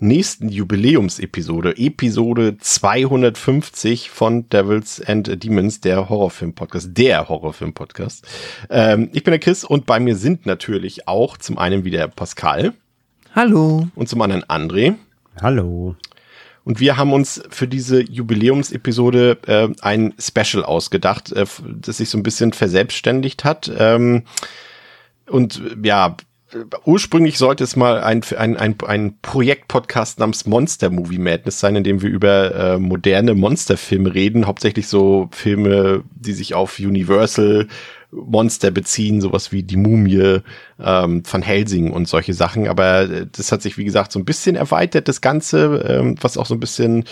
nächsten Jubiläumsepisode, Episode 250 von Devils and Demons, der Horrorfilm-Podcast, der Horrorfilm-Podcast. Ähm, ich bin der Chris und bei mir sind natürlich auch zum einen wieder Pascal. Hallo. Und zum anderen André. Hallo. Und wir haben uns für diese Jubiläumsepisode äh, ein Special ausgedacht, äh, das sich so ein bisschen verselbstständigt hat. Ähm, und ja, ursprünglich sollte es mal ein, ein, ein, ein Projekt-Podcast namens Monster Movie Madness sein, in dem wir über äh, moderne Monsterfilme reden, hauptsächlich so Filme, die sich auf Universal Monster beziehen, sowas wie die Mumie ähm, von Helsing und solche Sachen. Aber äh, das hat sich, wie gesagt, so ein bisschen erweitert, das Ganze, ähm, was auch so ein bisschen,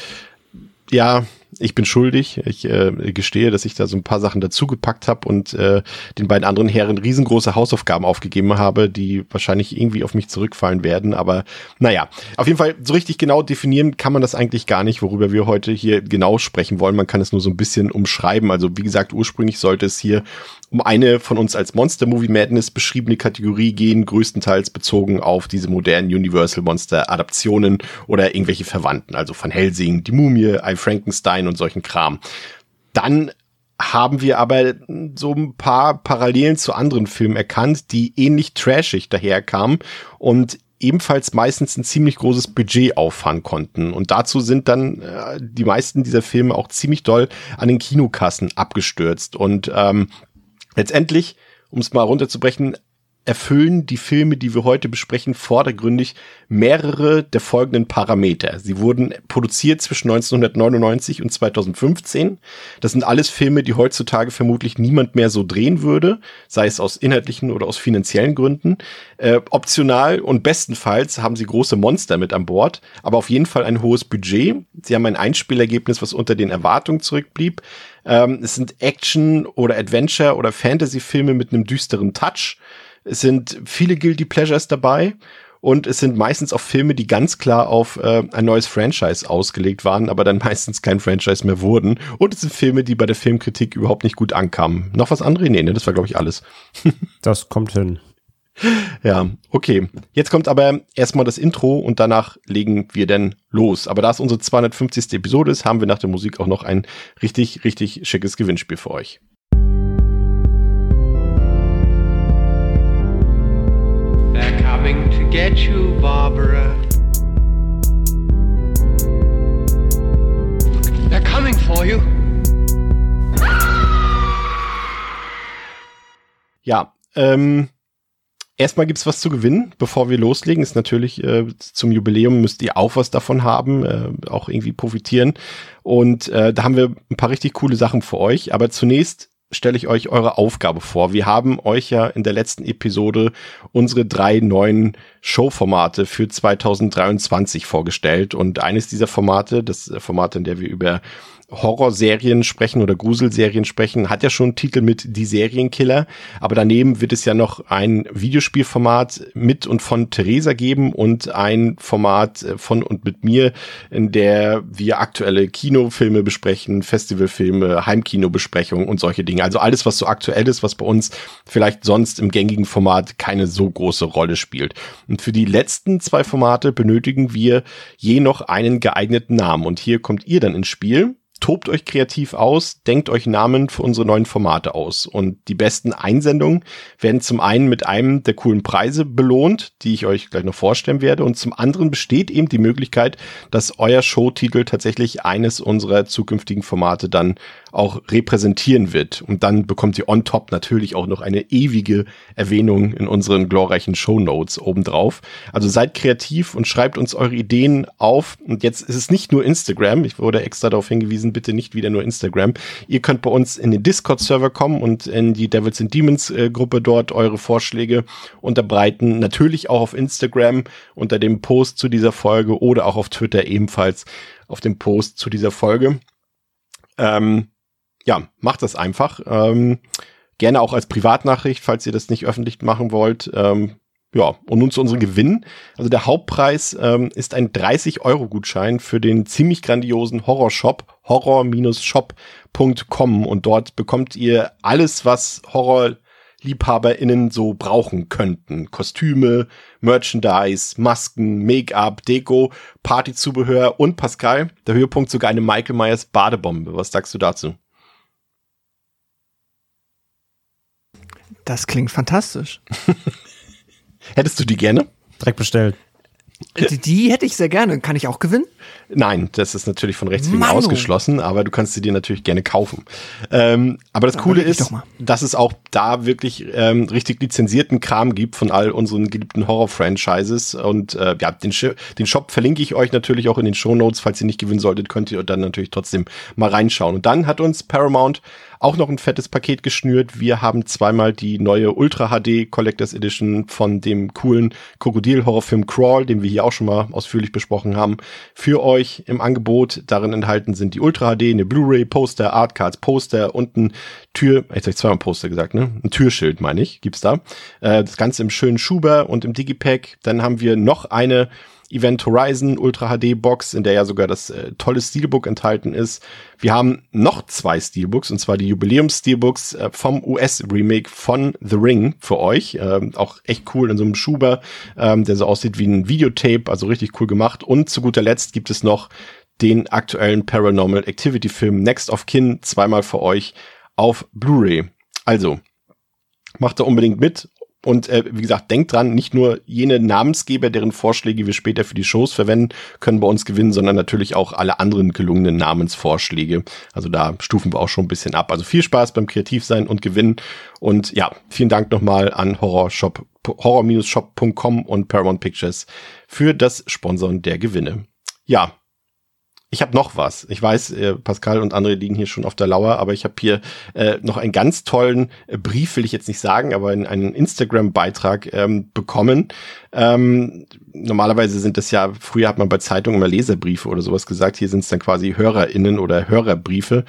ja, ich bin schuldig. Ich äh, gestehe, dass ich da so ein paar Sachen dazugepackt habe und äh, den beiden anderen Herren riesengroße Hausaufgaben aufgegeben habe, die wahrscheinlich irgendwie auf mich zurückfallen werden. Aber naja, auf jeden Fall so richtig genau definieren kann man das eigentlich gar nicht, worüber wir heute hier genau sprechen wollen. Man kann es nur so ein bisschen umschreiben. Also wie gesagt, ursprünglich sollte es hier um eine von uns als Monster Movie Madness beschriebene Kategorie gehen, größtenteils bezogen auf diese modernen Universal Monster Adaptionen oder irgendwelche Verwandten, also von Helsing, die Mumie, I Frankenstein und solchen Kram. Dann haben wir aber so ein paar Parallelen zu anderen Filmen erkannt, die ähnlich trashig daherkamen und ebenfalls meistens ein ziemlich großes Budget auffangen konnten. Und dazu sind dann äh, die meisten dieser Filme auch ziemlich doll an den Kinokassen abgestürzt. Und ähm, letztendlich, um es mal runterzubrechen, erfüllen die Filme, die wir heute besprechen, vordergründig mehrere der folgenden Parameter. Sie wurden produziert zwischen 1999 und 2015. Das sind alles Filme, die heutzutage vermutlich niemand mehr so drehen würde, sei es aus inhaltlichen oder aus finanziellen Gründen. Äh, optional und bestenfalls haben sie große Monster mit an Bord, aber auf jeden Fall ein hohes Budget. Sie haben ein Einspielergebnis, was unter den Erwartungen zurückblieb. Ähm, es sind Action- oder Adventure- oder Fantasy-Filme mit einem düsteren Touch. Es sind viele Guilty Pleasures dabei und es sind meistens auch Filme, die ganz klar auf äh, ein neues Franchise ausgelegt waren, aber dann meistens kein Franchise mehr wurden. Und es sind Filme, die bei der Filmkritik überhaupt nicht gut ankamen. Noch was anderes? Nee, ne, das war, glaube ich, alles. das kommt hin. Ja, okay. Jetzt kommt aber erstmal das Intro und danach legen wir dann los. Aber da es unsere 250. Episode ist, haben wir nach der Musik auch noch ein richtig, richtig schickes Gewinnspiel für euch. Coming to get you, Barbara. They're coming for you. Ja, ähm, erstmal gibt's was zu gewinnen, bevor wir loslegen. Ist natürlich äh, zum Jubiläum müsst ihr auch was davon haben, äh, auch irgendwie profitieren. Und äh, da haben wir ein paar richtig coole Sachen für euch. Aber zunächst stelle ich euch eure Aufgabe vor. Wir haben euch ja in der letzten Episode unsere drei neuen Showformate für 2023 vorgestellt und eines dieser Formate, das Format, in der wir über Horrorserien sprechen oder Gruselserien sprechen, hat ja schon einen Titel mit Die Serienkiller, aber daneben wird es ja noch ein Videospielformat mit und von Theresa geben und ein Format äh, von und mit mir, in der wir aktuelle Kinofilme besprechen, Festivalfilme, Heimkinobesprechungen und solche Dinge. Also alles, was so aktuell ist, was bei uns vielleicht sonst im gängigen Format keine so große Rolle spielt. Und für die letzten zwei Formate benötigen wir je noch einen geeigneten Namen. Und hier kommt ihr dann ins Spiel tobt euch kreativ aus, denkt euch Namen für unsere neuen Formate aus. Und die besten Einsendungen werden zum einen mit einem der coolen Preise belohnt, die ich euch gleich noch vorstellen werde. Und zum anderen besteht eben die Möglichkeit, dass euer Showtitel tatsächlich eines unserer zukünftigen Formate dann auch repräsentieren wird. Und dann bekommt ihr on top natürlich auch noch eine ewige Erwähnung in unseren glorreichen Show Notes obendrauf. Also seid kreativ und schreibt uns eure Ideen auf. Und jetzt ist es nicht nur Instagram. Ich wurde extra darauf hingewiesen, bitte nicht wieder nur Instagram. Ihr könnt bei uns in den Discord-Server kommen und in die Devils and Demons äh, Gruppe dort eure Vorschläge unterbreiten. Natürlich auch auf Instagram unter dem Post zu dieser Folge oder auch auf Twitter ebenfalls auf dem Post zu dieser Folge. Ähm, ja, macht das einfach. Ähm, gerne auch als Privatnachricht, falls ihr das nicht öffentlich machen wollt. Ähm, ja, und nun zu unseren Gewinnen. Also der Hauptpreis ähm, ist ein 30-Euro-Gutschein für den ziemlich grandiosen Horrorshop, horror-shop.com und dort bekommt ihr alles, was HorrorliebhaberInnen so brauchen könnten. Kostüme, Merchandise, Masken, Make-up, Deko, Partyzubehör und Pascal, der Höhepunkt sogar eine Michael Myers Badebombe. Was sagst du dazu? Das klingt fantastisch. Hättest du die gerne? Direkt bestellt. Die, die hätte ich sehr gerne. Kann ich auch gewinnen? Nein, das ist natürlich von Rechts wegen Manu. ausgeschlossen, aber du kannst sie dir natürlich gerne kaufen. Ähm, aber das Na, Coole ist, dass es auch da wirklich ähm, richtig lizenzierten Kram gibt von all unseren geliebten Horror-Franchises. Und äh, ja, den, den Shop verlinke ich euch natürlich auch in den Show Notes. Falls ihr nicht gewinnen solltet, könnt ihr dann natürlich trotzdem mal reinschauen. Und dann hat uns Paramount auch noch ein fettes Paket geschnürt. Wir haben zweimal die neue Ultra HD Collectors Edition von dem coolen Krokodil-Horrorfilm Crawl, den wir hier auch schon mal ausführlich besprochen haben, für euch im Angebot. Darin enthalten sind die Ultra HD, eine Blu-ray, Poster, Artcards, Poster und ein Tür, jetzt habe ich zweimal Poster gesagt, ne? Ein Türschild, meine ich, gibt's da. Äh, das Ganze im schönen Schuber und im Digipack. Dann haben wir noch eine Event Horizon Ultra HD Box, in der ja sogar das äh, tolle Steelbook enthalten ist. Wir haben noch zwei Steelbooks, und zwar die Jubiläums Steelbooks äh, vom US Remake von The Ring für euch. Ähm, auch echt cool in so einem Schuber, ähm, der so aussieht wie ein Videotape, also richtig cool gemacht. Und zu guter Letzt gibt es noch den aktuellen Paranormal Activity Film Next of Kin zweimal für euch auf Blu-ray. Also, macht da unbedingt mit. Und äh, wie gesagt, denkt dran, nicht nur jene Namensgeber, deren Vorschläge wir später für die Shows verwenden, können bei uns gewinnen, sondern natürlich auch alle anderen gelungenen Namensvorschläge. Also da stufen wir auch schon ein bisschen ab. Also viel Spaß beim Kreativsein und Gewinnen. Und ja, vielen Dank nochmal an Horrorshop, horror-shop.com und Paramount Pictures für das Sponsoren der Gewinne. Ja, ich habe noch was. Ich weiß, äh, Pascal und andere liegen hier schon auf der Lauer, aber ich habe hier äh, noch einen ganz tollen äh, Brief, will ich jetzt nicht sagen, aber in, einen Instagram-Beitrag ähm, bekommen. Ähm, normalerweise sind das ja, früher hat man bei Zeitungen immer Leserbriefe oder sowas gesagt, hier sind es dann quasi HörerInnen oder Hörerbriefe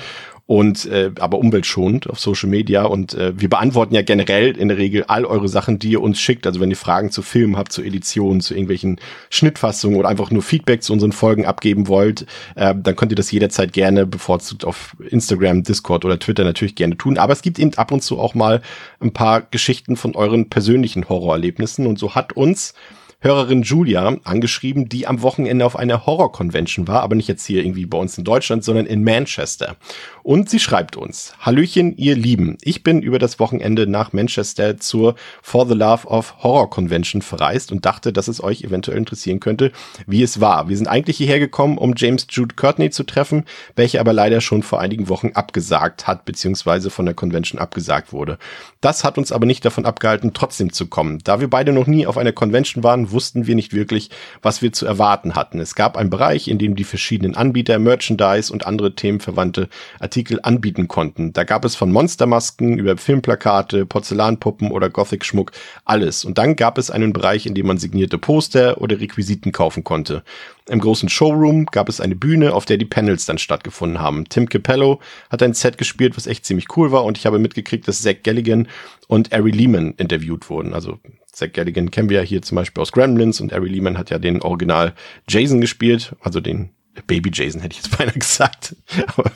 und äh, aber umweltschonend auf Social Media und äh, wir beantworten ja generell in der Regel all eure Sachen, die ihr uns schickt. Also wenn ihr Fragen zu Filmen habt, zu Editionen, zu irgendwelchen Schnittfassungen oder einfach nur Feedback zu unseren Folgen abgeben wollt, äh, dann könnt ihr das jederzeit gerne bevorzugt auf Instagram, Discord oder Twitter natürlich gerne tun. Aber es gibt eben ab und zu auch mal ein paar Geschichten von euren persönlichen Horrorerlebnissen und so hat uns Hörerin Julia angeschrieben, die am Wochenende auf einer Horror-Convention war, aber nicht jetzt hier irgendwie bei uns in Deutschland, sondern in Manchester. Und sie schreibt uns, Hallöchen, ihr Lieben, ich bin über das Wochenende nach Manchester zur For the Love of Horror Convention verreist und dachte, dass es euch eventuell interessieren könnte, wie es war. Wir sind eigentlich hierher gekommen, um James Jude Courtney zu treffen, welcher aber leider schon vor einigen Wochen abgesagt hat, beziehungsweise von der Convention abgesagt wurde. Das hat uns aber nicht davon abgehalten, trotzdem zu kommen. Da wir beide noch nie auf einer Convention waren, wussten wir nicht wirklich, was wir zu erwarten hatten. Es gab einen Bereich, in dem die verschiedenen Anbieter Merchandise und andere themenverwandte Artikel anbieten konnten. Da gab es von Monstermasken über Filmplakate, Porzellanpuppen oder Gothic-Schmuck alles. Und dann gab es einen Bereich, in dem man signierte Poster oder Requisiten kaufen konnte. Im großen Showroom gab es eine Bühne, auf der die Panels dann stattgefunden haben. Tim Capello hat ein Set gespielt, was echt ziemlich cool war und ich habe mitgekriegt, dass Zach Galligan und Ari Lehman interviewt wurden. Also Zach Galligan kennen wir ja hier zum Beispiel aus Gremlins und Ari Lehman hat ja den Original Jason gespielt, also den Baby Jason hätte ich jetzt beinahe gesagt, aber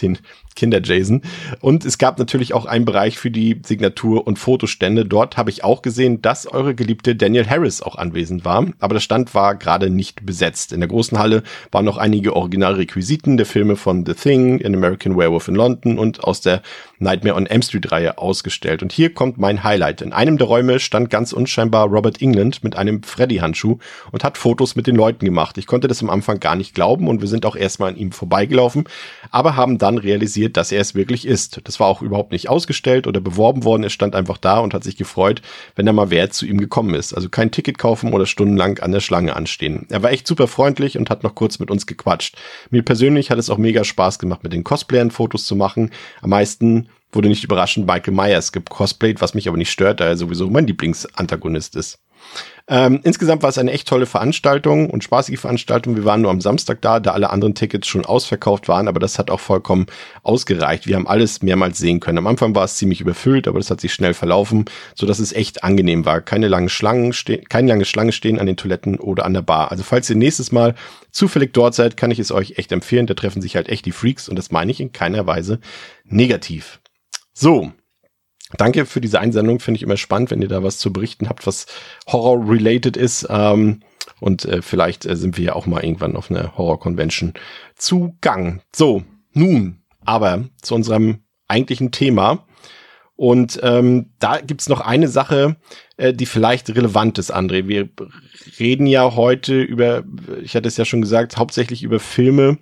den Kinder Jason. Und es gab natürlich auch einen Bereich für die Signatur- und Fotostände. Dort habe ich auch gesehen, dass eure geliebte Daniel Harris auch anwesend war. Aber der Stand war gerade nicht besetzt. In der großen Halle waren noch einige Originalrequisiten der Filme von The Thing, An American Werewolf in London und aus der Nightmare on Elm Street Reihe ausgestellt. Und hier kommt mein Highlight. In einem der Räume stand ganz unscheinbar Robert England mit einem Freddy-Handschuh und hat Fotos mit den Leuten gemacht. Ich konnte das am Anfang gar nicht glauben und wir sind auch erstmal an ihm vorbeigelaufen, aber haben dann realisiert, dass er es wirklich ist. Das war auch überhaupt nicht ausgestellt oder beworben worden. Er stand einfach da und hat sich gefreut, wenn da mal wer zu ihm gekommen ist. Also kein Ticket kaufen oder stundenlang an der Schlange anstehen. Er war echt super freundlich und hat noch kurz mit uns gequatscht. Mir persönlich hat es auch mega Spaß gemacht, mit den Cosplayern Fotos zu machen. Am meisten wurde nicht überraschend Michael Myers gecosplayt, was mich aber nicht stört, da er sowieso mein Lieblingsantagonist ist. Ähm, insgesamt war es eine echt tolle Veranstaltung und spaßige Veranstaltung. Wir waren nur am Samstag da, da alle anderen Tickets schon ausverkauft waren, aber das hat auch vollkommen ausgereicht. Wir haben alles mehrmals sehen können. Am Anfang war es ziemlich überfüllt, aber das hat sich schnell verlaufen, so es echt angenehm war. Keine langen Schlangen keine lange Schlange stehen an den Toiletten oder an der Bar. Also falls ihr nächstes Mal zufällig dort seid, kann ich es euch echt empfehlen. Da treffen sich halt echt die Freaks und das meine ich in keiner Weise negativ. So, Danke für diese Einsendung, finde ich immer spannend, wenn ihr da was zu berichten habt, was Horror-related ist. Ähm, und äh, vielleicht äh, sind wir ja auch mal irgendwann auf einer Horror-Convention zugang. So, nun, aber zu unserem eigentlichen Thema. Und ähm, da gibt's noch eine Sache, äh, die vielleicht relevant ist, André. Wir reden ja heute über, ich hatte es ja schon gesagt, hauptsächlich über Filme,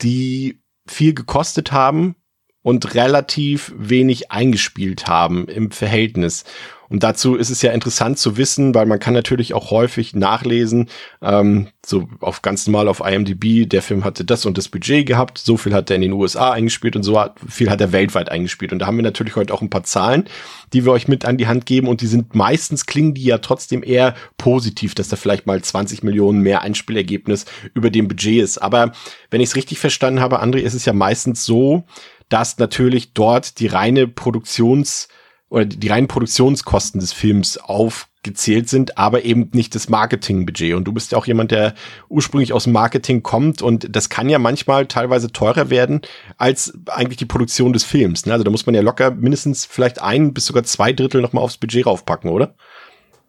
die viel gekostet haben, und relativ wenig eingespielt haben im Verhältnis. Und dazu ist es ja interessant zu wissen, weil man kann natürlich auch häufig nachlesen, ähm, so auf ganz normal auf IMDb, der Film hatte das und das Budget gehabt, so viel hat er in den USA eingespielt und so viel hat er weltweit eingespielt. Und da haben wir natürlich heute auch ein paar Zahlen, die wir euch mit an die Hand geben und die sind meistens klingen die ja trotzdem eher positiv, dass da vielleicht mal 20 Millionen mehr Einspielergebnis über dem Budget ist. Aber wenn ich es richtig verstanden habe, André, ist es ja meistens so, dass natürlich dort die reine Produktions- oder die reinen Produktionskosten des Films aufgezählt sind, aber eben nicht das Marketingbudget. Und du bist ja auch jemand, der ursprünglich aus dem Marketing kommt und das kann ja manchmal teilweise teurer werden als eigentlich die Produktion des Films. Ne? Also da muss man ja locker mindestens vielleicht ein bis sogar zwei Drittel nochmal aufs Budget raufpacken, oder?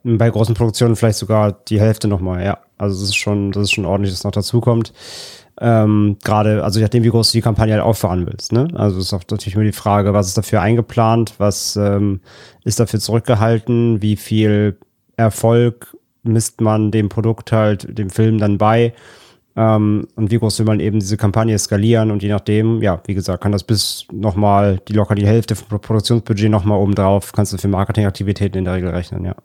Bei großen Produktionen vielleicht sogar die Hälfte nochmal, ja. Also das ist schon, das ist schon ordentlich, dass noch dazu kommt. Ähm, Gerade, also je nachdem, wie groß du die Kampagne halt auffahren willst. Ne? Also ist auch natürlich immer die Frage, was ist dafür eingeplant, was ähm, ist dafür zurückgehalten, wie viel Erfolg misst man dem Produkt halt, dem Film dann bei ähm, und wie groß will man eben diese Kampagne skalieren und je nachdem, ja, wie gesagt, kann das bis nochmal die locker die Hälfte vom Produktionsbudget nochmal oben drauf, kannst du für Marketingaktivitäten in der Regel rechnen, ja.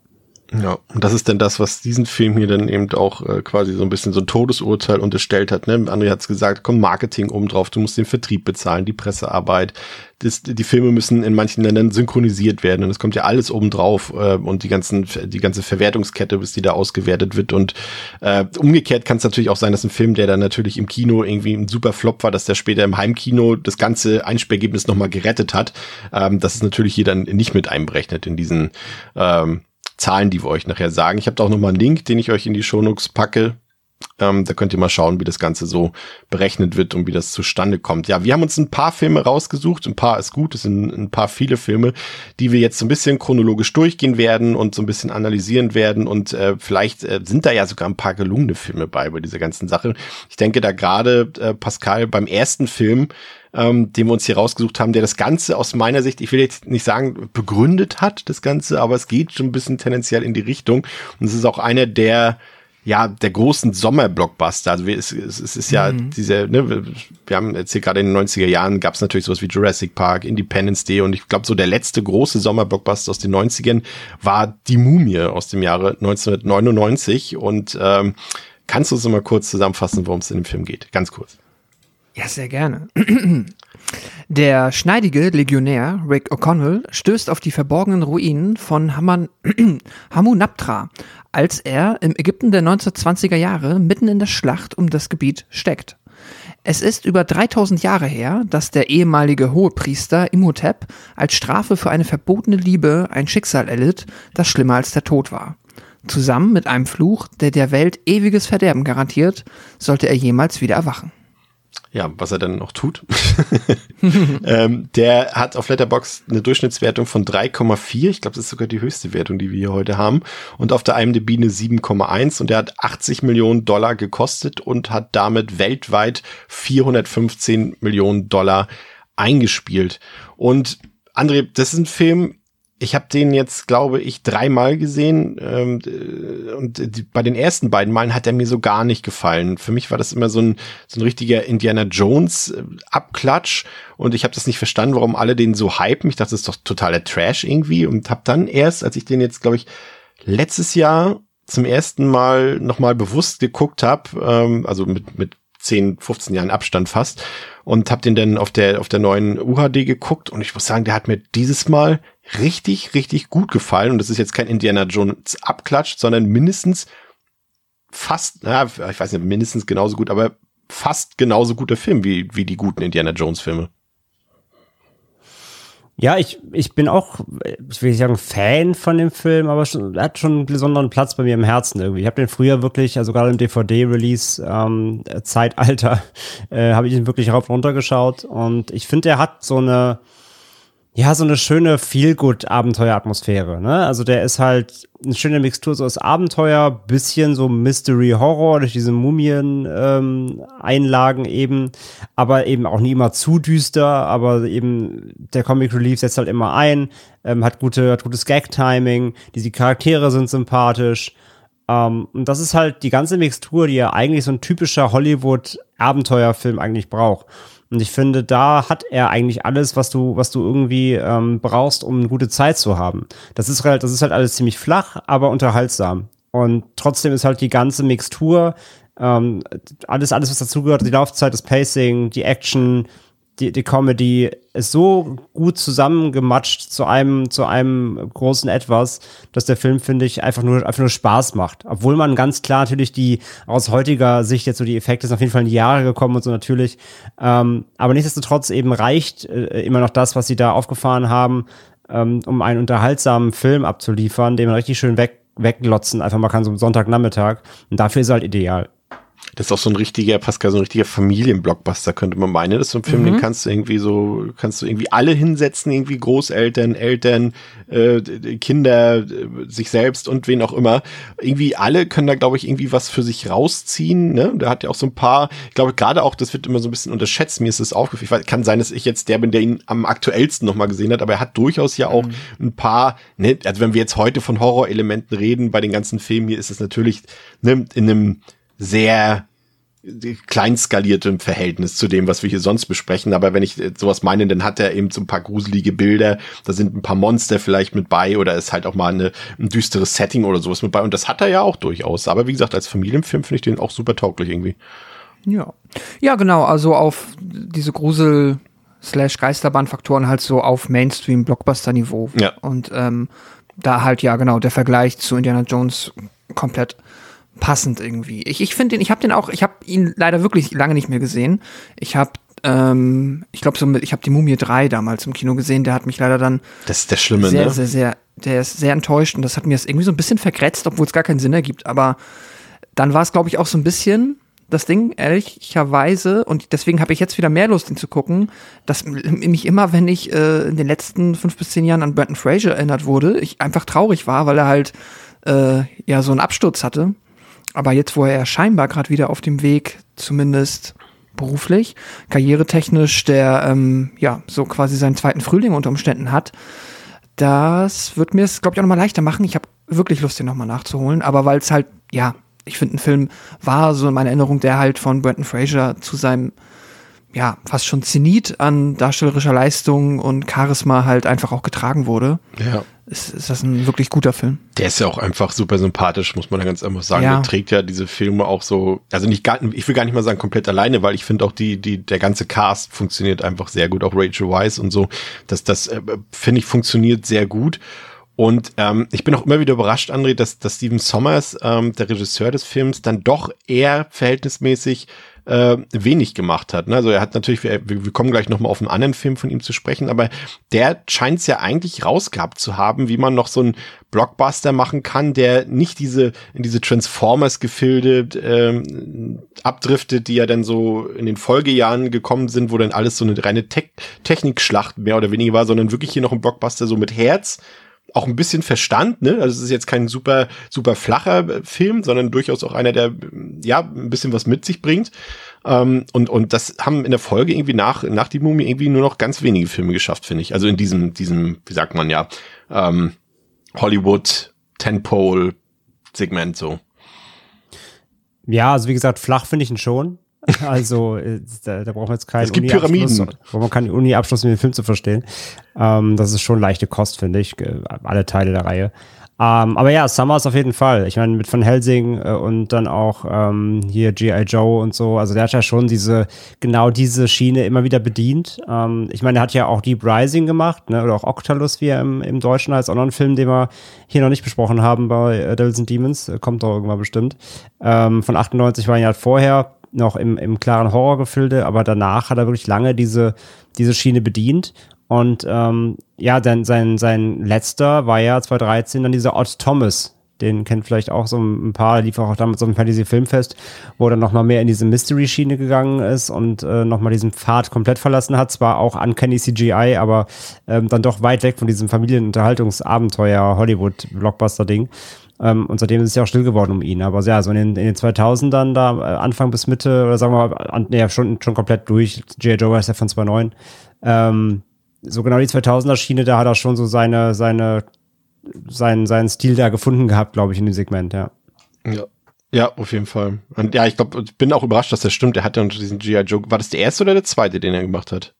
Ja, und das ist denn das, was diesen Film hier dann eben auch äh, quasi so ein bisschen so ein Todesurteil unterstellt hat. Ne? André hat es gesagt, komm, Marketing oben drauf, du musst den Vertrieb bezahlen, die Pressearbeit. Das, die Filme müssen in manchen Ländern synchronisiert werden und es kommt ja alles oben drauf äh, und die ganzen, die ganze Verwertungskette, bis die da ausgewertet wird. Und äh, umgekehrt kann es natürlich auch sein, dass ein Film, der dann natürlich im Kino irgendwie ein super Flop war, dass der später im Heimkino das ganze Einsperrgebnis nochmal gerettet hat. Ähm, das ist natürlich hier dann nicht mit einberechnet in diesen ähm, Zahlen, die wir euch nachher sagen. Ich habe da auch nochmal einen Link, den ich euch in die Shownotes packe. Ähm, da könnt ihr mal schauen, wie das Ganze so berechnet wird und wie das zustande kommt. Ja, wir haben uns ein paar Filme rausgesucht. Ein paar ist gut, es sind ein paar viele Filme, die wir jetzt so ein bisschen chronologisch durchgehen werden und so ein bisschen analysieren werden. Und äh, vielleicht äh, sind da ja sogar ein paar gelungene Filme bei bei dieser ganzen Sache. Ich denke da gerade, äh, Pascal, beim ersten Film ähm, den wir uns hier rausgesucht haben, der das Ganze aus meiner Sicht, ich will jetzt nicht sagen, begründet hat, das Ganze, aber es geht schon ein bisschen tendenziell in die Richtung. Und es ist auch einer der ja, der großen Sommerblockbuster. Also es, es, es ist ja mhm. diese, ne, wir haben jetzt hier gerade in den 90er Jahren gab es natürlich sowas wie Jurassic Park, Independence Day und ich glaube so der letzte große Sommerblockbuster aus den 90ern war Die Mumie aus dem Jahre 1999 und ähm, kannst du uns mal kurz zusammenfassen, worum es in dem Film geht? Ganz kurz. Ja, sehr gerne. Der schneidige Legionär Rick O'Connell stößt auf die verborgenen Ruinen von Haman Hamunaptra, als er im Ägypten der 1920er Jahre mitten in der Schlacht um das Gebiet steckt. Es ist über 3000 Jahre her, dass der ehemalige Hohepriester Imhotep als Strafe für eine verbotene Liebe ein Schicksal erlitt, das schlimmer als der Tod war. Zusammen mit einem Fluch, der der Welt ewiges Verderben garantiert, sollte er jemals wieder erwachen ja, was er dann noch tut. ähm, der hat auf Letterbox eine Durchschnittswertung von 3,4. Ich glaube, das ist sogar die höchste Wertung, die wir hier heute haben. Und auf der IMDb eine 7,1. Und der hat 80 Millionen Dollar gekostet und hat damit weltweit 415 Millionen Dollar eingespielt. Und André, das ist ein Film, ich habe den jetzt, glaube ich, dreimal gesehen ähm, und die, bei den ersten beiden Malen hat er mir so gar nicht gefallen. Für mich war das immer so ein, so ein richtiger Indiana Jones äh, Abklatsch und ich habe das nicht verstanden, warum alle den so hypen. Ich dachte, das ist doch totaler Trash irgendwie und habe dann erst, als ich den jetzt, glaube ich, letztes Jahr zum ersten Mal nochmal bewusst geguckt habe, ähm, also mit, mit 10, 15 Jahren Abstand fast und habe den dann auf der auf der neuen UHD geguckt und ich muss sagen, der hat mir dieses Mal richtig, richtig gut gefallen. Und das ist jetzt kein Indiana Jones Abklatsch, sondern mindestens fast, na, ich weiß nicht, mindestens genauso gut, aber fast genauso guter Film wie, wie die guten Indiana Jones Filme. Ja, ich, ich bin auch, ich will nicht sagen Fan von dem Film, aber schon, er hat schon einen besonderen Platz bei mir im Herzen irgendwie. Ich habe den früher wirklich, also gerade im DVD-Release ähm, äh, habe ich ihn wirklich rauf runter geschaut und ich finde, er hat so eine, ja, so eine schöne Feel-Good-Abenteuer-Atmosphäre. Ne? Also der ist halt eine schöne Mixtur so aus Abenteuer, bisschen so Mystery-Horror durch diese Mumien-Einlagen ähm, eben, aber eben auch nie immer zu düster, aber eben der Comic Relief setzt halt immer ein, ähm, hat gute, hat gutes Gag-Timing, diese Charaktere sind sympathisch. Ähm, und das ist halt die ganze Mixtur, die ja eigentlich so ein typischer Hollywood-Abenteuerfilm eigentlich braucht. Und ich finde, da hat er eigentlich alles, was du, was du irgendwie ähm, brauchst, um eine gute Zeit zu haben. Das ist halt, das ist halt alles ziemlich flach, aber unterhaltsam. Und trotzdem ist halt die ganze Mixtur, ähm, alles, alles, was dazugehört, die Laufzeit, das Pacing, die Action, die, die Comedy ist so gut zusammengematscht zu einem, zu einem großen Etwas, dass der Film, finde ich, einfach nur, einfach nur Spaß macht. Obwohl man ganz klar natürlich die, aus heutiger Sicht jetzt so die Effekte sind auf jeden Fall in die Jahre gekommen und so natürlich. Ähm, aber nichtsdestotrotz eben reicht äh, immer noch das, was sie da aufgefahren haben, ähm, um einen unterhaltsamen Film abzuliefern, den man richtig schön weg, weglotzen einfach mal kann, so am Sonntagnachmittag. Und dafür ist er halt ideal. Das ist auch so ein richtiger, Pascal, so ein richtiger Familienblockbuster, könnte man meinen. Das ist so ein Film, mhm. den kannst du irgendwie so, kannst du irgendwie alle hinsetzen, irgendwie Großeltern, Eltern, äh, Kinder, sich selbst und wen auch immer. Irgendwie alle können da, glaube ich, irgendwie was für sich rausziehen. Ne? Da hat ja auch so ein paar, ich glaube, gerade auch, das wird immer so ein bisschen unterschätzt. Mir ist es aufgefallen. Kann sein, dass ich jetzt der bin, der ihn am aktuellsten nochmal gesehen hat, aber er hat durchaus ja auch mhm. ein paar, ne, also wenn wir jetzt heute von Horrorelementen reden, bei den ganzen Filmen hier ist es natürlich ne, in einem sehr kleinskaliertem Verhältnis zu dem, was wir hier sonst besprechen. Aber wenn ich sowas meine, dann hat er eben so ein paar gruselige Bilder, da sind ein paar Monster vielleicht mit bei oder ist halt auch mal eine, ein düsteres Setting oder sowas mit bei. Und das hat er ja auch durchaus. Aber wie gesagt, als Familienfilm finde ich den auch super tauglich irgendwie. Ja. Ja, genau. Also auf diese Grusel- slash Geisterbahnfaktoren halt so auf Mainstream-Blockbuster-Niveau. Ja. Und ähm, da halt ja genau der Vergleich zu Indiana Jones komplett passend irgendwie. Ich, ich finde den, ich habe den auch, ich habe ihn leider wirklich lange nicht mehr gesehen. Ich habe ähm, ich glaube so mit, ich habe die Mumie 3 damals im Kino gesehen, der hat mich leider dann Das ist der Schlimme, sehr, ne? sehr, sehr, der ist sehr enttäuscht und das hat mir das irgendwie so ein bisschen vergrätzt, obwohl es gar keinen Sinn ergibt. Aber dann war es, glaube ich, auch so ein bisschen das Ding, ehrlicherweise, und deswegen habe ich jetzt wieder mehr Lust, ihn zu gucken, dass mich immer, wenn ich äh, in den letzten fünf bis zehn Jahren an Brandon Fraser erinnert wurde, ich einfach traurig war, weil er halt äh, ja so einen Absturz hatte aber jetzt, wo er scheinbar gerade wieder auf dem Weg, zumindest beruflich, karrieretechnisch, der ähm, ja so quasi seinen zweiten Frühling unter Umständen hat, das wird mir es, glaube ich, auch nochmal leichter machen. Ich habe wirklich Lust, den nochmal nachzuholen, aber weil es halt, ja, ich finde, ein Film war so in meiner Erinnerung, der halt von Brendan Fraser zu seinem ja, fast schon Zenit an darstellerischer Leistung und Charisma halt einfach auch getragen wurde. Ja. Ist, ist das ein wirklich guter Film? Der ist ja auch einfach super sympathisch, muss man ganz einfach sagen. Ja. Der trägt ja diese Filme auch so, also nicht gar, ich will gar nicht mal sagen komplett alleine, weil ich finde auch die, die, der ganze Cast funktioniert einfach sehr gut, auch Rachel Weisz und so. Das, das äh, finde ich funktioniert sehr gut. Und ähm, ich bin auch immer wieder überrascht, André, dass, dass Steven Sommers, ähm, der Regisseur des Films, dann doch eher verhältnismäßig äh, wenig gemacht hat. Ne? Also er hat natürlich, wir, wir kommen gleich nochmal auf einen anderen Film von ihm zu sprechen, aber der scheint es ja eigentlich rausgehabt zu haben, wie man noch so einen Blockbuster machen kann, der nicht diese in diese Transformers-Gefilde ähm, abdriftet, die ja dann so in den Folgejahren gekommen sind, wo dann alles so eine reine Te Technikschlacht mehr oder weniger war, sondern wirklich hier noch ein Blockbuster so mit Herz, auch ein bisschen Verstand, ne? Also es ist jetzt kein super, super flacher Film, sondern durchaus auch einer, der ja ein bisschen was mit sich bringt. Ähm, und, und das haben in der Folge irgendwie nach, nach die Mumie irgendwie nur noch ganz wenige Filme geschafft, finde ich. Also in diesem, diesem, wie sagt man ja, ähm, Hollywood Tentpole Segment so. Ja, also wie gesagt, flach finde ich ihn schon. Also äh, da, da braucht man jetzt keinen Es gibt Pyramiden. Braucht man keinen Uni-Abschluss, um den Film zu verstehen. Ähm, das ist schon leichte Kost, finde ich, alle Teile der Reihe. Ähm, aber ja, Summers auf jeden Fall. Ich meine, mit Van Helsing äh, und dann auch ähm, hier G.I. Joe und so. Also der hat ja schon diese, genau diese Schiene immer wieder bedient. Ähm, ich meine, er hat ja auch Deep Rising gemacht, ne? oder auch Octalus, wie er im, im Deutschen heißt. Auch noch ein Film, den wir hier noch nicht besprochen haben bei äh, Devils and Demons. Kommt doch irgendwann bestimmt. Ähm, von 98 war ein Jahr vorher noch im, im klaren Horrorgefilde, aber danach hat er wirklich lange diese, diese Schiene bedient. Und ähm, ja, dann sein, sein letzter war ja 2013 dann dieser Odd Thomas. Den kennt vielleicht auch so ein paar, lief auch damals auf dem Fantasy Filmfest, wo er dann nochmal mehr in diese Mystery-Schiene gegangen ist und äh, nochmal diesen Pfad komplett verlassen hat. Zwar auch Uncanny CGI, aber ähm, dann doch weit weg von diesem Familienunterhaltungsabenteuer Hollywood-Blockbuster-Ding. Ähm, und seitdem ist es ja auch still geworden um ihn. Aber ja, so in den, in den 2000ern, da äh, Anfang bis Mitte, oder sagen wir mal, an, nee, schon, schon komplett durch. J.J. Joe ist ja von 2009. Ähm, so genau die 2000er Schiene, da hat er schon so seine, seine, seinen, seinen Stil da gefunden gehabt, glaube ich, in dem Segment, ja. Ja. Ja, auf jeden Fall. Und ja, ich glaube, ich bin auch überrascht, dass das stimmt. Er hat ja diesen G.I. Joe. War das der erste oder der zweite, den er gemacht hat?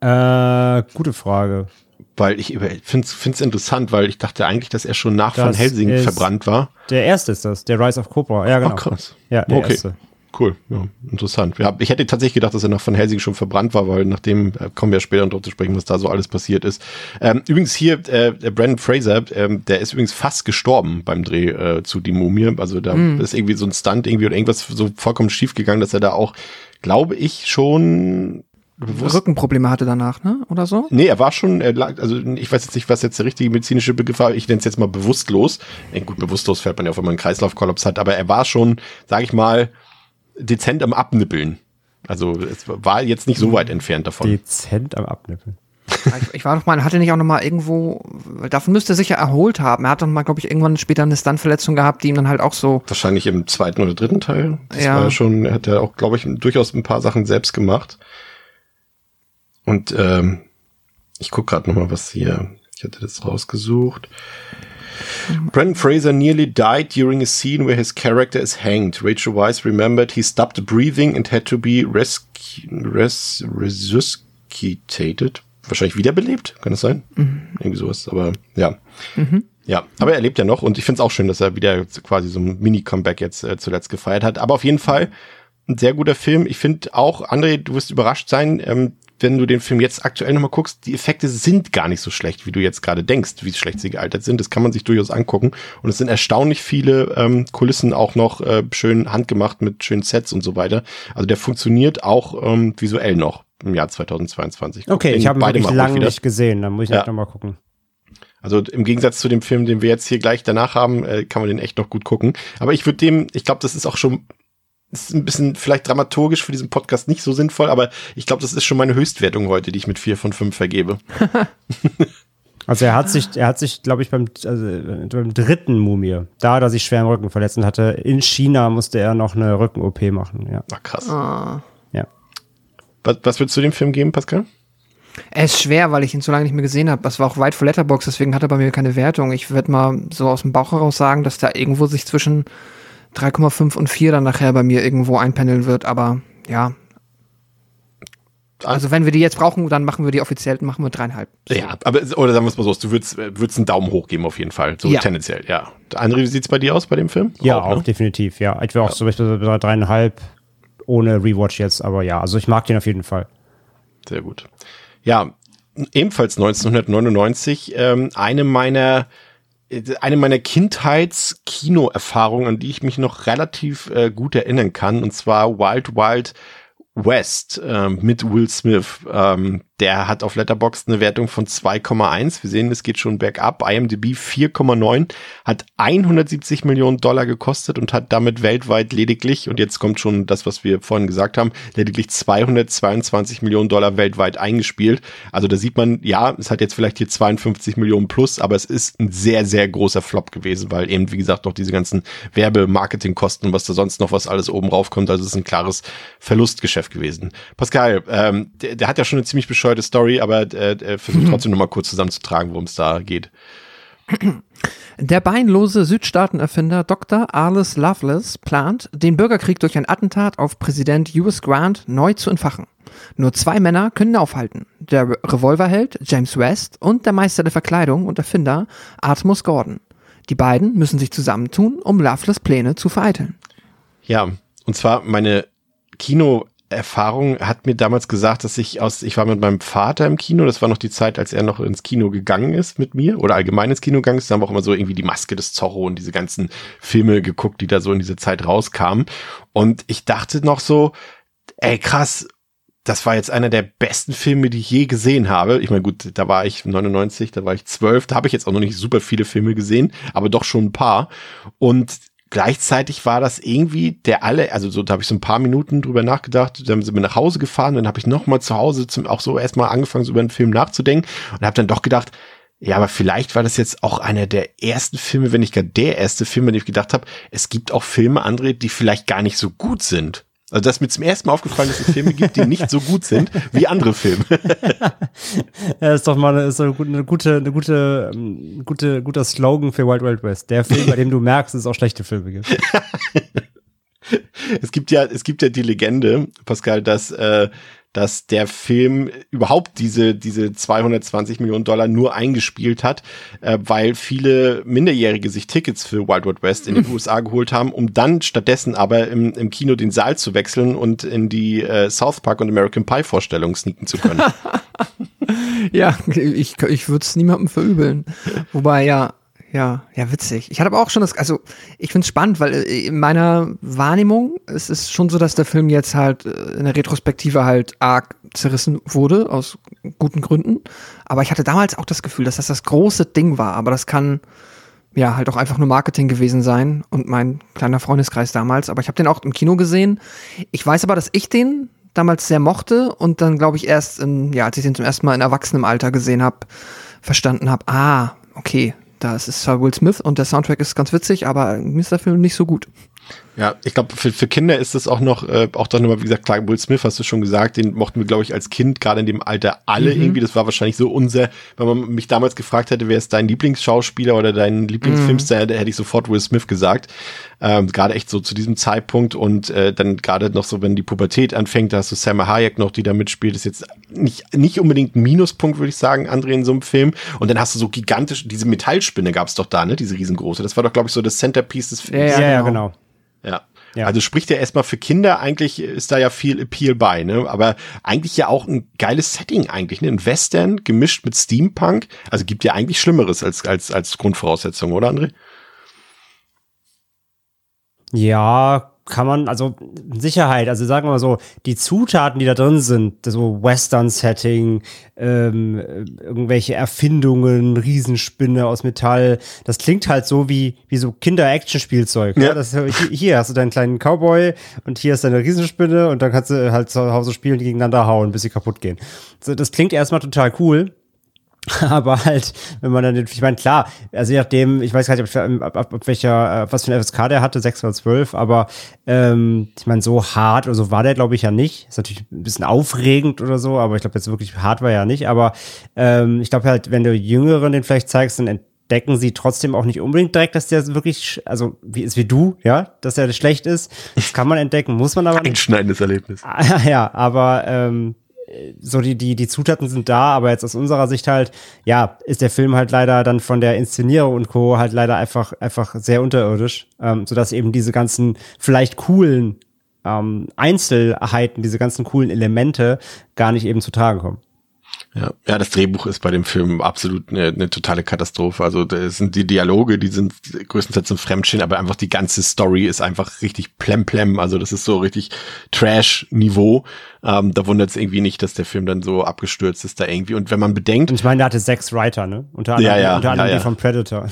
Äh, gute Frage. Weil ich finde es interessant, weil ich dachte eigentlich, dass er schon nach das Van Helsing verbrannt war. Der erste ist das, der Rise of Cobra. Ja, genau. Oh, krass. Ja, der okay. erste. Cool, ja, interessant. Ja, ich hätte tatsächlich gedacht, dass er nach Van Helsing schon verbrannt war, weil nachdem äh, kommen wir später darauf zu sprechen, was da so alles passiert ist. Ähm, übrigens hier, äh, Brandon Fraser, ähm, der ist übrigens fast gestorben beim Dreh äh, zu Die Mumie. Also da mm. ist irgendwie so ein Stunt irgendwie oder irgendwas so vollkommen schief gegangen, dass er da auch, glaube ich, schon Rückenprobleme hatte danach, ne? Oder so? Nee, er war schon, er lag, also ich weiß jetzt nicht, was jetzt der richtige medizinische Begriff war, ich nenne es jetzt mal bewusstlos. Gut, bewusstlos fällt man ja auf, wenn man einen Kreislaufkollaps hat, aber er war schon, sage ich mal, dezent am Abnippeln. Also es war jetzt nicht so weit entfernt davon. Dezent am Abnippeln. Ich, ich, war doch mal, hatte nicht auch noch mal irgendwo, davon müsste er sich ja erholt haben. Er hat doch mal, glaube ich, irgendwann später eine Stuntverletzung gehabt, die ihm dann halt auch so. Wahrscheinlich im zweiten oder dritten Teil. Das ja. war ja schon, er hat ja auch, glaube ich, durchaus ein paar Sachen selbst gemacht. Und ähm, ich guck gerade noch mal, was hier. Ich hatte das rausgesucht. Brendan Fraser nearly died during a scene where his character is hanged. Rachel Weisz remembered he stopped breathing and had to be rescu res resuscitated. Wahrscheinlich wiederbelebt, kann das sein? Mhm. Irgendwie sowas, aber ja. Mhm. Ja, aber er lebt ja noch und ich finde es auch schön, dass er wieder quasi so ein Mini-Comeback jetzt äh, zuletzt gefeiert hat. Aber auf jeden Fall ein sehr guter Film. Ich finde auch, André, du wirst überrascht sein, ähm, wenn du den Film jetzt aktuell nochmal guckst, die Effekte sind gar nicht so schlecht, wie du jetzt gerade denkst, wie schlecht sie gealtert sind. Das kann man sich durchaus angucken. Und es sind erstaunlich viele ähm, Kulissen auch noch äh, schön handgemacht mit schönen Sets und so weiter. Also der funktioniert auch ähm, visuell noch im Jahr 2022. Okay, ich habe ihn wirklich lange nicht gesehen, dann muss ich ja. noch mal gucken. Also im Gegensatz zu dem Film, den wir jetzt hier gleich danach haben, äh, kann man den echt noch gut gucken. Aber ich würde dem, ich glaube, das ist auch schon ist ein bisschen vielleicht dramaturgisch für diesen Podcast nicht so sinnvoll, aber ich glaube, das ist schon meine Höchstwertung heute, die ich mit vier von fünf vergebe. also er hat sich, er hat sich, glaube ich, beim, also beim dritten Mumie, da er sich schwer im Rücken verletzt hatte, in China musste er noch eine Rücken-OP machen. Ja. Ach, krass. Ah. Ja. Was, was würdest du dem Film geben, Pascal? Er ist schwer, weil ich ihn so lange nicht mehr gesehen habe. Das war auch weit vor Letterbox, deswegen hat er bei mir keine Wertung. Ich würde mal so aus dem Bauch heraus sagen, dass da irgendwo sich zwischen 3,5 und 4 dann nachher bei mir irgendwo einpendeln wird, aber ja. Also wenn wir die jetzt brauchen, dann machen wir die offiziell, machen wir dreieinhalb. So. Ja, aber oder sagen wir es mal so, du würdest, würdest einen Daumen hoch geben auf jeden Fall, so ja. tendenziell, ja. André, wie sieht's bei dir aus bei dem Film? Ja, auch, auch ne? definitiv, ja. Ich wäre auch ja. zum Beispiel bei dreieinhalb ohne Rewatch jetzt, aber ja, also ich mag den auf jeden Fall. Sehr gut. Ja, ebenfalls 1999, ähm, eine meiner eine meiner Kindheitskinoerfahrungen, an die ich mich noch relativ äh, gut erinnern kann, und zwar Wild Wild West äh, mit Will Smith. Ähm, der hat auf Letterboxd eine Wertung von 2,1. Wir sehen, es geht schon bergab. IMDb 4,9. Hat 170 Millionen Dollar gekostet und hat damit weltweit lediglich, und jetzt kommt schon das, was wir vorhin gesagt haben, lediglich 222 Millionen Dollar weltweit eingespielt. Also da sieht man, ja, es hat jetzt vielleicht hier 52 Millionen plus, aber es ist ein sehr, sehr großer Flop gewesen, weil eben, wie gesagt, noch diese ganzen Werbe-Marketing-Kosten, was da sonst noch was alles oben raufkommt. Also es ist ein klares Verlustgeschäft gewesen. Pascal, ähm, der, der hat ja schon eine ziemlich bescheuerte bescheuerte Story, aber äh, versucht mhm. trotzdem nochmal kurz zusammenzutragen, worum es da geht. Der beinlose Südstaatenerfinder Dr. Arliss Loveless plant, den Bürgerkrieg durch ein Attentat auf Präsident US Grant neu zu entfachen. Nur zwei Männer können aufhalten. Der Re- Revolverheld James West und der Meister der Verkleidung und Erfinder Artemus Gordon. Die beiden müssen sich zusammentun, um Loveless Pläne zu vereiteln. Ja, und zwar meine Kinoerfahrung hat mir damals gesagt, dass ich aus, ich war mit meinem Vater im Kino, das war noch die Zeit, als er noch ins Kino gegangen ist mit mir oder allgemein ins Kino gegangen ist, da haben wir auch immer so irgendwie die Maske des Zorro und diese ganzen Filme geguckt, die da so in diese Zeit rauskamen. Und ich dachte noch so, ey krass, das war jetzt einer der besten Filme, die ich je gesehen habe. Ich meine, gut, da war ich 99, da war ich 12, da habe ich jetzt auch noch nicht super viele Filme gesehen, aber doch schon ein paar. Und gleichzeitig war das irgendwie der alle, also so, da habe ich so ein paar Minuten drüber nachgedacht, dann sind wir nach Hause gefahren, dann habe ich noch mal zu Hause zum, auch so erstmal angefangen, so über den Film nachzudenken und habe dann doch gedacht, ja, aber vielleicht war das jetzt auch einer der ersten Filme, wenn nicht gar der erste Film, an dem ich gedacht habe, es gibt auch Filme, André, die vielleicht gar nicht so gut sind. Also das ist mir zum ersten Mal aufgefallen, dass es Filme gibt, die nicht so gut sind wie andere Filme. Ja, ist doch mal eine, ist doch eine gute, eine gute, ähm, gute, guter Slogan für Wild Wild West. Der Film, bei dem du merkst, dass es auch schlechte Filme gibt. Es gibt ja, es gibt ja die Legende, Pascal, dass, äh, dass der Film überhaupt diese, diese 220 Millionen Dollar nur eingespielt hat, äh, weil viele Minderjährige sich Tickets für Wild Wild West in den USA geholt haben, um dann stattdessen aber im, im Kino den Saal zu wechseln und in die äh, South Park und American Pie Vorstellung sneaken zu können. Ja, ich, ich würde es niemandem verübeln. Wobei, ja, ja, ja, witzig. Ich hatte aber auch schon das, also ich finde es spannend, weil äh, in meiner Wahrnehmung es ist schon so, dass der Film jetzt halt äh, in der Retrospektive halt arg zerrissen wurde, aus guten Gründen. Aber ich hatte damals auch das Gefühl, dass das das große Ding war. Aber das kann ja halt auch einfach nur Marketing gewesen sein und mein kleiner Freundeskreis damals. Aber ich habe den auch im Kino gesehen. Ich weiß aber, dass ich den damals sehr mochte und dann glaube ich erst, in, ja, als ich den zum ersten Mal in erwachsenem Alter gesehen habe, verstanden habe, ah, okay, da ist es zwar Will Smith und der Soundtrack ist ganz witzig, aber mir ist der Film nicht so gut. Ja, ich glaube, für, für Kinder ist das auch noch, äh, auch dann nochmal, wie gesagt, klar, Will Smith hast du schon gesagt, den mochten wir, glaube ich, als Kind, gerade in dem Alter, alle Mhm. irgendwie. Das war wahrscheinlich so unser, wenn man mich damals gefragt hätte, wer ist dein Lieblingsschauspieler oder dein Lieblingsfilmstar, Mhm. da hätte ich sofort Will Smith gesagt. Ähm, gerade echt so zu diesem Zeitpunkt und äh, dann gerade noch so, wenn die Pubertät anfängt, da hast du Salma Hayek noch, die da mitspielt, ist jetzt nicht, nicht unbedingt ein Minuspunkt, würde ich sagen, André, in so einem Film. Und dann hast du so gigantisch, diese Metallspinne gab's doch da, ne, diese riesengroße. Das war doch, glaube ich, so das Centerpiece des Films. Ja, Ja, ja, genau. Ja. Ja. Also spricht ja erstmal für Kinder, eigentlich ist da ja viel Appeal bei, ne? Aber eigentlich ja auch ein geiles Setting eigentlich, ne? Ein Western gemischt mit Steampunk. Also gibt ja eigentlich Schlimmeres als, als, als Grundvoraussetzung, oder André? Ja, kann man, also Sicherheit, also sagen wir mal so, die Zutaten, die da drin sind, so Western-Setting, ähm, äh, irgendwelche Erfindungen, Riesenspinne aus Metall, das klingt halt so wie, wie so Kinder-Action-Spielzeug. Ja. Ja. Das, hier, hier hast du deinen kleinen Cowboy und hier ist deine Riesenspinne und dann kannst du halt zu Hause spielen, die gegeneinander hauen, bis sie kaputt gehen. So, das klingt erstmal total cool. Aber halt, wenn man dann, den- ich meine, klar, also je nachdem, ich weiß gar nicht, ob, ob, ob, ob welcher, äh, was für ein FSK der hatte, 6 oder 12, aber ähm, ich meine, so hart oder so war der, glaube ich, ja nicht. Ist natürlich ein bisschen aufregend oder so, aber ich glaube, jetzt wirklich hart war er ja nicht. Aber ähm, ich glaube halt, wenn du Jüngeren den vielleicht zeigst, dann entdecken sie trotzdem auch nicht unbedingt direkt, dass der wirklich, also wie ist wie du, ja, dass der schlecht ist. Das kann man entdecken, muss man aber. Einschneidendes Erlebnis. Ja, aber ähm, so die, die, die Zutaten sind da, aber jetzt aus unserer Sicht halt, ja, ist der Film halt leider dann von der Inszenierung und Co. halt leider einfach, einfach sehr unterirdisch, ähm, sodass eben diese ganzen vielleicht coolen ähm, Einzelheiten, diese ganzen coolen Elemente gar nicht eben zu tragen kommen. Ja. ja, das Drehbuch ist bei dem Film absolut eine, eine totale Katastrophe. Also das sind die Dialoge, die sind größtenteils ein Fremdschirm, aber einfach die ganze Story ist einfach richtig plemplem. Also das ist so richtig Trash-Niveau. Ähm, da wundert es irgendwie nicht, dass der Film dann so abgestürzt ist da irgendwie. Und wenn man bedenkt, Und ich meine, der hatte sechs Writer, ne? Unter anderem, Ja, ja, unter anderem ja, ja. die von Predator.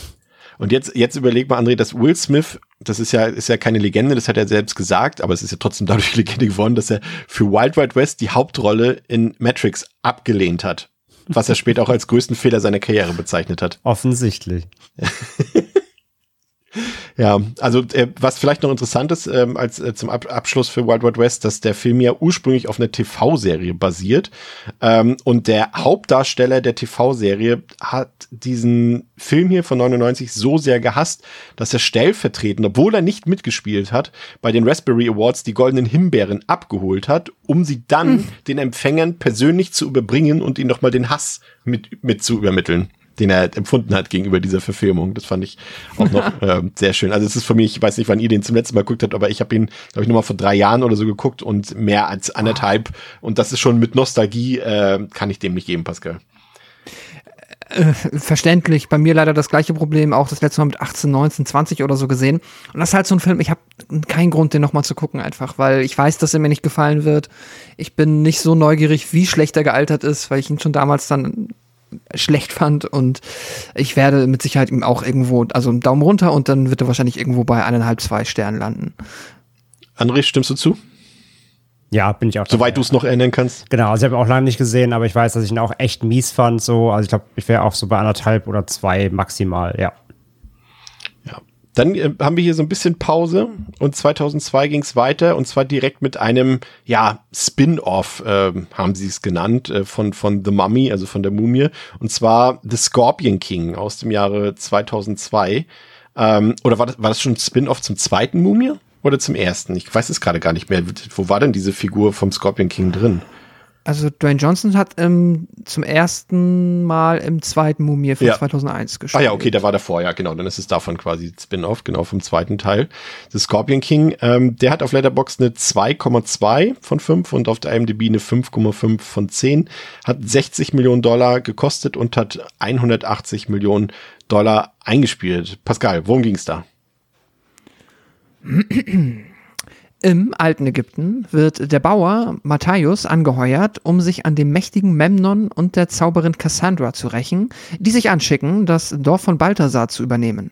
Und jetzt, jetzt überleg mal, André, dass Will Smith, das ist ja, ist ja keine Legende, das hat er selbst gesagt, aber es ist ja trotzdem dadurch Legende geworden, dass er für Wild Wild West die Hauptrolle in Matrix abgelehnt hat. Was er später auch als größten Fehler seiner Karriere bezeichnet hat. Offensichtlich. Ja, also äh, was vielleicht noch interessant ist ähm, als äh, zum Ab Abschluss für Wild Wild West, dass der Film ja ursprünglich auf einer TV-Serie basiert ähm, und der Hauptdarsteller der TV-Serie hat diesen Film hier von 99 so sehr gehasst, dass er stellvertretend, obwohl er nicht mitgespielt hat, bei den Raspberry Awards die goldenen Himbeeren abgeholt hat, um sie dann hm. den Empfängern persönlich zu überbringen und ihnen nochmal den Hass mit, mit zu übermitteln den er empfunden hat gegenüber dieser Verfilmung. Das fand ich auch noch äh, sehr schön. Also es ist für mich, ich weiß nicht, wann ihr den zum letzten Mal geguckt habt, aber ich habe ihn, glaube ich, nur mal vor drei Jahren oder so geguckt und mehr als anderthalb. Und das ist schon mit Nostalgie, äh, kann ich dem nicht geben, Pascal. Äh, verständlich. Bei mir leider das gleiche Problem, auch das letzte Mal mit 18, 19, 20 oder so gesehen. Und das ist halt so ein Film, ich habe keinen Grund, den nochmal zu gucken, einfach, weil ich weiß, dass er mir nicht gefallen wird. Ich bin nicht so neugierig, wie schlecht er gealtert ist, weil ich ihn schon damals dann schlecht fand und ich werde mit Sicherheit ihm auch irgendwo, also einen Daumen runter und dann wird er wahrscheinlich irgendwo bei eineinhalb, zwei Sternen landen. André, stimmst du zu? Ja, bin ich auch. Soweit du es noch erinnern kannst. Genau, also ich habe ihn auch lange nicht gesehen, aber ich weiß, dass ich ihn auch echt mies fand. So, also ich glaube, ich wäre auch so bei anderthalb oder zwei maximal, ja. Dann äh, haben wir hier so ein bisschen Pause und 2002 ging es weiter und zwar direkt mit einem ja Spin-off äh, haben sie es genannt äh, von von The Mummy, also von der Mumie und zwar The Scorpion King aus dem Jahre 2002. Ähm, oder war das, war das schon Spin-off zum zweiten Mumie oder zum ersten? Ich weiß es gerade gar nicht mehr. Wo war denn diese Figur vom Scorpion King drin? Also Dwayne Johnson hat ähm, zum ersten Mal im zweiten Mumie von ja. 2001 gespielt. Ah ja, okay, der war davor, ja genau. Dann ist es davon quasi Spin-off, genau vom zweiten Teil. The Scorpion King, ähm, der hat auf Letterboxd eine 2,2 von 5 und auf der IMDb eine 5,5 von 10. Hat 60 Millionen Dollar gekostet und hat 180 Millionen Dollar eingespielt. Pascal, worum ging's da? Im alten Ägypten wird der Bauer Matthäus angeheuert, um sich an dem mächtigen Memnon und der Zauberin Cassandra zu rächen, die sich anschicken, das Dorf von Balthasar zu übernehmen.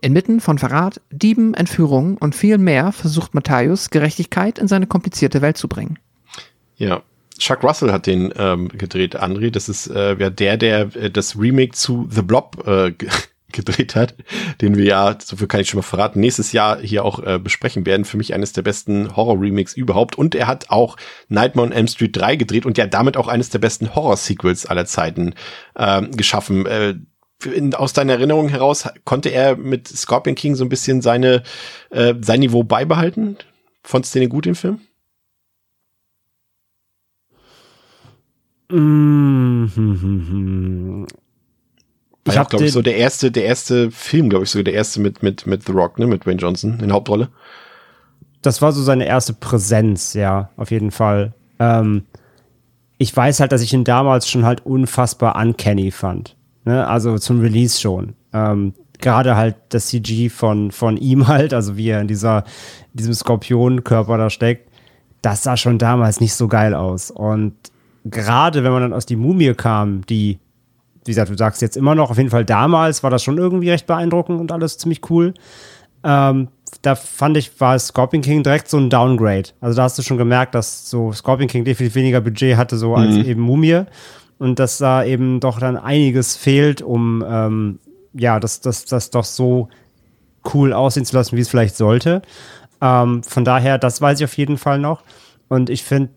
Inmitten von Verrat, Dieben, Entführungen und viel mehr versucht Matthäus Gerechtigkeit in seine komplizierte Welt zu bringen. Ja, Chuck Russell hat den ähm, gedreht, André. Das ist äh, ja der, der äh, das Remake zu The Blob äh, gedreht hat, den wir ja, so viel kann ich schon mal verraten, nächstes Jahr hier auch äh, besprechen werden. Für mich eines der besten Horror-Remakes überhaupt. Und er hat auch Nightmare on Elm Street 3 gedreht und ja damit auch eines der besten Horror-Sequels aller Zeiten äh, geschaffen. Äh, in, aus deiner Erinnerung heraus, konnte er mit Scorpion King so ein bisschen seine, äh, sein Niveau beibehalten? Fandest du den gut, den Film? Mm -hmm. Ich habe, glaube ich, so der erste, der erste Film, glaube ich, so der erste mit, mit, mit The Rock, ne, mit Wayne Johnson in Hauptrolle. Das war so seine erste Präsenz, ja, auf jeden Fall. Ähm, ich weiß halt, dass ich ihn damals schon halt unfassbar uncanny fand. Ne? Also zum Release schon. Ähm, Gerade halt das CG von, von ihm halt, also wie er in dieser, diesem Skorpionkörper da steckt, das sah schon damals nicht so geil aus. Und gerade wenn man dann aus die Mumie kam, die wie gesagt, du sagst jetzt immer noch, auf jeden Fall damals war das schon irgendwie recht beeindruckend und alles ziemlich cool. Ähm, da fand ich, war Scorpion King direkt so ein Downgrade. Also da hast du schon gemerkt, dass so Scorpion King definitiv weniger Budget hatte, so als mhm. eben Mumie. Und dass da eben doch dann einiges fehlt, um ähm, ja, das, das, das doch so cool aussehen zu lassen, wie es vielleicht sollte. Ähm, von daher, das weiß ich auf jeden Fall noch. Und ich finde,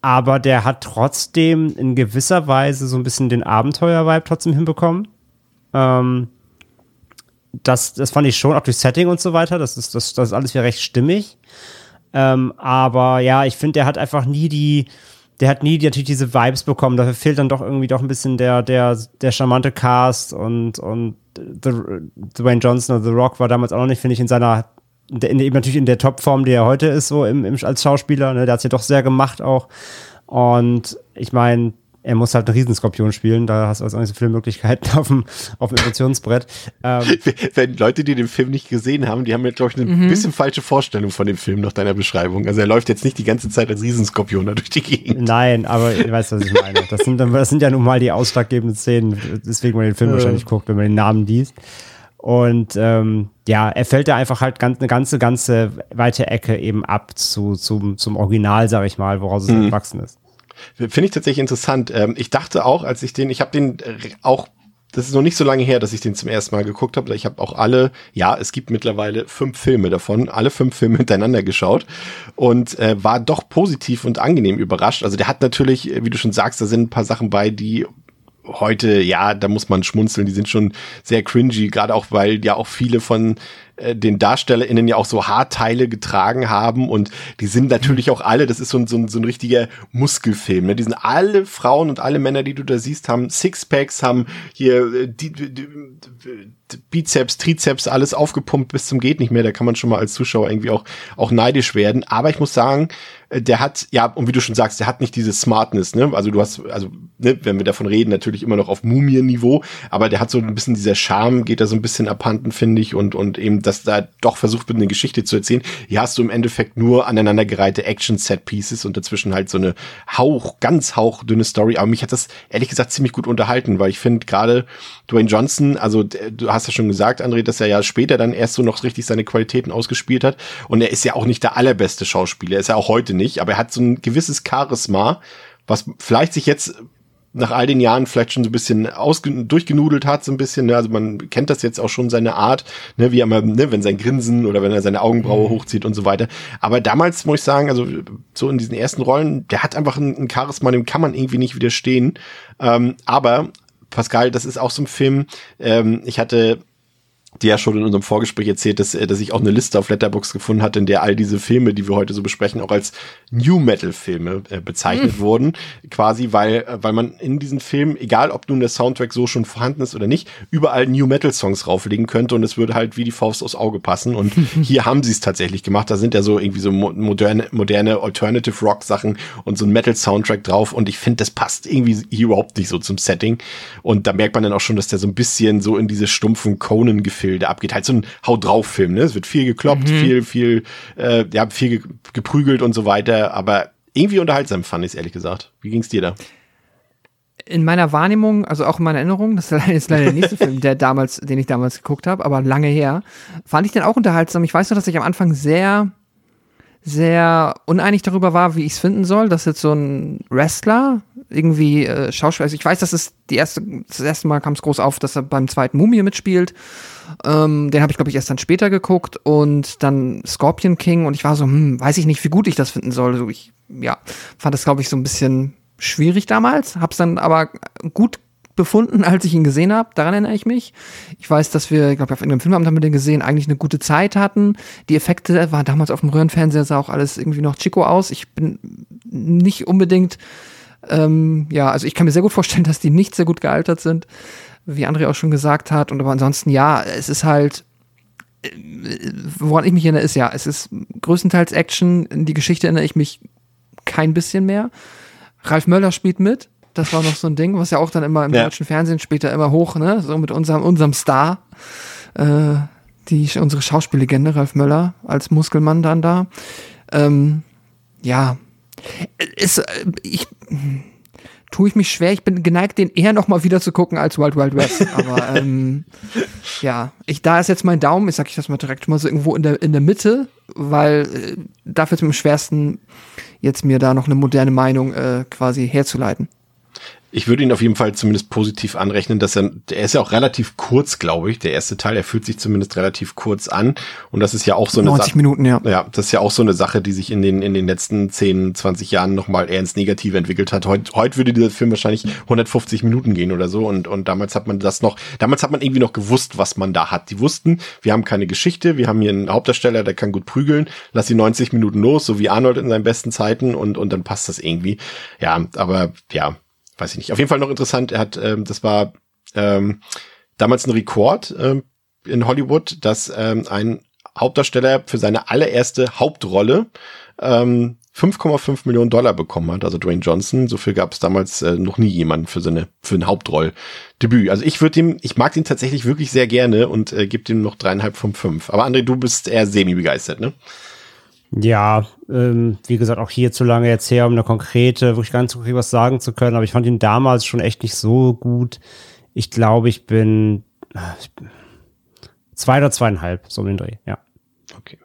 aber der hat trotzdem in gewisser Weise so ein bisschen den Abenteuer-Vibe trotzdem hinbekommen. Ähm, das, das fand ich schon, auch durch Setting und so weiter. Das ist, das, das ist alles wieder recht stimmig. Ähm, aber ja, ich finde, der hat einfach nie die, der hat nie die, natürlich diese Vibes bekommen. Dafür fehlt dann doch irgendwie doch ein bisschen der, der, der charmante Cast und, und The, Dwayne Johnson oder The Rock war damals auch noch nicht, finde ich, in seiner in, in, eben natürlich in der Topform, die er heute ist, so im, im, als Schauspieler. Ne? Der hat es ja doch sehr gemacht auch. Und ich meine, er muss halt einen Riesenskorpion spielen, da hast du also auch nicht so viele Möglichkeiten auf dem, auf dem Emotionsbrett. Ähm, Wenn Leute, die den Film nicht gesehen haben, die haben ja, glaube ich, eine mhm. bisschen falsche Vorstellung von dem Film nach deiner Beschreibung. Also er läuft jetzt nicht die ganze Zeit als Riesenskorpion da durch die Gegend. Nein, aber ich weiß, was ich meine. Das sind, das sind ja nun mal die ausschlaggebenden Szenen, deswegen man den Film äh. wahrscheinlich guckt, wenn man den Namen liest. Und ähm, ja, er fällt da einfach halt ganz, eine ganze, ganze weite Ecke eben ab zu, zum, zum Original, sag ich mal, woraus es mhm. entwachsen ist. Finde ich tatsächlich interessant. Ähm, ich dachte auch, als ich den, ich habe den äh, auch das ist noch nicht so lange her, dass ich den zum ersten Mal geguckt habe. Ich habe auch alle, ja, es gibt mittlerweile fünf Filme davon, alle fünf Filme hintereinander geschaut und äh, war doch positiv und angenehm überrascht. Also der hat natürlich, wie du schon sagst, da sind ein paar Sachen bei, die heute, ja, da muss man schmunzeln, die sind schon sehr cringy, gerade auch, weil ja auch viele von äh, den DarstellerInnen ja auch so Haarteile getragen haben und die sind natürlich auch alle, das ist so ein, so ein, so ein richtiger Muskelfilm, ne? Die sind alle Frauen und alle Männer, die du da siehst, haben Sixpacks, haben hier äh, die, die, die, Bizeps, Trizeps, alles aufgepumpt bis zum geht nicht mehr. Da kann man schon mal als Zuschauer irgendwie auch, auch neidisch werden. Aber ich muss sagen, äh, der hat, ja, und wie du schon sagst, der hat nicht diese Smartness, ne? Also du hast, also, ne, wenn wir davon reden, natürlich immer noch auf Mumien-Niveau, aber der hat so ein bisschen dieser Charme, geht da so ein bisschen abhanden, finde ich, und, und eben, dass da doch versucht wird, eine Geschichte zu erzählen. Hier hast du im Endeffekt nur aneinandergereihte Action-Set-Pieces und dazwischen halt so eine hauch, ganz hauchdünne Story. Aber mich hat das ehrlich gesagt ziemlich gut unterhalten, weil ich finde gerade Dwayne Johnson, also du hast ja schon gesagt, André, dass er ja später dann erst so noch richtig seine Qualitäten ausgespielt hat. Und er ist ja auch nicht der allerbeste Schauspieler, er ist ja auch heute nicht, aber er hat so ein gewisses Charisma, was vielleicht sich jetzt nach all den Jahren vielleicht schon so ein bisschen durchgenudelt hat, so ein bisschen. Ne? Also man kennt das jetzt auch schon seine Art, ne? wie er mal, ne? wenn sein Grinsen oder wenn er seine Augenbraue mhm. hochzieht und so weiter. Aber damals muss ich sagen, also so in diesen ersten Rollen, der hat einfach ein, ein Charisma, dem kann man irgendwie nicht widerstehen. Ähm, aber Pascal, das ist auch so ein Film. Ähm, ich hatte die ja schon in unserem Vorgespräch erzählt, dass, äh, dass ich auch eine Liste auf Letterbox gefunden hatte, in der all diese Filme, die wir heute so besprechen, auch als New Metal Filme äh, bezeichnet mhm. wurden, quasi, weil äh, weil man in diesen Filmen, egal ob nun der Soundtrack so schon vorhanden ist oder nicht, überall New Metal Songs rauflegen könnte und es würde halt wie die Faust aufs Auge passen und hier haben sie es tatsächlich gemacht. Da sind ja so irgendwie so moderne moderne Alternative Rock Sachen und so ein Metal Soundtrack drauf und ich finde, das passt irgendwie hier überhaupt nicht so zum Setting und da merkt man dann auch schon, dass der so ein bisschen so in diese stumpfen Conan Gefilde abgeht. Halt so ein Hau drauf Film, ne? Es wird viel gekloppt, mhm. viel, viel, äh, ja, viel ge geprügelt und so weiter, aber irgendwie unterhaltsam fand ich es ehrlich gesagt. Wie ging's dir da? in meiner Wahrnehmung, also auch in meiner Erinnerung, das ist leider der nächste Film, der damals, den ich damals geguckt habe, aber lange her, fand ich den auch unterhaltsam. Ich weiß noch, dass ich am Anfang sehr, sehr uneinig darüber war, wie ich es finden soll, dass jetzt so ein Wrestler irgendwie äh, Schauspieler, also ich weiß, dass es die erste, das erste Mal kam es groß auf, dass er beim zweiten Mumie mitspielt. Ähm, den habe ich, glaube ich, erst dann später geguckt und dann Scorpion King und ich war so, hm, weiß ich nicht, wie gut ich das finden soll. Also ich, ja, fand das, glaube ich, so ein bisschen schwierig damals, hab's dann aber gut befunden, als ich ihn gesehen habe. Daran erinnere ich mich. Ich weiß, dass wir, ich glaube, auf irgendeinem Film haben wir den gesehen, eigentlich eine gute Zeit hatten. Die Effekte waren damals auf dem Röhrenfernseher, sah auch alles irgendwie noch Chico aus. Ich bin nicht unbedingt, ähm, ja, also ich kann mir sehr gut vorstellen, dass die nicht sehr gut gealtert sind, wie André auch schon gesagt hat. Und aber ansonsten, ja, es ist halt, äh, woran ich mich erinnere, ist ja, es ist größtenteils Action. Die Geschichte erinnere ich mich kein bisschen mehr. Ralf Möller spielt mit. Das war noch so ein Ding, was ja auch dann immer im ja. deutschen Fernsehen später immer hoch, ne? So mit unserem, unserem Star. Äh, die, unsere Schauspiellegende, Ralf Möller, als Muskelmann dann da. Ähm, ja. Ist, äh, ich, tue ich mich schwer. Ich bin geneigt, den eher noch mal wieder zu gucken als Wild Wild West. Aber ähm, ja, ich da ist jetzt mein Daumen. Ich sag ich das mal direkt mal so irgendwo in der in der Mitte, weil äh, dafür ist es am schwersten jetzt mir da noch eine moderne Meinung äh, quasi herzuleiten ich würde ihn auf jeden Fall zumindest positiv anrechnen, dass er, er ist ja auch relativ kurz, glaube ich, der erste Teil, er fühlt sich zumindest relativ kurz an. Und das ist ja auch so eine 90 Sache. Minuten, ja. Ja, das ist ja auch so eine Sache, die sich in den, in den letzten 10, 20 Jahren nochmal eher ins Negative entwickelt hat. Heute, heute würde dieser Film wahrscheinlich 150 Minuten gehen oder so. Und, und damals hat man das noch, damals hat man irgendwie noch gewusst, was man da hat. Die wussten, wir haben keine Geschichte, wir haben hier einen Hauptdarsteller, der kann gut prügeln, lass die 90 Minuten los, so wie Arnold in seinen besten Zeiten und, und dann passt das irgendwie. Ja, aber ja, weiß ich nicht. Auf jeden Fall noch interessant, er hat, ähm, das war ähm, damals ein Rekord ähm, in Hollywood, dass ähm, ein Hauptdarsteller für seine allererste Hauptrolle ähm, 5,5 Millionen Dollar bekommen hat, also Dwayne Johnson. So viel gab es damals äh, noch nie jemanden für seine für ein Hauptrolldebüt. Also ich würde ihm, ich mag ihn tatsächlich wirklich sehr gerne und äh, gebe ihm noch dreieinhalb von fünf. Aber André, du bist eher semi begeistert, ne? Ja, ähm, wie gesagt, auch hier zu lange jetzt her, um eine konkrete, wirklich ganz konkret was sagen zu können. Aber ich fand ihn damals schon echt nicht so gut. Ich glaube, ich bin, bin zwei oder zweieinhalb, so um den Dreh, ja. Okay.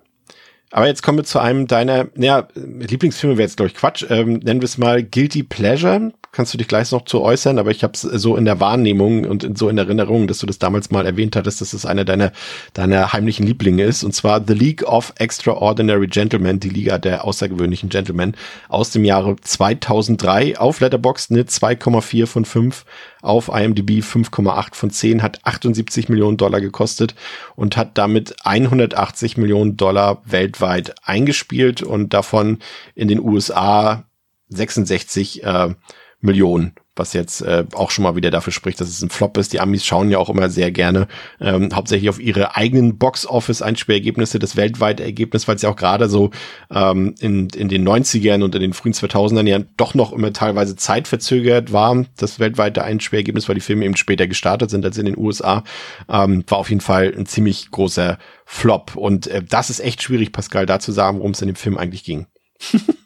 Aber jetzt kommen wir zu einem deiner, naja, Lieblingsfilme wäre jetzt, glaube ich, Quatsch. Ähm, nennen wir es mal Guilty Pleasure. Kannst du dich gleich noch zu äußern, aber ich habe es so in der Wahrnehmung und so in Erinnerung, dass du das damals mal erwähnt hattest, dass es einer deiner, deiner heimlichen Lieblinge ist. Und zwar The League of Extraordinary Gentlemen, die Liga der außergewöhnlichen Gentlemen aus dem Jahre 2003 auf Letterboxd eine 2,4 von 5 auf IMDb 5,8 von 10, hat 78 Millionen Dollar gekostet und hat damit 180 Millionen Dollar weltweit eingespielt und davon in den USA 66 äh, Millionen was jetzt äh, auch schon mal wieder dafür spricht, dass es ein Flop ist. Die Amis schauen ja auch immer sehr gerne ähm, hauptsächlich auf ihre eigenen Box-Office-Einspielergebnisse, das weltweite Ergebnis, weil es ja auch gerade so ähm, in, in den 90ern und in den frühen 2000ern ja doch noch immer teilweise zeitverzögert war, das weltweite Einspielergebnis, weil die Filme eben später gestartet sind als in den USA, ähm, war auf jeden Fall ein ziemlich großer Flop. Und äh, das ist echt schwierig, Pascal, da zu sagen, worum es in dem Film eigentlich ging.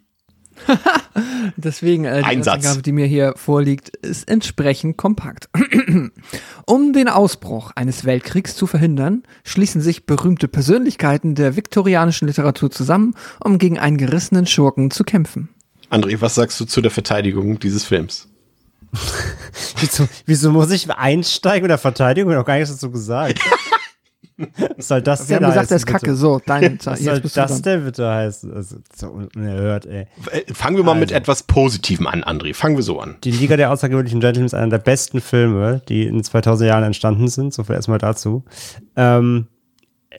Deswegen, äh, die Einsatz. Angabe, die mir hier vorliegt, ist entsprechend kompakt. um den Ausbruch eines Weltkriegs zu verhindern, schließen sich berühmte Persönlichkeiten der viktorianischen Literatur zusammen, um gegen einen gerissenen Schurken zu kämpfen. André, was sagst du zu der Verteidigung dieses Films? Wieso, wieso muss ich einsteigen mit der Verteidigung? Ich habe noch gar nichts dazu gesagt. Was soll das Wir denn haben gesagt, heißen, er ist bitte? kacke. So, dein Was jetzt soll das denn bitte heißen? Also, so unerhört, ey. Äh, Fangen wir mal mit Also. etwas Positivem an, André. Fangen wir so an. Die Liga der außergewöhnlichen Gentlemen ist einer der besten Filme, die in 2000 Jahren entstanden sind. So viel erstmal dazu. Ähm,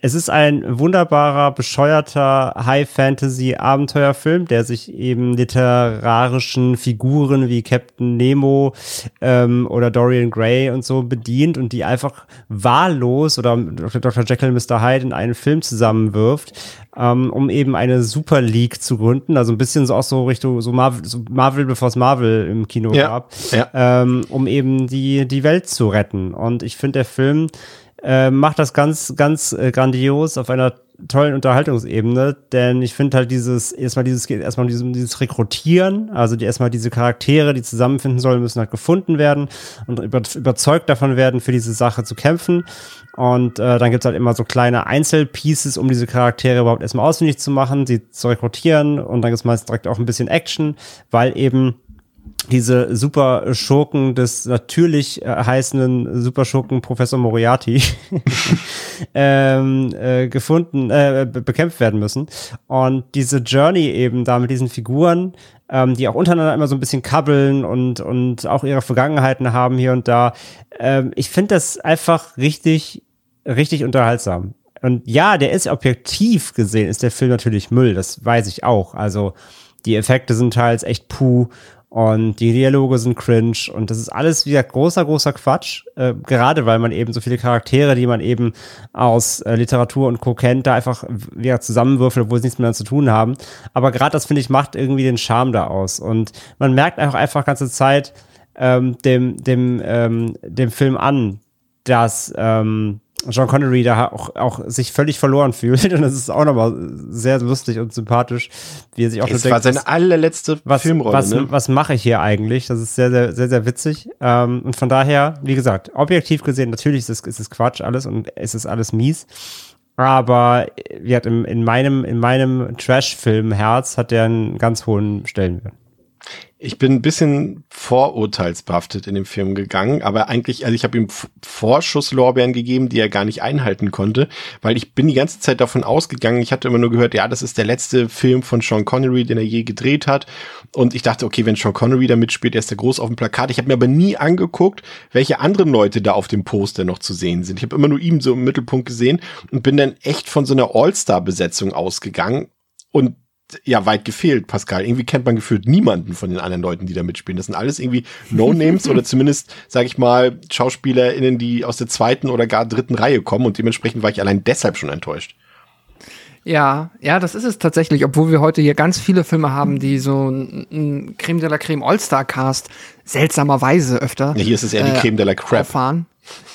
es ist ein wunderbarer, bescheuerter High-Fantasy-Abenteuerfilm, der sich eben literarischen Figuren wie Captain Nemo ähm, oder Dorian Gray und so bedient und die einfach wahllos oder Dr. Jekyll und Mr. Hyde in einen Film zusammenwirft, ähm, um eben eine Super League zu gründen. Also ein bisschen so auch so Richtung so Marvel, so Marvel bevor es Marvel im Kino Ja, gab, ja. ähm, um eben die, die Welt zu retten. Und ich finde, der Film äh, macht das ganz, ganz äh, grandios auf einer tollen Unterhaltungsebene, denn ich finde halt dieses, erstmal dieses, erstmal dieses, dieses Rekrutieren, also die erstmal diese Charaktere, die zusammenfinden sollen, müssen halt gefunden werden und über, überzeugt davon werden, für diese Sache zu kämpfen. Und äh, dann gibt's halt immer so kleine Einzelpieces, um diese Charaktere überhaupt erstmal ausfindig zu machen, sie zu rekrutieren und dann gibt's meist direkt auch ein bisschen Action, weil eben diese super Schurken des natürlich äh, heißenden Superschurken Professor Moriarty ähm, äh, gefunden, äh, be bekämpft werden müssen. Und diese Journey eben da mit diesen Figuren, ähm, die auch untereinander immer so ein bisschen kabbeln und, und auch ihre Vergangenheiten haben hier und da. Ähm, ich finde das einfach richtig, richtig unterhaltsam. Und ja, der ist objektiv gesehen, ist der Film natürlich Müll, das weiß ich auch. Also die Effekte sind teils echt puh und die Dialoge sind cringe und das ist alles wieder großer, großer Quatsch. Äh, gerade weil man eben so viele Charaktere, die man eben aus äh, Literatur und Co. kennt, da einfach wieder zusammenwürfelt, obwohl sie nichts mehr zu tun haben. Aber gerade das, finde ich, macht irgendwie den Charme da aus. Und man merkt auch einfach ganze Zeit ähm, dem, dem, ähm, dem Film an, dass ähm, John Connery da auch, auch sich völlig verloren fühlt. Und das ist auch nochmal sehr lustig und sympathisch, wie er sich auch Es so war denkt, seine allerletzte was, Filmrolle, was, ne? was mache ich hier eigentlich? Das ist sehr, sehr, sehr, sehr witzig. Ähm, und von daher, wie gesagt, objektiv gesehen, natürlich ist es, ist es Quatsch alles und es ist alles mies. Aber wie hat in, in meinem, in meinem Trash-Film-Herz hat der einen ganz hohen Stellenwert. Ich bin ein bisschen vorurteilsbehaftet in den Film gegangen, aber eigentlich, also ich habe ihm Vorschusslorbeeren gegeben, die er gar nicht einhalten konnte, weil ich bin die ganze Zeit davon ausgegangen, ich hatte immer nur gehört, ja, das ist der letzte Film von Sean Connery, den er je gedreht hat. Und ich dachte, okay, wenn Sean Connery da mitspielt, der ist der groß auf dem Plakat. Ich habe mir aber nie angeguckt, welche anderen Leute da auf dem Poster noch zu sehen sind. Ich habe immer nur ihm so im Mittelpunkt gesehen und bin dann echt von so einer All-Star-Besetzung ausgegangen. Und ja, weit gefehlt, Pascal. Irgendwie kennt man gefühlt niemanden von den anderen Leuten, die da mitspielen. Das sind alles irgendwie No-Names oder zumindest, sag ich mal, SchauspielerInnen, die aus der zweiten oder gar dritten Reihe kommen und dementsprechend war ich allein deshalb schon enttäuscht. Ja, ja, das ist es tatsächlich, obwohl wir heute hier ganz viele Filme haben, die so ein, Creme de la Creme All-Star-Cast seltsamerweise öfter Ja, hier ist es eher die äh, Creme de la Crap. auffahren.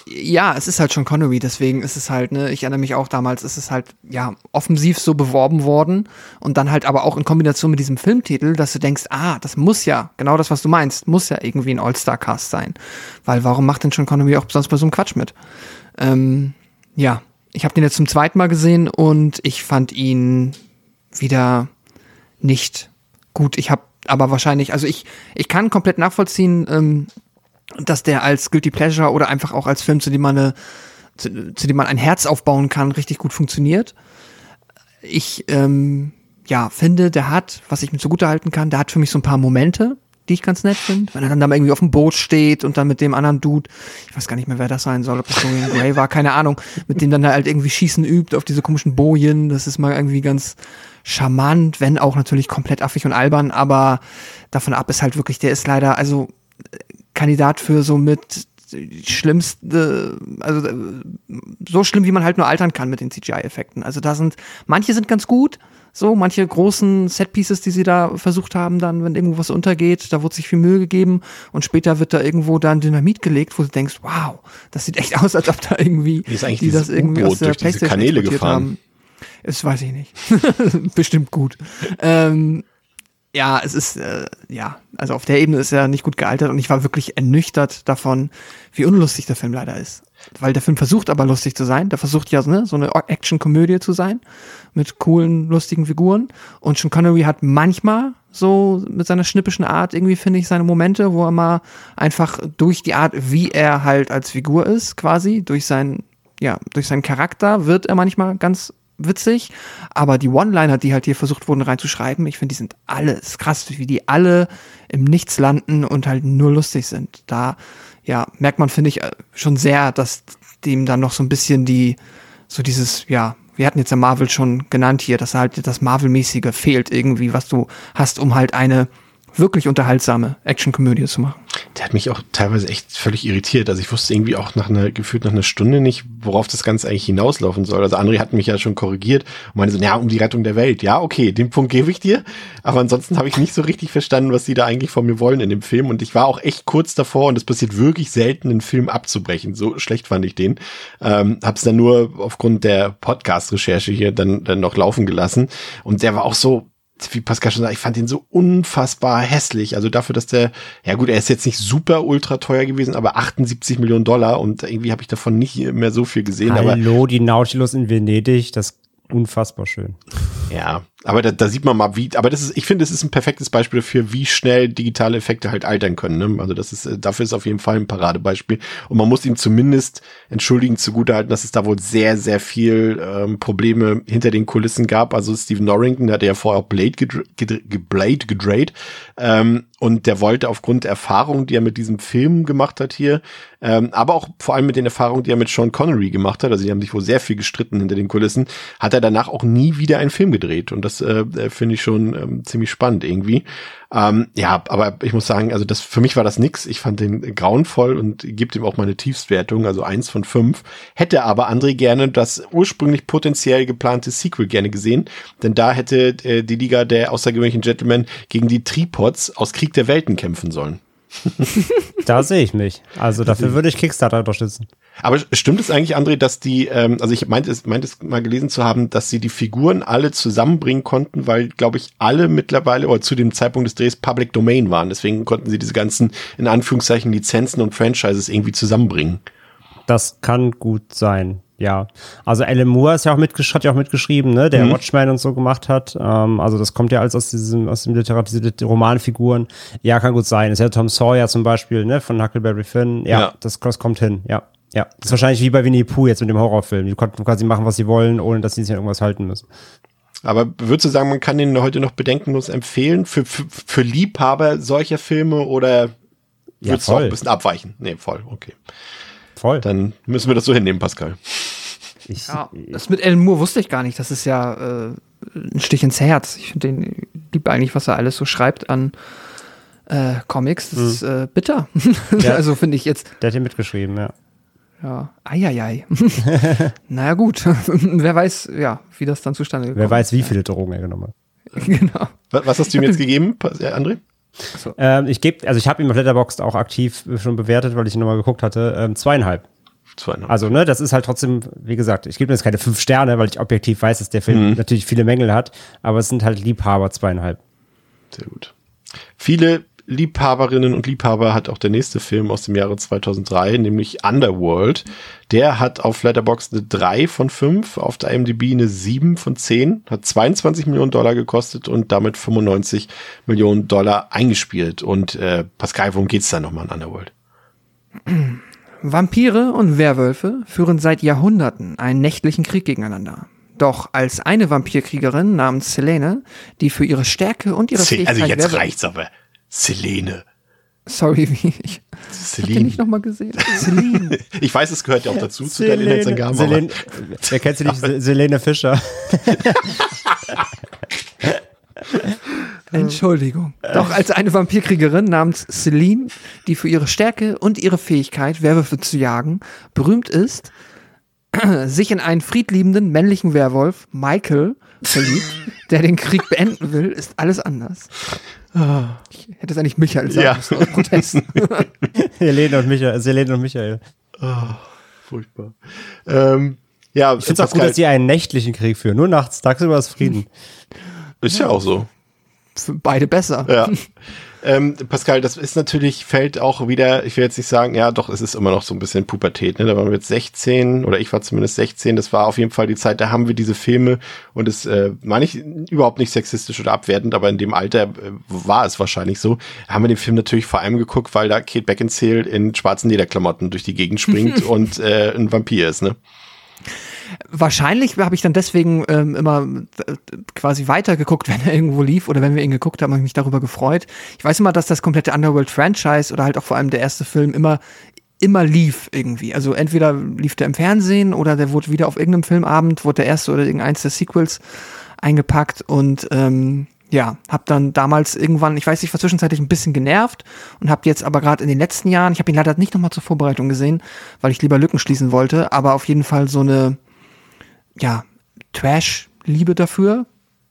Ja, es ist halt schon Connery, deswegen ist es halt, ne, ich erinnere mich auch damals, ist es halt, ja, offensiv so beworben worden und dann halt aber auch in Kombination mit diesem Filmtitel, dass du denkst, ah, das muss ja, genau das, was du meinst, muss ja irgendwie ein All-Star-Cast sein. Weil warum macht denn schon Connery auch sonst bei so einem Quatsch mit? Ähm, ja, ich habe den jetzt zum zweiten Mal gesehen und ich fand ihn wieder nicht gut. Ich habe aber wahrscheinlich, also ich, ich kann komplett nachvollziehen, ähm, dass der als Guilty Pleasure oder einfach auch als Film, zu dem man eine, zu, zu dem man ein Herz aufbauen kann, richtig gut funktioniert. Ich ähm, ja, finde, der hat, was ich mir zugute halten kann, der hat für mich so ein paar Momente, die ich ganz nett finde. Wenn er dann da irgendwie auf dem Boot steht und dann mit dem anderen Dude, ich weiß gar nicht mehr, wer das sein soll, ob das Dorian Gray war, keine Ahnung, mit dem dann halt irgendwie Schießen übt auf diese komischen Bojen. Das ist mal irgendwie ganz charmant, wenn auch natürlich komplett affig und albern, aber davon ab ist halt wirklich, der ist leider, also Kandidat für so mit schlimmste, also so schlimm, wie man halt nur altern kann mit den CGI-Effekten. Also da sind, manche sind ganz gut, so, manche großen Setpieces, die sie da versucht haben, dann, wenn irgendwo was untergeht, da wurde sich viel Mühe gegeben und später wird da irgendwo dann Dynamit gelegt, wo du denkst, wow, das sieht echt aus, als ob da irgendwie, Wie ist eigentlich die das irgendwie aus der durch diese Playstation Kanäle exportiert gefahren? haben. Das weiß ich nicht. Bestimmt gut. Ähm, ja, es ist, äh, ja, also auf der Ebene ist er nicht gut gealtert und ich war wirklich ernüchtert davon, wie unlustig der Film leider ist. Weil der Film versucht aber lustig zu sein. Der versucht ja ne, so eine Action-Komödie zu sein mit coolen, lustigen Figuren. Und Sean Connery hat manchmal so mit seiner schnippischen Art irgendwie, finde ich, seine Momente, wo er mal einfach durch die Art, wie er halt als Figur ist, quasi, durch seinen, ja, durch seinen Charakter wird er manchmal ganz witzig, aber die One-Liner, die halt hier versucht wurden reinzuschreiben, ich finde, die sind alles krass, wie die alle im Nichts landen und halt nur lustig sind. Da, ja, merkt man, finde ich, äh, schon sehr, dass dem dann noch so ein bisschen die, so dieses, ja, wir hatten jetzt ja Marvel schon genannt hier, dass halt das Marvel-mäßige fehlt irgendwie, was du hast, um halt eine wirklich unterhaltsame Action-Komödie zu machen. Der hat mich auch teilweise echt völlig irritiert. Also ich wusste irgendwie auch nach einer, gefühlt nach einer Stunde nicht, worauf das Ganze eigentlich hinauslaufen soll. Also André hat mich ja schon korrigiert und meinte so, ja, um die Rettung der Welt. Ja, okay, den Punkt gebe ich dir. Aber ansonsten habe ich nicht so richtig verstanden, was sie da eigentlich von mir wollen in dem Film. Und ich war auch echt kurz davor und es passiert wirklich selten, einen Film abzubrechen. So schlecht fand ich den. Ähm, hab's dann nur aufgrund der Podcast-Recherche hier dann, dann noch laufen gelassen. Und der war auch so, wie Pascal schon sagt, ich fand ihn so unfassbar hässlich. Also dafür, dass der, ja gut, er ist jetzt nicht super ultra teuer gewesen, aber 78 Millionen Dollar und irgendwie habe ich davon nicht mehr so viel gesehen. Aber Hallo, die Nautilus in Venedig, das ist unfassbar schön. ja, aber da, da sieht man mal, wie, aber das ist, ich finde, es ist ein perfektes Beispiel dafür, wie schnell digitale Effekte halt altern können. Ne? Also das ist, äh, dafür ist auf jeden Fall ein Paradebeispiel. Und man muss ihm zumindest entschuldigen zugutehalten, dass es da wohl sehr, sehr viel ähm, Probleme hinter den Kulissen gab. Also Stephen Norrington, hatte ja vorher auch Blade, gedr gedr Blade gedreht. Ähm, und der wollte aufgrund der Erfahrung, die er mit diesem Film gemacht hat hier, ähm, aber auch vor allem mit den Erfahrungen, die er mit Sean Connery gemacht hat, also die haben sich wohl sehr viel gestritten hinter den Kulissen, hat er danach auch nie wieder einen Film gedreht. Und das äh, äh, finde ich schon ähm, ziemlich spannend irgendwie. Ähm, ja, aber ich muss sagen, also das für mich war das nix. Ich fand den grauenvoll und gebe ihm auch meine Tiefstwertung, also eins von fünf. Hätte aber André gerne das ursprünglich potenziell geplante Sequel gerne gesehen, denn da hätte äh, die Liga der außergewöhnlichen Gentlemen gegen die Tripods aus Krieg der Welten kämpfen sollen. Da sehe ich mich. Also dafür würde ich Kickstarter unterstützen. Aber stimmt es eigentlich, André, dass die, ähm, also ich meinte es, meinte es mal gelesen zu haben, dass sie die Figuren alle zusammenbringen konnten, weil, glaube ich, alle mittlerweile oder zu dem Zeitpunkt des Drehs Public Domain waren. Deswegen konnten sie diese ganzen, in Anführungszeichen, Lizenzen und Franchises irgendwie zusammenbringen. Das kann gut sein. Ja, also Alan Moore ist ja auch mitgesch hat ja auch mitgeschrieben, ne, der Mhm. Watchmen und so gemacht hat. Ähm, also das kommt ja alles aus diesem aus dem Literatur, diese Romanfiguren. Ja, kann gut sein. Ist ja Tom Sawyer zum Beispiel, ne, von Huckleberry Finn. Ja, Ja. Das, das kommt hin. Ja, ja. Das ist wahrscheinlich wie bei Winnie Pooh jetzt mit dem Horrorfilm. Die konnten quasi machen, was sie wollen, ohne dass sie sich an irgendwas halten müssen. Aber würdest du sagen, man kann den heute noch bedenkenlos empfehlen für, für, für Liebhaber solcher Filme oder Ja, würdest du auch ein bisschen abweichen? Nee, voll, okay. Voll. Dann müssen wir das so hinnehmen, Pascal. Ich, Ja, das mit Alan Moore wusste ich gar nicht. Das ist ja äh, ein Stich ins Herz. Ich finde den lieb eigentlich, was er alles so schreibt an äh, Comics. Das ist äh, bitter. Ja. also finde ich jetzt, der hat hier mitgeschrieben, ja. ja, eieiei. naja, gut. Wer weiß, ja, wie das dann zustande gekommen Wer weiß, wie viele Drogen er genommen hat. ist. genau. Was, hast du ihm jetzt gegeben, Pas- André? Ähm, ich gebe, also ich habe ihn auf Letterboxd auch aktiv schon bewertet, weil ich ihn nochmal geguckt hatte. Ähm, zweieinhalb. Zweieinhalb. Also, ne, das ist halt trotzdem, wie gesagt, ich gebe mir jetzt keine fünf Sterne, weil ich objektiv weiß, dass der Film natürlich viele Mängel hat, aber es sind halt Liebhaber zweieinhalb. Sehr gut. Viele Liebhaberinnen und Liebhaber hat auch der nächste Film aus dem Jahre 2003, nämlich Underworld. Der hat auf Letterboxd eine 3 von 5, auf der IMDb eine 7 von 10, hat 22 Millionen Dollar gekostet und damit 95 Millionen Dollar eingespielt. Und äh, Pascal, worum geht's da nochmal in Underworld? Vampire und Werwölfe führen seit Jahrhunderten einen nächtlichen Krieg gegeneinander. Doch als eine Vampirkriegerin namens Selene, die für ihre Stärke und ihre Se Fähigkeit also jetzt Werwölfe- reicht's aber. Selene. Sorry, wie ich hab den Celine. nicht nochmal gesehen. Celine. Ich weiß, es gehört ja auch dazu zu deinen Inhaltsangaben. aber- Selene, wer kennt sie nicht? Se- Selene Fischer. Entschuldigung. Doch als eine Vampirkriegerin namens Celine, die für ihre Stärke und ihre Fähigkeit, Werwölfe zu jagen, berühmt ist, sich in einen friedliebenden männlichen Werwolf, Michael, verliebt, der den Krieg beenden will, ist alles anders. Ich hätte es eigentlich Michael sagen Ja. müssen, aus Protest. Helene und Michael. Selene und Michael. Furchtbar. Ähm, ja, Ich finde es auch gut, dass die einen nächtlichen Krieg führen. Nur nachts, tagsüber ist Frieden. ist ja auch so. Für beide besser. Ja. ähm, Pascal, das ist natürlich, fällt auch wieder, ich will jetzt nicht sagen, ja, doch, es ist immer noch so ein bisschen Pubertät, ne? Da waren wir jetzt 16 oder ich war zumindest 16, das war auf jeden Fall die Zeit, da haben wir diese Filme und es äh, meine ich überhaupt nicht sexistisch oder abwertend, aber in dem Alter äh, war es wahrscheinlich so. Haben wir den Film natürlich vor allem geguckt, weil da Kate Beckinsale in schwarzen Lederklamotten durch die Gegend springt und äh, ein Vampir ist, ne? Wahrscheinlich habe ich dann deswegen ähm, immer äh, quasi weitergeguckt, wenn er irgendwo lief oder wenn wir ihn geguckt haben, habe ich mich darüber gefreut. Ich weiß immer, dass das komplette Underworld-Franchise oder halt auch vor allem der erste Film immer immer lief irgendwie. Also entweder lief der im Fernsehen oder der wurde wieder auf irgendeinem Filmabend, wurde der erste oder irgendeins der Sequels eingepackt und ähm, ja, hab dann damals irgendwann, ich weiß nicht, war zwischenzeitlich ein bisschen genervt und hab jetzt aber gerade in den letzten Jahren, ich habe ihn leider nicht nochmal zur Vorbereitung gesehen, weil ich lieber Lücken schließen wollte, aber auf jeden Fall so eine ja, Trash-Liebe dafür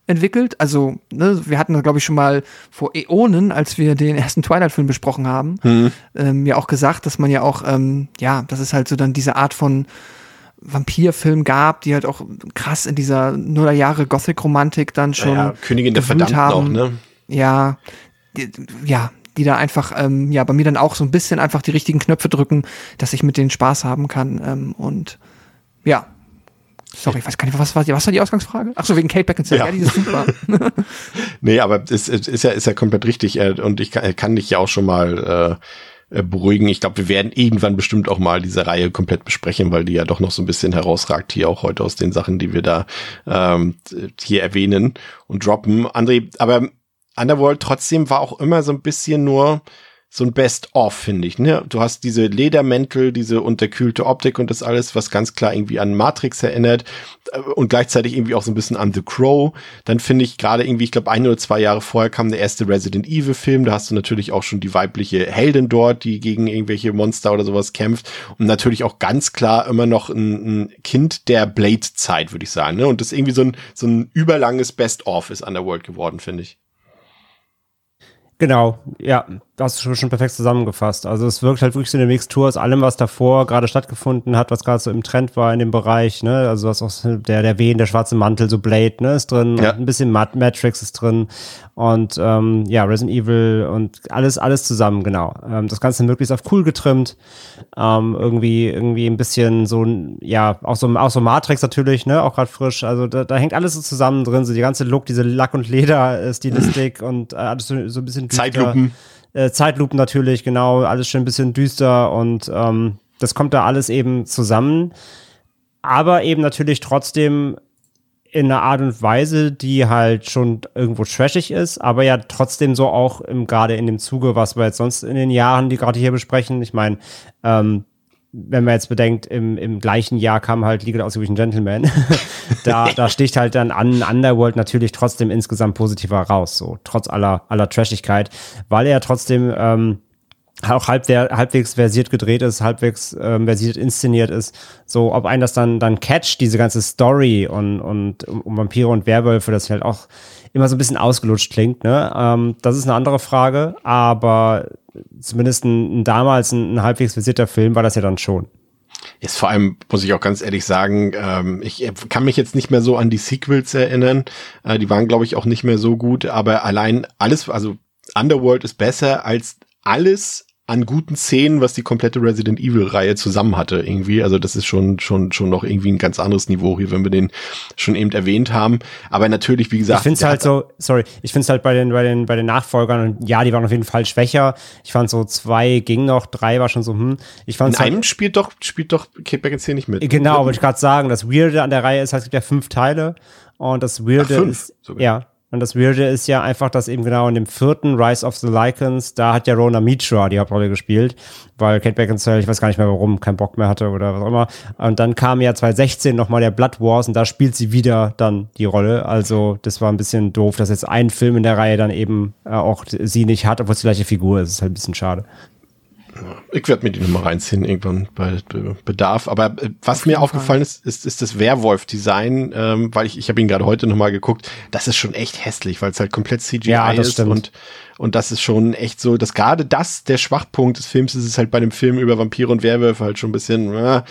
entwickelt. Also, ne, wir hatten, glaube ich, schon mal vor Äonen, als wir den ersten Twilight-Film besprochen haben, ähm, ja auch gesagt, dass man ja auch, ähm, ja, dass es halt so dann diese Art von Vampirfilm gab, die halt auch krass in dieser Nullerjahre Gothic-Romantik dann schon ja, Königin der Verdammten auch, haben. ne? Ja, die, ja, die da einfach, ähm, ja, bei mir dann auch so ein bisschen einfach die richtigen Knöpfe drücken, dass ich mit denen Spaß haben kann. Ähm, und ja. Sorry, ich weiß gar nicht, was war, die- was war die Ausgangsfrage? Ach so, wegen Kate Beckinsale. Ja, Ja. die ist super. Nee, aber es, es ist ja, ist ja komplett richtig. äh, Und ich kann, kann dich ja auch schon mal äh, äh, beruhigen. Ich glaube, wir werden irgendwann bestimmt auch mal diese Reihe komplett besprechen, weil die ja doch noch so ein bisschen herausragt hier auch heute aus den Sachen, die wir da ähm, hier erwähnen und droppen. André, aber Underworld trotzdem war auch immer so ein bisschen nur so ein Best-of, finde ich. Ne? Du hast diese Ledermäntel, diese unterkühlte Optik und das alles, was ganz klar irgendwie an Matrix erinnert äh, und gleichzeitig irgendwie auch so ein bisschen an The Crow. Dann finde ich gerade irgendwie, ich glaube, ein oder zwei Jahre vorher kam der erste Resident Evil Film. Da hast du natürlich auch schon die weibliche Heldin dort, die gegen irgendwelche Monster oder sowas kämpft. Und natürlich auch ganz klar immer noch ein, ein Kind der Blade-Zeit, würde ich sagen. Ne? Und das irgendwie so ein, so ein überlanges Best-of ist Underworld geworden, finde ich. Genau, ja, das hast du schon perfekt zusammengefasst. Also es wirkt halt wirklich so eine Mixtur aus allem, was davor gerade stattgefunden hat, was gerade so im Trend war in dem Bereich, ne? Also was auch der, der Wehen, der schwarze Mantel, so Blade, ne, ist drin, Ja. und ein bisschen Mat Matrix ist drin und ähm, ja, Resident Evil und alles, alles zusammen, genau. Ähm, das Ganze möglichst auf cool getrimmt, ähm, irgendwie, irgendwie ein bisschen so, ein- ja, auch so, auch so Matrix natürlich, ne, auch gerade frisch. Also da, da hängt alles so zusammen drin, so die ganze Look, diese Lack- und Leder-Stilistik und äh, alles so, so ein bisschen düster. Zeitlupen. Äh, Zeitlupen natürlich, genau, alles schon ein bisschen düster und ähm, das kommt da alles eben zusammen. Aber eben natürlich trotzdem in einer Art und Weise, die halt schon irgendwo trashig ist, aber ja trotzdem so auch im, gerade in dem Zuge, was wir jetzt sonst in den Jahren, die gerade hier besprechen. Ich meine, ähm, wenn man jetzt bedenkt, im, im gleichen Jahr kam halt League of Ausgewischen Gentleman. da, da sticht halt dann an Underworld natürlich trotzdem insgesamt positiver raus, so trotz aller, aller Trashigkeit, weil er trotzdem ähm, auch halb, halbwegs versiert gedreht ist, halbwegs ähm, versiert inszeniert ist. So, ob einen das dann, dann catcht, diese ganze Story und, und um, um Vampire und Werwölfe, das halt auch immer so ein bisschen ausgelutscht klingt, ne? Ähm, das ist eine andere Frage, aber zumindest ein, ein damals ein, ein halbwegs versierter Film war das ja dann schon. Ist vor allem, muss ich auch ganz ehrlich sagen, ähm, ich kann mich jetzt nicht mehr so an die Sequels erinnern. Äh, die waren, glaube ich, auch nicht mehr so gut, aber allein alles, also Underworld ist besser als alles an guten Szenen, was die komplette Resident Evil Reihe zusammen hatte irgendwie. Also das ist schon schon schon noch irgendwie ein ganz anderes Niveau hier, wenn wir den schon eben erwähnt haben. Aber natürlich, wie gesagt, ich finde es halt so, sorry, ich finde es halt bei den bei den bei den Nachfolgern ja, die waren auf jeden Fall schwächer. Ich fand so zwei ging noch, drei war schon so hm. Ich fand in einem halt, spielt doch spielt doch Kate Beckinsale nicht mit. Genau, wollte ich gerade sagen. Das Weirde an der Reihe ist, halt, es gibt ja fünf Teile und das Weirde Ach, fünf, ist sogar. ja und das Weirde ist ja einfach, dass eben genau in dem vierten Rise of the Lycans, da hat ja Rona Mitra die Hauptrolle gespielt, weil Kate Beckinsale, ich weiß gar nicht mehr warum, keinen Bock mehr hatte oder was auch immer. Und dann kam ja 2016 nochmal der Blood Wars und da spielt sie wieder dann die Rolle. Also das war ein bisschen doof, dass jetzt ein Film in der Reihe dann eben äh, auch sie nicht hat, obwohl es die gleiche Figur ist. Das ist halt ein bisschen schade. Ich werde mir die nochmal reinziehen irgendwann bei Bedarf. Aber äh, was mir aufgefallen ist, ist, ist das Werwolf-Design, ähm, weil ich, ich habe ihn gerade heute nochmal geguckt. Das ist schon echt hässlich, weil es halt komplett CGI ja, ist stimmt. und und das ist schon echt so, dass gerade das der Schwachpunkt des Films ist, ist halt bei einem Film über Vampire und Werwölfe halt schon ein bisschen. Äh,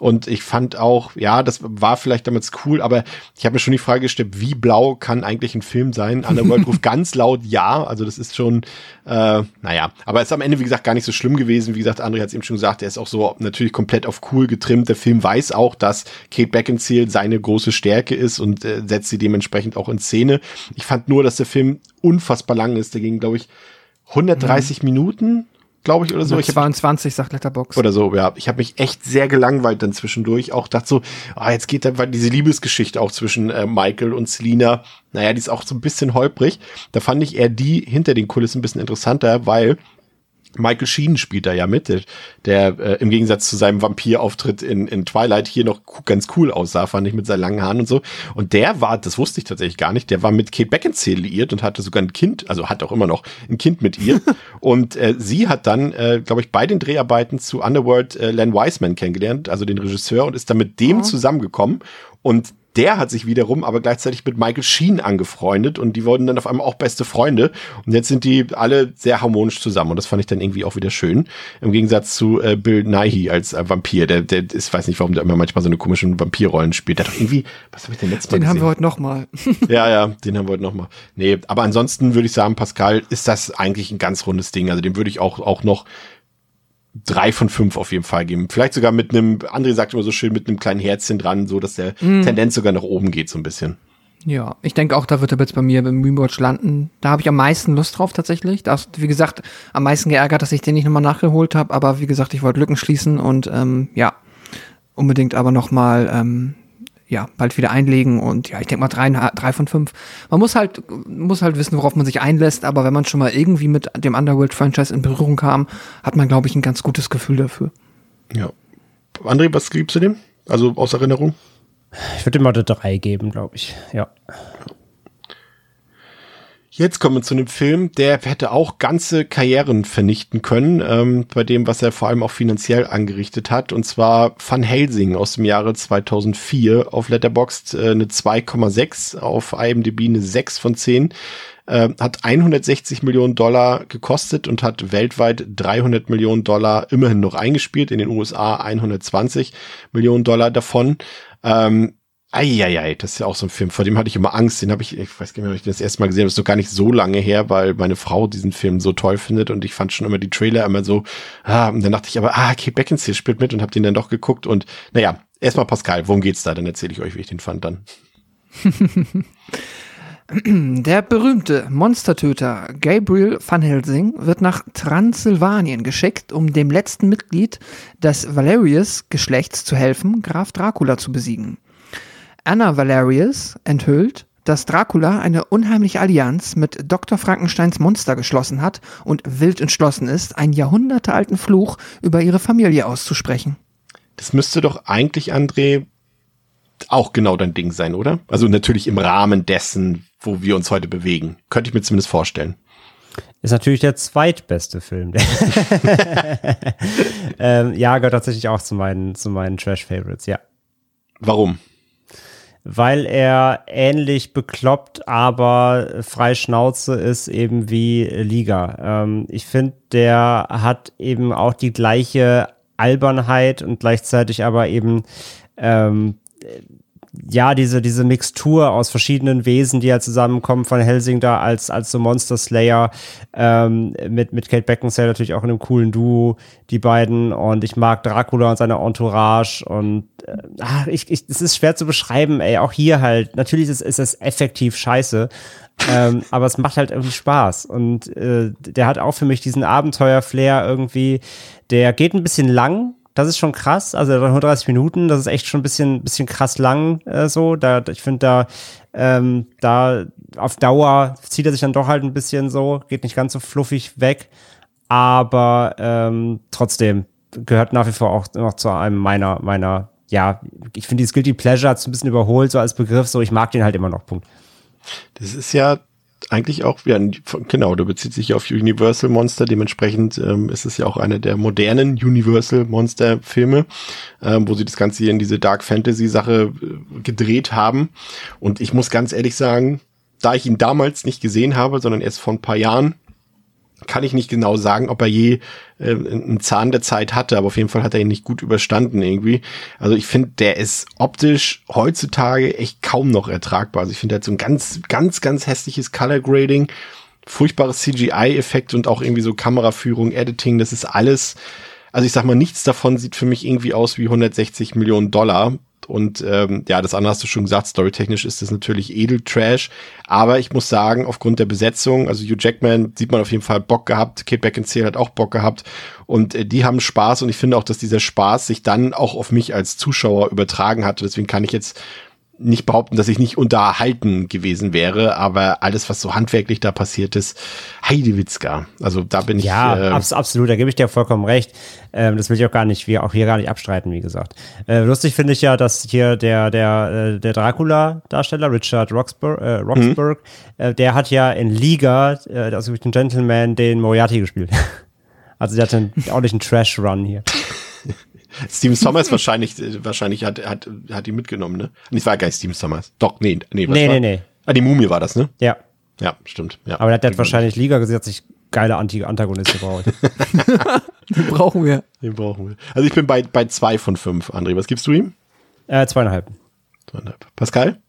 und ich fand auch, ja, das war vielleicht damals cool, aber ich habe mir schon die Frage gestellt, wie blau kann eigentlich ein Film sein? Underworld ruft ganz laut ja, also das ist schon, äh, naja, aber ist am Ende, wie gesagt, gar nicht so schlimm gewesen. Wie gesagt, André hat es eben schon gesagt, er ist auch so natürlich komplett auf cool getrimmt. Der Film weiß auch, dass Kate Beckinsale seine große Stärke ist und äh, setzt sie dementsprechend auch in Szene. Ich fand nur, dass der Film unfassbar lang ist. Der ging, glaube ich, 130 mhm. Minuten, glaube ich, oder so. Ich 22, sagt Letterbox. Oder so, ja. Ich habe mich echt sehr gelangweilt dann zwischendurch. Auch dachte so, ah, jetzt geht da weil diese Liebesgeschichte auch zwischen äh, Michael und Selina. Naja, die ist auch so ein bisschen holprig. Da fand ich eher die hinter den Kulissen ein bisschen interessanter, weil Michael Sheen spielt da ja mit, der, der äh, im Gegensatz zu seinem Vampirauftritt in, in Twilight hier noch ganz cool aussah, fand ich mit seinen langen Haaren und so. Und der war, das wusste ich tatsächlich gar nicht, der war mit Kate Beckinsale liiert und hatte sogar ein Kind, also hat auch immer noch ein Kind mit ihr. und äh, sie hat dann, äh, glaube ich, bei den Dreharbeiten zu Underworld äh, Len Wiseman kennengelernt, also den Regisseur, und ist dann mit dem oh. zusammengekommen. Und der hat sich wiederum aber gleichzeitig mit Michael Sheen angefreundet und die wurden dann auf einmal auch beste Freunde. Und jetzt sind die alle sehr harmonisch zusammen und das fand ich dann irgendwie auch wieder schön. Im Gegensatz zu äh, Bill Nighy als äh, Vampir, der, der ist, weiß nicht, warum der immer manchmal so eine komischen Vampirrollen spielt. Der hat doch irgendwie, was habe ich denn letztes Mal Den gesehen? haben wir heute nochmal. ja, ja, den haben wir heute nochmal. Nee, aber ansonsten würde ich sagen, Pascal, ist das eigentlich ein ganz rundes Ding. Also dem würde ich auch, auch noch drei von fünf auf jeden Fall geben. Vielleicht sogar mit einem, André sagt immer so schön, mit einem kleinen Herzchen dran, so dass der mm. Tendenz sogar nach oben geht, so ein bisschen. Ja, ich denke auch, da wird er jetzt bei mir beim Rewatch landen. Da habe ich am meisten Lust drauf tatsächlich. Da ist, wie gesagt, am meisten geärgert, dass ich den nicht nochmal nachgeholt habe. Aber wie gesagt, ich wollte Lücken schließen und ähm, ja, unbedingt aber nochmal ähm, ja, bald wieder einlegen und ja, ich denke mal drei, drei von fünf. Man muss halt, muss halt wissen, worauf man sich einlässt, aber wenn man schon mal irgendwie mit dem Underworld-Franchise in Berührung kam, hat man, glaube ich, ein ganz gutes Gefühl dafür. Ja. André, was gibst du dem? Also aus Erinnerung? Ich würde ihm mal eine drei geben, glaube ich, ja. Jetzt kommen wir zu einem Film, der hätte auch ganze Karrieren vernichten können, ähm, bei dem, was er vor allem auch finanziell angerichtet hat. Und zwar Van Helsing aus dem Jahre 2004 auf Letterboxd äh, eine 2,6, auf IMDb eine 6 von 10. Äh, hat 160 Millionen Dollar gekostet und hat weltweit 300 Millionen Dollar immerhin noch eingespielt, in den USA 120 Millionen Dollar davon. Ähm, Eieiei, das ist ja auch so ein Film, vor dem hatte ich immer Angst. Den habe ich, ich weiß gar nicht, ob ich den das erste Mal gesehen habe, das ist noch gar nicht so lange her, weil meine Frau diesen Film so toll findet und ich fand schon immer die Trailer immer so, ah, und dann dachte ich aber, ah, Kate Beckinsale spielt mit und habe den dann doch geguckt und naja, erstmal Pascal, worum geht's da? Dann erzähle ich euch, wie ich den fand dann. Der berühmte Monstertöter Gabriel Van Helsing wird nach Transsilvanien geschickt, um dem letzten Mitglied des Valerius-Geschlechts zu helfen, Graf Dracula zu besiegen. Anna Valerius enthüllt, dass Dracula eine unheimliche Allianz mit Dr. Frankensteins Monster geschlossen hat und wild entschlossen ist, einen jahrhundertealten Fluch über ihre Familie auszusprechen. Das müsste doch eigentlich, André, auch genau dein Ding sein, oder? Also natürlich im Rahmen dessen, wo wir uns heute bewegen. Könnte ich mir zumindest vorstellen. Ist natürlich der zweitbeste Film. ähm, ja, gehört tatsächlich auch zu meinen, zu meinen Trash-Favorites, ja. Warum? Weil er ähnlich bekloppt, aber frei Schnauze ist eben wie Liga. Ähm, ich finde, der hat eben auch die gleiche Albernheit und gleichzeitig aber eben ähm, ja, diese, diese Mixtur aus verschiedenen Wesen, die ja zusammenkommen von Helsing da als, als so Monster Slayer, ähm, mit, mit Kate Beckinsale natürlich auch in einem coolen Duo, die beiden. Und ich mag Dracula und seine Entourage und äh, ach, ich, ich, es ist schwer zu beschreiben, ey, auch hier halt. Natürlich ist, ist es effektiv scheiße, ähm, aber es macht halt irgendwie Spaß. Und äh, der hat auch für mich diesen Abenteuer-Flair irgendwie. Der geht ein bisschen lang, das ist schon krass. Also 130 Minuten, das ist echt schon ein bisschen, bisschen krass lang äh, so. Da, ich finde da, ähm, da auf Dauer zieht er sich dann doch halt ein bisschen so, geht nicht ganz so fluffig weg. Aber ähm, trotzdem gehört nach wie vor auch noch zu einem meiner, meiner, ja, ich finde dieses Guilty Pleasure hat es ein bisschen überholt, so als Begriff, so ich mag den halt immer noch. Punkt. Das ist ja eigentlich auch, ja, genau, der bezieht sich auf Universal Monster, dementsprechend ähm, ist es ja auch einer der modernen Universal Monster Filme, ähm, wo sie das Ganze hier in diese Dark Fantasy Sache äh, gedreht haben. Und ich muss ganz ehrlich sagen, da ich ihn damals nicht gesehen habe, sondern erst vor ein paar Jahren, kann ich nicht genau sagen, ob er je äh, einen Zahn der Zeit hatte, aber auf jeden Fall hat er ihn nicht gut überstanden irgendwie. Also ich finde, der ist optisch heutzutage echt kaum noch ertragbar. Also ich finde, er hat so ein ganz, ganz, ganz hässliches Color Grading, furchtbares CGI-Effekt und auch irgendwie so Kameraführung, Editing, das ist alles. Also ich sag mal, nichts davon sieht für mich irgendwie aus wie 160 Millionen Dollar. Und ähm, ja, das andere hast du schon gesagt, storytechnisch ist das natürlich Edeltrash. Aber ich muss sagen, aufgrund der Besetzung, also Hugh Jackman sieht man auf jeden Fall Bock gehabt, Kate Beckinsale hat auch Bock gehabt und äh, die haben Spaß und ich finde auch, dass dieser Spaß sich dann auch auf mich als Zuschauer übertragen hat. Deswegen kann ich jetzt nicht behaupten, dass ich nicht unterhalten gewesen wäre, aber alles, was so handwerklich da passiert ist, Heidewitzka. Also da bin ja, ich. Ja, äh, abs absolut, da gebe ich dir vollkommen recht. Ähm, das will ich auch gar nicht, wir auch hier gar nicht abstreiten, wie gesagt. Äh, lustig finde ich ja, dass hier der, der, äh, der Dracula-Darsteller, Richard Roxburgh, äh, Roxburgh mhm. äh, der hat ja in Liga, äh, also durch den Gentleman, den Moriarty gespielt. also der hat einen ordentlichen Trash-Run hier. Steven Sommers wahrscheinlich, äh, wahrscheinlich hat, hat, hat die mitgenommen, ne? Nicht war gar nicht Steven Sommers. Doch, nee, nee, was nee, war? nee, nee. Ah, die Mumie war das, ne? Ja. Ja, stimmt. Ja. Aber der hat, wahrscheinlich Liga gesagt, sich geile Anti-Antagonisten gebraucht. Den brauchen wir. Den brauchen wir. Also ich bin bei, bei zwei von fünf, André. Was gibst du ihm? Äh, zweieinhalb. Zweieinhalb. Pascal?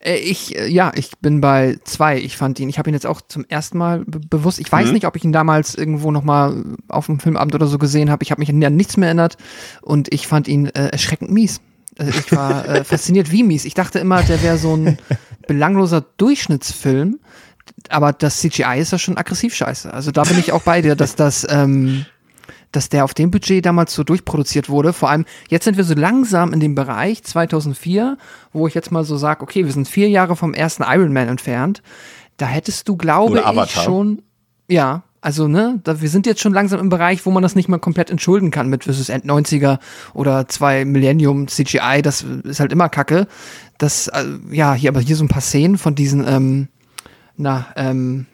Äh, ich, äh, ja, ich bin bei zwei. Ich fand ihn, ich habe ihn jetzt auch zum ersten Mal be bewusst. Ich weiß mhm. nicht, ob ich ihn damals irgendwo noch mal auf dem Filmabend oder so gesehen habe. Ich habe mich an nichts mehr erinnert und ich fand ihn äh, erschreckend mies. Also ich war äh, fasziniert wie mies. Ich dachte immer, der wäre so ein belangloser Durchschnittsfilm, aber das CGI ist ja schon aggressiv scheiße. Also da bin ich auch bei dir, dass das ähm, dass der auf dem Budget damals so durchproduziert wurde. Vor allem, jetzt sind wir so langsam in dem Bereich 2004, wo ich jetzt mal so sage, okay, wir sind vier Jahre vom ersten Iron Man entfernt. Da hättest du, glaube ich, schon, ja, also, ne, da, wir sind jetzt schon langsam im Bereich, wo man das nicht mehr komplett entschulden kann mit versus End 90er oder zwei Millennium CGI, das ist halt immer Kacke. Das, äh, ja, hier, aber hier so ein paar Szenen von diesen, ähm, na, ähm,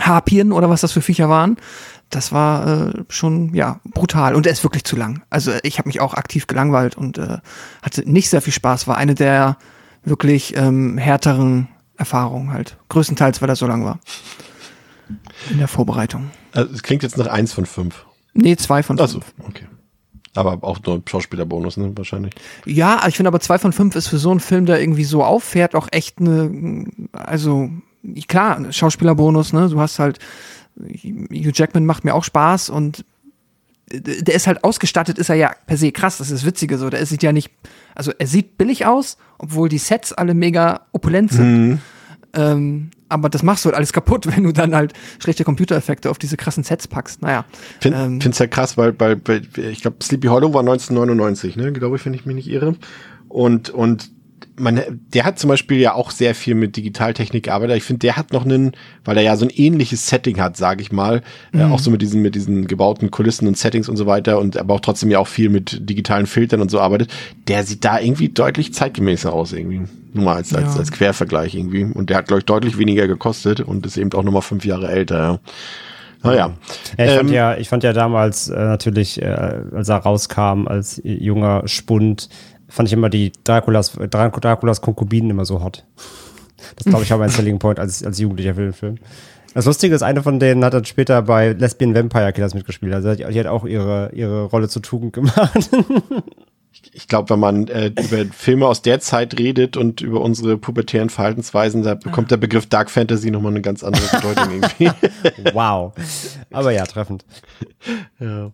Harpien oder was das für Viecher waren, das war äh, schon ja brutal und er ist wirklich zu lang. Also ich habe mich auch aktiv gelangweilt und äh, hatte nicht sehr viel Spaß. War eine der wirklich ähm, härteren Erfahrungen halt. Größtenteils, weil er so lang war. In der Vorbereitung. Also es klingt jetzt nach eins von fünf. Nee, zwei von fünf. Achso, okay. Aber auch nur Schauspielerbonus, ne, wahrscheinlich. Ja, ich finde aber zwei von fünf ist für so einen Film, der irgendwie so auffährt, auch echt eine, also klar, Schauspielerbonus, ne? Du hast halt Hugh Jackman macht mir auch Spaß und der ist halt ausgestattet, ist er ja per se krass, das ist das Witzige so. Der sieht ja nicht, also er sieht billig aus, obwohl die Sets alle mega opulent sind. Mhm. Ähm, aber das machst du halt alles kaputt, wenn du dann halt schlechte Computereffekte auf diese krassen Sets packst. Naja. Find, ähm, find's ja krass, weil, weil, weil ich glaube, Sleepy Hollow war 1999, ne, glaube ich, wenn ich mich nicht irre. Und, und man, der hat zum Beispiel ja auch sehr viel mit Digitaltechnik gearbeitet. Ich finde, der hat noch einen, weil er ja so ein ähnliches Setting hat, sage ich mal, äh, mhm. äh, auch so mit diesen mit diesen gebauten Kulissen und Settings und so weiter und aber auch trotzdem ja auch viel mit digitalen Filtern und so arbeitet. Der sieht da irgendwie deutlich zeitgemäßer aus irgendwie. Nur mal als ja. als, als Quervergleich irgendwie. Und der hat glaube ich deutlich weniger gekostet und ist eben auch nochmal fünf Jahre älter. Ja. Naja. Ja, ich, ähm, fand ja, ich fand ja damals äh, natürlich, äh, als er rauskam, als junger Spund, fand ich immer die Draculas, Draculas Konkubinen immer so hot. Das glaube ich war mein Selling Point als, als Jugendlicher für den Film. Das Lustige ist, eine von denen hat dann später bei Lesbian Vampire Killers mitgespielt. Also die, die hat auch ihre, ihre Rolle zu Tugend gemacht. ich glaube, wenn man äh, über Filme aus der Zeit redet und über unsere pubertären Verhaltensweisen, da bekommt der Begriff Dark Fantasy nochmal eine ganz andere Bedeutung irgendwie. wow. Aber ja, treffend. Ja.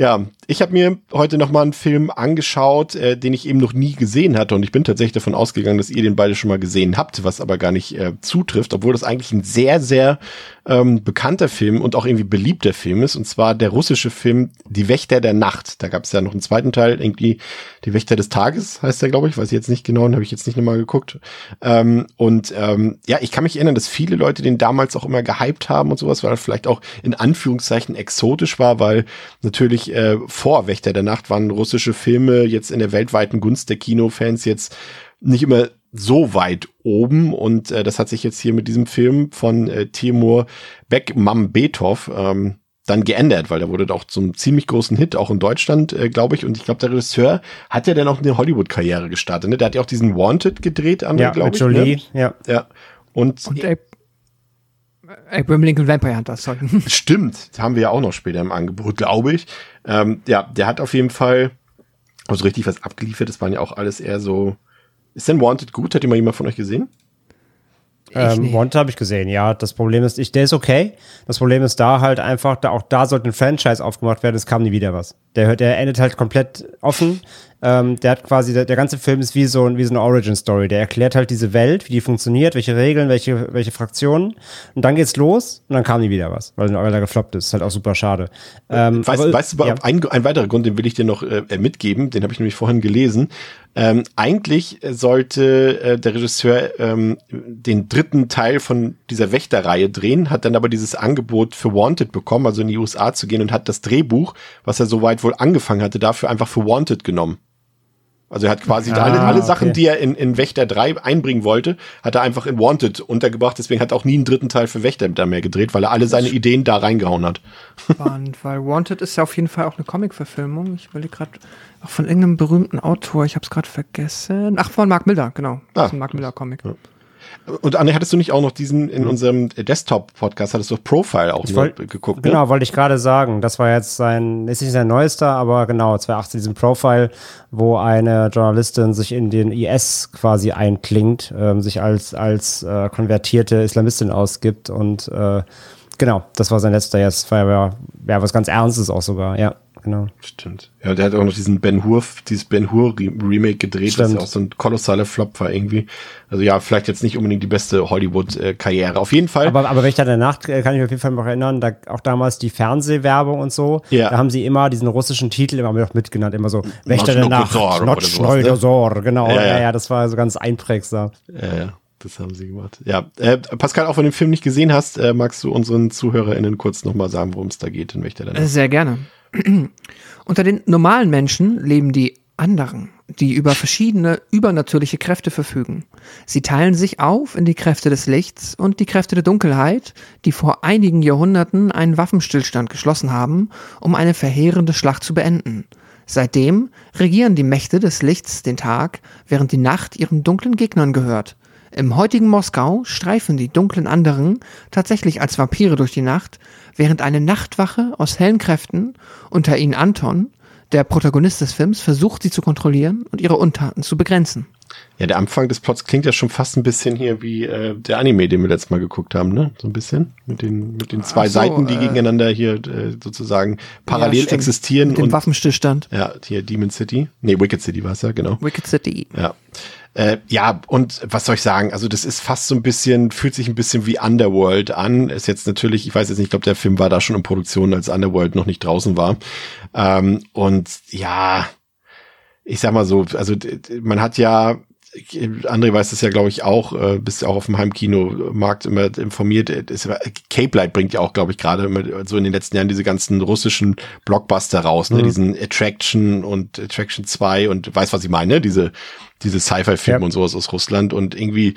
Ja, ich habe mir heute noch mal einen Film angeschaut, äh, den ich eben noch nie gesehen hatte und ich bin tatsächlich davon ausgegangen, dass ihr den beide schon mal gesehen habt, was aber gar nicht äh, zutrifft, obwohl das eigentlich ein sehr, sehr ähm, bekannter Film und auch irgendwie beliebter Film ist und zwar der russische Film Die Wächter der Nacht. Da gab es ja noch einen zweiten Teil, irgendwie Die Wächter des Tages heißt der, glaube ich, weiß ich jetzt nicht genau, habe ich jetzt nicht nochmal geguckt. Ähm, und ähm, ja, ich kann mich erinnern, dass viele Leute den damals auch immer gehypt haben und sowas, weil er vielleicht auch in Anführungszeichen exotisch war, weil natürlich äh, vor Wächter der Nacht waren russische Filme jetzt in der weltweiten Gunst der Kinofans jetzt nicht immer so weit oben und äh, das hat sich jetzt hier mit diesem Film von äh, Timur Bekmambetov ähm, dann geändert, weil der wurde auch zum ziemlich großen Hit, auch in Deutschland, äh, glaube ich. Und ich glaube, der Regisseur hat ja dann auch eine Hollywood-Karriere gestartet. Ne? Der hat ja auch diesen Wanted gedreht, André, ja, glaube ich. Jolie, ne? ja. ja. Und, Und Abraham Lincoln Vampire Hunter, sorry. Stimmt, haben wir ja auch noch später im Angebot, glaube ich. Ähm, ja, der hat auf jeden Fall also richtig was abgeliefert. Das waren ja auch alles eher so. Ist denn Wanted gut? Hat jemand jemand von euch gesehen? Ähm, Wanted habe ich gesehen, ja. Das Problem ist, ich, der ist okay. Das Problem ist da halt einfach, da, auch da sollte ein Franchise aufgemacht werden, es kam nie wieder was. Der, der endet halt komplett offen. Ähm, der hat quasi, der, der ganze Film ist wie so, wie so eine Origin-Story. Der erklärt halt diese Welt, wie die funktioniert, welche Regeln, welche, welche Fraktionen. Und dann geht's los und dann kam nie wieder was, weil, weil er gefloppt ist. Ist halt auch super schade. Ähm, weißt, aber, weißt du, ja. ein, ein weiterer Grund, den will ich dir noch äh, mitgeben, den habe ich nämlich vorhin gelesen. Ähm, eigentlich sollte äh, der Regisseur ähm, den dritten Teil von dieser Wächterreihe drehen, hat dann aber dieses Angebot für Wanted bekommen, also in die USA zu gehen und hat das Drehbuch, was er soweit wohl angefangen hatte, dafür einfach für Wanted genommen. Also er hat quasi ah, alle, alle Sachen, okay. die er in, in Wächter 3 einbringen wollte, hat er einfach in Wanted untergebracht. Deswegen hat er auch nie einen dritten Teil für Wächter da mehr gedreht, weil er alle seine Ideen da reingehauen hat. Spannend, weil Wanted ist ja auf jeden Fall auch eine Comic-Verfilmung. Ich überlege gerade auch von irgendeinem berühmten Autor, ich habe es gerade vergessen. Ach, von Mark Miller, genau. Ah, das ist ein Mark Miller-Comic. Ja. Und Anne, hattest du nicht auch noch diesen in unserem Desktop-Podcast, hattest du Profile auch wollt, geguckt? Genau, ne? wollte ich gerade sagen. Das war jetzt sein, ist nicht sein neuester, aber genau, 2018 diesen Profile, wo eine Journalistin sich in den IS quasi einklingt, ähm, sich als, als äh, konvertierte Islamistin ausgibt und äh, genau, das war sein letzter jetzt, war ja, ja was ganz Ernstes auch sogar, ja genau. Stimmt. Ja, der hat auch noch diesen Ben Hur, dieses Ben Hur Remake gedreht, Stimmt. was ja auch so ein kolossaler Flop war irgendwie. Also ja, vielleicht jetzt nicht unbedingt die beste Hollywood-Karriere. Auf jeden Fall. Aber, aber Wächter der Nacht äh, kann ich mich auf jeden Fall noch erinnern, da auch damals die Fernsehwerbung und so, ja. da haben sie immer diesen russischen Titel immer noch mitgenannt, immer so Wächter der Nacht, Notschneudosor, ne? genau. Ja, ja. ja, das war so ganz einprägsam. Ja, ja. Das haben sie gemacht. Ja, äh, Pascal, auch wenn du den Film nicht gesehen hast, äh, magst du unseren ZuhörerInnen kurz nochmal sagen, worum es da geht in Wächter der Nacht? Sehr gerne. Unter den normalen Menschen leben die anderen, die über verschiedene übernatürliche Kräfte verfügen. Sie teilen sich auf in die Kräfte des Lichts und die Kräfte der Dunkelheit, die vor einigen Jahrhunderten einen Waffenstillstand geschlossen haben, um eine verheerende Schlacht zu beenden. Seitdem regieren die Mächte des Lichts den Tag, während die Nacht ihren dunklen Gegnern gehört. Im heutigen Moskau streifen die dunklen anderen tatsächlich als Vampire durch die Nacht, während eine Nachtwache aus hellen Kräften, unter ihnen Anton, der Protagonist des Films, versucht, sie zu kontrollieren und ihre Untaten zu begrenzen. Ja, der Anfang des Plots klingt ja schon fast ein bisschen hier wie äh, der Anime, den wir letztes Mal geguckt haben, ne? So ein bisschen. Mit den, mit den zwei so, Seiten, die äh, gegeneinander hier äh, sozusagen parallel ja, existieren. Mit dem und, Waffenstillstand. Ja, hier Demon City. Nee, Wicked City war es ja, genau. Wicked City. Ja. Äh, ja, und was soll ich sagen? Also, das ist fast so ein bisschen, fühlt sich ein bisschen wie Underworld an. Ist jetzt natürlich, ich weiß jetzt nicht, ich glaube, der Film war da schon in Produktion, als Underworld noch nicht draußen war. Ähm, und ja, ich sag mal so, also man hat ja André weiß das ja, glaube ich, auch, äh, bist ja auch auf dem Heimkinomarkt immer informiert. Ist, Cape Light bringt ja auch, glaube ich, gerade so in den letzten Jahren diese ganzen russischen Blockbuster raus, ne? Mhm. Diesen Attraction und Attraction 2 und weiß, was ich meine, ne? diese, diese Sci-Fi-Filme ja. und sowas aus Russland und irgendwie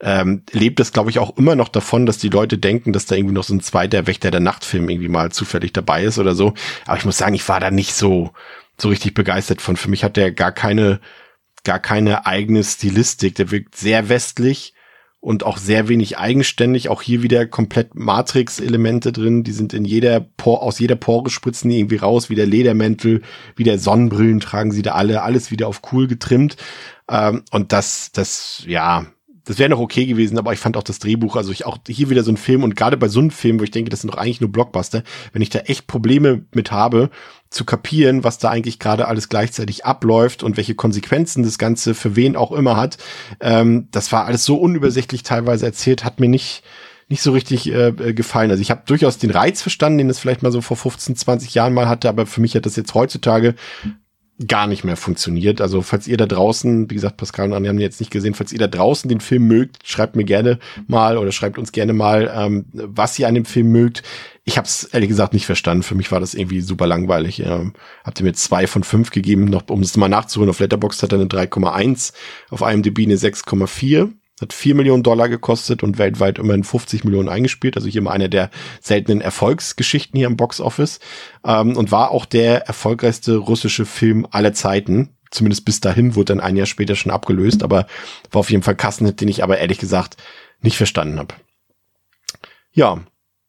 ähm, lebt es, glaube ich, auch immer noch davon, dass die Leute denken, dass da irgendwie noch so ein zweiter Wächter der Nachtfilm irgendwie mal zufällig dabei ist oder so. Aber ich muss sagen, ich war da nicht so, so richtig begeistert von. Für mich hat der gar keine gar keine eigene Stilistik. Der wirkt sehr westlich und auch sehr wenig eigenständig. Auch hier wieder komplett Matrix-Elemente drin. Die sind in jeder Por aus jeder Pore spritzen die irgendwie raus, wie der Ledermäntel, wie der Sonnenbrillen tragen sie da alle, alles wieder auf cool getrimmt. Ähm, und das, das, ja, das wäre noch okay gewesen, aber ich fand auch das Drehbuch, also ich auch hier wieder so ein Film und gerade bei so einem Film, wo ich denke, das sind doch eigentlich nur Blockbuster, wenn ich da echt Probleme mit habe, zu kapieren, was da eigentlich gerade alles gleichzeitig abläuft und welche Konsequenzen das Ganze für wen auch immer hat, ähm, das war alles so unübersichtlich teilweise erzählt, hat mir nicht nicht so richtig äh, äh gefallen. Also ich habe durchaus den Reiz verstanden, den es vielleicht mal so vor 15, 20 Jahren mal hatte, aber für mich hat das jetzt heutzutage gar nicht mehr funktioniert. Also falls ihr da draußen, wie gesagt, Pascal und Anne haben jetzt nicht gesehen, falls ihr da draußen den Film mögt, schreibt mir gerne mal oder schreibt uns gerne mal, ähm, was ihr an dem Film mögt. Ich habe es ehrlich gesagt nicht verstanden. Für mich war das irgendwie super langweilig. Ähm, habt ihr mir zwei von fünf gegeben, noch um es mal nachzuholen. Auf Letterboxd hat er eine 3,1, auf IMDb eine 6,4. Hat 4 Millionen Dollar gekostet und weltweit immerhin 50 Millionen eingespielt. Also hier mal eine der seltenen Erfolgsgeschichten hier im Boxoffice. Ähm, und war auch der erfolgreichste russische Film aller Zeiten. Zumindest bis dahin wurde dann ein Jahr später schon abgelöst, aber war auf jeden Fall Kassenhit, den ich aber ehrlich gesagt nicht verstanden habe. Ja,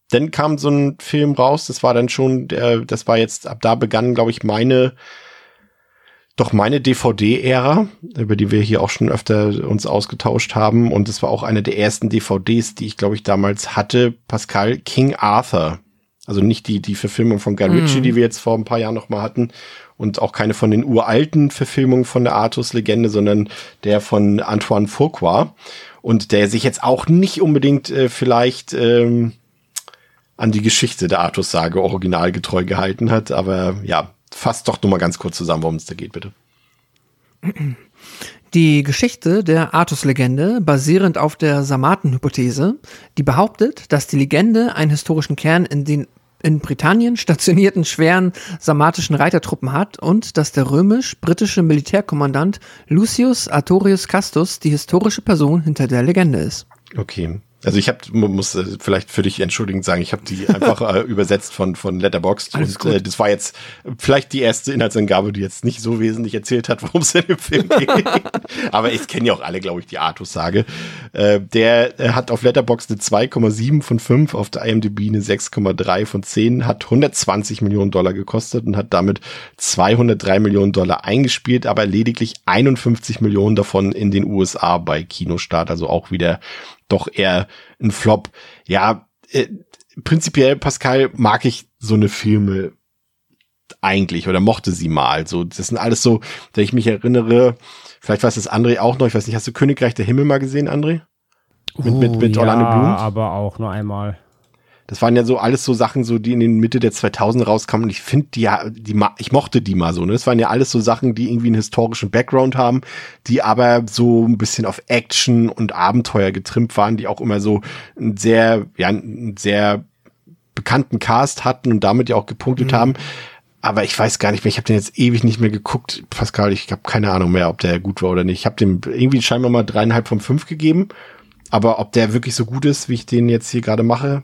dann kam so ein Film raus, das war dann schon, der, das war jetzt, ab da begann, glaube ich, meine doch meine DVD-Ära, über die wir hier auch schon öfter uns ausgetauscht haben. Und es war auch eine der ersten DVDs, die ich, glaube ich, damals hatte. Pascal King Arthur. Also nicht die, die Verfilmung von Guy Ritchie, mm. die wir jetzt vor ein paar Jahren noch mal hatten. Und auch keine von den uralten Verfilmungen von der Artus-Legende, sondern der von Antoine Fuqua. Und der sich jetzt auch nicht unbedingt äh, vielleicht ähm, an die Geschichte der Artus-Sage originalgetreu gehalten hat. Aber ja, fasst doch nur mal ganz kurz zusammen, worum es da geht, bitte. Die Geschichte der Artus-Legende, basierend auf der Sarmaten-Hypothese, die behauptet, dass die Legende einen historischen Kern in den in Britannien stationierten schweren sarmatischen Reitertruppen hat und dass der römisch-britische Militärkommandant Lucius Artorius Castus die historische Person hinter der Legende ist. Okay. Also ich habe muss äh, vielleicht für dich entschuldigend sagen, ich habe die einfach äh, übersetzt von von Letterboxd Alles und äh, das war jetzt vielleicht die erste Inhaltsangabe, die jetzt nicht so wesentlich erzählt hat, worum es in dem Film geht. Aber ich kenne ja auch alle, glaube ich, die Artus-Sage. Äh, der äh, hat auf Letterboxd eine 2,7 von 5, auf der IMDb eine 6,3 von 10, hat 120 Millionen Dollar gekostet und hat damit 203 Millionen Dollar eingespielt, aber lediglich 51 Millionen davon in den USA bei Kinostart, also auch wieder doch eher ein Flop. Ja, äh, prinzipiell, Pascal, mag ich so eine Filme eigentlich oder mochte sie mal. So, das sind alles so, da ich mich erinnere, vielleicht weiß das André auch noch, ich weiß nicht, hast du Königreich der Himmel mal gesehen, André? Mit, mit, mit ja, Orlando Bloom? aber auch nur einmal. Das waren ja so alles so Sachen, so die in den Mitte der 2000 rauskamen. Und ich finde die ja, die ich mochte die mal so. Ne? Das waren ja alles so Sachen, die irgendwie einen historischen Background haben, die aber so ein bisschen auf Action und Abenteuer getrimmt waren, die auch immer so ein sehr, ja, einen sehr bekannten Cast hatten und damit ja auch gepunktet mhm. haben. Aber ich weiß gar nicht mehr, ich habe den jetzt ewig nicht mehr geguckt, Pascal, ich habe keine Ahnung mehr, ob der gut war oder nicht. Ich habe dem irgendwie scheinbar mal dreieinhalb von fünf gegeben. Aber ob der wirklich so gut ist, wie ich den jetzt hier gerade mache,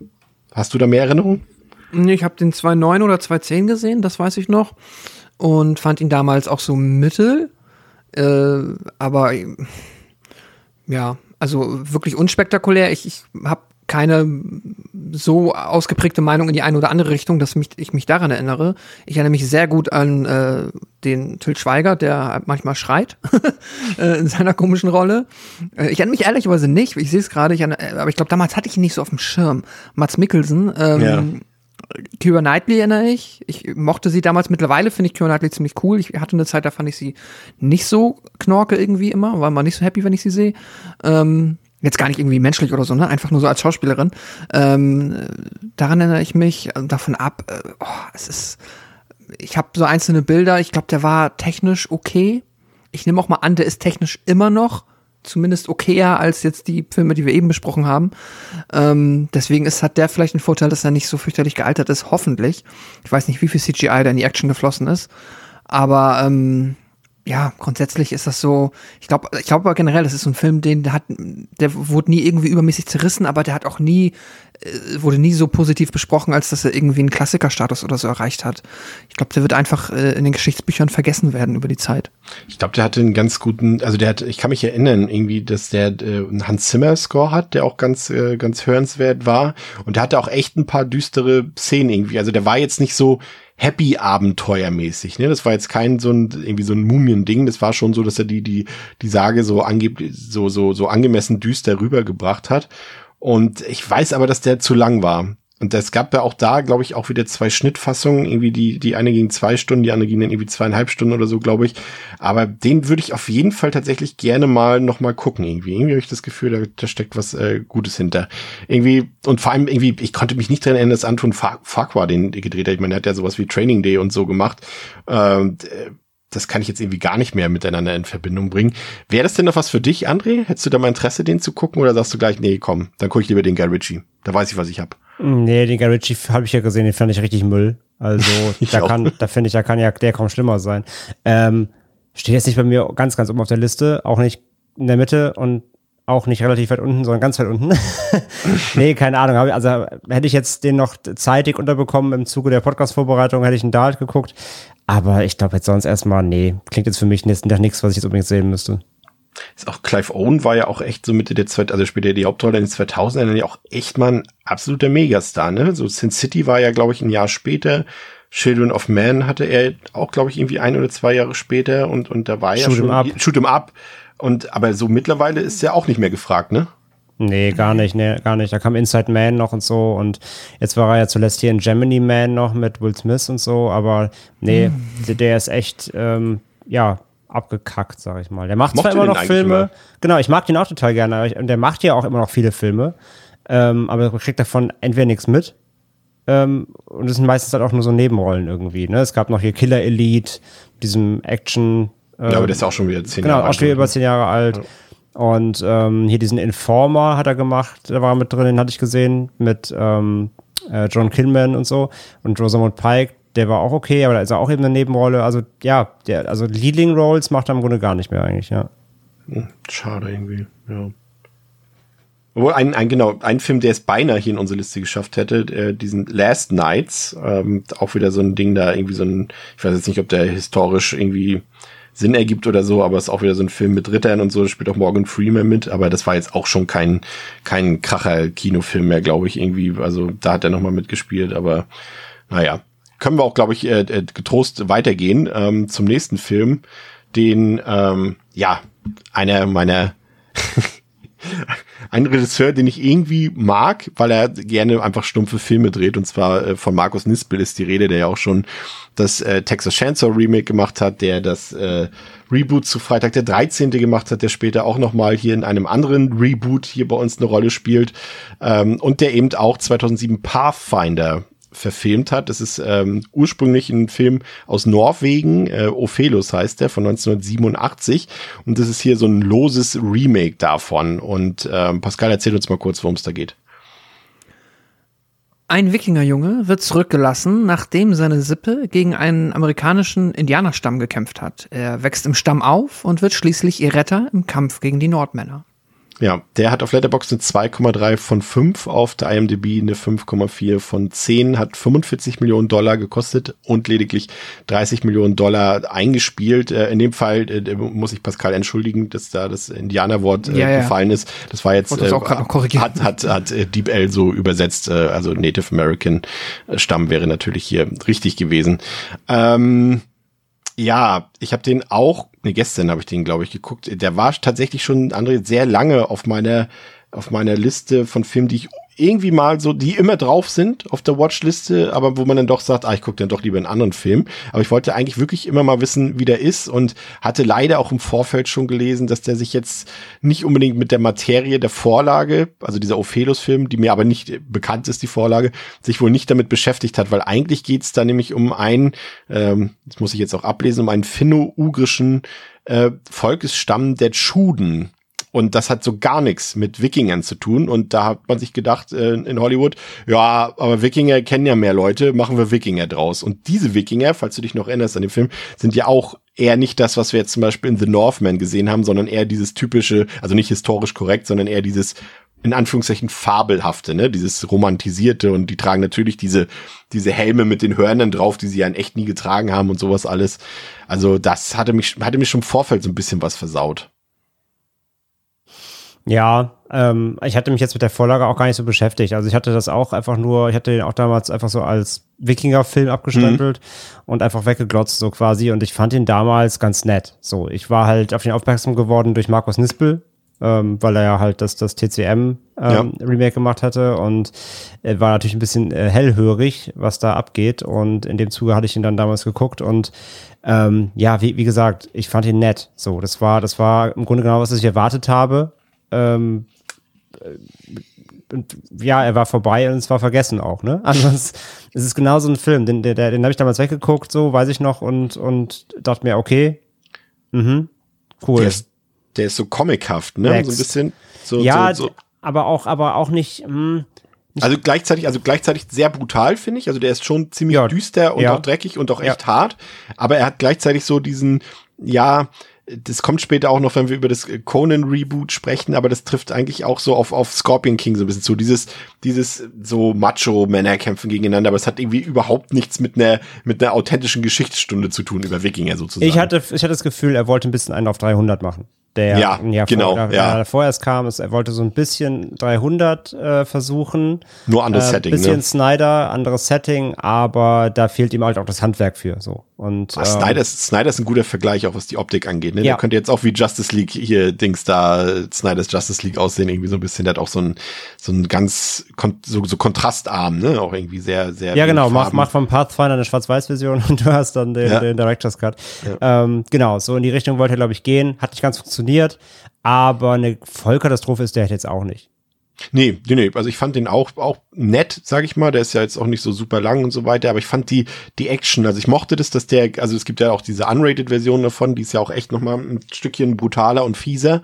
Hast du da mehr Erinnerungen? Ich habe den 2.9 oder 2.10 gesehen, das weiß ich noch. Und fand ihn damals auch so mittel. Äh, aber ja, also wirklich unspektakulär. Ich, ich habe keine so ausgeprägte Meinung in die eine oder andere Richtung, dass mich, ich mich daran erinnere. Ich erinnere mich sehr gut an äh, den Till Schweiger, der manchmal schreit äh, in seiner komischen Rolle. Äh, ich erinnere mich ehrlicherweise nicht, ich sehe es gerade, aber ich glaube, damals hatte ich ihn nicht so auf dem Schirm. Mats Mikkelsen, ähm, ja. Keira Knightley erinnere ich. Ich mochte sie damals. Mittlerweile finde ich Keira Knightley ziemlich cool. Ich hatte eine Zeit, da fand ich sie nicht so knorke irgendwie immer. War mal nicht so happy, wenn ich sie sehe. Ähm, Jetzt gar nicht irgendwie menschlich oder so, ne? Einfach nur so als Schauspielerin. Ähm, daran erinnere ich mich davon ab. Äh, oh, es ist. Ich habe so einzelne Bilder. Ich glaube, der war technisch okay. Ich nehme auch mal an, der ist technisch immer noch zumindest okayer als jetzt die Filme, die wir eben besprochen haben. Ähm, deswegen ist, hat der vielleicht einen Vorteil, dass er nicht so fürchterlich gealtert ist, hoffentlich. Ich weiß nicht, wie viel CGI da in die Action geflossen ist. Aber ähm, ja, grundsätzlich ist das so, ich glaube, ich glaube aber generell, das ist so ein Film, den der hat, der wurde nie irgendwie übermäßig zerrissen, aber der hat auch nie, äh, wurde nie so positiv besprochen, als dass er irgendwie einen Klassikerstatus oder so erreicht hat. Ich glaube, der wird einfach äh, in den Geschichtsbüchern vergessen werden über die Zeit. Ich glaube, der hatte einen ganz guten, also der hat, ich kann mich erinnern, irgendwie, dass der äh, einen Hans Zimmer Score hat, der auch ganz, äh, ganz hörenswert war. Und der hatte auch echt ein paar düstere Szenen irgendwie. Also der war jetzt nicht so, happy abenteuermäßig, ne? Das war jetzt kein so ein irgendwie so ein Mumien-Ding, das war schon so, dass er die die die Sage so angeblich so so so angemessen düster rübergebracht hat und ich weiß aber, dass der zu lang war. Und es gab ja auch da, glaube ich, auch wieder zwei Schnittfassungen. Irgendwie die, die eine ging zwei Stunden, die andere ging dann irgendwie zweieinhalb Stunden oder so, glaube ich. Aber den würde ich auf jeden Fall tatsächlich gerne mal noch mal gucken. Irgendwie, irgendwie habe ich das Gefühl, da, da steckt was äh, Gutes hinter. Irgendwie und vor allem irgendwie, ich konnte mich nicht dran erinnern, dass Anton Farquhar den gedreht hat. Ich meine, er hat ja sowas wie Training Day und so gemacht. Und, äh, das kann ich jetzt irgendwie gar nicht mehr miteinander in Verbindung bringen. Wäre das denn noch was für dich, André? Hättest du da mal Interesse, den zu gucken oder sagst du gleich, nee, komm, dann gucke ich lieber den Guy Ritchie. Da weiß ich, was ich hab. Nee, den Guy Ritchie habe ich ja gesehen, den fand ich richtig Müll. Also da kann, da finde ich, da kann ja der kaum schlimmer sein. Ähm, steht jetzt nicht bei mir ganz, ganz oben auf der Liste, auch nicht in der Mitte und auch nicht relativ weit unten, sondern ganz weit unten. nee, keine Ahnung. Also hätte ich jetzt den noch zeitig unterbekommen im Zuge der Podcast-Vorbereitung, hätte ich ihn da halt geguckt. Aber ich glaube jetzt sonst erstmal, nee, klingt jetzt für mich nächsten Tag nichts, was ich jetzt unbedingt sehen müsste. Ist auch Clive Owen war ja auch echt so Mitte der zwei, also später die Hauptrolle in den 2000ern ja auch echt mal ein absoluter Megastar, ne? So Sin City war ja, glaube ich, ein Jahr später. Children of Man hatte er auch, glaube ich, irgendwie ein oder zwei Jahre später und, und da war ja Shoot schon up. Shoot 'em up. Und, aber so mittlerweile ist er auch nicht mehr gefragt, ne? Nee, gar nicht, nee, gar nicht. Da kam Inside Man noch und so und jetzt war er ja zuletzt hier in Gemini Man noch mit Will Smith und so, aber nee, der, der ist echt, ähm, ja, abgekackt, sag ich mal. Der macht Mochte zwar immer noch Filme, immer. genau, ich mag den auch total gerne, aber ich- und der macht ja auch immer noch viele Filme, ähm, aber er kriegt davon entweder nichts mit ähm, und es sind meistens halt auch nur so Nebenrollen irgendwie, ne? Es gab noch hier Killer Elite, diesem Action, ja, aber der ist auch schon wieder zehn Genau, Jahre auch schon alt. über zehn Jahre alt. Und ähm, hier diesen Informer hat er gemacht, der war mit drin, den hatte ich gesehen, mit ähm, äh, John Kinman und so. Und Rosamund Pike, der war auch okay, aber da ist er auch eben eine Nebenrolle. Also ja, der, also Leading Roles macht er im Grunde gar nicht mehr eigentlich, ja. Schade irgendwie, ja. Obwohl ein, ein, genau, ein Film, der es beinahe hier in unsere Liste geschafft hätte, äh, diesen Last Nights, ähm, auch wieder so ein Ding da, irgendwie so ein, ich weiß jetzt nicht, ob der historisch irgendwie Sinn ergibt oder so, aber es ist auch wieder so ein Film mit Rittern und so, da spielt auch Morgan Freeman mit, aber das war jetzt auch schon kein, kein Kracher-Kinofilm mehr, glaube ich, irgendwie, also da hat er nochmal mitgespielt, aber naja. Können wir auch, glaube ich, äh, äh, getrost weitergehen ähm, zum nächsten Film, den, ähm, ja, einer meiner ein Regisseur, den ich irgendwie mag, weil er gerne einfach stumpfe Filme dreht. Und zwar äh, von Markus Nispel ist die Rede, der ja auch schon das äh, Texas Chainsaw Remake gemacht hat, der das äh, Reboot zu Freitag der 13. gemacht hat, der später auch noch mal hier in einem anderen Reboot hier bei uns eine Rolle spielt. Ähm, und der eben auch 2007 Pathfinder verfilmt hat. Das ist ähm, ursprünglich ein Film aus Norwegen, äh, Ophelos heißt der, von 1987. Und das ist hier so ein loses Remake davon. Und ähm, Pascal, erzähl uns mal kurz, worum es da geht. Ein Wikingerjunge wird zurückgelassen, nachdem seine Sippe gegen einen amerikanischen Indianerstamm gekämpft hat. Er wächst im Stamm auf und wird schließlich ihr Retter im Kampf gegen die Nordmänner. Ja, der hat auf Letterboxd eine 2,3 von 5, auf der IMDb eine 5,4 von 10, hat 45 Millionen Dollar gekostet und lediglich 30 Millionen Dollar eingespielt. Äh, in dem Fall äh, muss ich Pascal entschuldigen, dass da das Indianerwort äh, Ja, ja. gefallen ist. Das war jetzt korrigieren. hat hat hat äh, Deep L so übersetzt, äh, also Native American äh, Stamm wäre natürlich hier richtig gewesen. Ähm, ja, ich habe den auch, ne, gestern habe ich den, glaube ich, geguckt. Der war tatsächlich schon, André, sehr lange auf meiner, auf meiner Liste von Filmen, die ich irgendwie mal so, die immer drauf sind auf der Watchliste, aber wo man dann doch sagt, ah, ich gucke dann doch lieber einen anderen Film. Aber ich wollte eigentlich wirklich immer mal wissen, wie der ist und hatte leider auch im Vorfeld schon gelesen, dass der sich jetzt nicht unbedingt mit der Materie der Vorlage, also dieser Ophelos-Film, die mir aber nicht bekannt ist, die Vorlage, sich wohl nicht damit beschäftigt hat, weil eigentlich geht's da nämlich um einen, ähm, das muss ich jetzt auch ablesen, um einen finno-ugrischen äh, Volkesstamm der Tschuden. Und das hat so gar nichts mit Wikingern zu tun. Und da hat man sich gedacht äh, in Hollywood, ja, aber Wikinger kennen ja mehr Leute, machen wir Wikinger draus. Und diese Wikinger, falls du dich noch erinnerst an den Film, sind ja auch eher nicht das, was wir jetzt zum Beispiel in The Northman gesehen haben, sondern eher dieses typische, also nicht historisch korrekt, sondern eher dieses in Anführungszeichen fabelhafte, ne, dieses romantisierte und die tragen natürlich diese diese Helme mit den Hörnern drauf, die sie ja in echt nie getragen haben und sowas alles. Also das hatte mich hatte mich schon im Vorfeld so ein bisschen was versaut. Ja, ähm, ich hatte mich jetzt mit der Vorlage auch gar nicht so beschäftigt. Also ich hatte das auch einfach nur, ich hatte den auch damals einfach so als Wikinger-Film abgestempelt mhm. und einfach weggeglotzt so quasi. Und ich fand ihn damals ganz nett. So, ich war halt auf ihn aufmerksam geworden durch Markus Nispel, ähm, weil er ja halt das, das TCM ähm, ja. Remake gemacht hatte und er war natürlich ein bisschen äh, hellhörig, was da abgeht. Und in dem Zuge hatte ich ihn dann damals geguckt und ähm, ja, wie, wie gesagt, ich fand ihn nett. So, das war, das war im Grunde genau, was ich erwartet habe ähm, und ja, er war vorbei und es war vergessen auch, ne? Also es, es ist genau so ein Film, den, den, den habe ich damals weggeguckt, so weiß ich noch, und, und dachte mir, okay, mhm, cool. Der ist, der ist so comichaft, ne? Next. So ein bisschen. So, ja, so, so. aber auch, aber auch nicht. Mh, also gleichzeitig, also gleichzeitig sehr brutal, finde ich. Also der ist schon ziemlich Ja. düster und Ja. auch dreckig und auch echt hart. Aber er hat gleichzeitig so diesen, ja, das kommt später auch noch, wenn wir über das Conan-Reboot sprechen, aber das trifft eigentlich auch so auf, auf Scorpion King so ein bisschen zu. Dieses, dieses so Macho-Männer kämpfen gegeneinander, aber es hat irgendwie überhaupt nichts mit einer, mit einer authentischen Geschichtsstunde zu tun über Wikinger sozusagen. ich hatte, ich hatte das Gefühl, er wollte ein bisschen einen auf 300 machen. Der Ja, ein Jahr genau, vorher, ja. der vorher erst kam, ist, er wollte so ein bisschen 300 äh, versuchen. Nur anderes äh, Setting, bisschen ne? Snyder, anderes Setting, aber da fehlt ihm halt auch das Handwerk für. So und Ah, ähm, Snyder, ist, Snyder ist ein guter Vergleich, auch was die Optik angeht. Ne? Ja. Der könnte jetzt auch wie Justice League hier Dings da, Snyders Justice League aussehen, irgendwie so ein bisschen. Der hat auch so ein, so ein ganz so, so Kontrastarm, ne? Auch irgendwie sehr, sehr. Ja, genau. Mach, mach vom Pathfinder eine Schwarz-Weiß-Version und du hast dann den, Ja. den Director's Cut. Ähm, genau, so in die Richtung wollte er, glaube ich, gehen. Hat nicht ganz funktioniert, aber eine Vollkatastrophe ist der jetzt auch nicht. Nee, nee, nee. Also ich fand den auch, auch nett, sag ich mal. Der ist ja jetzt auch nicht so super lang und so weiter, aber ich fand die, die Action, also ich mochte das, dass der, also es gibt ja auch diese Unrated-Version davon, die ist ja auch echt nochmal ein Stückchen brutaler und fieser.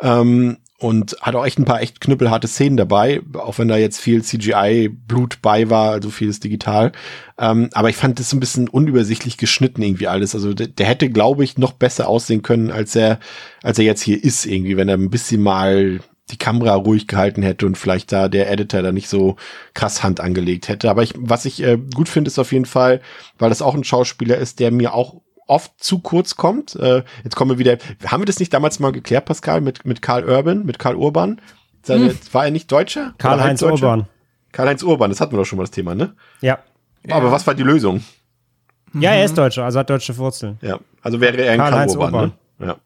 Ähm, und hat auch echt ein paar echt knüppelharte Szenen dabei, auch wenn da jetzt viel CGI-Blut bei war, also vieles digital. Ähm, aber ich fand das ein bisschen unübersichtlich geschnitten irgendwie alles. Also der, der hätte, glaube ich, noch besser aussehen können, als er, als er jetzt hier ist irgendwie, wenn er ein bisschen mal die Kamera ruhig gehalten hätte und vielleicht da der Editor da nicht so krass Hand angelegt hätte. Aber ich, was ich äh, gut finde, ist auf jeden Fall, weil das auch ein Schauspieler ist, der mir auch oft zu kurz kommt. Äh, jetzt kommen wir wieder. Haben wir das nicht damals mal geklärt, Pascal, mit, mit Karl Urban, mit Karl Urban? Seine, War er nicht Deutscher? Karl-Heinz? Urban. Karl-Heinz Urban, das hatten wir doch schon mal das Thema, ne? Ja. Aber was war die Lösung? Ja, er ist Deutscher, also hat deutsche Wurzeln. Ja, also wäre er ein Karl Karl-Heinz Urban, Urban. ne? Ja.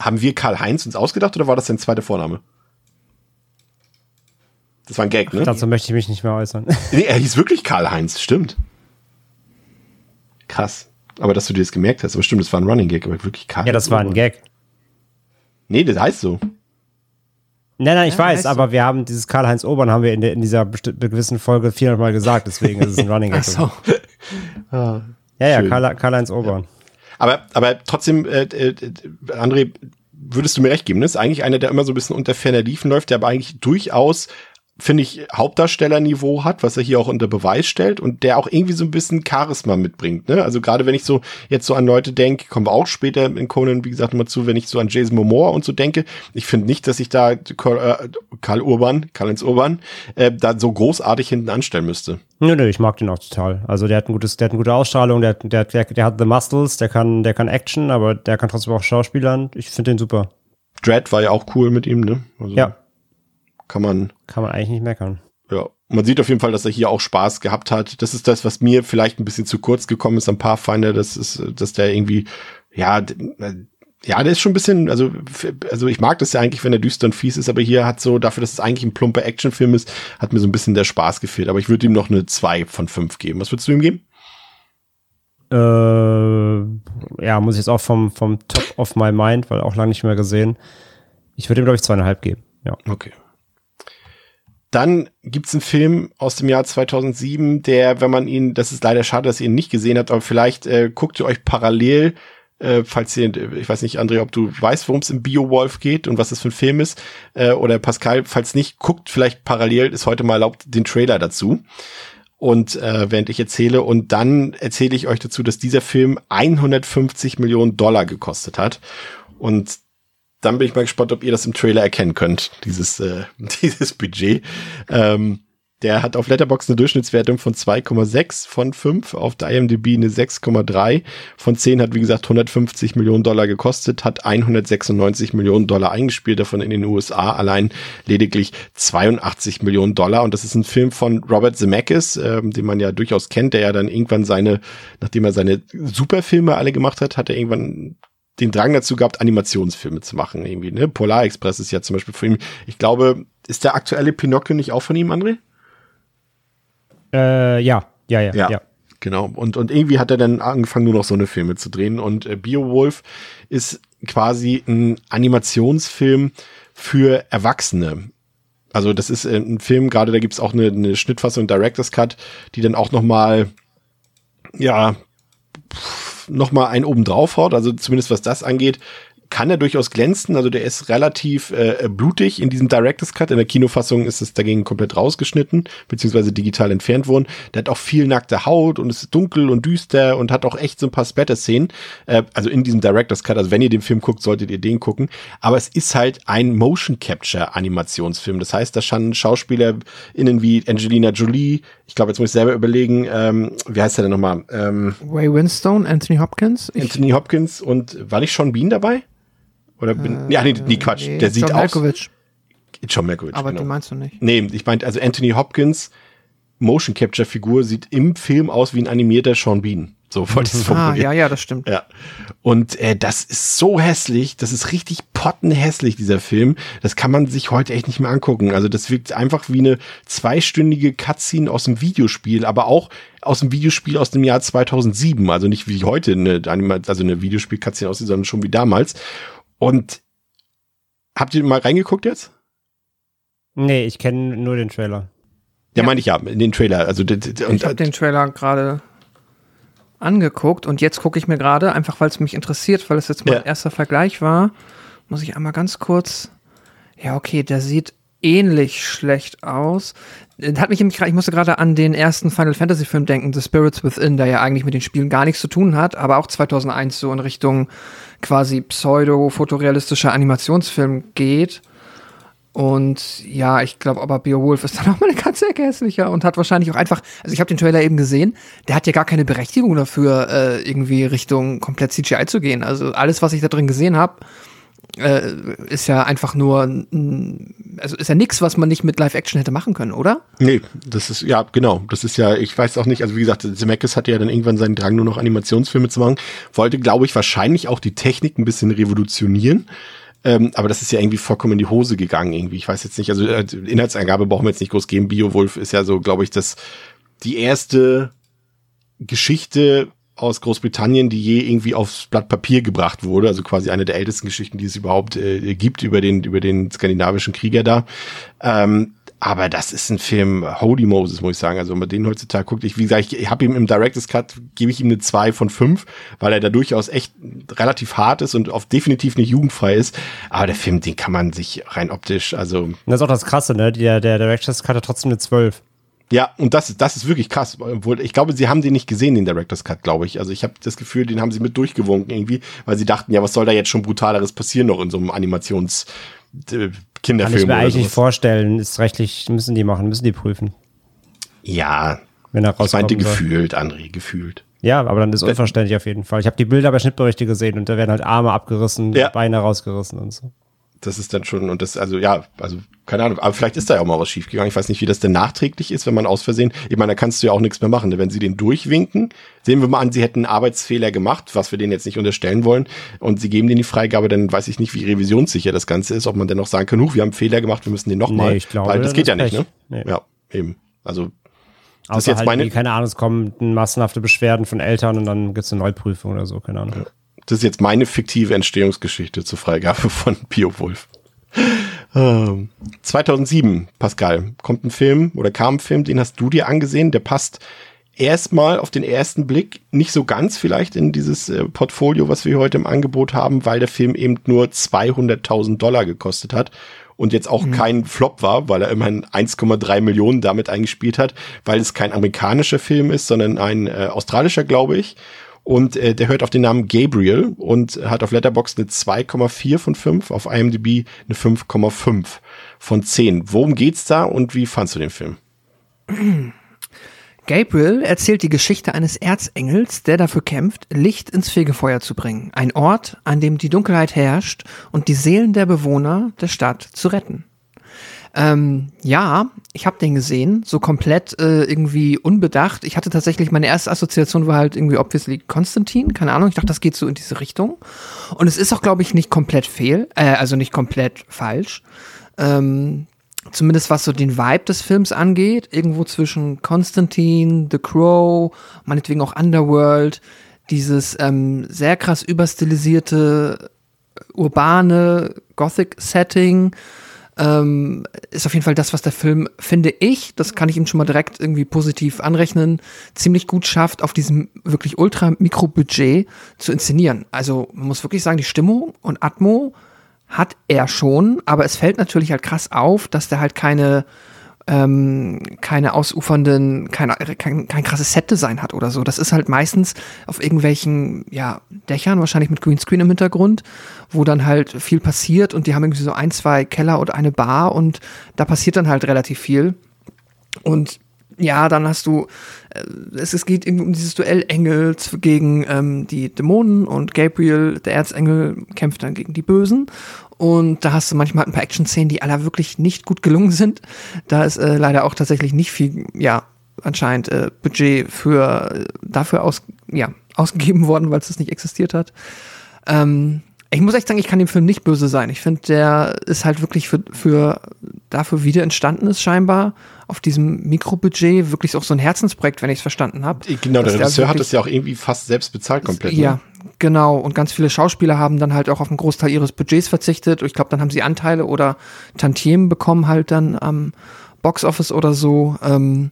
Haben wir Karl-Heinz uns ausgedacht oder war das sein zweiter Vorname? Das war ein Gag, ne? Dazu möchte ich mich nicht mehr äußern. Nee, er hieß wirklich Karl-Heinz, stimmt. Krass. Aber dass du dir das gemerkt hast, aber stimmt, das war ein Running Gag, aber wirklich Karl. ja, das war ein Gag. Nee, das heißt so. Nein, nein, ich Ja, weiß, aber wir haben dieses Karl-Heinz Urban haben wir in, der, in dieser gewissen Folge 400 Mal gesagt, deswegen ist es ein Running Gag. Ach so. Ja, ja. Karl- Karl-Heinz Urban. Aber, aber trotzdem, äh, äh, André, würdest du mir recht geben, ne? Ist eigentlich einer, der immer so ein bisschen unter ferner Liefen läuft, der aber eigentlich durchaus, finde ich, Hauptdarstellerniveau hat, was er hier auch unter Beweis stellt und der auch irgendwie so ein bisschen Charisma mitbringt, ne? Also gerade wenn ich so jetzt so an Leute denke, kommen wir auch später in Conan, wie gesagt, mal zu, wenn ich so an Jason Momoa und so denke, ich finde nicht, dass ich da Karl, äh, Karl Urban, Karl-Heinz Urban, äh, da so großartig hinten anstellen müsste. Nö, nö, ich mag den auch total. Also der hat ein gutes, der hat eine gute Ausstrahlung, der, der, der, der hat the muscles, der kann, der kann Action, aber der kann trotzdem auch Schauspielern. Ich finde den super. Dread war ja auch cool mit ihm, ne? Also Ja, Kann man, kann man eigentlich nicht meckern. Ja, man sieht auf jeden Fall, dass er hier auch Spaß gehabt hat. Das ist das, was mir vielleicht ein bisschen zu kurz gekommen ist am Pathfinder. Das ist, dass der irgendwie, ja, äh, ja, der ist schon ein bisschen, also, also ich mag das ja eigentlich, wenn er düster und fies ist, aber hier hat so, dafür, dass es eigentlich ein plumper Actionfilm ist, hat mir so ein bisschen der Spaß gefehlt. Aber ich würde ihm noch eine 2 von 5 geben. Was würdest du ihm geben? Äh, ja, muss ich jetzt auch vom, vom Top of my mind, weil auch lange nicht mehr gesehen. Ich würde ihm, glaube ich, zweieinhalb geben. Ja. Okay. Dann gibt's einen Film aus dem Jahr 2007, der, wenn man ihn, das ist leider schade, dass ihr ihn nicht gesehen habt, aber vielleicht äh, guckt ihr euch parallel Äh, falls ihr, ich weiß nicht, André, ob du weißt, worum es im Beowulf geht und was das für ein Film ist. Äh, oder Pascal, falls nicht, guckt vielleicht parallel, ist heute mal erlaubt, den Trailer dazu. Und äh, während ich erzähle, und dann erzähle ich euch dazu, dass dieser Film 150 Millionen Dollar gekostet hat. Und dann bin ich mal gespannt, ob ihr das im Trailer erkennen könnt, dieses, äh, dieses Budget. Ähm, der hat auf Letterbox eine Durchschnittswertung von 2,6 von 5, auf der IMDb eine 6,3 von 10, hat wie gesagt 150 Millionen Dollar gekostet, hat 196 Millionen Dollar eingespielt, davon in den USA allein lediglich 82 Millionen Dollar. Und das ist ein Film von Robert Zemeckis, ähm, den man ja durchaus kennt, der ja dann irgendwann seine, nachdem er seine Superfilme alle gemacht hat, hat er irgendwann den Drang dazu gehabt, Animationsfilme zu machen. Irgendwie, ne? Polar Express ist ja zum Beispiel für ihn. Ich glaube, ist der aktuelle Pinocchio nicht auch von ihm, André? Äh, ja, ja, ja, Ja. ja. Genau. Und, und irgendwie hat er dann angefangen, nur noch so eine Filme zu drehen. Und äh, Beowulf ist quasi ein Animationsfilm für Erwachsene. Also das ist äh, ein Film, gerade da gibt's auch eine, eine Schnittfassung Director's Cut, die dann auch noch mal ja, pff, noch mal einen oben drauf haut. Also zumindest was das angeht, kann er durchaus glänzen. Also der ist relativ äh, blutig in diesem Director's Cut. In der Kinofassung ist es dagegen komplett rausgeschnitten, beziehungsweise digital entfernt worden. Der hat auch viel nackte Haut und ist dunkel und düster und hat auch echt so ein paar Splatter-Szenen. Äh, also in diesem Director's Cut. Also wenn ihr den Film guckt, solltet ihr den gucken. Aber es ist halt ein Motion Capture Animationsfilm. Das heißt, da standen SchauspielerInnen wie Angelina Jolie. Ich glaube, jetzt muss ich selber überlegen, ähm, wie heißt der denn nochmal? Ähm, Ray Winstone, Anthony Hopkins. Ich, Anthony Hopkins und war nicht Sean Bean dabei? Oder bin, ja, nee, nee, Quatsch. nee, der sieht John aus. Malkovich. John Malkovich, Aber genau. den meinst du nicht. Nee, ich meinte, also Anthony Hopkins Motion Capture Figur sieht im Film aus wie ein animierter Sean Bean. So wollte ich es Ah, formulieren. ja, ja, das stimmt. Ja. Und äh, das ist so hässlich, das ist richtig pottenhässlich, dieser Film. Das kann man sich heute echt nicht mehr angucken. Also das wirkt einfach wie eine zweistündige Cutscene aus dem Videospiel, aber auch aus dem Videospiel aus dem Jahr 2007. Also nicht wie heute eine, Anima- also eine Videospiel-Cutscene aussieht, sondern schon wie damals. Und habt ihr mal reingeguckt jetzt? Nee, ich kenne nur den Trailer. Ja, Ja. meine ich ja, den Trailer. Also und ich habe den Trailer gerade angeguckt und jetzt gucke ich mir gerade, einfach weil es mich interessiert, weil es jetzt mein Ja. erster Vergleich war, muss ich einmal ganz kurz. Ja, okay, der sieht ähnlich schlecht aus. Äh, Hat mich nämlich ich musste gerade an den ersten Final Fantasy Film denken, The Spirits Within, der ja eigentlich mit den Spielen gar nichts zu tun hat, aber auch 2001 so in Richtung quasi pseudo-fotorealistischer Animationsfilm geht. Und ja, ich glaube, aber Beowulf ist dann auch mal eine ganze Ecke hässlicher und hat wahrscheinlich auch einfach, also ich habe den Trailer eben gesehen, der hat ja gar keine Berechtigung dafür, äh, irgendwie Richtung komplett CGI zu gehen. Also alles, was ich da drin gesehen habe, äh, ist ja einfach nur, also ist ja nichts, was man nicht mit Live-Action hätte machen können, oder? Nee, das ist, ja, genau. Das ist ja, ich weiß auch nicht, also wie gesagt, Zemeckis hatte ja dann irgendwann seinen Drang, nur noch Animationsfilme zu machen. Wollte, glaube ich, wahrscheinlich auch die Technik ein bisschen revolutionieren. Ähm, aber das ist ja irgendwie vollkommen in die Hose gegangen irgendwie. Ich weiß jetzt nicht, also äh, Inhaltsangabe brauchen wir jetzt nicht groß geben. Beowulf ist ja so, glaube ich, das die erste Geschichte aus Großbritannien, die je irgendwie aufs Blatt Papier gebracht wurde, also quasi eine der ältesten Geschichten, die es überhaupt äh, gibt über den über den skandinavischen Krieger da. Ähm, aber das ist ein Film, Holy Moses, muss ich sagen. Also, wenn man den heutzutage guckt, ich, wie gesagt, ich habe ihm im Director's Cut, gebe ich ihm eine 2 von 5, weil er da durchaus echt relativ hart ist und auf definitiv nicht jugendfrei ist. Aber der Film, den kann man sich rein optisch, also Und das ist auch das Krasse, ne? Der, der Director's Cut hat trotzdem eine 12. Ja, und das, das ist wirklich krass. Obwohl, ich glaube, sie haben den nicht gesehen, den Director's Cut, glaube ich. Also ich habe das Gefühl, den haben sie mit durchgewunken irgendwie, weil sie dachten, ja, was soll da jetzt schon brutaleres passieren noch in so einem Animations äh, Kann ich Kinderfilm mir eigentlich nicht vorstellen. Ist rechtlich, müssen die machen, müssen die prüfen. Ja, Wenn er ich meinte gefühlt, André, gefühlt. Ja, aber dann ist unverständlich auf jeden Fall. Ich habe die Bilder bei Schnittberichte gesehen und da werden halt Arme abgerissen, Ja. Beine rausgerissen und so. Das ist dann schon, und das, also ja, also keine Ahnung, aber vielleicht ist da ja auch mal was schiefgegangen. Ich weiß nicht, wie das denn nachträglich ist, wenn man aus Versehen, ich meine, da kannst du ja auch nichts mehr machen. Wenn sie den durchwinken, sehen wir mal an, sie hätten einen Arbeitsfehler gemacht, was wir denen jetzt nicht unterstellen wollen, und sie geben denen die Freigabe, dann weiß ich nicht, wie revisionssicher das Ganze ist, ob man dann noch sagen kann, huch, wir haben einen Fehler gemacht, wir müssen den nochmal. Nee, ich glaube, weil das das geht ja ist nicht, ne? Nee. Ja, eben. Also, das ist Außer jetzt halt, meine, keine Ahnung, es kommen massenhafte Beschwerden von Eltern und dann gibt's eine Neuprüfung oder so, keine Ahnung. Das ist jetzt meine fiktive Entstehungsgeschichte zur Freigabe von Beowulf. Ähm, 2007, Pascal, kommt ein Film oder kam ein Film, den hast du dir angesehen, der passt erstmal auf den ersten Blick nicht so ganz vielleicht in dieses äh, Portfolio, was wir heute im Angebot haben, weil der Film eben nur 200.000 Dollar gekostet hat und jetzt auch mhm. kein Flop war, weil er immerhin 1,3 Millionen damit eingespielt hat, weil es kein amerikanischer Film ist, sondern ein äh, australischer, glaube ich. Und äh, der hört auf den Namen Gabriel und hat auf Letterboxd eine 2,4 von 5, auf IMDb eine 5,5 von 10. Worum geht's da und wie fandst du den Film? Gabriel erzählt die Geschichte eines Erzengels, der dafür kämpft, Licht ins Fegefeuer zu bringen. Ein Ort, an dem die Dunkelheit herrscht und die Seelen der Bewohner der Stadt zu retten. Ähm, ja, ich habe den gesehen, so komplett äh, irgendwie unbedacht. Ich hatte tatsächlich, meine erste Assoziation war halt irgendwie obviously Konstantin, keine Ahnung. Ich dachte, das geht so in diese Richtung. Und es ist auch, glaube ich, nicht komplett fehl, äh, also nicht komplett falsch. Ähm, zumindest was so den Vibe des Films angeht, irgendwo zwischen Constantine, The Crow, meinetwegen auch Underworld, dieses ähm, sehr krass überstilisierte, urbane Gothic-Setting ähm, ist auf jeden Fall das, was der Film, finde ich, das kann ich ihm schon mal direkt irgendwie positiv anrechnen, ziemlich gut schafft, auf diesem wirklich ultra Mikrobudget zu inszenieren. Also man muss wirklich sagen, die Stimmung und Atmo hat er schon, aber es fällt natürlich halt krass auf, dass der halt keine ähm, keine ausufernden, kein, kein, kein krasses Set-Design hat oder so. Das ist halt meistens auf irgendwelchen, ja, Dächern, wahrscheinlich mit Greenscreen im Hintergrund, wo dann halt viel passiert und die haben irgendwie so ein, zwei Keller oder eine Bar und da passiert dann halt relativ viel. Und ja, dann hast du, äh, es, es geht um dieses Duell Engels gegen ähm, die Dämonen und Gabriel, der Erzengel, kämpft dann gegen die Bösen. Und da hast du manchmal ein paar Action-Szenen, die aller wirklich nicht gut gelungen sind. Da ist äh, leider auch tatsächlich nicht viel, ja, anscheinend äh, Budget für dafür aus, ja, ausgegeben worden, weil es das nicht existiert hat. Ähm, ich muss echt sagen, ich kann dem Film nicht böse sein. Ich finde, der ist halt wirklich für, für dafür wieder entstanden ist, scheinbar auf diesem Mikrobudget wirklich auch so ein Herzensprojekt, wenn ich es verstanden habe. Genau, der Regisseur hat das ja auch irgendwie fast selbst bezahlt komplett. Ja, ne? genau. Und ganz viele Schauspieler haben dann halt auch auf einen Großteil ihres Budgets verzichtet. Ich glaube, dann haben sie Anteile oder Tantiemen bekommen halt dann am Boxoffice oder so. Ähm,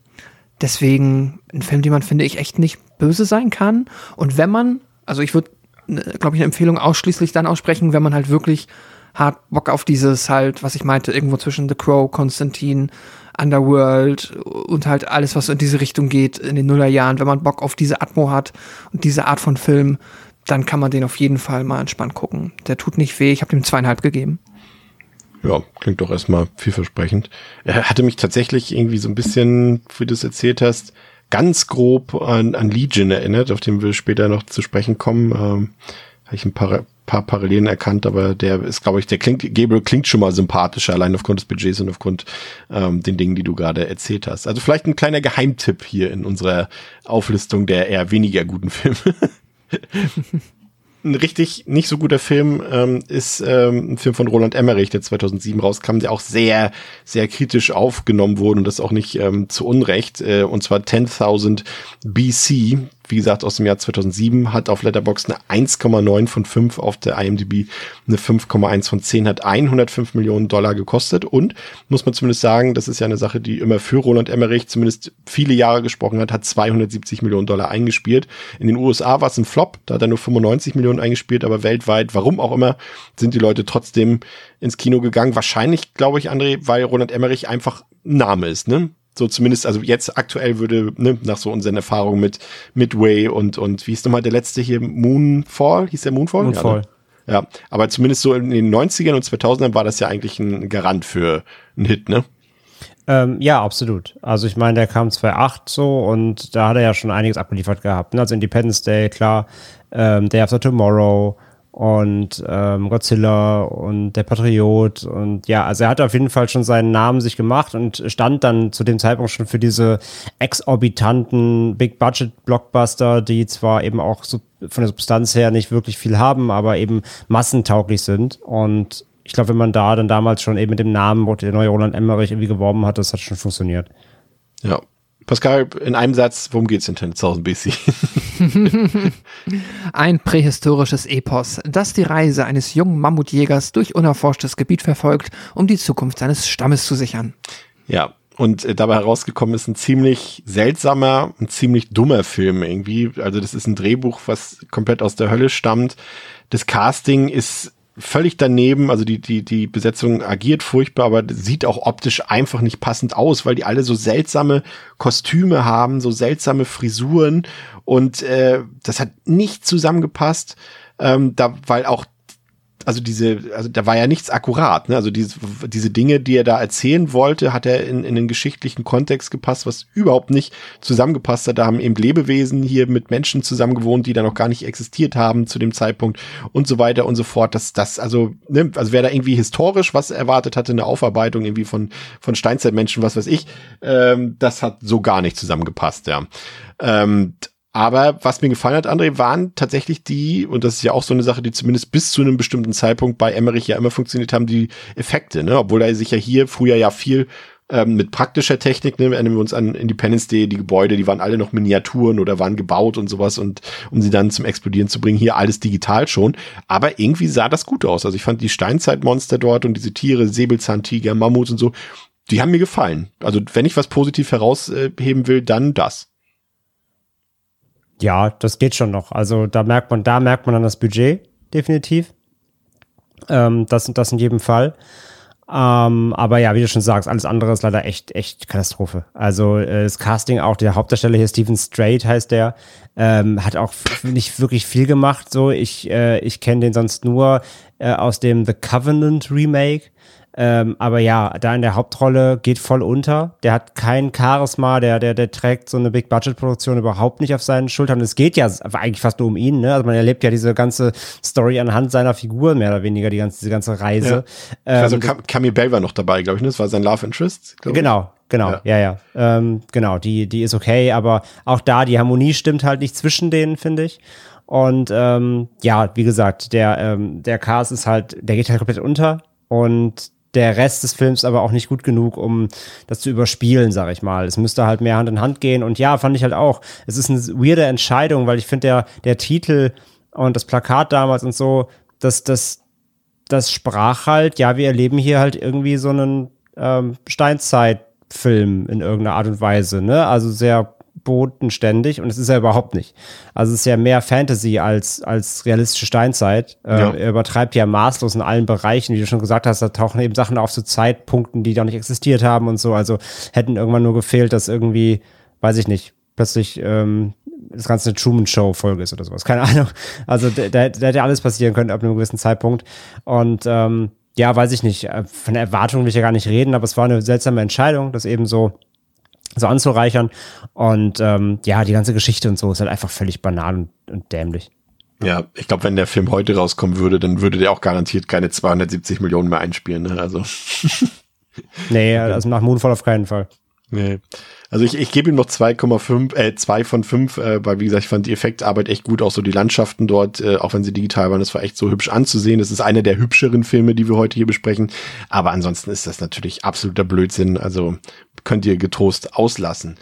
deswegen ein Film, den man, finde ich, echt nicht böse sein kann. Und wenn man, also ich würde Ne, glaube ich, eine Empfehlung ausschließlich dann aussprechen, wenn man halt wirklich hart Bock auf dieses halt, was ich meinte, irgendwo zwischen The Crow, Konstantin, Underworld und halt alles, was in diese Richtung geht in den Nullerjahren. Wenn man Bock auf diese Atmo hat und diese Art von Film, dann kann man den auf jeden Fall mal entspannt gucken. Der tut nicht weh. Ich habe ihm zweieinhalb gegeben. Ja, klingt doch erstmal vielversprechend. Er hatte mich tatsächlich irgendwie so ein bisschen, wie du es erzählt hast, ganz grob an, an Legion erinnert, auf den wir später noch zu sprechen kommen. Ähm, Habe ich ein paar, paar Parallelen erkannt, aber der ist, glaube ich, der klingt, Gabriel klingt schon mal sympathischer, allein aufgrund des Budgets und aufgrund ähm, den Dingen, die du gerade erzählt hast. Also vielleicht ein kleiner Geheimtipp hier in unserer Auflistung der eher weniger guten Filme. ein richtig nicht so guter Film ähm, ist ähm, ein Film von Roland Emmerich, der 2007 rauskam, der auch sehr, sehr kritisch aufgenommen wurde und das auch nicht ähm, zu Unrecht. Äh, und zwar 10.000 BC, wie gesagt, aus dem Jahr 2007, hat auf Letterboxd eine 1,9 von 5, auf der IMDb eine 5,1 von 10, hat 105 Millionen Dollar gekostet und, muss man zumindest sagen, das ist ja eine Sache, die immer für Roland Emmerich zumindest viele Jahre gesprochen hat, hat 270 Millionen Dollar eingespielt. In den USA war es ein Flop, da hat er nur 95 Millionen eingespielt, aber weltweit, warum auch immer, sind die Leute trotzdem ins Kino gegangen. Wahrscheinlich, glaube ich, André, weil Roland Emmerich einfach Name ist, ne? So zumindest, also jetzt aktuell würde, ne, nach so unseren Erfahrungen mit Midway und, und wie hieß nochmal der letzte hier, Moonfall? Hieß der Moonfall? Moonfall. Ja, ne? ja, aber zumindest so in den 90ern und 2000ern war das ja eigentlich ein Garant für einen Hit, ne? Ähm, ja, absolut. Also ich meine, der kam 2008 so und da hat er ja schon einiges abgeliefert gehabt. Ne? Also Independence Day, klar, ähm, Day After Tomorrow, und ähm, Godzilla und der Patriot und ja, also er hat auf jeden Fall schon seinen Namen sich gemacht und stand dann zu dem Zeitpunkt schon für diese exorbitanten Big-Budget-Blockbuster, die zwar eben auch so von der Substanz her nicht wirklich viel haben, aber eben massentauglich sind und ich glaube, wenn man da dann damals schon eben mit dem Namen, wo der neue Roland Emmerich irgendwie geworben hat, das hat schon funktioniert. Ja, Pascal, in einem Satz, worum geht's in 10.000 BC? Ein prähistorisches Epos, das die Reise eines jungen Mammutjägers durch unerforschtes Gebiet verfolgt, um die Zukunft seines Stammes zu sichern. Ja, und äh, dabei herausgekommen ist ein ziemlich seltsamer, ein ziemlich dummer Film irgendwie. Also das ist ein Drehbuch, was komplett aus der Hölle stammt. Das Casting ist völlig daneben, also die, die, die Besetzung agiert furchtbar, aber sieht auch optisch einfach nicht passend aus, weil die alle so seltsame Kostüme haben, so seltsame Frisuren und äh, das hat nicht zusammengepasst, ähm, da, weil auch also diese, also da war ja nichts akkurat, ne? Also diese, diese Dinge, die er da erzählen wollte, hat er in, in den geschichtlichen Kontext gepasst, was überhaupt nicht zusammengepasst hat. Da haben eben Lebewesen hier mit Menschen zusammengewohnt, die da noch gar nicht existiert haben zu dem Zeitpunkt und so weiter und so fort. Das, das, also, ne? also wer da irgendwie historisch was erwartet hatte, eine Aufarbeitung irgendwie von, von Steinzeitmenschen, was weiß ich, ähm, das hat so gar nicht zusammengepasst, ja. Ähm, aber was mir gefallen hat, André, waren tatsächlich die, und das ist ja auch so eine Sache, die zumindest bis zu einem bestimmten Zeitpunkt bei Emmerich ja immer funktioniert haben, die Effekte, ne? Obwohl er sich ja hier früher ja viel ähm, mit praktischer Technik, ne, erinnern wir uns an Independence Day, die Gebäude, die waren alle noch Miniaturen oder waren gebaut und sowas und um sie dann zum Explodieren zu bringen, hier alles digital schon. Aber irgendwie sah das gut aus. Also ich fand die Steinzeitmonster dort und diese Tiere, Säbelzahntiger, Mammuts und so, die haben mir gefallen. Also wenn ich was positiv herausheben will, dann das. Ja, das geht schon noch. Also da merkt man, da merkt man dann das Budget, definitiv. Ähm, das, das in jedem Fall. Ähm, aber ja, wie du schon sagst, alles andere ist leider echt, echt Katastrophe. Also äh, das Casting auch, der Hauptdarsteller hier, Stephen Strait heißt der, ähm, hat auch nicht wirklich viel gemacht. So, ich, äh, ich kenne den sonst nur äh, aus dem The Covenant Remake. Ähm, aber ja, da in der Hauptrolle geht voll unter. Der hat kein Charisma, der, der, der trägt so eine Big-Budget-Produktion überhaupt nicht auf seinen Schultern. Es geht ja eigentlich fast nur um ihn, ne? Also man erlebt ja diese ganze Story anhand seiner Figur, mehr oder weniger, die ganze, diese ganze Reise. Ja. Ähm, also Cam Camille Bell war noch dabei, glaube ich, ne? Das war sein Love Interest. Genau, Genau, ja, ja. ja. Ähm, genau, die, die ist okay, aber auch da, die Harmonie stimmt halt nicht zwischen denen, finde ich. Und ähm, ja, wie gesagt, der, ähm, der Cast ist halt, der geht halt komplett unter. Und der Rest des Films aber auch nicht gut genug, um das zu überspielen, sag ich mal. Es müsste halt mehr Hand in Hand gehen. Und ja, fand ich halt auch. Es ist eine weirde Entscheidung, weil ich finde, der, der Titel und das Plakat damals und so, das, das, das sprach halt, ja, wir erleben hier halt irgendwie so einen ähm, Steinzeitfilm in irgendeiner Art und Weise, ne? Also sehr bodenständig und es ist ja überhaupt nicht. Also es ist ja mehr Fantasy als, als realistische Steinzeit. Äh, ja. Er übertreibt ja maßlos in allen Bereichen, wie du schon gesagt hast, da tauchen eben Sachen auf zu Zeitpunkten, die da nicht existiert haben und so. Also hätten irgendwann nur gefehlt, dass irgendwie, weiß ich nicht, plötzlich ähm, das Ganze eine Truman-Show-Folge ist oder sowas. Keine Ahnung. Also da, da, da hätte alles passieren können ab einem gewissen Zeitpunkt. Und ähm, ja, weiß ich nicht. Äh, von der Erwartung will ich ja gar nicht reden, aber es war eine seltsame Entscheidung, das eben so so anzureichern. Und ähm, ja, die ganze Geschichte und so ist halt einfach völlig banal und, und dämlich. Ja, ich glaube, wenn der Film heute rauskommen würde, dann würde der auch garantiert keine 270 Millionen mehr einspielen. Ne? Also. nee, also nach Moonfall auf keinen Fall. Nee. Also ich, ich gebe ihm noch 2,5, äh, 2 von 5, äh, weil wie gesagt, ich fand die Effektarbeit echt gut, auch so die Landschaften dort, äh, auch wenn sie digital waren, das war echt so hübsch anzusehen. Das ist einer der hübscheren Filme, die wir heute hier besprechen. Aber ansonsten ist das natürlich absoluter Blödsinn. Also könnt ihr getrost auslassen.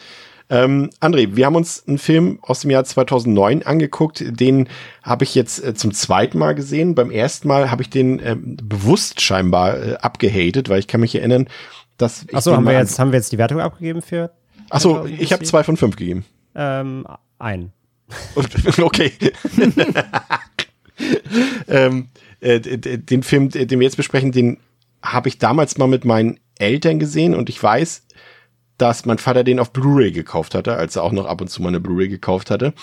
Ähm, André, wir haben uns einen Film aus dem Jahr 2009 angeguckt. Den habe ich jetzt äh, zum zweiten Mal gesehen. Beim ersten Mal habe ich den äh, bewusst scheinbar äh, abgehatet, weil ich kann mich erinnern, dass Achso, haben wir jetzt haben wir jetzt die Wertung abgegeben für? Achso, ich habe zwei von fünf gegeben. Ähm, ein. okay. ähm, äh, den Film, den wir jetzt besprechen, den habe ich damals mal mit meinen Eltern gesehen und ich weiß, dass mein Vater den auf Blu-ray gekauft hatte, als er auch noch ab und zu mal eine Blu-ray gekauft hatte.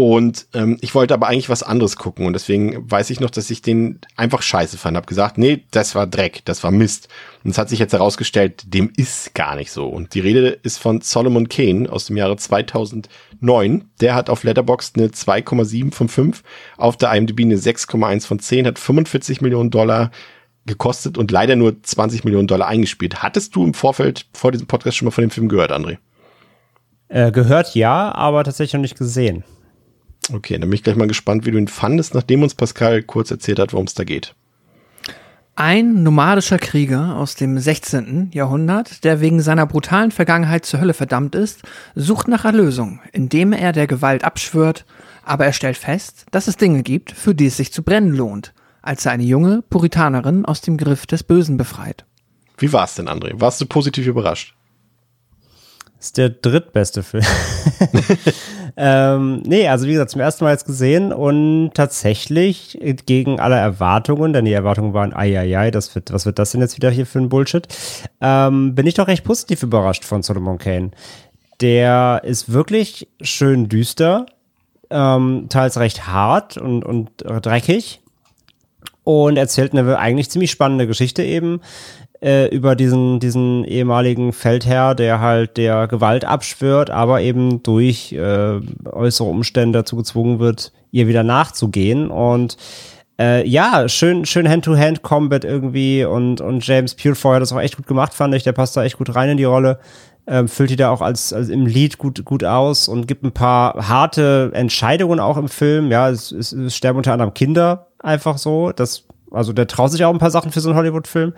Und ähm, ich wollte aber eigentlich was anderes gucken und deswegen weiß ich noch, dass ich den einfach scheiße fand. Hab gesagt, nee, das war Dreck, das war Mist. Und es hat sich jetzt herausgestellt, dem ist gar nicht so. Und die Rede ist von Solomon Kane aus dem Jahre 2009. Der hat auf Letterboxd eine 2,7 von 5, auf der IMDb eine 6,1 von 10, hat 45 Millionen Dollar gekostet und leider nur 20 Millionen Dollar eingespielt. Hattest du im Vorfeld vor diesem Podcast schon mal von dem Film gehört, André? Äh, gehört ja, aber tatsächlich noch nicht gesehen. Okay, dann bin ich gleich mal gespannt, wie du ihn fandest, nachdem uns Pascal kurz erzählt hat, worum es da geht. Ein nomadischer Krieger aus dem 16. Jahrhundert, der wegen seiner brutalen Vergangenheit zur Hölle verdammt ist, sucht nach Erlösung, indem er der Gewalt abschwört, aber er stellt fest, dass es Dinge gibt, für die es sich zu brennen lohnt, als er eine junge Puritanerin aus dem Griff des Bösen befreit. Wie war es denn, André? Warst du positiv überrascht? Ist der drittbeste Film. ähm, nee, also wie gesagt, zum ersten Mal jetzt gesehen und tatsächlich gegen alle Erwartungen, denn die Erwartungen waren, ai, ai, ai, das wird, was wird das denn jetzt wieder hier für ein Bullshit? Ähm, bin ich doch recht positiv überrascht von Solomon Kane. Der ist wirklich schön düster, ähm, teils recht hart und, und dreckig und erzählt eine eigentlich ziemlich spannende Geschichte eben äh, über diesen, diesen ehemaligen Feldherr, der halt der Gewalt abschwört, aber eben durch äh, äußere Umstände dazu gezwungen wird, ihr wieder nachzugehen. Und äh, ja, schön, schön Hand-to-Hand-Combat irgendwie und, und James Purefoy hat das auch echt gut gemacht, fand ich. Der passt da echt gut rein in die Rolle. Ähm, füllt die da auch als, als im Lied gut, gut aus und gibt ein paar harte Entscheidungen auch im Film. Ja, es, es, es sterben unter anderem Kinder einfach so. Das also der traut sich auch ein paar Sachen für so einen Hollywood-Film.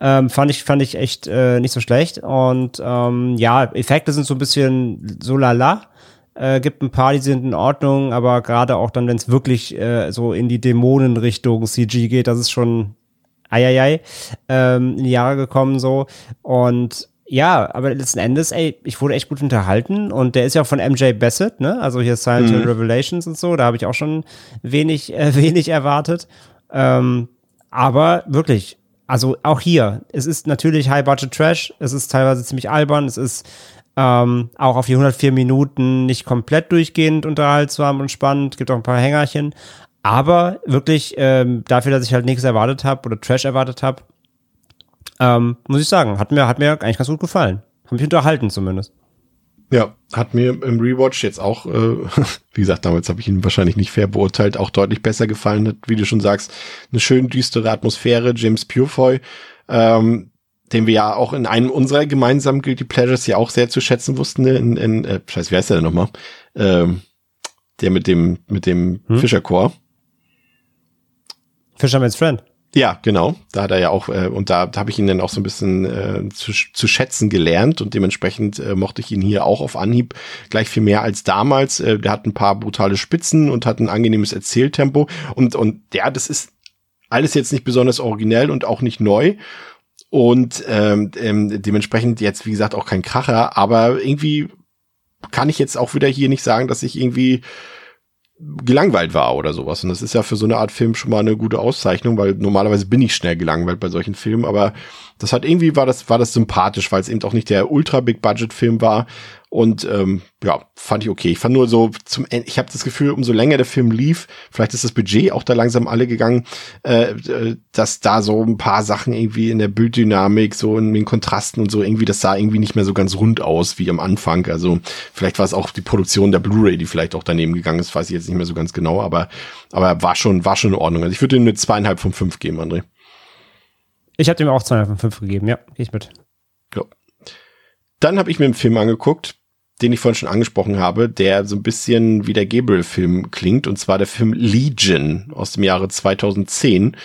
Ähm, fand ich, fand ich echt äh, nicht so schlecht. Und ähm, ja, Effekte sind so ein bisschen so lala. Äh, gibt ein paar, die sind in Ordnung, aber gerade auch dann, wenn es wirklich äh, so in die Dämonenrichtung CG geht, das ist schon eieiei ähm, in die Jahre gekommen so. Und ja, aber letzten Endes, ey, ich wurde echt gut unterhalten und der ist ja auch von MJ Bassett, ne? Also hier Silent Hill mhm. Revelations und so, da habe ich auch schon wenig, äh, wenig erwartet. Ähm, aber wirklich, also auch hier, es ist natürlich High-Budget-Trash, es ist teilweise ziemlich albern, es ist ähm, auch auf die 104 Minuten nicht komplett durchgehend unterhaltsam und spannend, gibt auch ein paar Hängerchen, aber wirklich ähm, dafür, dass ich halt nichts erwartet habe oder Trash erwartet habe, ähm, muss ich sagen, hat mir, hat mir eigentlich ganz gut gefallen. Hat mich unterhalten zumindest. Ja, hat mir im Rewatch jetzt auch, äh, wie gesagt, damals habe ich ihn wahrscheinlich nicht fair beurteilt, auch deutlich besser gefallen. Hat, wie du schon sagst, eine schön düstere Atmosphäre. James Purefoy, ähm, den wir ja auch in einem unserer gemeinsamen Guilty Pleasures ja auch sehr zu schätzen wussten. Ne? In, in äh, scheiße, wie heißt der denn nochmal? Ähm, der mit dem mit dem hm? Fischerchor. Fisherman's Friend. Ja, genau. Da hat er ja auch, äh, und da, habe ich ihn dann auch so ein bisschen äh, zu, zu schätzen gelernt und dementsprechend äh, mochte ich ihn hier auch auf Anhieb gleich viel mehr als damals. Äh, der hat ein paar brutale Spitzen und hat ein angenehmes Erzähltempo. Und, und ja, das ist alles jetzt nicht besonders originell und auch nicht neu. Und ähm, ähm, dementsprechend jetzt, wie gesagt, auch kein Kracher, aber irgendwie kann ich jetzt auch wieder hier nicht sagen, dass ich irgendwie gelangweilt war oder sowas. Und das ist ja für so eine Art Film schon mal eine gute Auszeichnung, weil normalerweise bin ich schnell gelangweilt bei solchen Filmen, aber das hat irgendwie war das, war das sympathisch, weil es eben auch nicht der ultra Big Budget Film war und ähm, ja, fand ich okay. Ich fand nur so zum Ende, ich habe das Gefühl, umso länger der Film lief, vielleicht ist das Budget auch da langsam alle gegangen, äh, äh, dass da so ein paar Sachen irgendwie in der Bilddynamik, so in den Kontrasten und so irgendwie, das sah irgendwie nicht mehr so ganz rund aus wie am Anfang. Also vielleicht war es auch die Produktion der Blu-ray, die vielleicht auch daneben gegangen ist, weiß ich jetzt nicht mehr so ganz genau, aber aber war schon war schon in Ordnung. Also ich würde ihm eine zweieinhalb von fünf geben, André. Ich habe dem auch zweieinhalb von fünf gegeben, ja, gehe ich mit. Ja. Dann habe ich mir einen Film angeguckt, den ich vorhin schon angesprochen habe, der so ein bisschen wie der Gabriel-Film klingt, und zwar der Film Legion aus dem Jahre 2010.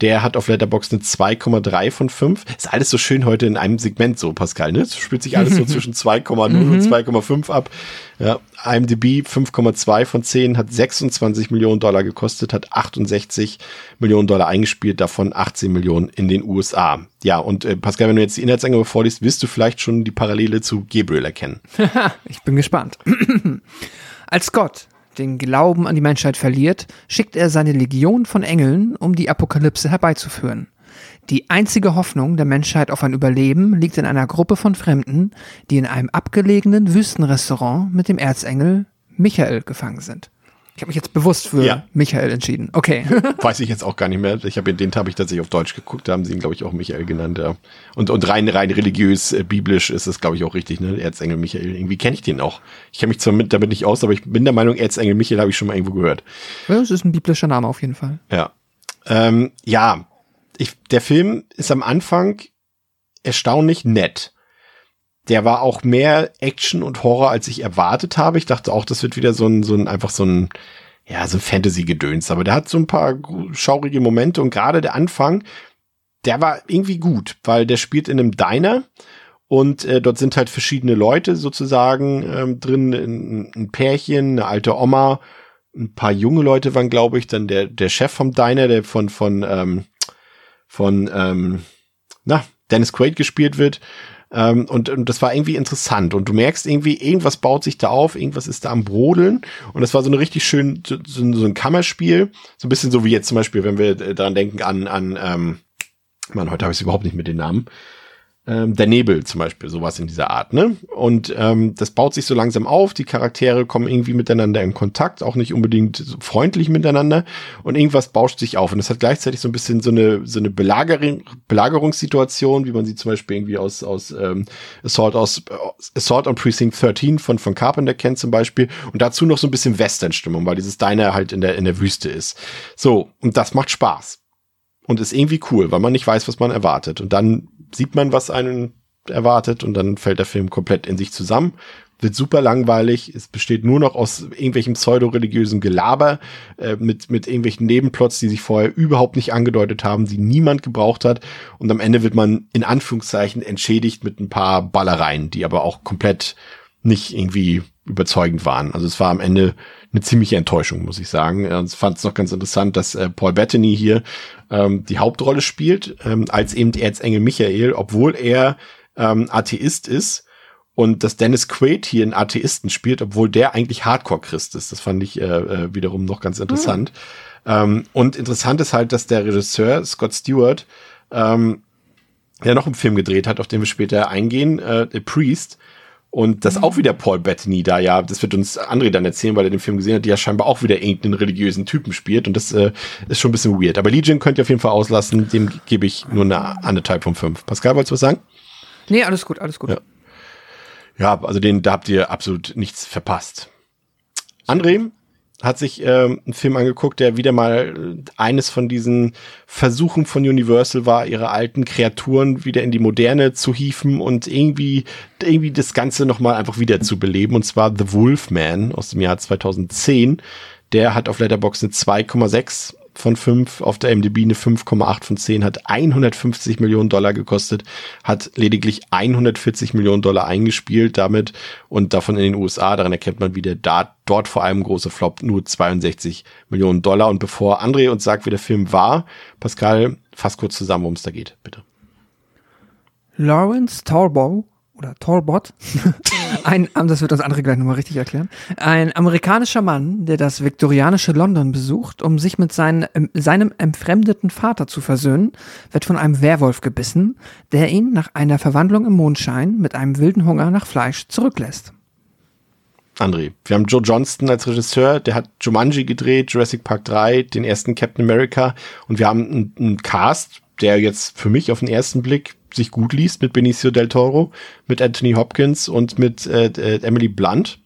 Der hat auf Letterboxd eine 2,3 von 5. Ist alles so schön heute in einem Segment so, Pascal, ne? Es spielt sich alles so zwischen 2,0 und 2,5 ab. Ja, IMDb 5,2 von 10 hat 26 Millionen Dollar gekostet, hat 68 Millionen Dollar eingespielt, davon 18 Millionen in den USA. Ja, und äh, Pascal, wenn du jetzt die Inhaltsangabe vorliest, wirst du vielleicht schon die Parallele zu Gabriel erkennen. ich bin gespannt. Als Gott den Glauben an die Menschheit verliert, schickt er seine Legion von Engeln, um die Apokalypse herbeizuführen. Die einzige Hoffnung der Menschheit auf ein Überleben liegt in einer Gruppe von Fremden, die in einem abgelegenen Wüstenrestaurant mit dem Erzengel Michael gefangen sind. Ich habe mich jetzt bewusst für ja. Michael entschieden. Okay. Weiß ich jetzt auch gar nicht mehr. Ich habe den habe ich tatsächlich auf Deutsch geguckt. Da haben sie ihn, glaube ich, auch Michael genannt. Ja. Und, und rein, rein religiös, äh, biblisch ist es, glaube ich, auch richtig. Ne? Erzengel Michael. Irgendwie kenne ich den auch. Ich kenne mich zwar mit, damit nicht aus, aber ich bin der Meinung, Erzengel Michael habe ich schon mal irgendwo gehört. Ja, das ist ein biblischer Name auf jeden Fall. Ja. Ähm, ja, ich, der Film ist am Anfang erstaunlich nett. Der war auch mehr Action und Horror, als ich erwartet habe. Ich dachte auch, das wird wieder so ein, so ein, einfach so ein, ja, so ein Fantasy-Gedöns. Aber der hat so ein paar schaurige Momente und gerade der Anfang, der war irgendwie gut, weil der spielt in einem Diner und äh, dort sind halt verschiedene Leute sozusagen ähm, drin, ein, ein Pärchen, eine alte Oma, ein paar junge Leute waren, glaube ich, dann der, der Chef vom Diner, der von, von, ähm, von, ähm, na, Dennis Quaid gespielt wird Ähm, und, und das war irgendwie interessant. Und du merkst irgendwie, irgendwas baut sich da auf, irgendwas ist da am Brodeln. Und das war so eine richtig schön, so, so ein Kammerspiel. So ein bisschen so wie jetzt zum Beispiel, wenn wir daran denken an, an ähm, Mann, heute habe ich überhaupt nicht mit den Namen ähm, der Nebel zum Beispiel, sowas in dieser Art, ne? Und ähm, das baut sich so langsam auf, die Charaktere kommen irgendwie miteinander in Kontakt, auch nicht unbedingt so freundlich miteinander und irgendwas bauscht sich auf. Und das hat gleichzeitig so ein bisschen so eine, so eine Belagerung, Belagerungssituation, wie man sie zum Beispiel irgendwie aus, aus ähm, Assault, aus, Assault on Precinct 13 von, von Carpenter kennt zum Beispiel. Und dazu noch so ein bisschen Western-Stimmung, weil dieses Diner halt in der, in der Wüste ist. So, und das macht Spaß. Und ist irgendwie cool, weil man nicht weiß, was man erwartet. Und dann sieht man, was einen erwartet und dann fällt der Film komplett in sich zusammen. Wird super langweilig. Es besteht nur noch aus irgendwelchem pseudo-religiösen Gelaber äh, mit, mit irgendwelchen Nebenplots, die sich vorher überhaupt nicht angedeutet haben, die niemand gebraucht hat. Und am Ende wird man in Anführungszeichen entschädigt mit ein paar Ballereien, die aber auch komplett nicht irgendwie überzeugend waren. Also es war am Ende eine ziemliche Enttäuschung, muss ich sagen. Ich fand es noch ganz interessant, dass äh, Paul Bettany hier ähm, die Hauptrolle spielt, ähm, als eben Erzengel Michael, obwohl er ähm, Atheist ist und dass Dennis Quaid hier einen Atheisten spielt, obwohl der eigentlich Hardcore-Christ ist. Das fand ich äh, äh, wiederum noch ganz interessant. Mhm. Ähm, und interessant ist halt, dass der Regisseur Scott Stewart ähm, ja noch einen Film gedreht hat, auf den wir später eingehen, äh, The Priest, und das auch wieder Paul Bettany da, ja, das wird uns André dann erzählen, weil er den Film gesehen hat, die ja scheinbar auch wieder irgendeinen religiösen Typen spielt. Und das äh, ist schon ein bisschen weird. Aber Legion könnt ihr auf jeden Fall auslassen, dem gebe ich nur eine anderthalb von fünf. Pascal, wolltest du was sagen? Nee, alles gut, alles gut. Ja, ja also den, da habt ihr absolut nichts verpasst. André, hat sich ähm, einen Film angeguckt, der wieder mal eines von diesen Versuchen von Universal war, ihre alten Kreaturen wieder in die Moderne zu hieven und irgendwie irgendwie das Ganze noch mal einfach wieder zu beleben. Und zwar The Wolfman aus dem Jahr 2010. Der hat auf Letterboxd eine 2,6 von 5, auf der MDB eine 5,8 von 10, hat 150 Millionen Dollar gekostet, hat lediglich 140 Millionen Dollar eingespielt damit und davon in den USA, daran erkennt man wieder, da, dort vor allem große Flop, nur 62 Millionen Dollar. Und bevor André uns sagt, wie der Film war, Pascal, fass kurz zusammen, worum es da geht, bitte. Lawrence Talbot oder Talbot, ein, das wird das andere gleich nochmal richtig erklären, ein amerikanischer Mann, der das viktorianische London besucht, um sich mit seinen, seinem entfremdeten Vater zu versöhnen, wird von einem Werwolf gebissen, der ihn nach einer Verwandlung im Mondschein mit einem wilden Hunger nach Fleisch zurücklässt. André, wir haben Joe Johnston als Regisseur, der hat Jumanji gedreht, Jurassic Park 3, den ersten Captain America. Und wir haben einen Cast, der jetzt für mich auf den ersten Blick sich gut liest mit Benicio del Toro, mit Anthony Hopkins und mit äh, äh, Emily Blunt.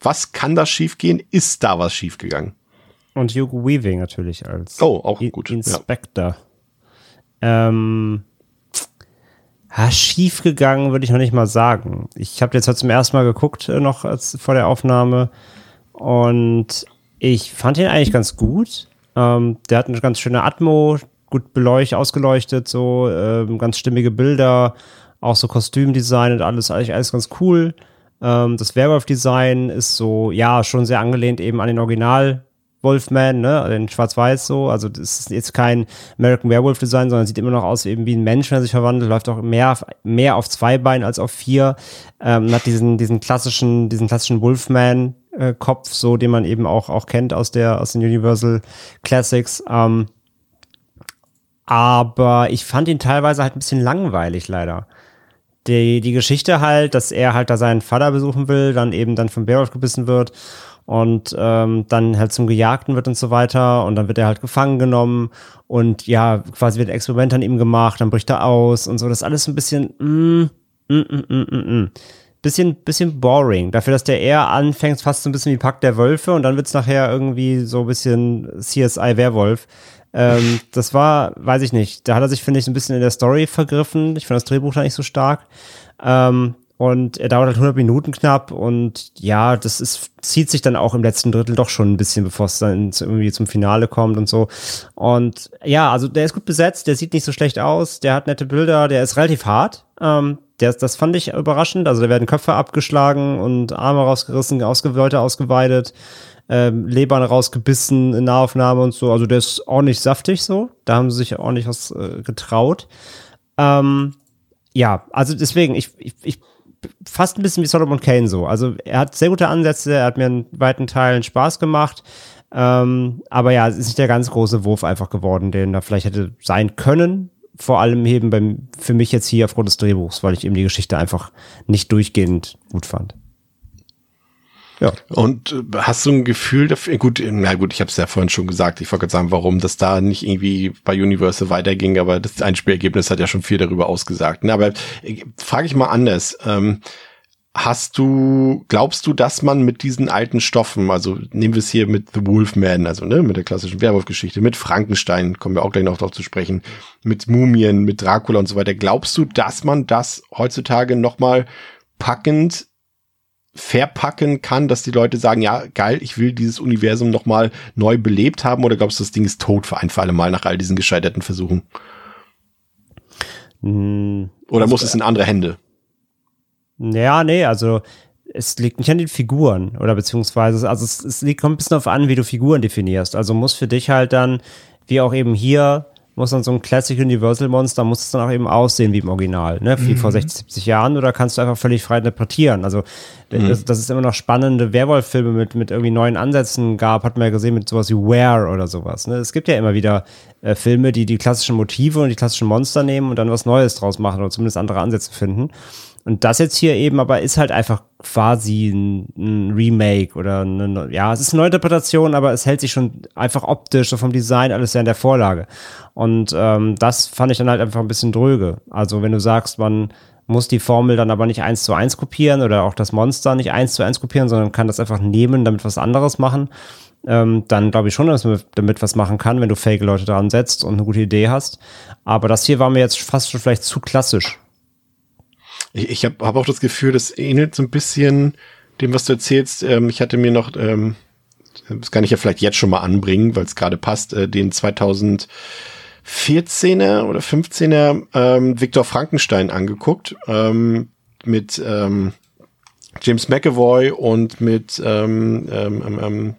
Was kann da schiefgehen? Ist da was schiefgegangen? Und Hugo Weaving natürlich als oh, auch gut. Inspector. Ja. Ähm, ja, schief gegangen würde ich noch nicht mal sagen. Ich habe jetzt heute zum ersten Mal geguckt, äh, noch als, vor der Aufnahme. Und ich fand ihn eigentlich ganz gut. Ähm, der hat eine ganz schöne Atmo, gut beleuchtet, ausgeleuchtet, so ähm, ganz stimmige Bilder, auch so Kostümdesign und alles, eigentlich alles ganz cool. Ähm, das Werwolf-Design ist so, ja, schon sehr angelehnt eben an den Original Wolfman, ne, den Schwarz-Weiß so. Also das ist jetzt kein American Werewolf Design, sondern sieht immer noch aus eben wie ein Mensch, wenn er sich verwandelt, läuft auch mehr, mehr auf zwei Beinen als auf vier. Ähm, hat diesen, diesen klassischen, diesen klassischen Wolfman äh, Kopf, so den man eben auch, auch kennt aus der, aus den Universal Classics. Ähm, aber ich fand ihn teilweise halt ein bisschen langweilig, leider. Die, die Geschichte halt, dass er halt da seinen Vater besuchen will, dann eben dann vom Beowulf gebissen wird und ähm, dann halt zum Gejagten wird und so weiter und dann wird er halt gefangen genommen und ja, quasi wird Experiment an ihm gemacht, dann bricht er aus und so. Das ist alles ein bisschen, mm, mm, mm, mm, mm, mm. bisschen, bisschen boring. Dafür, dass der eher anfängt, fast so ein bisschen wie Pack der Wölfe und dann wird's nachher irgendwie so ein bisschen CSI Werwolf. Ähm, das war, weiß ich nicht, da hat er sich, finde ich, ein bisschen in der Story vergriffen. Ich finde das Drehbuch da nicht so stark. Ähm, und er dauert halt 100 Minuten knapp und ja, das ist, zieht sich dann auch im letzten Drittel doch schon ein bisschen, bevor es dann irgendwie zum Finale kommt und so. Und ja, also der ist gut besetzt, der sieht nicht so schlecht aus, der hat nette Bilder, der ist relativ hart. Ähm, der, das fand ich überraschend. Also da werden Köpfe abgeschlagen und Arme rausgerissen, ausge Leute ausgeweidet ähm, Lebern rausgebissen in Nahaufnahme und so. Also der ist ordentlich saftig so. Da haben sie sich ordentlich was äh, getraut. Ähm, ja, also deswegen, ich, ich, ich fast ein bisschen wie Solomon Kane so. Also er hat sehr gute Ansätze, er hat mir in weiten Teilen Spaß gemacht. Ähm, aber ja, es ist nicht der ganz große Wurf einfach geworden, den da vielleicht hätte sein können. Vor allem eben beim, für mich jetzt hier aufgrund des Drehbuchs, weil ich eben die Geschichte einfach nicht durchgehend gut fand. Ja. Und äh, hast du ein Gefühl dafür? Gut, na gut, ich habe es ja vorhin schon gesagt. Ich wollte gerade sagen, warum das da nicht irgendwie bei Universal weiterging, aber das Einspielergebnis hat ja schon viel darüber ausgesagt. Ne? Aber äh, frage ich mal anders. Ähm, Hast du, glaubst du, dass man mit diesen alten Stoffen, also nehmen wir es hier mit The Wolfman, also ne, mit der klassischen Werwolf-Geschichte, mit Frankenstein, kommen wir auch gleich noch drauf zu sprechen, mit Mumien, mit Dracula und so weiter, glaubst du, dass man das heutzutage nochmal packend verpacken kann, dass die Leute sagen, ja, geil, ich will dieses Universum nochmal neu belebt haben, oder glaubst du, das Ding ist tot für ein für alle Mal nach all diesen gescheiterten Versuchen? Hm, Oder muss es in andere Hände? Ja, nee, also es liegt nicht an den Figuren oder beziehungsweise, also es, es liegt, kommt ein bisschen darauf an, wie du Figuren definierst. Also muss für dich halt dann, wie auch eben hier, muss dann so ein Classic Universal Monster, muss es dann auch eben aussehen wie im Original, ne? Wie vor 60, 70 Jahren oder kannst du einfach völlig frei interpretieren. Also, das, dass es immer noch spannende Werwolf-Filme mit, mit irgendwie neuen Ansätzen gab, hat man ja gesehen mit sowas wie Where oder sowas. Ne? Es gibt ja immer wieder äh, Filme, die die klassischen Motive und die klassischen Monster nehmen und dann was Neues draus machen oder zumindest andere Ansätze finden. Und das jetzt hier eben aber ist halt einfach quasi ein, ein Remake oder eine, ja, es ist eine Neuinterpretation, aber es hält sich schon einfach optisch, so vom Design, alles sehr in der Vorlage. Und ähm, das fand ich dann halt einfach ein bisschen dröge. Also wenn du sagst, man muss die Formel dann aber nicht eins zu eins kopieren oder auch das Monster nicht eins zu eins kopieren, sondern kann das einfach nehmen, damit was anderes machen, ähm, dann glaube ich schon, dass man damit was machen kann, wenn du fake Leute dran setzt und eine gute Idee hast. Aber das hier war mir jetzt fast schon vielleicht zu klassisch. Ich, ich habe hab auch das Gefühl, das ähnelt so ein bisschen dem, was du erzählst. Ähm, ich hatte mir noch, ähm, das kann ich ja vielleicht jetzt schon mal anbringen, weil es gerade passt, äh, den 2014er oder 15er ähm, Viktor Frankenstein angeguckt ähm, mit ähm, James McAvoy und mit ähm, ähm, ähm, ähm,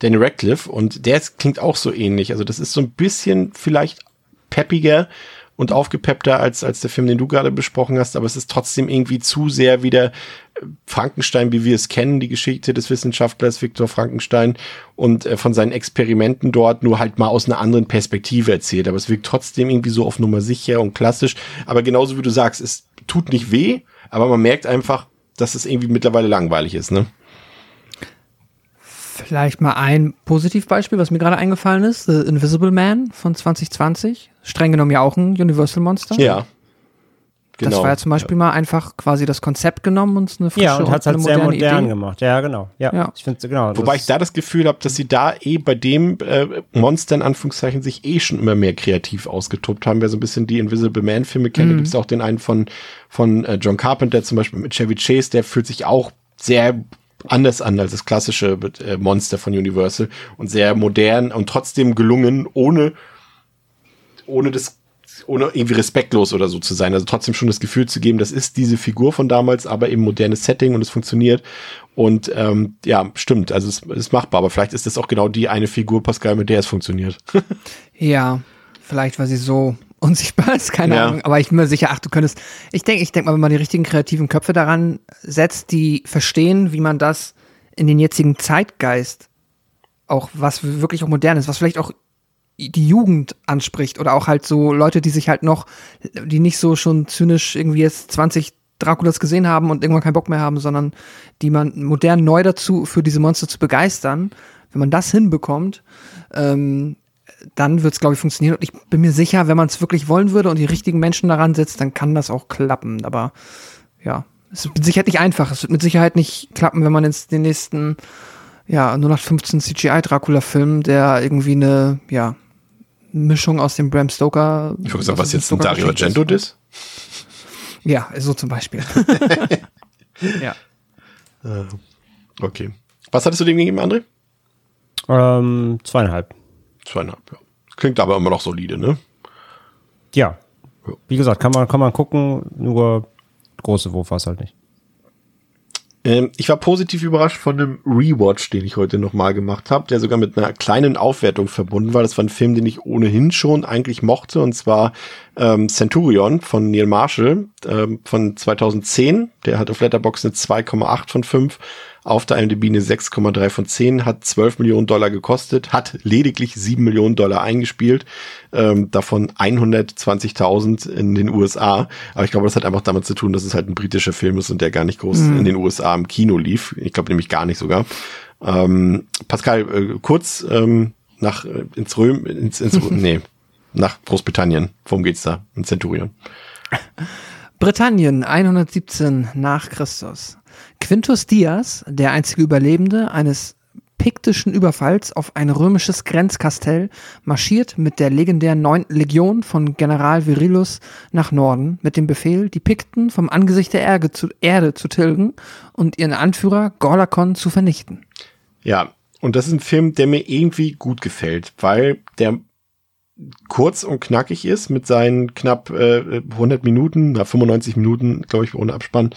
Danny Radcliffe und der klingt auch so ähnlich. Also das ist so ein bisschen vielleicht peppiger und aufgepeppter als, als der Film, den du gerade besprochen hast, aber es ist trotzdem irgendwie zu sehr wieder Frankenstein, wie wir es kennen, die Geschichte des Wissenschaftlers Viktor Frankenstein und äh, von seinen Experimenten dort nur halt mal aus einer anderen Perspektive erzählt. Aber es wirkt trotzdem irgendwie so auf Nummer sicher und klassisch. Aber genauso wie du sagst, es tut nicht weh, aber man merkt einfach, dass es irgendwie mittlerweile langweilig ist, ne? Vielleicht mal ein Positivbeispiel, was mir gerade eingefallen ist. The Invisible Man von 2020. Streng genommen ja auch ein Universal Monster. Ja. Genau. Das war ja zum Beispiel mal einfach quasi das Konzept genommen und eine frische Ja, und hat es halt sehr moderne modern Idee. gemacht. Ja, genau. Ja, Ja. ich finde genau. Wobei ich da das Gefühl habe, dass sie da eh bei dem äh, Monster in Anführungszeichen sich eh schon immer mehr kreativ ausgetobt haben. Wer so ein bisschen die Invisible Man Filme kennt, da gibt's auch den einen von von äh, John Carpenter zum Beispiel mit Chevy Chase, der fühlt sich auch sehr anders an als das klassische äh, Monster von Universal und sehr modern und trotzdem gelungen, ohne ohne das ohne irgendwie respektlos oder so zu sein. Also trotzdem schon das Gefühl zu geben, das ist diese Figur von damals, aber eben modernes Setting und es funktioniert. Und ähm, ja, stimmt, also es ist machbar, aber vielleicht ist das auch genau die eine Figur, Pascal, mit der es funktioniert. Ja, vielleicht weil sie so unsichtbar ist, keine Ja. Ahnung. Aber ich bin mir sicher, ach, du könntest. Ich denke, ich denke mal, wenn man die richtigen kreativen Köpfe daran setzt, die verstehen, wie man das in den jetzigen Zeitgeist auch was wirklich auch modern ist, was vielleicht auch die Jugend anspricht oder auch halt so Leute, die sich halt noch, die nicht so schon zynisch irgendwie jetzt 20 Draculas gesehen haben und irgendwann keinen Bock mehr haben, sondern die man modern neu dazu für diese Monster zu begeistern. Wenn man das hinbekommt, ähm, dann wird es, glaube ich, funktionieren. Und ich bin mir sicher, wenn man es wirklich wollen würde und die richtigen Menschen daran setzt, dann kann das auch klappen. Aber ja, es wird mit Sicherheit nicht einfach. Es wird mit Sicherheit nicht klappen, wenn man jetzt den nächsten, ja, nur nach 15 CGI-Dracula-Film, der irgendwie eine, ja, Mischung aus dem Bram Stoker. Ich würde sagen, was jetzt ein Dario Argento ist. ist? Ja, so zum Beispiel. ja. Okay. Was hattest du dem gegeben, André? ähm, zweieinhalb. Zweieinhalb, ja. Klingt aber immer noch solide, ne? Ja. Ja. Wie gesagt, kann man, kann man gucken, nur große Wurf war es halt nicht. Ähm, ich war positiv überrascht von einem Rewatch, den ich heute nochmal gemacht habe, der sogar mit einer kleinen Aufwertung verbunden war. Das war ein Film, den ich ohnehin schon eigentlich mochte, und zwar ähm, Centurion von Neil Marshall ähm, von 2010. Der hat auf Letterboxd eine 2,8 von 5 auf der IMDb eine 6,3 von 10, hat 12 Millionen Dollar gekostet, hat lediglich 7 Millionen Dollar eingespielt, ähm, davon 120.000 in den USA. Aber ich glaube, das hat einfach damit zu tun, dass es halt ein britischer Film ist und der gar nicht groß mhm. in den USA im Kino lief. Ich glaube nämlich gar nicht sogar. Ähm, Pascal, äh, kurz ähm, nach äh, ins Röm, ins, ins nee, nach Großbritannien. Worum geht's da? In Centurion. Britannien 117 nach Christus. Quintus Dias, der einzige Überlebende eines piktischen Überfalls auf ein römisches Grenzkastell, marschiert mit der legendären 9. Legion von General Virilus nach Norden mit dem Befehl, die Pikten vom Angesicht der Erde zu, Erde zu tilgen und ihren Anführer Gorlakon zu vernichten. Ja, und das ist ein Film, der mir irgendwie gut gefällt, weil der kurz und knackig ist mit seinen knapp äh, 100 Minuten, na 95 Minuten, glaube ich, ohne Abspann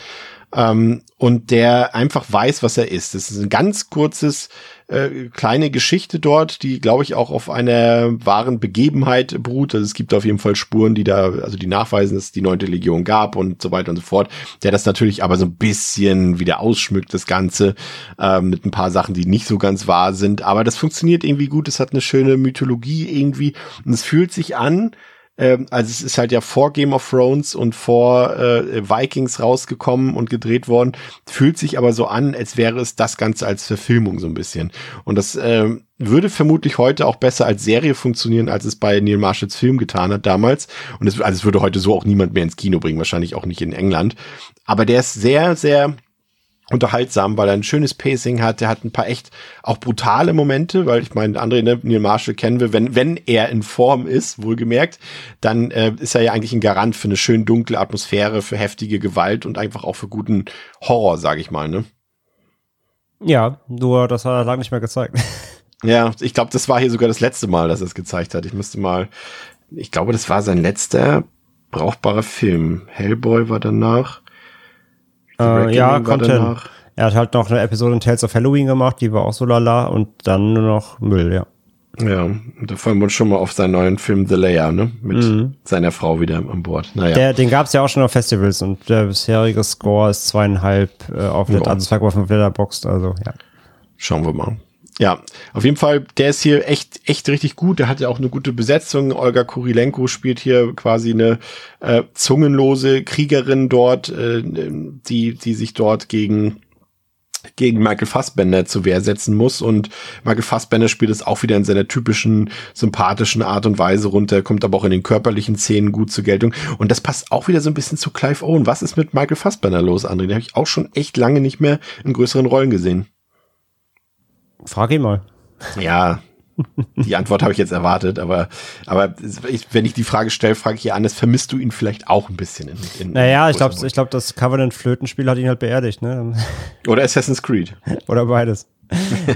ähm, und der einfach weiß, was er ist. Das ist ein ganz kurzes, äh, kleine Geschichte dort, die, glaube ich, auch auf einer wahren Begebenheit beruht. Also es gibt auf jeden Fall Spuren, die da, also die nachweisen, dass es die neunte Legion gab und so weiter und so fort. Der das natürlich aber so ein bisschen wieder ausschmückt, das Ganze, äh, mit ein paar Sachen, die nicht so ganz wahr sind. Aber das funktioniert irgendwie gut. Es hat eine schöne Mythologie irgendwie und es fühlt sich an, ähm, also es ist halt ja vor Game of Thrones und vor äh, Vikings rausgekommen und gedreht worden, fühlt sich aber so an, als wäre es das Ganze als Verfilmung so ein bisschen. Und das äh, würde vermutlich heute auch besser als Serie funktionieren, als es bei Neil Marshalls Film getan hat damals. Und es, also es würde heute so auch niemand mehr ins Kino bringen, wahrscheinlich auch nicht in England. Aber der ist sehr, sehr unterhaltsam, weil er ein schönes Pacing hat. Der hat ein paar echt auch brutale Momente, weil ich meine, André ne, Neil Marshall kennen wir, wenn, wenn er in Form ist, wohlgemerkt, dann äh, ist er ja eigentlich ein Garant für eine schön dunkle Atmosphäre, für heftige Gewalt und einfach auch für guten Horror, sage ich mal. Ne? Ja, nur das hat er lange nicht mehr gezeigt. Ja, ich glaube, das war hier sogar das letzte Mal, dass er es gezeigt hat. Ich müsste mal, ich glaube, das war sein letzter brauchbarer Film. Hellboy war danach. Äh, ja, hin. Er hat halt noch eine Episode in Tales of Halloween gemacht, die war auch so lala und dann nur noch Müll, ja. Ja, da freuen wir uns schon mal auf seinen neuen Film The Layer, ne? Mit mhm. seiner Frau wieder an Bord. Naja. Der, den gab es ja auch schon auf Festivals und der bisherige Score ist zweieinhalb äh, auf ja. also verkauft auf Letterboxd, also ja. Schauen wir mal. Ja, auf jeden Fall, der ist hier echt, echt richtig gut. Der hat ja auch eine gute Besetzung. Olga Kurilenko spielt hier quasi eine äh, zungenlose Kriegerin dort, äh, die, die sich dort gegen gegen Michael Fassbender zu Wehr setzen muss und Michael Fassbender spielt es auch wieder in seiner typischen sympathischen Art und Weise runter, kommt aber auch in den körperlichen Szenen gut zur Geltung und das passt auch wieder so ein bisschen zu Clive Owen. Was ist mit Michael Fassbender los, André? Den habe ich auch schon echt lange nicht mehr in größeren Rollen gesehen. Frag ihn mal. Ja, die Antwort habe ich jetzt erwartet, aber, aber ich, wenn ich die Frage stelle, frage ich ja an, vermisst du ihn vielleicht auch ein bisschen in, in Naja, ich glaube, ich glaube, das Covenant-Flötenspiel hat ihn halt beerdigt, ne? Oder Assassin's Creed. Oder beides.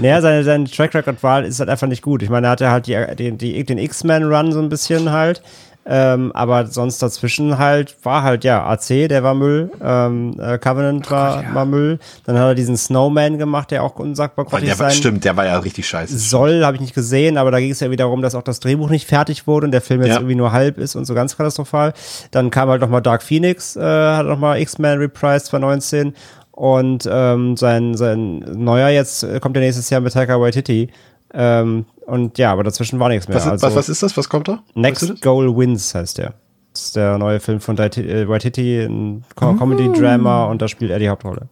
naja, sein, sein Track Record Wahl ist halt einfach nicht gut. Ich meine, er hatte halt die, die, die den X-Men Run so ein bisschen halt. Ähm, aber sonst dazwischen halt war halt, ja, AC, der war Müll, ähm, äh, Covenant war, Gott, ja. war Müll. Dann hat er diesen Snowman gemacht, der auch unsagbar grottig oh, sein. Stimmt, der war ja richtig scheiße. Soll, habe ich nicht gesehen, aber da ging es ja wieder darum, dass auch das Drehbuch nicht fertig wurde und der Film jetzt ja. irgendwie nur halb ist und so ganz katastrophal. Dann kam halt nochmal Dark Phoenix, äh, hat nochmal X-Men Reprise 2019 und ähm, sein, sein neuer jetzt äh, kommt der nächstes Jahr mit Taika Waititi. Ähm, und ja, aber dazwischen war nichts mehr. Was, also, was, was ist das? Was kommt da? Next Goal Wins heißt der. Das ist der neue Film von äh, Waititi, ein Comedy-Drama und da spielt er die Hauptrolle.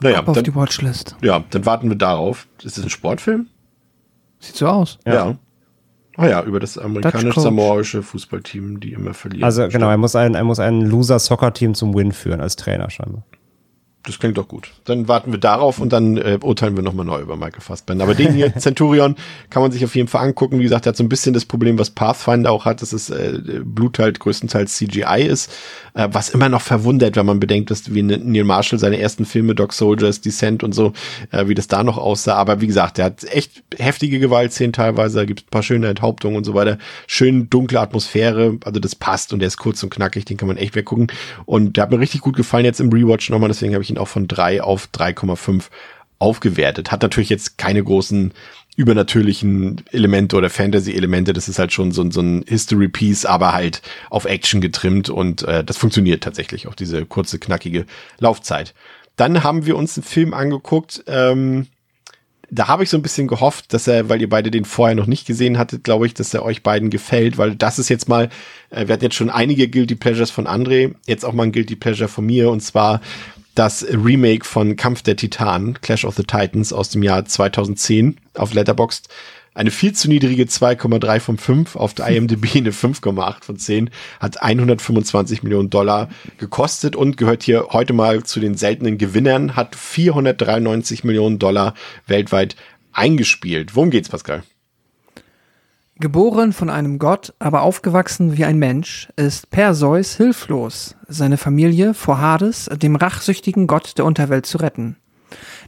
Naja, Ab auf dann, die Watchlist. Ja, dann warten wir darauf. Ist das ein Sportfilm? Sieht so aus. Ja. ja. Ah ja, über das amerikanisch-samoaische Fußballteam, die immer verlieren. Also genau, er muss ein, er muss ein Loser-Soccer-Team zum Win führen als Trainer scheinbar das klingt doch gut. Dann warten wir darauf und dann äh, urteilen wir nochmal neu über Michael Fassbender. Aber den hier, Centurion, kann man sich auf jeden Fall angucken. Wie gesagt, der hat so ein bisschen das Problem, was Pathfinder auch hat, dass es äh, Blut halt größtenteils CGI ist, äh, was immer noch verwundert, wenn man bedenkt, dass wie Neil Marshall seine ersten Filme, Dog Soldiers, Descent und so, äh, wie das da noch aussah. Aber wie gesagt, der hat echt heftige Gewaltszenen teilweise, da gibt ein paar schöne Enthauptungen und so weiter. Schön dunkle Atmosphäre, also das passt und der ist kurz und knackig, den kann man echt weggucken. Und der hat mir richtig gut gefallen jetzt im Rewatch nochmal, deswegen habe ich ihn auch von drei auf 3,5 aufgewertet. Hat natürlich jetzt keine großen übernatürlichen Elemente oder Fantasy-Elemente. Das ist halt schon so, so ein History-Piece, aber halt auf Action getrimmt und äh, das funktioniert tatsächlich, auch diese kurze, knackige Laufzeit. Dann haben wir uns einen Film angeguckt, ähm, da habe ich so ein bisschen gehofft, dass er, weil ihr beide den vorher noch nicht gesehen hattet, glaube ich, dass er euch beiden gefällt, weil das ist jetzt mal, äh, wir hatten jetzt schon einige Guilty Pleasures von André, jetzt auch mal ein Guilty Pleasure von mir und zwar das Remake von Kampf der Titanen, Clash of the Titans aus dem Jahr 2010 auf Letterboxd. Eine viel zu niedrige 2,3 von 5, auf der IMDb eine 5,8 von 10, hat 125 Millionen Dollar gekostet und gehört hier heute mal zu den seltenen Gewinnern, hat 493 Millionen Dollar weltweit eingespielt. Worum geht's, Pascal? Geboren von einem Gott, aber aufgewachsen wie ein Mensch, ist Perseus hilflos, seine Familie vor Hades, dem rachsüchtigen Gott der Unterwelt, zu retten.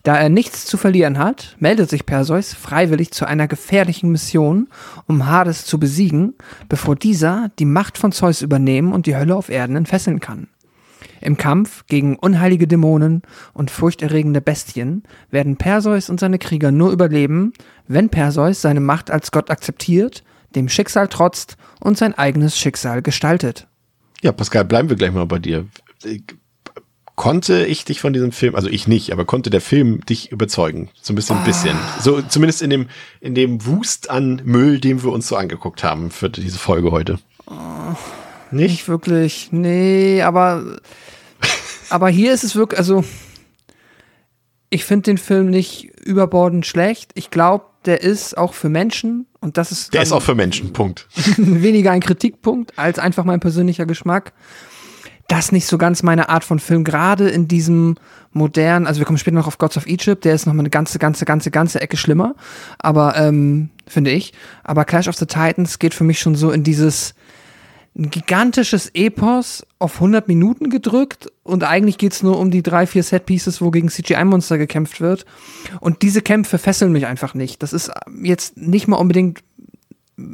Da er nichts zu verlieren hat, meldet sich Perseus freiwillig zu einer gefährlichen Mission, um Hades zu besiegen, bevor dieser die Macht von Zeus übernehmen und die Hölle auf Erden entfesseln kann. Im Kampf gegen unheilige Dämonen und furchterregende Bestien werden Perseus und seine Krieger nur überleben, wenn Perseus seine Macht als Gott akzeptiert, dem Schicksal trotzt und sein eigenes Schicksal gestaltet. Ja, Pascal, bleiben wir gleich mal bei dir. Konnte ich dich von diesem Film, also ich nicht, aber konnte der Film dich überzeugen? So ein bisschen, ein bisschen. So, zumindest in dem, in dem Wust an Müll, den wir uns so angeguckt haben für diese Folge heute. Nicht? Nicht wirklich, nee, aber, aber hier ist es wirklich, also, ich finde den Film nicht überbordend schlecht. Ich glaube, der ist auch für Menschen und das ist. Der ist auch für Menschen, Punkt. weniger ein Kritikpunkt als einfach mein persönlicher Geschmack. Das ist nicht so ganz meine Art von Film, gerade in diesem modernen, also wir kommen später noch auf Gods of Egypt, der ist noch mal eine ganze, ganze, ganze, ganze Ecke schlimmer, aber ähm, finde ich. Aber Clash of the Titans geht für mich schon so in dieses, ein gigantisches Epos auf 100 Minuten gedrückt und eigentlich geht's nur um die drei, vier Set-Pieces, wo gegen CGI-Monster gekämpft wird. Und diese Kämpfe fesseln mich einfach nicht. Das ist jetzt nicht mal unbedingt,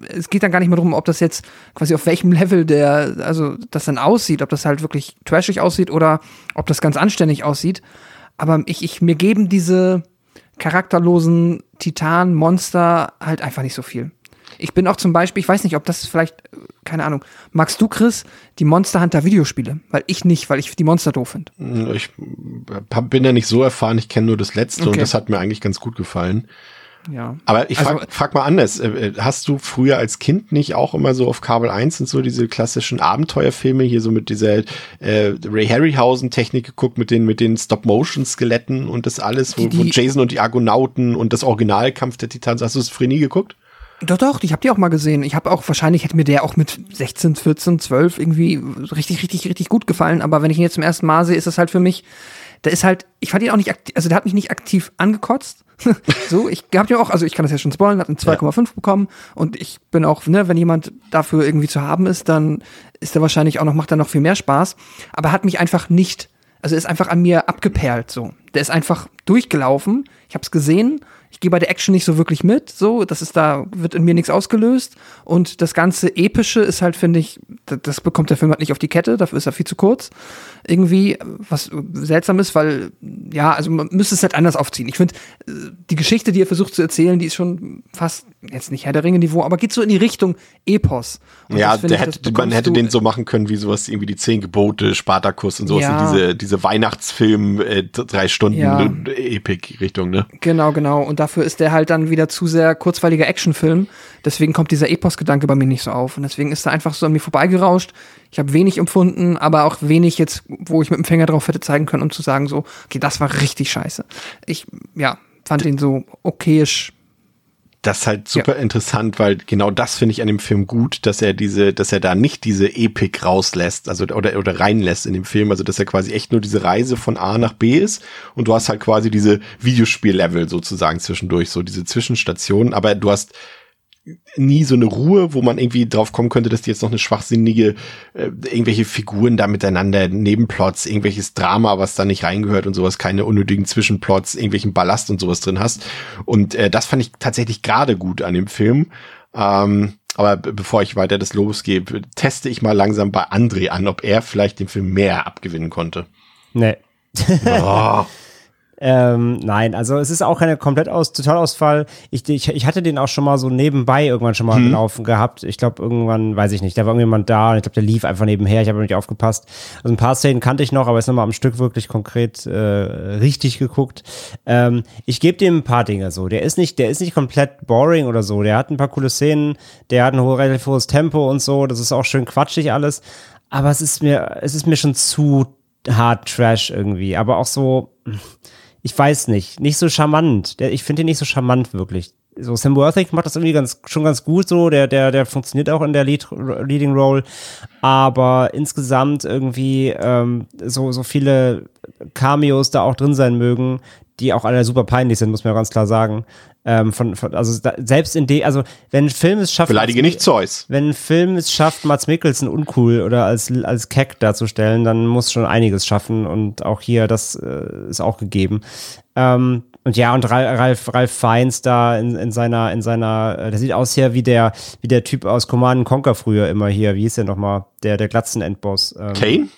es geht dann gar nicht mehr darum, ob das jetzt quasi auf welchem Level der, also das dann aussieht, ob das halt wirklich trashig aussieht oder ob das ganz anständig aussieht. Aber ich, ich, mir geben diese charakterlosen Titan-Monster halt einfach nicht so viel. Ich bin auch zum Beispiel, ich weiß nicht, ob das vielleicht, keine Ahnung, magst du, Chris, die Monster Hunter Videospiele? Weil ich nicht, weil ich die Monster doof finde. Ich bin ja nicht so erfahren, ich kenne nur das letzte okay. und das hat mir eigentlich ganz gut gefallen. Ja. Aber ich frag, also, frag mal anders. Äh, hast du früher als Kind nicht auch immer so auf Kabel 1 und so diese klassischen Abenteuerfilme hier so mit dieser äh, Ray Harryhausen Technik geguckt, mit den, mit den Stop-Motion-Skeletten und das alles, wo, die, die, wo Jason und die Argonauten und das Originalkampf der Titans, hast du das früher nie geguckt? Doch, doch, ich habe die auch mal gesehen. Ich habe auch, wahrscheinlich hätte mir der auch mit 16, 14, 12 irgendwie richtig, richtig, richtig gut gefallen. Aber wenn ich ihn jetzt zum ersten Mal sehe, ist das halt für mich, der ist halt, ich fand ihn auch nicht aktiv, also der hat mich nicht aktiv angekotzt. so, ich hab ja auch, also ich kann das ja schon spoilern, hat einen 2,5 ja. bekommen und ich bin auch, ne, wenn jemand dafür irgendwie zu haben ist, dann ist der wahrscheinlich auch noch, macht er noch viel mehr Spaß. Aber er hat mich einfach nicht, also ist einfach an mir abgeperlt, so. Der ist einfach durchgelaufen. Ich habe es gesehen ich gehe bei der Action nicht so wirklich mit, so, das ist da, wird in mir nichts ausgelöst. Und das ganze Epische ist halt, finde ich, das bekommt der Film halt nicht auf die Kette, dafür ist er viel zu kurz. Irgendwie, was seltsam ist, weil, ja, also man müsste es halt anders aufziehen. Ich finde, die Geschichte, die er versucht zu erzählen, die ist schon fast, jetzt nicht Herr der Ringe-Niveau, aber geht so in die Richtung Epos. Und ja, der ich, hätte, man hätte den so machen können, wie sowas, irgendwie die Zehn Gebote, Spartakus und sowas, ja. diese, diese Weihnachtsfilm, äh, drei Stunden ja. Epic-Richtung, ne? Genau, genau. Und dafür ist der halt dann wieder zu sehr kurzweiliger Actionfilm. Deswegen kommt dieser Epos-Gedanke bei mir nicht so auf. Und deswegen ist er einfach so an mir vorbeigerauscht. Ich habe wenig empfunden, aber auch wenig jetzt, wo ich mit dem Finger drauf hätte zeigen können, um zu sagen so, okay, das war richtig scheiße. Ich, ja, fand ihn so okayisch das ist halt super ja. interessant, weil genau das finde ich an dem Film gut, dass er diese, dass er da nicht diese Epik rauslässt, also oder oder reinlässt in dem Film, also dass er quasi echt nur diese Reise von A nach B ist. Und du hast halt quasi diese Videospiellevel sozusagen zwischendurch, so diese Zwischenstationen, aber du hast nie so eine Ruhe, wo man irgendwie drauf kommen könnte, dass die jetzt noch eine schwachsinnige, äh, irgendwelche Figuren da miteinander, Nebenplots, irgendwelches Drama, was da nicht reingehört und sowas, keine unnötigen Zwischenplots, irgendwelchen Ballast und sowas drin hast. Und äh, das fand ich tatsächlich gerade gut an dem Film. Ähm, aber bevor ich weiter des Lobes gebe, teste ich mal langsam bei André an, ob er vielleicht den Film mehr abgewinnen konnte. Nee, Oh. Ähm, nein, also es ist auch keine komplett aus Totalausfall. Ich, ich, ich hatte den auch schon mal so nebenbei irgendwann schon mal Mhm. laufen gehabt. Ich glaube, irgendwann, weiß ich nicht, da war irgendjemand da und ich glaube, der lief einfach nebenher. Ich habe nicht aufgepasst. Also ein paar Szenen kannte ich noch, aber jetzt nochmal am Stück wirklich konkret äh, richtig geguckt. Ähm, ich gebe dem ein paar Dinge so. Der ist nicht, der ist nicht komplett boring oder so. Der hat ein paar coole Szenen, der hat ein hohes, relativ hohes Tempo und so. Das ist auch schön quatschig alles. Aber es ist mir, es ist mir schon zu hart Trash irgendwie. Aber auch so, ich weiß nicht, nicht so charmant. Der, ich finde ihn nicht so charmant wirklich. So Sam Worthington macht das irgendwie ganz schon ganz gut so, der der der funktioniert auch in der Lead, Leading Role, aber insgesamt irgendwie ähm, so so viele Cameos da auch drin sein mögen, die auch alle super peinlich sind, muss man ja ganz klar sagen. Ähm, von, von also da, selbst in de also wenn ein Film es schafft Beleidige nicht Zeus. wenn ein Film es schafft, Mats Mikkelsen uncool oder als, als Keck darzustellen, dann muss schon einiges schaffen und auch hier, das äh, ist auch gegeben. Ähm, und ja, und Ralf, Ralf, Fiennes da in, in seiner, in seiner, äh, der sieht aus hier wie der, wie der Typ aus Command Conquer früher immer hier, wie hieß der nochmal, der, der Glatzen-Endboss. Ähm, Kane?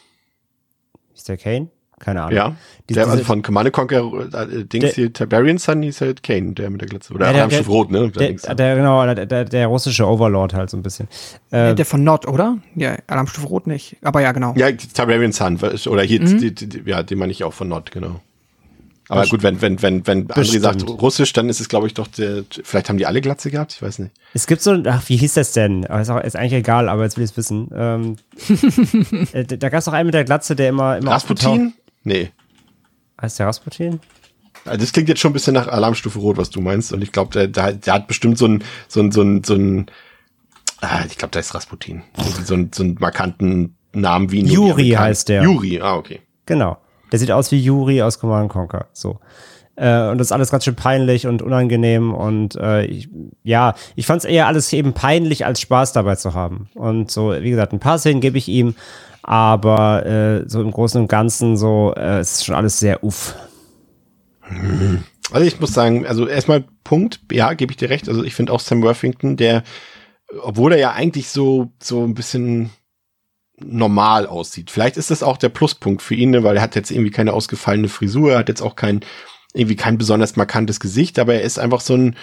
Ist der Kane? Keine Ahnung. Ja. Die- der, diese- also von Command Conquer, äh, Dings Der- hier, Tiberian Son hieß halt Kane, der mit der Glatze. Oder Ja, der- der- Rot, ne? Der, Dings da. der, genau, der, der, der russische Overlord halt so ein bisschen. Äh, Der von Nord, oder? Ja, Alarmstufe Rot nicht. Aber ja, genau. Ja, Tiberian Son, oder hier, Mhm. die, die, die, ja, den meine ich auch von Nord, genau. Aber gut, wenn, wenn, wenn, wenn André Bestimmt. sagt Russisch, dann ist es, glaube ich, doch der, vielleicht haben die alle Glatze gehabt, ich weiß nicht. Es gibt so, ein- ach, wie hieß das denn? Aber Ist, auch, ist eigentlich egal, aber jetzt will ich es wissen. Ähm, äh, da gab es noch einen mit der Glatze, der immer, immer Rasputin? Nee. Heißt der Rasputin? Also Das klingt jetzt schon ein bisschen nach Alarmstufe Rot, was du meinst. Und ich glaube, der, der, der hat bestimmt so ein, so ein, so ein, so ein, ah, ich glaube, da ist Rasputin. So, ein, so einen markanten Namen wie Juri heißt der. Juri, ah, okay. Genau. Der sieht aus wie Yuri aus Command Conquer. So. Äh, und das ist alles ganz schön peinlich und unangenehm. Und äh, ich, ja, ich fand es eher alles eben peinlich, als Spaß dabei zu haben. Und so, wie gesagt, ein paar Szenen gebe ich ihm, aber äh, so im Großen und Ganzen so, äh, ist schon alles sehr uff. Also ich muss sagen, also erstmal Punkt, ja, gebe ich dir recht. Also ich finde auch Sam Worthington, der, obwohl er ja eigentlich so, so ein bisschen normal aussieht. Vielleicht ist das auch der Pluspunkt für ihn, ne, weil er hat jetzt irgendwie keine ausgefallene Frisur, er hat jetzt auch kein, irgendwie kein besonders markantes Gesicht, aber er ist einfach so ein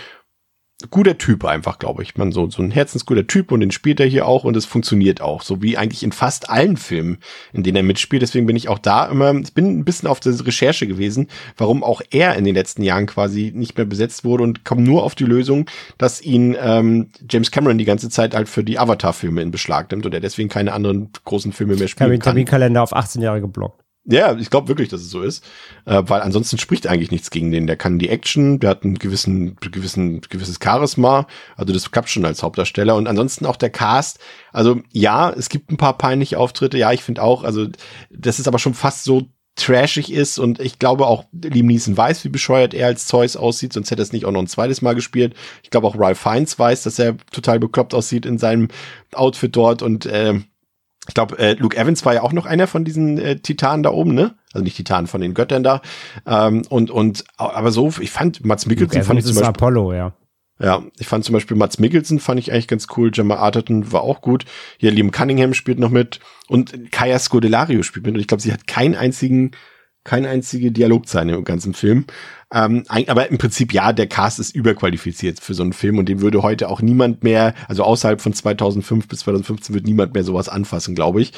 guter Typ einfach, glaube ich. Man so, so ein herzensguter Typ und den spielt er hier auch und es funktioniert auch. So wie eigentlich in fast allen Filmen, in denen er mitspielt. Deswegen bin ich auch da immer, ich bin ein bisschen auf der Recherche gewesen, warum auch er in den letzten Jahren quasi nicht mehr besetzt wurde und komme nur auf die Lösung, dass ihn ähm, James Cameron die ganze Zeit halt für die Avatar-Filme in Beschlag nimmt und er deswegen keine anderen großen Filme mehr spielen kann. Terminkalender auf 18 Jahre geblockt. Ja, ich glaube wirklich, dass es so ist, äh, weil ansonsten spricht eigentlich nichts gegen den. Der kann die Action, der hat einen gewissen, gewissen, gewisses Charisma, also das klappt schon als Hauptdarsteller und ansonsten auch der Cast. Also ja, es gibt ein paar peinliche Auftritte. Ja, ich finde auch, also das ist aber schon fast so trashig ist und ich glaube auch Liam Neeson weiß, wie bescheuert er als Zeus aussieht, sonst hätte er es nicht auch noch ein zweites Mal gespielt. Ich glaube auch Ralph Fiennes weiß, dass er total bekloppt aussieht in seinem Outfit dort und ähm, ich glaube, äh, Luke Evans war ja auch noch einer von diesen äh, Titanen da oben, ne? Also nicht Titanen von den Göttern da. Ähm, und, und, aber so, ich fand Mats Mikkelsen fand ich Evans zum ist Beispiel, Apollo, ja. ja, ich fand zum Beispiel Mats Mikkelsen fand ich eigentlich ganz cool. Gemma Arterton war auch gut. Hier Liam Cunningham spielt noch mit und Kaya Scodelario spielt mit. Und ich glaube, sie hat keinen einzigen, keine einzige Dialogzeile im ganzen Film. Ähm, aber im Prinzip ja, der Cast ist überqualifiziert für so einen Film und den würde heute auch niemand mehr, also außerhalb von 2005 bis 2015 wird niemand mehr sowas anfassen, glaube ich.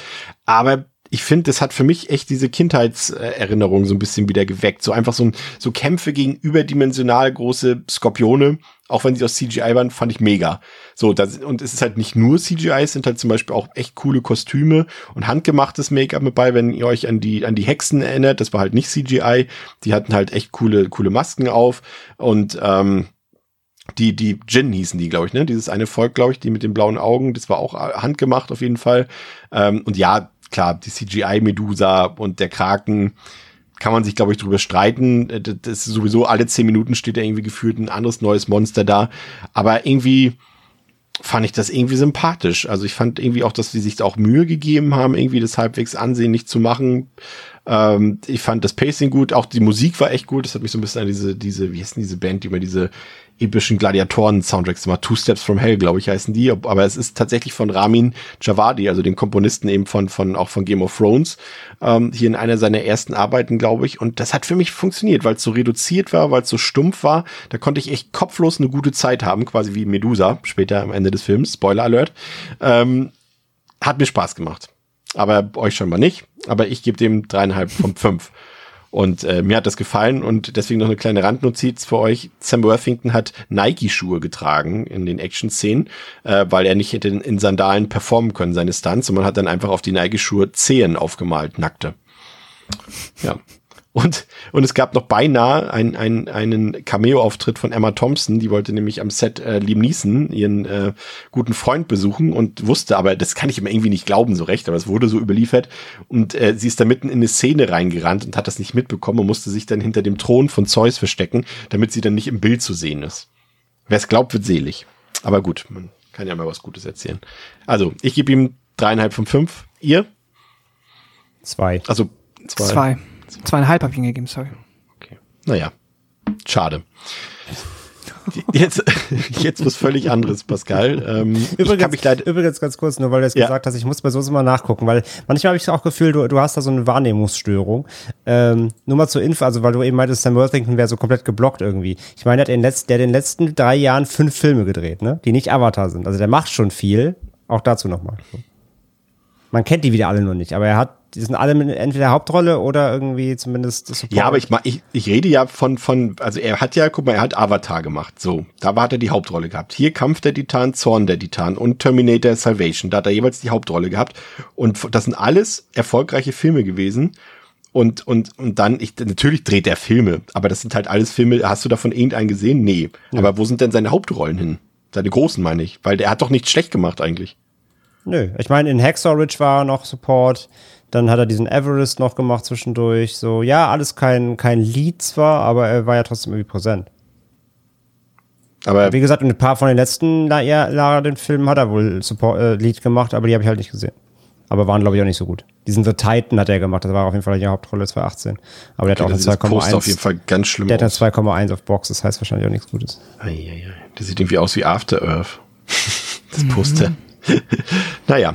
Aber ich finde, das hat für mich echt diese Kindheitserinnerung so ein bisschen wieder geweckt. So einfach so, ein, so Kämpfe gegen überdimensional große Skorpione, auch wenn sie aus CGI waren, fand ich mega. So, das, und es ist halt nicht nur CGI, es sind halt zum Beispiel auch echt coole Kostüme und handgemachtes Make-up mit bei, wenn ihr euch an die, an die Hexen erinnert, das war halt nicht CGI, die hatten halt echt coole, coole Masken auf und, ähm, die, die Jin hießen die, glaube ich, ne? Dieses eine Volk, glaube ich, die mit den blauen Augen, das war auch handgemacht auf jeden Fall. Ähm, und ja, klar, die CGI-Medusa und der Kraken, kann man sich, glaube ich, drüber streiten. Äh, Das ist sowieso alle zehn Minuten steht da irgendwie gefühlt ein anderes neues Monster da. Aber irgendwie fand ich das irgendwie sympathisch. Also ich fand irgendwie auch, dass die sich auch Mühe gegeben haben, irgendwie das halbwegs ansehnlich zu machen. Ähm, ich fand das Pacing gut, auch die Musik war echt gut. Das hat mich so ein bisschen an diese, diese, wie heißt denn diese Band, die immer diese epischen Gladiatoren-Soundtracks immer, Two Steps from Hell, glaube ich, heißen die. Aber es ist tatsächlich von Ramin Javadi, also dem Komponisten eben von, von auch von Game of Thrones, ähm, hier in einer seiner ersten Arbeiten, glaube ich. Und das hat für mich funktioniert, weil es so reduziert war, weil es so stumpf war. Da konnte ich echt kopflos eine gute Zeit haben, quasi wie Medusa, später am Ende des Films. Spoiler Alert. Ähm, hat mir Spaß gemacht. Aber euch schon mal nicht. Aber ich gebe dem dreieinhalb von fünf. Und äh, mir hat das gefallen und deswegen noch eine kleine Randnotiz für euch. Sam Worthington hat Nike-Schuhe getragen in den Action-Szenen, äh, weil er nicht hätte in Sandalen performen können, seine Stunts. Und man hat dann einfach auf die Nike-Schuhe Zehen aufgemalt, nackte. Ja. Und, und es gab noch beinahe ein, ein, einen Cameo-Auftritt von Emma Thompson, die wollte nämlich am Set äh, Liam Neeson, ihren äh, guten Freund, besuchen und wusste aber, das kann ich immer irgendwie nicht glauben so recht, aber es wurde so überliefert und äh, sie ist da mitten in eine Szene reingerannt und hat das nicht mitbekommen und musste sich dann hinter dem Thron von Zeus verstecken, damit sie dann nicht im Bild zu sehen ist. Wer es glaubt, wird selig. Aber gut, man kann ja mal was Gutes erzählen. Also, ich gebe ihm dreieinhalb von fünf. Ihr? Zwei. Also zwei. Zwei. Zweieinhalb habe ich ihm gegeben, sorry. Okay. Naja, schade. Jetzt, jetzt was völlig anderes, Pascal. Ähm, ich kann Übrigens, übrigens ganz kurz, nur weil du es Ja. gesagt hast, ich muss bei sowas immer nachgucken, weil manchmal habe ich auch Gefühl, du, du hast da so eine Wahrnehmungsstörung. Ähm, nur mal zur Info, also weil du eben meintest, Sam Worthington wäre so komplett geblockt irgendwie. Ich meine, der hat, in den letzten, der hat in den letzten drei Jahren fünf Filme gedreht, ne? die nicht Avatar sind. Also der macht schon viel. Auch dazu nochmal. Man kennt die wieder alle nur nicht, aber er hat, die sind alle mit entweder Hauptrolle oder irgendwie zumindest Support. ja, aber ich, ich, ich rede ja von, von, also er hat ja, guck mal, er hat Avatar gemacht. So, da hat er die Hauptrolle gehabt. Hier Kampf der Titan, Zorn der Titan und Terminator Salvation. Da hat er jeweils die Hauptrolle gehabt. Und das sind alles erfolgreiche Filme gewesen. Und, und, und dann, ich, natürlich dreht er Filme, aber das sind halt alles Filme, hast du davon irgendeinen gesehen? Nee. Aber wo sind denn seine Hauptrollen hin? Seine großen, meine ich. Weil der hat doch nichts schlecht gemacht eigentlich. Nö, ich meine, in Hacksaw Ridge war noch Support. Dann hat er diesen Everest noch gemacht zwischendurch. So, ja, alles kein, kein Lied zwar, aber er war ja trotzdem irgendwie präsent. Aber Wie gesagt, ein paar von den letzten La- ja, Lara, den Filmen hat er wohl Support, äh, Lied gemacht, aber die habe ich halt nicht gesehen. Aber waren, glaube ich, auch nicht so gut. Diesen The Titan hat er gemacht, das war auf jeden Fall die Hauptrolle 2018. Aber der hat auch eine das ist das Poster auf jeden 2,1. Fall ganz schlimm Der hat eine aus. 2,1 auf Box, das heißt wahrscheinlich auch nichts Gutes. Eieiei. Das sieht irgendwie aus wie After Earth. Das Poster. naja.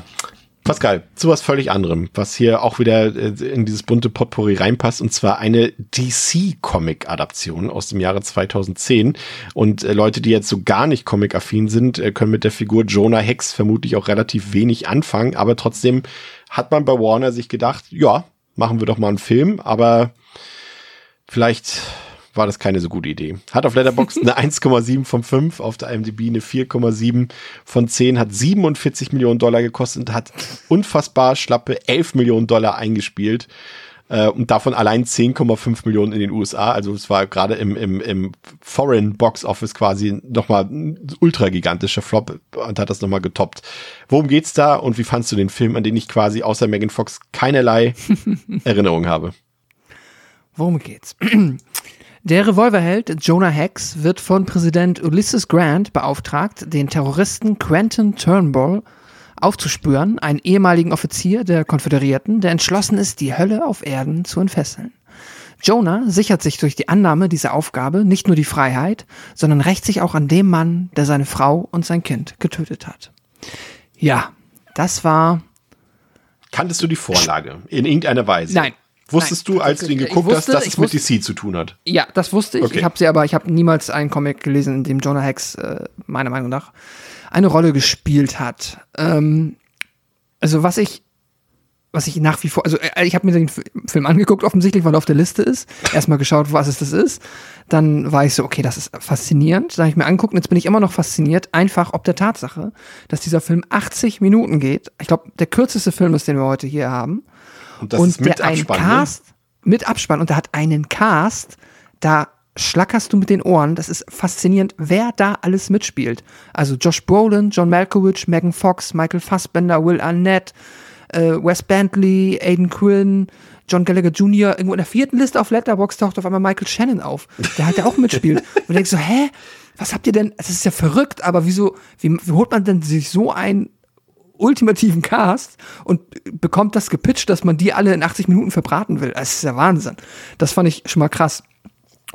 Pascal, zu was völlig anderem, was hier auch wieder äh, in dieses bunte Potpourri reinpasst, und zwar eine DC-Comic-Adaption aus dem Jahre 2010. Und äh, Leute, die jetzt so gar nicht comic-affin sind, äh, können mit der Figur Jonah Hex vermutlich auch relativ wenig anfangen, aber trotzdem hat man bei Warner sich gedacht, ja, machen wir doch mal einen Film, aber vielleicht war das keine so gute Idee. Hat auf Letterboxd eine 1,7 von 5, auf der IMDb eine 4,7 von 10, hat 47 Millionen Dollar gekostet und hat unfassbar schlappe 11 Millionen Dollar eingespielt. Äh, und davon allein 10,5 Millionen in den USA. Also es war gerade im, im, im Foreign Box Office quasi nochmal ein ultra gigantischer Flop und hat das nochmal getoppt. Worum geht's da und wie fandst du den Film, an den ich quasi außer Megan Fox keinerlei Erinnerung habe? Worum geht's? Der Revolverheld Jonah Hex wird von Präsident Ulysses Grant beauftragt, den Terroristen Quentin Turnbull aufzuspüren, einen ehemaligen Offizier der Konföderierten, der entschlossen ist, die Hölle auf Erden zu entfesseln. Jonah sichert sich durch die Annahme dieser Aufgabe nicht nur die Freiheit, sondern rächt sich auch an dem Mann, der seine Frau und sein Kind getötet hat. Ja, das war Kanntest du die Vorlage in irgendeiner Weise? Nein. Wusstest Nein. du, als du ihn geguckt wusste- hast, dass es mit DC zu tun hat? Ja, das wusste ich. Okay. Ich habe sie aber, ich habe niemals einen Comic gelesen, in dem Jonah Hex äh, meiner Meinung nach eine Rolle gespielt hat. Ähm, also was ich, was ich nach wie vor, also äh, ich habe mir den Film angeguckt, offensichtlich, weil er auf der Liste ist. Erstmal geschaut, was es das ist. Dann war ich so, okay, das ist faszinierend. Dann habe ich mir angeguckt und jetzt bin ich immer noch fasziniert, einfach ob der Tatsache, dass dieser Film 80 Minuten geht. Ich glaube, der kürzeste Film ist, den wir heute hier haben Und das und ist mit der einen Abspann, ne? Cast mit Abspann und der hat einen Cast, da schlackerst du mit den Ohren. Das ist faszinierend, wer da alles mitspielt. Also Josh Brolin, John Malkovich, Megan Fox, Michael Fassbender, Will Arnett, äh, Wes Bentley, Aiden Quinn, John Gallagher Jr. Irgendwo in der vierten Liste auf Letterboxd taucht auf einmal Michael Shannon auf, der halt da auch mitspielt. Und du denkst so, hä? Was habt ihr denn? Das ist ja verrückt, aber wieso, wie, wie holt man denn sich so ein ultimativen Cast und bekommt das gepitcht, dass man die alle in 80 Minuten verbraten will. Das ist ja Wahnsinn. Das fand ich schon mal krass.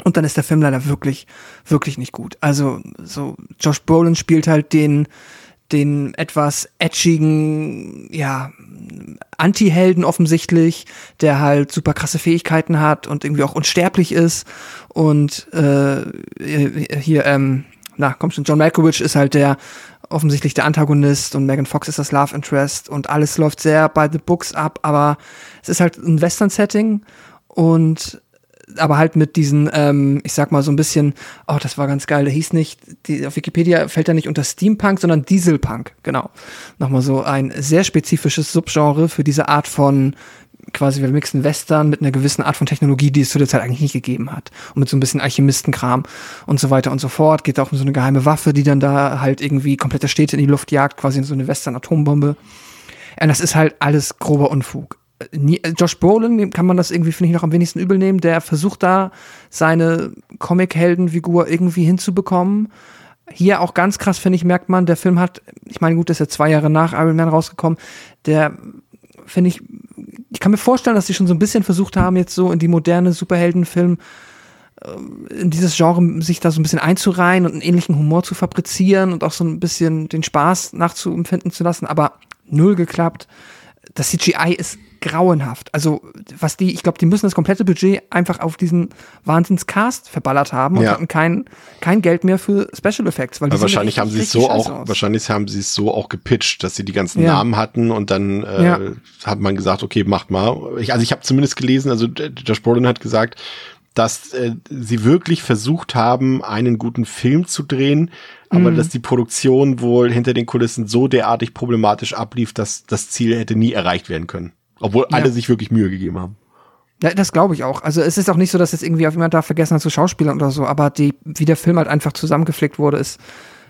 Und dann ist der Film leider wirklich, wirklich nicht gut. Also, so, Josh Brolin spielt halt den, den etwas edgigen, ja, Anti-Helden offensichtlich, der halt super krasse Fähigkeiten hat und irgendwie auch unsterblich ist. Und äh, hier, ähm, na, komm schon, John Malkovich ist halt der offensichtlich der Antagonist und Megan Fox ist das Love Interest und alles läuft sehr by the books ab, aber es ist halt ein Western-Setting und aber halt mit diesen, ähm, ich sag mal so ein bisschen, oh, das war ganz geil, der hieß nicht, die, auf Wikipedia fällt er nicht unter Steampunk, sondern Dieselpunk, genau. Nochmal so ein sehr spezifisches Subgenre für diese Art von quasi wir mixen Western mit einer gewissen Art von Technologie, die es zu der Zeit eigentlich nicht gegeben hat. Und mit so ein bisschen Alchemistenkram und so weiter und so fort. Geht auch um so eine geheime Waffe, die dann da halt irgendwie komplette Städte in die Luft jagt, quasi in so eine Western-Atombombe. Und das ist halt alles grober Unfug. Josh Brolin kann man das irgendwie, finde ich, noch am wenigsten übel nehmen. Der versucht da seine Comic-Heldenfigur irgendwie hinzubekommen. Hier auch ganz krass, finde ich, merkt man, der Film hat, ich meine, gut, das ist ja zwei Jahre nach Iron Man rausgekommen, der, finde ich, ich kann mir vorstellen, dass sie schon so ein bisschen versucht haben, jetzt so in die moderne Superheldenfilm äh, in dieses Genre sich da so ein bisschen einzureihen und einen ähnlichen Humor zu fabrizieren und auch so ein bisschen den Spaß nachzuempfinden zu lassen, aber null geklappt. Das CGI ist grauenhaft. Also, was die, ich glaube, die müssen das komplette Budget einfach auf diesen Wahnsinnscast verballert haben und Ja. hatten kein, kein Geld mehr für Special Effects. Weil wahrscheinlich haben sie es so auch, aus. wahrscheinlich haben sie es so auch gepitcht, dass sie die ganzen Ja. Namen hatten und dann äh, Ja. hat man gesagt, okay, macht mal. Ich, also ich habe zumindest gelesen, also äh, Josh Brolin hat gesagt, dass äh, sie wirklich versucht haben, einen guten Film zu drehen, aber Mhm. dass die Produktion wohl hinter den Kulissen so derartig problematisch ablief, dass das Ziel hätte nie erreicht werden können. Obwohl alle sich wirklich Mühe gegeben haben. Ja, das glaube ich auch. Also es ist auch nicht so, dass jetzt irgendwie auf jemand da vergessen hat zu Schauspielern oder so, aber die, wie der Film halt einfach zusammengeflickt wurde, ist,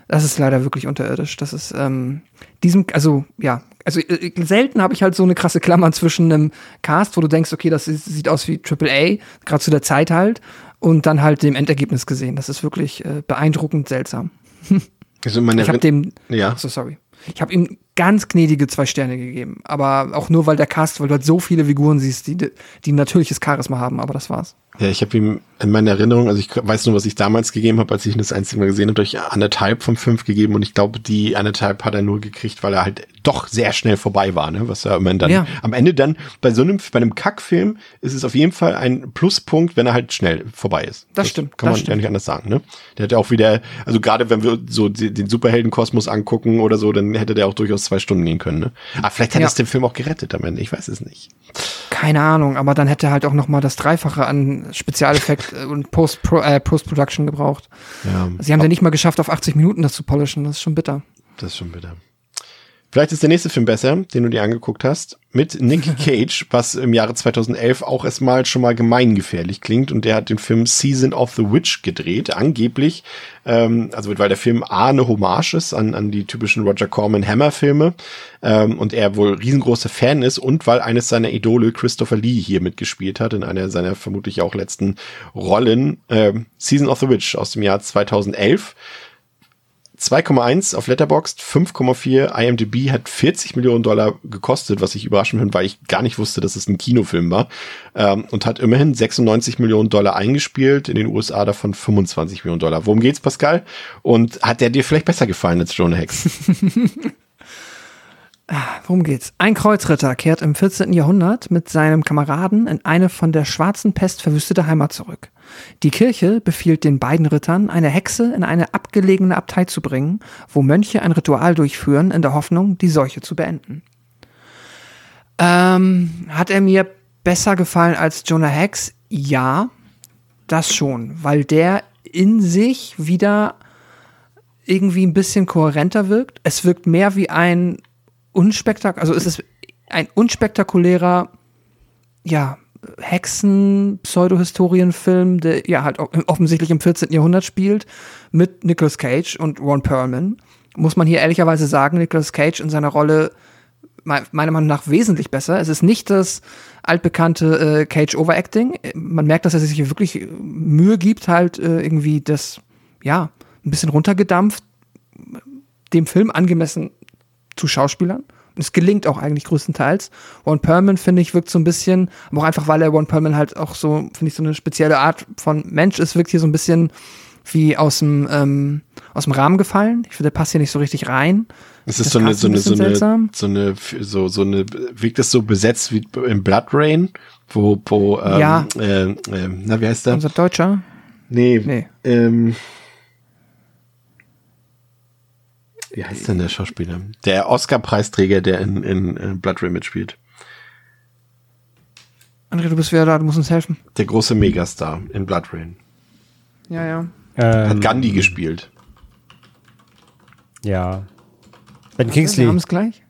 das ist leider wirklich unterirdisch. Das ist ähm, diesem, also ja, also äh, selten habe ich halt so eine krasse Klammer zwischen einem Cast, wo du denkst, okay, das ist, sieht aus wie Triple A, gerade zu der Zeit halt, und dann halt dem Endergebnis gesehen. Das ist wirklich äh, beeindruckend seltsam. Also Ich habe dem, ja. so sorry. Ich habe ihm ganz gnädige zwei Sterne gegeben, aber auch nur weil der Cast, weil du halt so viele Figuren siehst, die, die ein natürliches Charisma haben, aber das war's. Ja, ich habe ihm in meiner Erinnerung, also ich weiß nur, was ich damals gegeben habe, als ich ihn das einzige Mal gesehen habe, durch anderthalb von fünf gegeben und ich glaube, die anderthalb hat er nur gekriegt, weil er halt doch sehr schnell vorbei war, ne? Was ja immerhin dann Ja. am Ende dann bei so einem, bei einem Kackfilm ist es auf jeden Fall ein Pluspunkt, wenn er halt schnell vorbei ist. Das stimmt, Kann das man ja stimmt. nicht anders sagen, ne? Der hätte auch wieder, also gerade wenn wir so den Superheldenkosmos angucken oder so, dann hätte der auch durchaus zwei Stunden gehen können, ne? Aber vielleicht hätte Ja. es den Film auch gerettet am Ende, ich weiß es nicht. Keine Ahnung, aber dann hätte er halt auch noch mal das Dreifache an Spezialeffekt äh, und Post -Pro äh, Post-Production gebraucht. Ja. Sie haben ja nicht mal geschafft, auf 80 Minuten das zu polischen. Das ist schon bitter. Das ist schon bitter. Vielleicht ist der nächste Film besser, den du dir angeguckt hast, mit Nick Cage, was im Jahre 2011 auch erstmal schon mal gemeingefährlich klingt. Und der hat den Film Season of the Witch gedreht, angeblich. Ähm, also weil der Film A eine Hommage ist an, an die typischen Roger Corman Hammer-Filme ähm, und er wohl riesengroßer Fan ist und weil eines seiner Idole Christopher Lee hier mitgespielt hat in einer seiner vermutlich auch letzten Rollen. Ähm, Season of the Witch aus dem Jahr 2011. 2,1 auf Letterboxd, 5,4 IMDb hat 40 Millionen Dollar gekostet, was ich überraschend finde, weil ich gar nicht wusste, dass es ein Kinofilm war. Ähm, und hat immerhin 96 Millionen Dollar eingespielt, in den USA davon 25 Millionen Dollar. Worum geht's, Pascal? Und hat der dir vielleicht besser gefallen als Jonah Hex? Worum geht's? Ein Kreuzritter kehrt im 14. Jahrhundert mit seinem Kameraden in eine von der schwarzen Pest verwüstete Heimat zurück. Die Kirche befiehlt den beiden Rittern, eine Hexe in eine abgelegene Abtei zu bringen, wo Mönche ein Ritual durchführen, in der Hoffnung, die Seuche zu beenden. Ähm, hat er mir besser gefallen als Jonah Hex? Ja, das schon, weil der in sich wieder irgendwie ein bisschen kohärenter wirkt. Es wirkt mehr wie ein unspektak, also es ist ein unspektakulärer, ja, Hexen-Pseudohistorienfilm, der ja halt offensichtlich im 14. Jahrhundert spielt, mit Nicolas Cage und Ron Perlman. Muss man hier ehrlicherweise sagen, Nicolas Cage in seiner Rolle me- meiner Meinung nach wesentlich besser. Es ist nicht das altbekannte äh, Cage Overacting. Man merkt, dass er sich wirklich äh, Mühe gibt, halt äh, irgendwie das, ja, ein bisschen runtergedampft, dem Film angemessen zu Schauspielern. Es gelingt auch eigentlich größtenteils. One Perlman, finde ich, wirkt so ein bisschen, aber auch einfach, weil er One Perlman halt auch so, finde ich, so eine spezielle Art von Mensch ist, wirkt hier so ein bisschen wie aus dem, ähm, aus dem Rahmen gefallen. Ich finde, der passt hier nicht so richtig rein. Es ist so eine, so ein eine, so eine, seltsam. so eine, so, so eine, wirkt das so besetzt wie in Blood Rain, wo, wo, ähm, Ja. äh, äh, na, wie heißt der? Unser Deutscher. Nee, Nee. ähm, wie heißt denn der Schauspieler? Der Oscar-Preisträger, der in, in, in Blood Rain mitspielt. André, du bist wieder da, du musst uns helfen. Der große Megastar in Blood Rain. Ja, ja. Hat Ähm, Gandhi gespielt. Ja. Ben Wir Kingsley. haben es gleich.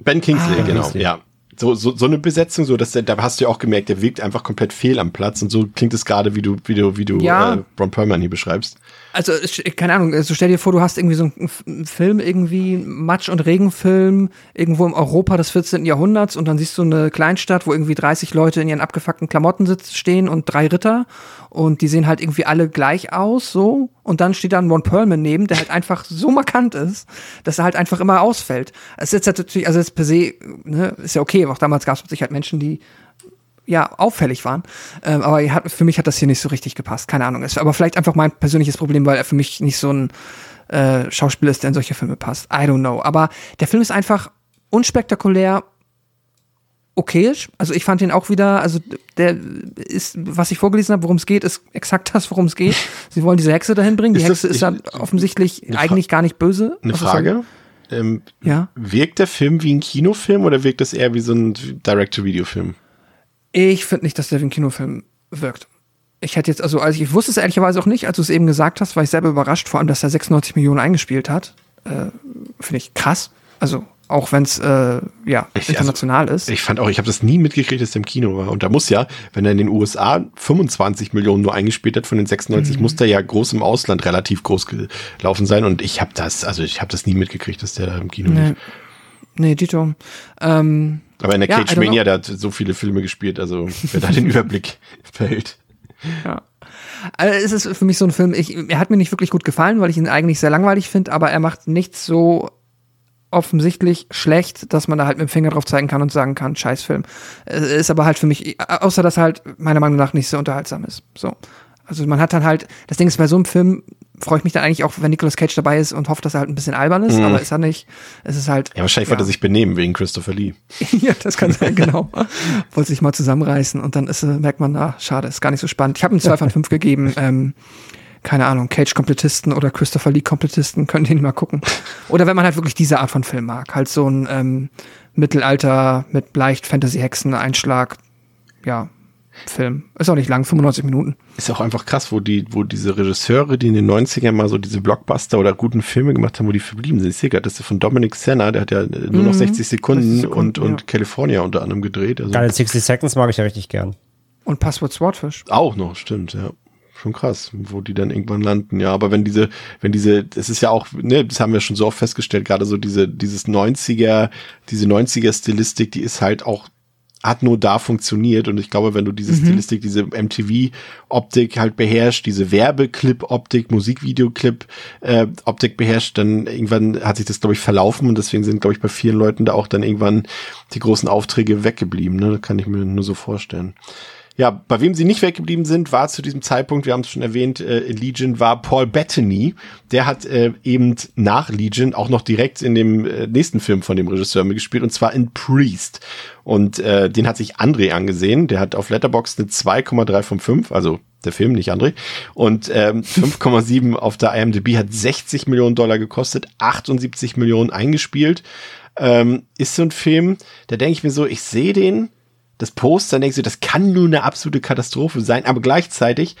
Ben Kingsley, Ah, genau, Kingsley. ja. So, so, so eine Besetzung, so dass der, da hast du ja auch gemerkt, der wirkt einfach komplett fehl am Platz und so klingt es gerade, wie du, wie du, wie du Ja. äh, Ron Perlman hier beschreibst. Also, keine Ahnung, also stell dir vor, du hast irgendwie so einen Film, irgendwie Matsch- und Regenfilm, irgendwo im Europa des 14. Jahrhunderts und dann siehst du eine Kleinstadt, wo irgendwie 30 Leute in ihren abgefuckten Klamotten sitzen, stehen und drei Ritter und die sehen halt irgendwie alle gleich aus, so. Und dann steht da ein Ron Perlman neben, der halt einfach so markant ist, dass er halt einfach immer ausfällt. Es ist jetzt natürlich, also jetzt per se, ne, ist ja okay, auch damals gab es sich halt Menschen, die ja, auffällig waren. Ähm, aber er hat, für mich hat das hier nicht so richtig gepasst. Keine Ahnung. Ist aber vielleicht einfach mein persönliches Problem, weil er für mich nicht so ein äh, Schauspieler ist, der in solche Filme passt. I don't know. Aber der Film ist einfach unspektakulär okayisch. Also ich fand ihn auch wieder, also der ist, was ich vorgelesen habe, worum es geht, ist exakt das, worum es geht. Sie wollen diese Hexe dahin bringen. Die Ist das- Hexe ist ja ich- offensichtlich eigentlich gar nicht böse. Eine Frage. Ähm, Ja. Wirkt der Film wie ein Kinofilm oder wirkt das eher wie so ein Direct-to-Video-Film? Ich finde nicht, dass der wie ein Kinofilm wirkt. Ich hätte jetzt, also, also ich wusste es ehrlicherweise auch nicht, als du es eben gesagt hast, war ich selber überrascht, vor allem, dass er 96 Millionen eingespielt hat. Äh, finde ich krass. Also, auch wenn es äh, ja Ich- international ist. Ich fand auch, ich habe das nie mitgekriegt, dass der im Kino war. Und da muss ja, wenn er in den USA 25 Millionen nur eingespielt hat von den 96, Mhm. muss der ja groß im Ausland relativ groß gelaufen sein. Und ich habe das, also ich habe das nie mitgekriegt, dass der da im Kino nee. lief. nee, Dito. Ähm, Aber in der Ja, Cage Mania, der hat so viele Filme gespielt, also wer da den Überblick behält. Ja. Also es ist für mich so ein Film, ich, er hat mir nicht wirklich gut gefallen, weil ich ihn eigentlich sehr langweilig finde, aber er macht nichts so offensichtlich schlecht, dass man da halt mit dem Finger drauf zeigen kann und sagen kann, Scheißfilm. Es ist aber halt für mich, außer dass er halt meiner Meinung nach nicht so unterhaltsam ist. So. Also man hat dann halt, das Ding ist, bei so einem Film freue ich mich dann eigentlich auch, wenn Nicolas Cage dabei ist und hoffe, dass er halt ein bisschen albern ist, aber ist er nicht. Es ist halt. Ja, wahrscheinlich wollte er sich benehmen wegen Christopher Lee. ja, das kann sein, genau. Wollte sich mal zusammenreißen und dann ist, äh, merkt man, ah, schade, ist gar nicht so spannend. Ich habe ihm zwei von fünf gegeben. Ähm, keine Ahnung, Cage-Komplettisten oder Christopher Lee-Komplettisten, könnt ihr nicht mal gucken. Oder wenn man halt wirklich diese Art von Film mag. Halt so ein ähm, Mittelalter mit leicht Fantasy-Hexen-Einschlag, ja, Film. Ist auch nicht lang, 95 Minuten. Ist auch einfach krass, wo die, wo diese Regisseure, die in den 90ern mal so diese Blockbuster oder guten Filme gemacht haben, wo die verblieben sind. Ich sehe gerade, das ist von Dominic Senna, der hat ja nur noch 60 Sekunden, 60 Mhm. Sekunden, und, und ja. California unter anderem gedreht. Also Geile 60 Seconds mag ich ja richtig gern. Und Passwort Swordfish. auch noch, stimmt, ja. Schon krass, wo die dann irgendwann landen. Ja, aber wenn diese, wenn diese, das ist ja auch, ne, das haben wir schon so oft festgestellt, gerade so diese, dieses 90er, diese 90er Stilistik, die ist halt auch hat nur da funktioniert und ich glaube, wenn du diese Stilistik, diese MTV-Optik halt beherrscht, diese Werbeclip-Optik, Musikvideoclip-Optik beherrscht, dann irgendwann hat sich das, glaube ich, verlaufen und deswegen sind, glaube ich, bei vielen Leuten da auch dann irgendwann die großen Aufträge weggeblieben. Ne? Das kann ich mir nur so vorstellen. Ja, bei wem sie nicht weggeblieben sind, war zu diesem Zeitpunkt, wir haben es schon erwähnt, äh, in Legion war Paul Bettany. Der hat äh, eben nach Legion auch noch direkt in dem äh, nächsten Film von dem Regisseur mitgespielt, und zwar in Priest. Und äh, den hat sich André angesehen. Der hat auf Letterboxd eine 2,3 von 5, also der Film, nicht André. Und ähm, 5,7 auf der IMDb hat 60 Millionen Dollar gekostet, 78 Millionen eingespielt. Ähm, ist so ein Film, da denke ich mir so, ich sehe den, das Poster, denkst du, das kann nur eine absolute Katastrophe sein, aber gleichzeitig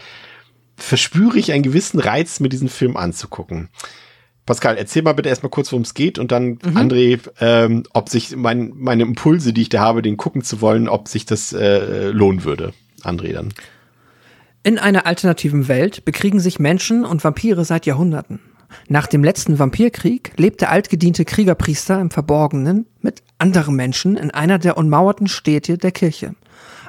verspüre ich einen gewissen Reiz, mir diesen Film anzugucken. Pascal, erzähl mal bitte erstmal kurz, worum es geht und dann, André, ähm, ob sich mein, meine Impulse, die ich da habe, den gucken zu wollen, ob sich das äh, lohnen würde. André dann. In einer alternativen Welt bekriegen sich Menschen und Vampire seit Jahrhunderten. Nach dem letzten Vampirkrieg lebt der altgediente Kriegerpriester im Verborgenen mit anderen Menschen in einer der ummauerten Städte der Kirche.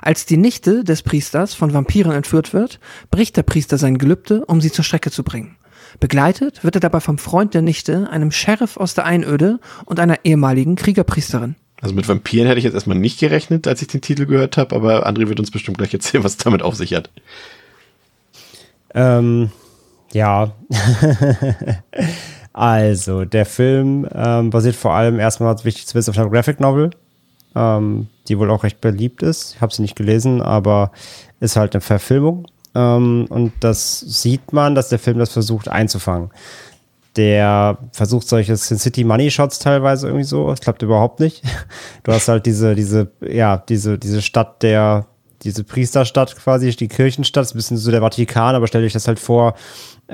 Als die Nichte des Priesters von Vampiren entführt wird, bricht der Priester sein Gelübde, um sie zur Strecke zu bringen. Begleitet wird er dabei vom Freund der Nichte, einem Sheriff aus der Einöde und einer ehemaligen Kriegerpriesterin. Also mit Vampiren hätte ich jetzt erstmal nicht gerechnet, als ich den Titel gehört habe, aber André wird uns bestimmt gleich erzählen, was damit auf sich hat. Ähm, ja. also, der Film ähm, basiert vor allem erstmal, wichtig zu wissen, auf einer Graphic Novel, ähm, die wohl auch recht beliebt ist. Ich habe sie nicht gelesen, aber ist halt eine Verfilmung. Ähm, und das sieht man, dass der Film das versucht einzufangen. Der versucht solche Sin City Money Shots teilweise irgendwie so. Das klappt überhaupt nicht. Du hast halt diese, diese, ja, diese, diese Stadt der, diese Priesterstadt quasi, die Kirchenstadt, ist ein bisschen so der Vatikan, aber stell euch das halt vor,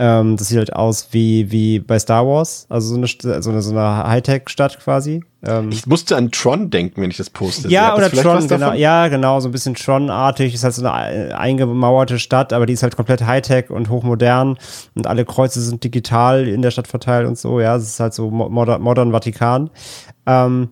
ähm, das sieht halt aus wie, wie bei Star Wars, also so eine, so eine, so eine Hightech-Stadt quasi. Ähm, Ich musste an Tron denken, wenn ich das poste. ja, oder Tron, genau, ja, genau, so ein bisschen Tron-artig. Ist halt so eine eingemauerte Stadt, aber die ist halt komplett Hightech und hochmodern und alle Kreuze sind digital in der Stadt verteilt und so. Ja, es ist halt so mo- modern, modern Vatikan. Ähm,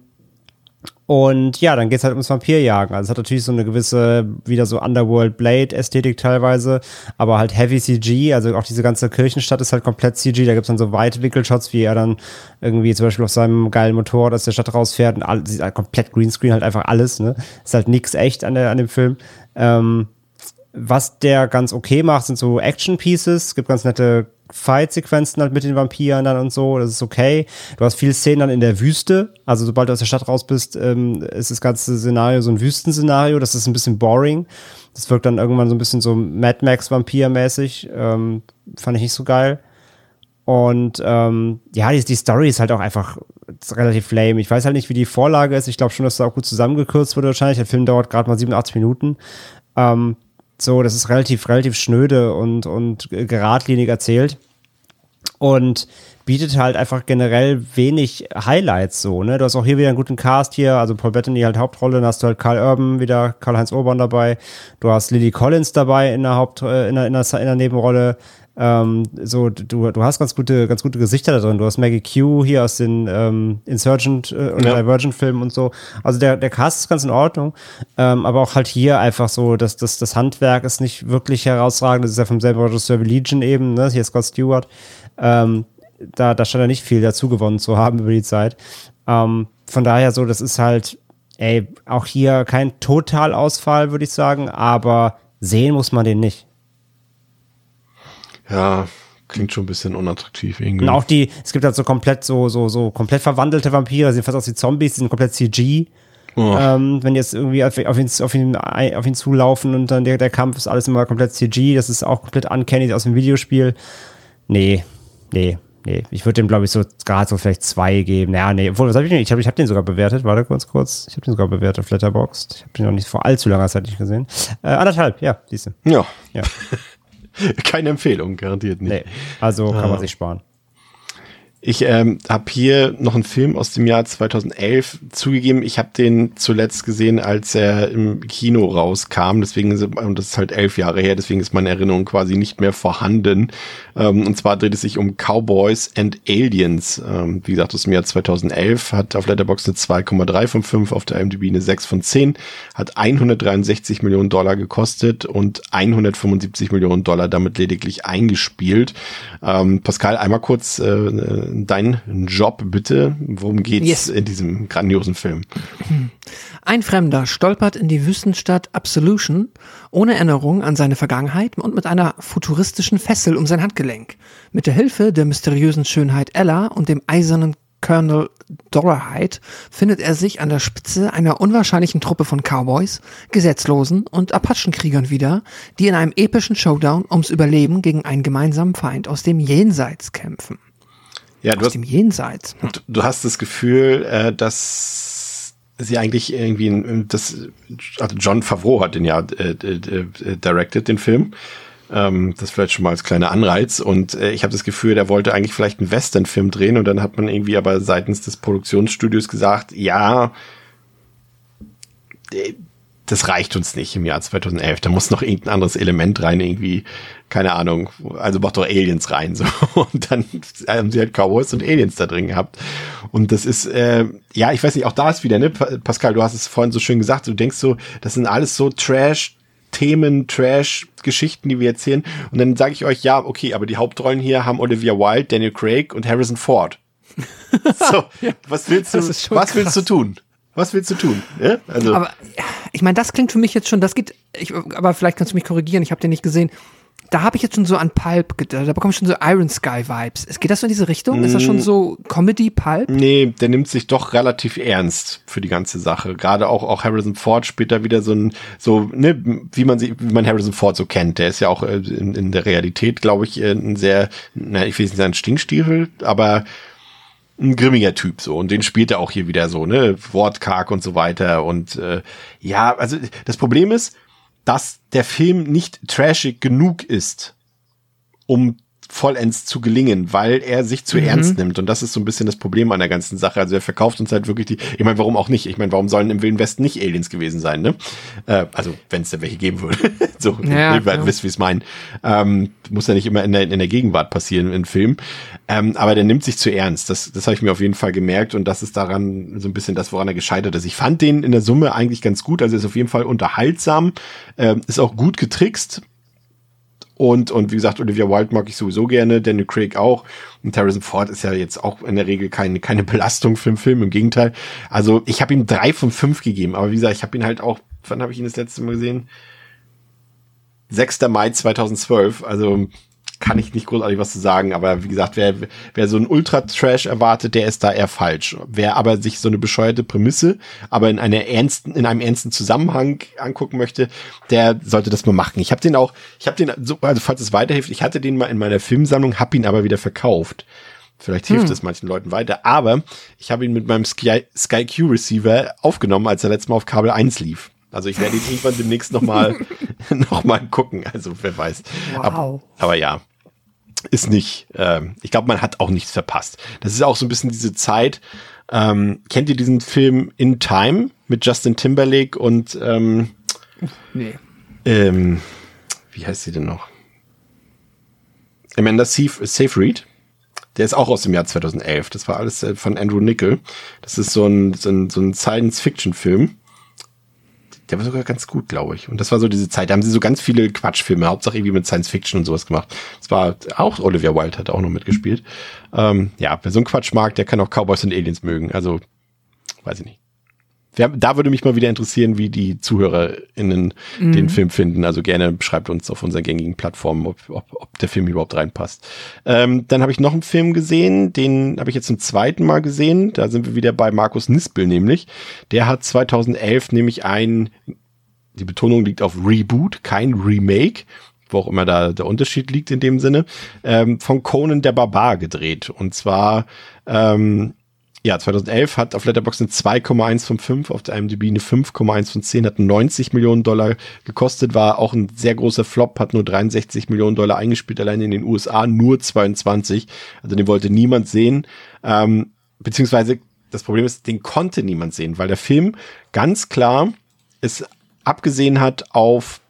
und ja, dann geht's halt ums Vampirjagen. Also es hat natürlich so eine gewisse, wieder so Underworld Blade-Ästhetik teilweise, aber halt Heavy CG, also auch diese ganze Kirchenstadt ist halt komplett CG. Da gibt's dann so Weitwinkelshots, wie er dann irgendwie zum Beispiel auf seinem geilen Motorrad aus der Stadt rausfährt und all, sieht halt komplett Greenscreen, halt einfach alles, ne? Ist halt nix echt an, der, an dem Film. Ähm, was der ganz okay macht, sind so Action-Pieces. Es gibt ganz nette Fight-Sequenzen halt mit den Vampiren dann und so. Das ist okay. Du hast viele Szenen dann in der Wüste. Also sobald du aus der Stadt raus bist, ähm, ist das ganze Szenario so ein Wüstenszenario. Das ist ein bisschen boring. Das wirkt dann irgendwann so ein bisschen so Mad Max-Vampir-mäßig. Ähm, fand ich nicht so geil. Und ähm, ja, die, die Story ist halt auch einfach relativ lame. Ich weiß halt nicht, wie die Vorlage ist. Ich glaube schon, dass da auch gut zusammengekürzt wurde wahrscheinlich. Der Film dauert gerade mal 87 Minuten. Ähm, so, das ist relativ, relativ schnöde und, und geradlinig erzählt. Und bietet halt einfach generell wenig Highlights so, ne? Du hast auch hier wieder einen guten Cast hier, also Paul Bettany halt Hauptrolle, dann hast du halt Karl Urban wieder, Karl-Heinz Urban dabei, du hast Lily Collins dabei in der Haupt, äh, in der, in der, in der Nebenrolle, ähm, so, du, du hast ganz gute, ganz gute Gesichter da drin. Du hast Maggie Q hier aus den ähm, Insurgent äh, und Ja. Divergent-Filmen und so. Also der, der Cast ist ganz in Ordnung. Ähm, aber auch halt hier einfach so, dass das, das Handwerk ist nicht wirklich herausragend. Das ist ja vom selben Regisseur wie Legion eben, ne? Hier ist Scott Stewart. Ähm, da, da scheint er nicht viel dazu gewonnen zu haben über die Zeit. Ähm, von daher so, das ist halt, ey, auch hier kein Totalausfall, würde ich sagen, aber sehen muss man den nicht. Ja, klingt schon ein bisschen unattraktiv irgendwie. Und auch die, es gibt halt so komplett so, so, so komplett verwandelte Vampire, sehen fast aus wie Zombies, die sind komplett CG. Oh. Ähm, wenn die jetzt irgendwie auf, auf, ihn, auf, ihn, auf ihn zulaufen und dann der, der Kampf ist alles immer komplett CG, das ist auch komplett uncanny aus dem Videospiel. Nee, nee, nee. Ich würde dem, glaube ich, so gerade so vielleicht zwei geben. Naja, nee. Obwohl, was habe ich denn? Ich habe ich hab den sogar bewertet. Warte kurz, kurz. Ich habe den sogar bewertet auf Letterboxd. Ich habe den noch nicht vor allzu langer Zeit nicht gesehen. Äh, anderthalb, ja, siehste. Ja, Ja, keine Empfehlung, garantiert nicht. nee. Also kann Ah. man sich sparen. Ich ähm, habe hier noch einen Film aus dem Jahr 2011 zugegeben. Ich habe den zuletzt gesehen, als er im Kino rauskam. Deswegen und das ist halt elf Jahre her. Deswegen ist meine Erinnerung quasi nicht mehr vorhanden. Ähm, und zwar dreht es sich um Cowboys and Aliens. Ähm, wie gesagt, aus dem Jahr 2011 hat auf Letterboxd eine 2,3 von 5, auf der IMDb eine 6 von 10, hat 163 Millionen Dollar gekostet und 175 Millionen Dollar damit lediglich eingespielt. Ähm, Pascal, einmal kurz äh, dein Job bitte. Worum geht's Yes. in diesem grandiosen Film? Ein Fremder stolpert in die Wüstenstadt Absolution ohne Erinnerung an seine Vergangenheit und mit einer futuristischen Fessel um sein Handgelenk. Mit der Hilfe der mysteriösen Schönheit Ella und dem eisernen Colonel Dollarhide findet er sich an der Spitze einer unwahrscheinlichen Truppe von Cowboys, Gesetzlosen und Apachenkriegern wieder, die in einem epischen Showdown ums Überleben gegen einen gemeinsamen Feind aus dem Jenseits kämpfen. Ja, du Aus hast, dem Jenseits. Hm. du- du hast das Gefühl, äh, dass sie eigentlich irgendwie, ein- das, also John Favreau hat den ja äh, äh, äh, directed, den Film. Ähm, das vielleicht schon mal als kleiner Anreiz. Und äh, ich habe das Gefühl, der wollte eigentlich vielleicht einen Western-Film drehen und dann hat man irgendwie aber seitens des Produktionsstudios gesagt, ja, äh, das reicht uns nicht im Jahr 2011. Da muss noch irgendein anderes Element rein, irgendwie, keine Ahnung, also macht doch Aliens rein. So. Und dann haben sie halt Cowboys und Aliens da drin gehabt. Und das ist, äh, ja, ich weiß nicht, auch da ist wieder, ne, Pa- Pascal, du hast es vorhin so schön gesagt, du denkst so, das sind alles so Trash. Themen, Trash, Geschichten, die wir erzählen. Und dann sage ich euch, ja, okay, aber die Hauptrollen hier haben Olivia Wilde, Daniel Craig und Harrison Ford. so, was willst du, was willst du krass. tun? Was willst du tun? Ja? Also, Aber ich meine, das klingt für mich jetzt schon, das geht, ich, aber vielleicht kannst du mich korrigieren, ich habe den nicht gesehen. Da habe ich jetzt schon so an Pulp, gedacht, da bekomme ich schon so Iron Sky Vibes. Geht das so in diese Richtung? Ist das Mm. schon so Comedy Pulp? Nee, der nimmt sich doch relativ ernst für die ganze Sache. Gerade auch, auch Harrison Ford da wieder so ein, so, ne, wie man sie, wie man Harrison Ford so kennt. Der ist ja auch äh, in, in der Realität, glaube ich, äh, ein sehr, na, ich will nicht sagen Stinkstiefel, aber ein grimmiger Typ so. Und den spielt er auch hier wieder so, ne, wortkarg und so weiter. Und äh, ja, also das Problem ist, dass der Film nicht trashig genug ist, um vollends zu gelingen, weil er sich zu ernst nimmt. Und das ist so ein bisschen das Problem an der ganzen Sache. Also er verkauft uns halt wirklich die, ich meine, warum auch nicht? Ich meine, warum sollen im Wilden Westen nicht Aliens gewesen sein, ne? Äh, also, wenn es da welche geben würde. so, Ja, ihr ja. wisst, wie es meinen. Ähm, muss ja nicht immer in der, in der Gegenwart passieren in Filmen. Ähm, aber der nimmt sich zu ernst. Das, das habe ich mir auf jeden Fall gemerkt und das ist daran so ein bisschen das, woran er gescheitert ist. Ich fand den in der Summe eigentlich ganz gut. Also ist auf jeden Fall unterhaltsam, ähm, ist auch gut getrickst. Und, und wie gesagt, Olivia Wilde mag ich sowieso gerne, Daniel Craig auch. Und Harrison Ford ist ja jetzt auch in der Regel keine, keine Belastung für den Film, im Gegenteil. Also ich habe ihm drei von fünf gegeben, aber wie gesagt, ich habe ihn halt auch, wann habe ich ihn das letzte Mal gesehen? 6. Mai 2012, also kann ich nicht großartig was zu sagen, aber wie gesagt, wer, wer so einen Ultra-Trash erwartet, der ist da eher falsch. Wer aber sich so eine bescheuerte Prämisse, aber in einer ernsten, in einem ernsten Zusammenhang angucken möchte, der sollte das mal machen. Ich habe den auch, ich habe den, so, also falls es weiterhilft, ich hatte den mal in meiner Filmsammlung, habe ihn aber wieder verkauft. Vielleicht hilft es manchen Leuten weiter, aber ich habe ihn mit meinem Sky, Sky Q Receiver aufgenommen, als er letztes Mal auf Kabel 1 lief. Also ich werde ihn irgendwann demnächst nochmal noch mal gucken. Also wer weiß. Wow. Aber, aber ja, ist nicht, ähm, ich glaube, man hat auch nichts verpasst. Das ist auch so ein bisschen diese Zeit. Ähm, kennt ihr diesen Film In Time mit Justin Timberlake und ähm, Nee. ähm, wie heißt sie denn noch? Amanda Seyf Seyfried. Der ist auch aus dem Jahr 2011. Das war alles äh, von Andrew Nickel. Das ist so ein, so ein, so ein Science-Fiction-Film. Der war sogar ganz gut, glaube ich. Und das war so diese Zeit. Da haben sie so ganz viele Quatschfilme, Hauptsache irgendwie mit Science Fiction und sowas gemacht. Das war auch Olivia Wilde hat auch noch mitgespielt. Ähm, ja, wer so einen Quatsch mag, der kann auch Cowboys und Aliens mögen. Also, weiß ich nicht. Da würde mich mal wieder interessieren, wie die ZuhörerInnen den Film finden. Also gerne schreibt uns auf unseren gängigen Plattformen, ob, ob, ob der Film überhaupt reinpasst. Ähm, dann habe ich noch einen Film gesehen, den habe ich jetzt zum zweiten Mal gesehen. Da sind wir wieder bei Markus Nispel nämlich. Der hat 2011 nämlich ein, die Betonung liegt auf Reboot, kein Remake, wo auch immer da der Unterschied liegt in dem Sinne, ähm, von Conan der Barbar gedreht. Und zwar ähm, ja, 2011 hat auf Letterboxd eine 2,1 von 5, auf der IMDb eine 5,1 von 10, hat 90 Millionen Dollar gekostet, war auch ein sehr großer Flop, hat nur 63 Millionen Dollar eingespielt, allein in den USA nur 22. Also den wollte niemand sehen. Ähm, beziehungsweise das Problem ist, den konnte niemand sehen, weil der Film ganz klar es abgesehen hat auf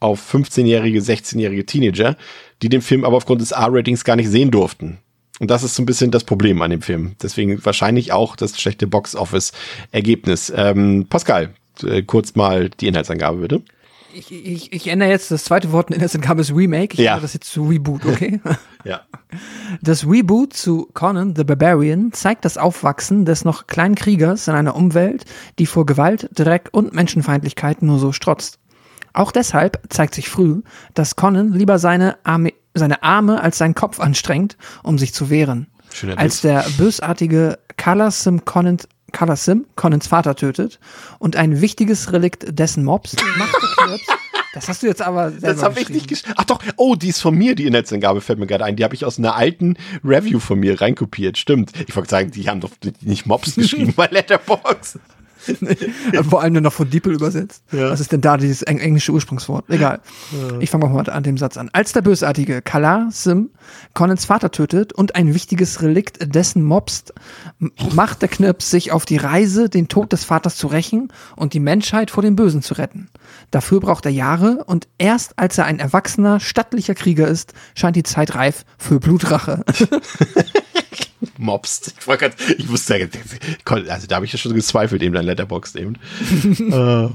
auf 15-jährige, 16-jährige Teenager, die den Film aber aufgrund des R-Ratings gar nicht sehen durften. Und das ist so ein bisschen das Problem an dem Film. Deswegen wahrscheinlich auch das schlechte Box-Office-Ergebnis. Ähm, Pascal, äh, kurz mal die Inhaltsangabe bitte. Ich, ich, ich ändere jetzt das zweite Wort in Inhaltsangabe ist Remake. Ich Ja. ändere das jetzt zu Reboot, okay? Ja. Das Reboot zu Conan the Barbarian zeigt das Aufwachsen des noch kleinen Kriegers in einer Umwelt, die vor Gewalt, Dreck und Menschenfeindlichkeit nur so strotzt. Auch deshalb zeigt sich früh, dass Conan lieber seine Arme, seine Arme als seinen Kopf anstrengt, um sich zu wehren. Schöner als der bösartige Kalasim Conan, Kalasim Conans Vater tötet und ein wichtiges Relikt dessen Mobs macht Knirps. Das hast du jetzt aber selber Das habe ich nicht geschrieben. Ach doch, oh, die ist von mir, die Inhaltsangabe fällt mir gerade ein. Die habe ich aus einer alten Review von mir reinkopiert. Stimmt. Ich wollte sagen, die haben doch nicht Mobs geschrieben bei Letterboxd. Vor allem nur noch von Diepel übersetzt. Was ist denn da dieses eng englische Ursprungswort? Egal. Ich fange mal an dem Satz an. Als der bösartige Kala Sim Conans Vater tötet und ein wichtiges Relikt dessen mobst, macht der Knirps sich auf die Reise, den Tod des Vaters zu rächen und die Menschheit vor dem Bösen zu retten. Dafür braucht er Jahre und erst als er ein erwachsener, stattlicher Krieger ist, scheint die Zeit reif für Blutrache. Mobst. Ich, wollte grad, ich wusste ja, also da habe ich ja schon gezweifelt, eben dein Letterboxd eben. äh,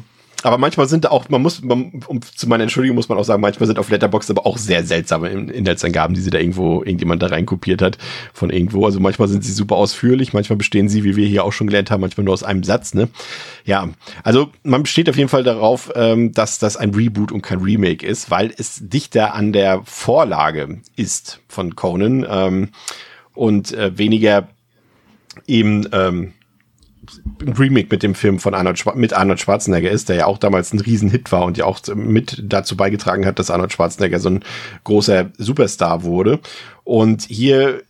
Aber manchmal sind da auch, man muss, man, um, zu meiner Entschuldigung muss man auch sagen, manchmal sind auf Letterboxd aber auch sehr seltsame Inhaltsangaben, die sie da irgendwo, irgendjemand da reinkopiert hat von irgendwo. Also manchmal sind sie super ausführlich, manchmal bestehen sie, wie wir hier auch schon gelernt haben, manchmal nur aus einem Satz, ne? Ja, also man besteht auf jeden Fall darauf, ähm, dass das ein Reboot und kein Remake ist, weil es dichter an der Vorlage ist von Conan ähm, und äh, weniger eben ähm, ein Remake mit dem Film von Arnold, Schwar mit Arnold Schwarzenegger ist, der ja auch damals ein Riesenhit war und ja auch mit dazu beigetragen hat, dass Arnold Schwarzenegger so ein großer Superstar wurde. Und hier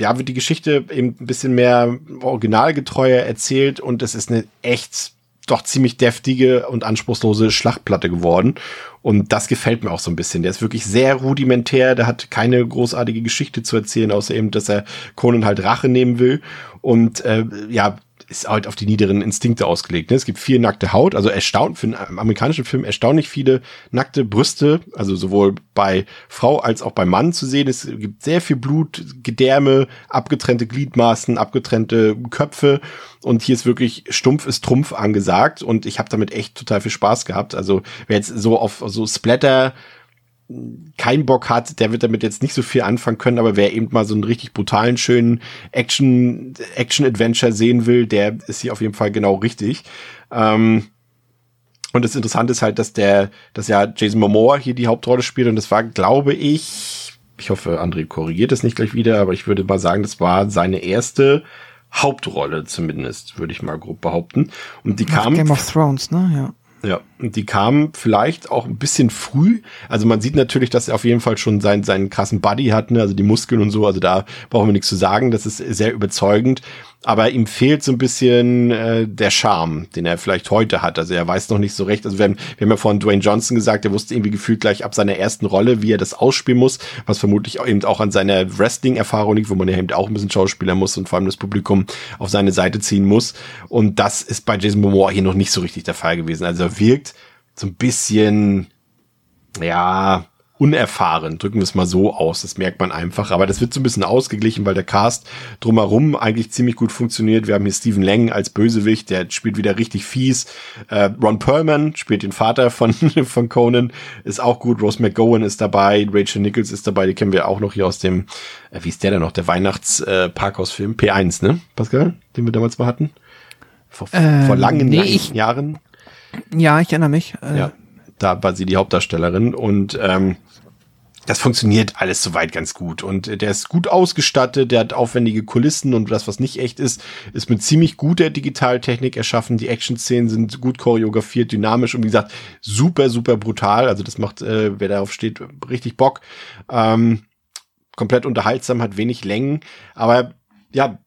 ja, wird die Geschichte eben ein bisschen mehr originalgetreuer erzählt und es ist eine echt doch ziemlich deftige und anspruchslose Schlachtplatte geworden. Und das gefällt mir auch so ein bisschen. Der ist wirklich sehr rudimentär, der hat keine großartige Geschichte zu erzählen, außer eben, dass er Conan halt Rache nehmen will. Und äh, ja, ist halt auf die niederen Instinkte ausgelegt. Ne? Es gibt viel nackte Haut, also erstaunt für einen amerikanischen Film erstaunlich viele nackte Brüste, also sowohl bei Frau als auch bei Mann zu sehen. Es gibt sehr viel Blut, Gedärme, abgetrennte Gliedmaßen, abgetrennte Köpfe und hier ist wirklich stumpf ist Trumpf angesagt und ich habe damit echt total viel Spaß gehabt. Also wer jetzt so auf so Splatter keinen Bock hat, der wird damit jetzt nicht so viel anfangen können, aber wer eben mal so einen richtig brutalen, schönen Action, Action-Adventure sehen will, der ist hier auf jeden Fall genau richtig. Ähm, und das Interessante ist halt, dass der, dass ja Jason Momoa hier die Hauptrolle spielt und das war, glaube ich, ich hoffe, André korrigiert es nicht gleich wieder, aber ich würde mal sagen, das war seine erste Hauptrolle zumindest, würde ich mal grob behaupten. Und die kam. Game of Thrones, ne? Ja. Ja, und die kamen vielleicht auch ein bisschen früh. Also man sieht natürlich, dass er auf jeden Fall schon seinen, seinen krassen Buddy hat, ne? also die Muskeln und so. Also da brauchen wir nichts zu sagen. Das ist sehr überzeugend aber ihm fehlt so ein bisschen äh, der Charme, den er vielleicht heute hat. Also er weiß noch nicht so recht. Also wir haben, wir haben ja vorhin Dwayne Johnson gesagt, er wusste irgendwie gefühlt gleich ab seiner ersten Rolle, wie er das ausspielen muss, was vermutlich auch eben auch an seiner Wrestling-Erfahrung liegt, wo man ja eben auch ein bisschen Schauspieler muss und vor allem das Publikum auf seine Seite ziehen muss. Und das ist bei Jason Momoa hier noch nicht so richtig der Fall gewesen. Also er wirkt so ein bisschen, ja, unerfahren, drücken wir es mal so aus. Das merkt man einfach. Aber das wird so ein bisschen ausgeglichen, weil der Cast drumherum eigentlich ziemlich gut funktioniert. Wir haben hier Stephen Lang als Bösewicht, der spielt wieder richtig fies. Äh, Ron Perlman spielt den Vater von, von Conan, ist auch gut. Rose McGowan ist dabei, Rachel Nichols ist dabei, die kennen wir auch noch hier aus dem, äh, wie ist der denn noch, der Weihnachts-Parkhausfilm, äh, P1, ne, Pascal, den wir damals mal hatten? Vor, äh, vor langen, nee, langen ich, Jahren. Ja, ich erinnere mich. Äh, ja da war sie die Hauptdarstellerin und ähm, das funktioniert alles soweit ganz gut. Und der ist gut ausgestattet, der hat aufwendige Kulissen und das, was nicht echt ist, ist mit ziemlich guter Digitaltechnik erschaffen. Die Action-Szenen sind gut choreografiert, dynamisch und wie gesagt, super, super brutal. Also das macht, äh, wer darauf steht, richtig Bock. Ähm, komplett unterhaltsam, hat wenig Längen, aber ja,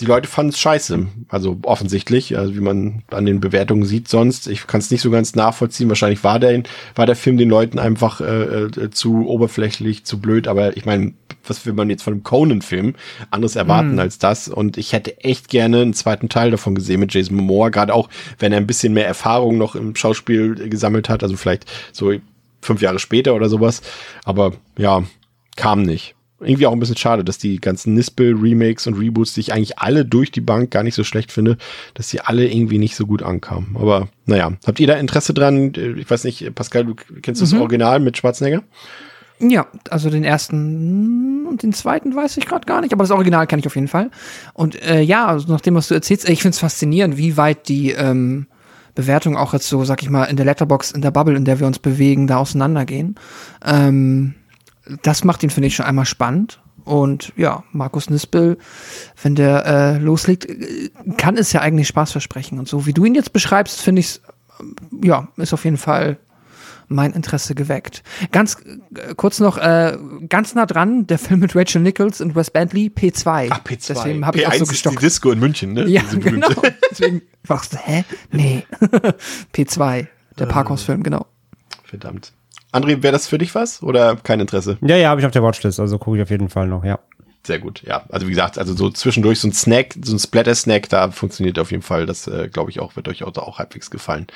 die Leute fanden es scheiße. Also offensichtlich, also wie man an den Bewertungen sieht sonst. Ich kann es nicht so ganz nachvollziehen. Wahrscheinlich war der, war der Film den Leuten einfach äh, äh, zu oberflächlich, zu blöd. Aber ich meine, was will man jetzt von einem Conan-Film anderes erwarten mm. als das? Und ich hätte echt gerne einen zweiten Teil davon gesehen mit Jason Momoa. Gerade auch, wenn er ein bisschen mehr Erfahrung noch im Schauspiel gesammelt hat. Also vielleicht so fünf Jahre später oder sowas. Aber ja, kam nicht irgendwie auch ein bisschen schade, dass die ganzen Nispel-Remakes und Reboots, die ich eigentlich alle durch die Bank gar nicht so schlecht finde, dass die alle irgendwie nicht so gut ankamen. Aber naja, habt ihr da Interesse dran? Ich weiß nicht, Pascal, du kennst mhm. das Original mit Schwarzenegger? Ja, also den ersten und den zweiten weiß ich gerade gar nicht, aber das Original kenne ich auf jeden Fall. Und äh, ja, also nach dem, was du erzählst, ich finde es faszinierend, wie weit die ähm, Bewertungen auch jetzt so, sag ich mal, in der Letterbox, in der Bubble, in der wir uns bewegen, da auseinandergehen. Ähm, das macht ihn, finde ich, schon einmal spannend. Und ja, Markus Nispel, wenn der äh, loslegt, äh, kann es ja eigentlich Spaß versprechen. Und so wie du ihn jetzt beschreibst, finde ich, äh, ja, ist auf jeden Fall mein Interesse geweckt. Ganz äh, kurz noch, äh, ganz nah dran, der Film mit Rachel Nichols und Wes Bentley, P2. Ach, P2. Deswegen habe ich auch so gestockt. Ist die Disco in München, ne? Ja, genau. Deswegen war du, hä? Nee. P2, der Parkhausfilm, genau. Verdammt. André, wäre das für dich was oder kein Interesse? Ja, ja, habe ich auf der Watchlist, also gucke ich auf jeden Fall noch, ja. Sehr gut, ja. Also wie gesagt, also so zwischendurch so ein Snack, so ein Splatter-Snack, da funktioniert auf jeden Fall. Das äh, glaube ich auch, wird euch auch, auch halbwegs gefallen.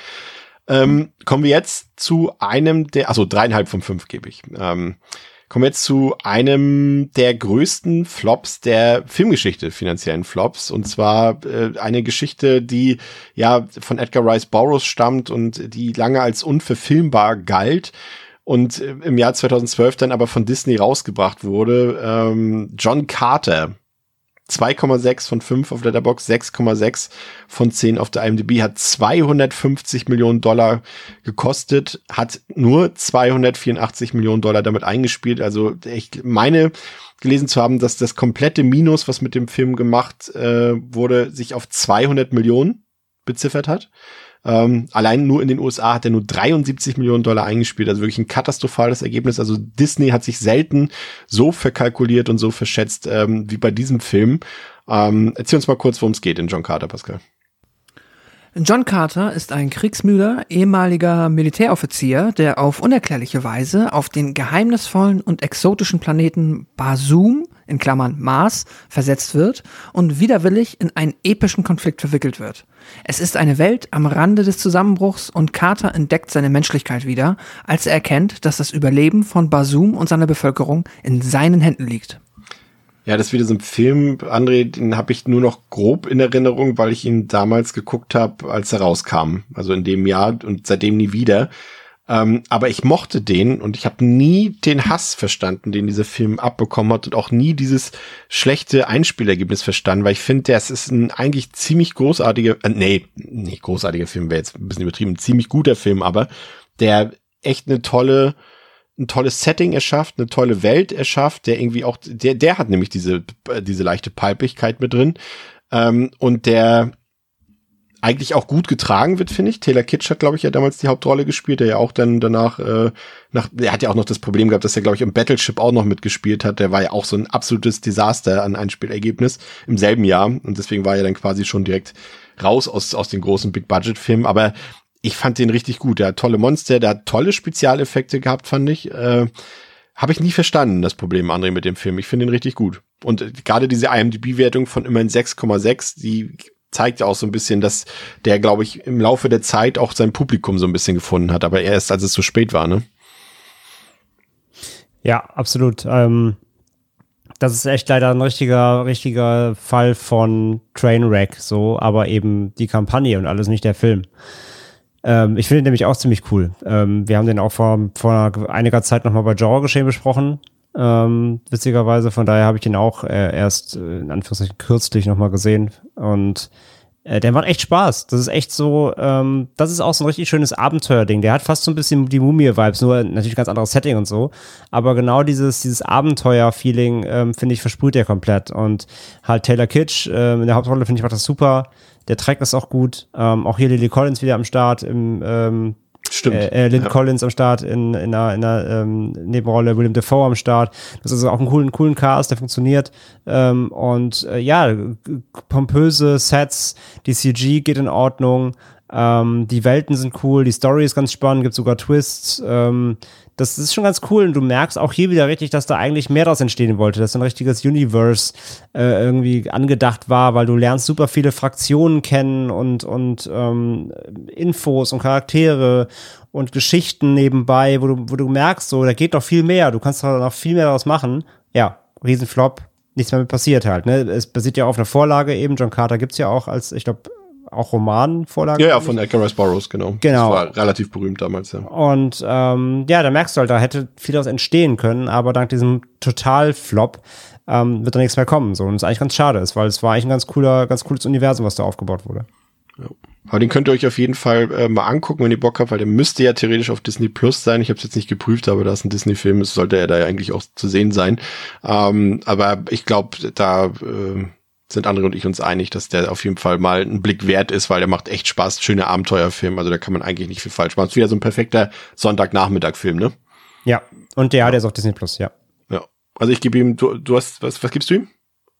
Ähm, kommen wir jetzt zu einem der, also dreieinhalb von fünf gebe ich. Ähm, kommen wir jetzt zu einem der größten Flops der Filmgeschichte, finanziellen Flops. Und zwar äh, eine Geschichte, die ja von Edgar Rice Burroughs stammt und die lange als unverfilmbar galt und im Jahr 2012 dann aber von Disney rausgebracht wurde. Ähm, John Carter 2,6 von 5 auf Letterbox, 6,6 von 10 auf der IMDb, hat 250 Millionen Dollar gekostet, hat nur 284 Millionen Dollar damit eingespielt. Also ich meine gelesen zu haben, dass das komplette Minus, was mit dem Film gemacht äh, wurde, sich auf 200 Millionen beziffert hat. Ähm, allein nur in den USA hat er nur 73 Millionen Dollar eingespielt, also wirklich ein katastrophales Ergebnis. Also Disney hat sich selten so verkalkuliert und so verschätzt ähm, wie bei diesem Film. Ähm, erzähl uns mal kurz, worum es geht in John Carter, Pascal. John Carter ist ein kriegsmüder ehemaliger Militäroffizier, der auf unerklärliche Weise auf den geheimnisvollen und exotischen Planeten Basum in Klammern Mars versetzt wird und widerwillig in einen epischen Konflikt verwickelt wird. Es ist eine Welt am Rande des Zusammenbruchs und Carter entdeckt seine Menschlichkeit wieder, als er erkennt, dass das Überleben von Basum und seiner Bevölkerung in seinen Händen liegt. Ja, das ist wieder so ein Film, André, den habe ich nur noch grob in Erinnerung, weil ich ihn damals geguckt habe, als er rauskam. Also in dem Jahr und seitdem nie wieder. Ähm, aber ich mochte den und ich habe nie den Hass verstanden, den dieser Film abbekommen hat und auch nie dieses schlechte Einspielergebnis verstanden, weil ich finde, das ist ein eigentlich ziemlich großartiger, äh, nee, nicht großartiger Film, wäre jetzt ein bisschen übertrieben, ein ziemlich guter Film, aber der echt eine tolle, ein tolles Setting erschafft, eine tolle Welt erschafft, der irgendwie auch, der, der hat nämlich diese, diese leichte Palpigkeit mit drin. Ähm, und der eigentlich auch gut getragen wird, finde ich. Taylor Kitsch hat, glaube ich, ja damals die Hauptrolle gespielt, der ja auch dann danach, äh, nach, er hat ja auch noch das Problem gehabt, dass er, glaube ich, im Battleship auch noch mitgespielt hat. Der war ja auch so ein absolutes Desaster an Einspielergebnis im selben Jahr. Und deswegen war er dann quasi schon direkt raus aus, aus den großen Big-Budget-Filmen. Aber ich fand den richtig gut. Der hat tolle Monster, der hat tolle Spezialeffekte gehabt, fand ich. Äh, habe ich nie verstanden, das Problem, André, mit dem Film. Ich finde ihn richtig gut. Und gerade diese IMDb-Wertung von immerhin 6,6, die zeigt ja auch so ein bisschen, dass der, glaube ich, im Laufe der Zeit auch sein Publikum so ein bisschen gefunden hat, aber erst als es zu spät war, ne? Ja, absolut. Ähm, das ist echt leider ein richtiger, richtiger Fall von Trainwreck, so, aber eben die Kampagne und alles nicht der Film. Ähm, ich finde den nämlich auch ziemlich cool. Ähm, wir haben den auch vor, vor einiger Zeit nochmal bei Genre geschehen besprochen. Ähm, witzigerweise, von daher habe ich den auch äh, erst äh, in Anführungszeichen kürzlich nochmal gesehen und äh, der macht echt Spaß. Das ist echt so, ähm, das ist auch so ein richtig schönes Abenteuerding. Der hat fast so ein bisschen die Mumie-Vibes, nur natürlich ganz anderes Setting und so. Aber genau dieses, dieses Abenteuer-Feeling, ähm, finde ich, versprüht er komplett. Und halt Taylor Kitsch äh, in der Hauptrolle, finde ich, macht das super. Der Track ist auch gut. Ähm, auch hier Lily Collins wieder am Start im ähm, Stimmt. Äh, äh, Lynn ja. Collins am Start in, in einer, in einer ähm, Nebenrolle, William Defoe am Start. Das ist auch ein coolen, coolen Cast, der funktioniert. Ähm, und äh, ja, pompöse Sets, die CG geht in Ordnung. Ähm, die Welten sind cool, die Story ist ganz spannend, gibt sogar Twists. Ähm, das ist schon ganz cool und du merkst auch hier wieder richtig, dass da eigentlich mehr daraus entstehen wollte, dass ein richtiges Universe äh, irgendwie angedacht war, weil du lernst super viele Fraktionen kennen und, und ähm, Infos und Charaktere und Geschichten nebenbei, wo du, wo du merkst, so, da geht doch viel mehr, du kannst da noch viel mehr daraus machen. Ja, Riesenflop, nichts mehr mit passiert halt. Ne? Es basiert ja auf einer Vorlage eben, John Carter gibt's ja auch als, ich glaube, auch Romanvorlage. Ja, ja, von Edgar Rice Burroughs, genau. Genau. Das war relativ berühmt damals, ja. Und ähm, ja, da merkst du halt, da hätte viel daraus entstehen können, aber dank diesem Total-Flop ähm, wird da nichts mehr kommen. So. Und es eigentlich ganz schade ist, weil es war eigentlich ein ganz cooler, ganz cooles Universum, was da aufgebaut wurde. Ja. Aber den könnt ihr euch auf jeden Fall äh, mal angucken, wenn ihr Bock habt, weil der müsste ja theoretisch auf Disney Plus sein. Ich habe es jetzt nicht geprüft, aber da es ein Disney-Film ist, sollte er da ja eigentlich auch zu sehen sein. Ähm, aber ich glaube, da äh, sind andere und ich uns einig, dass der auf jeden Fall mal einen Blick wert ist, weil der macht echt Spaß, schöne Abenteuerfilm. Also da kann man eigentlich nicht viel falsch machen. Es ist wieder so ein perfekter Sonntagnachmittag-Film, ne? Ja, und der, ja. der ist auf Disney Plus, ja. Ja. Also ich gebe ihm, du, du hast, was, was gibst du ihm?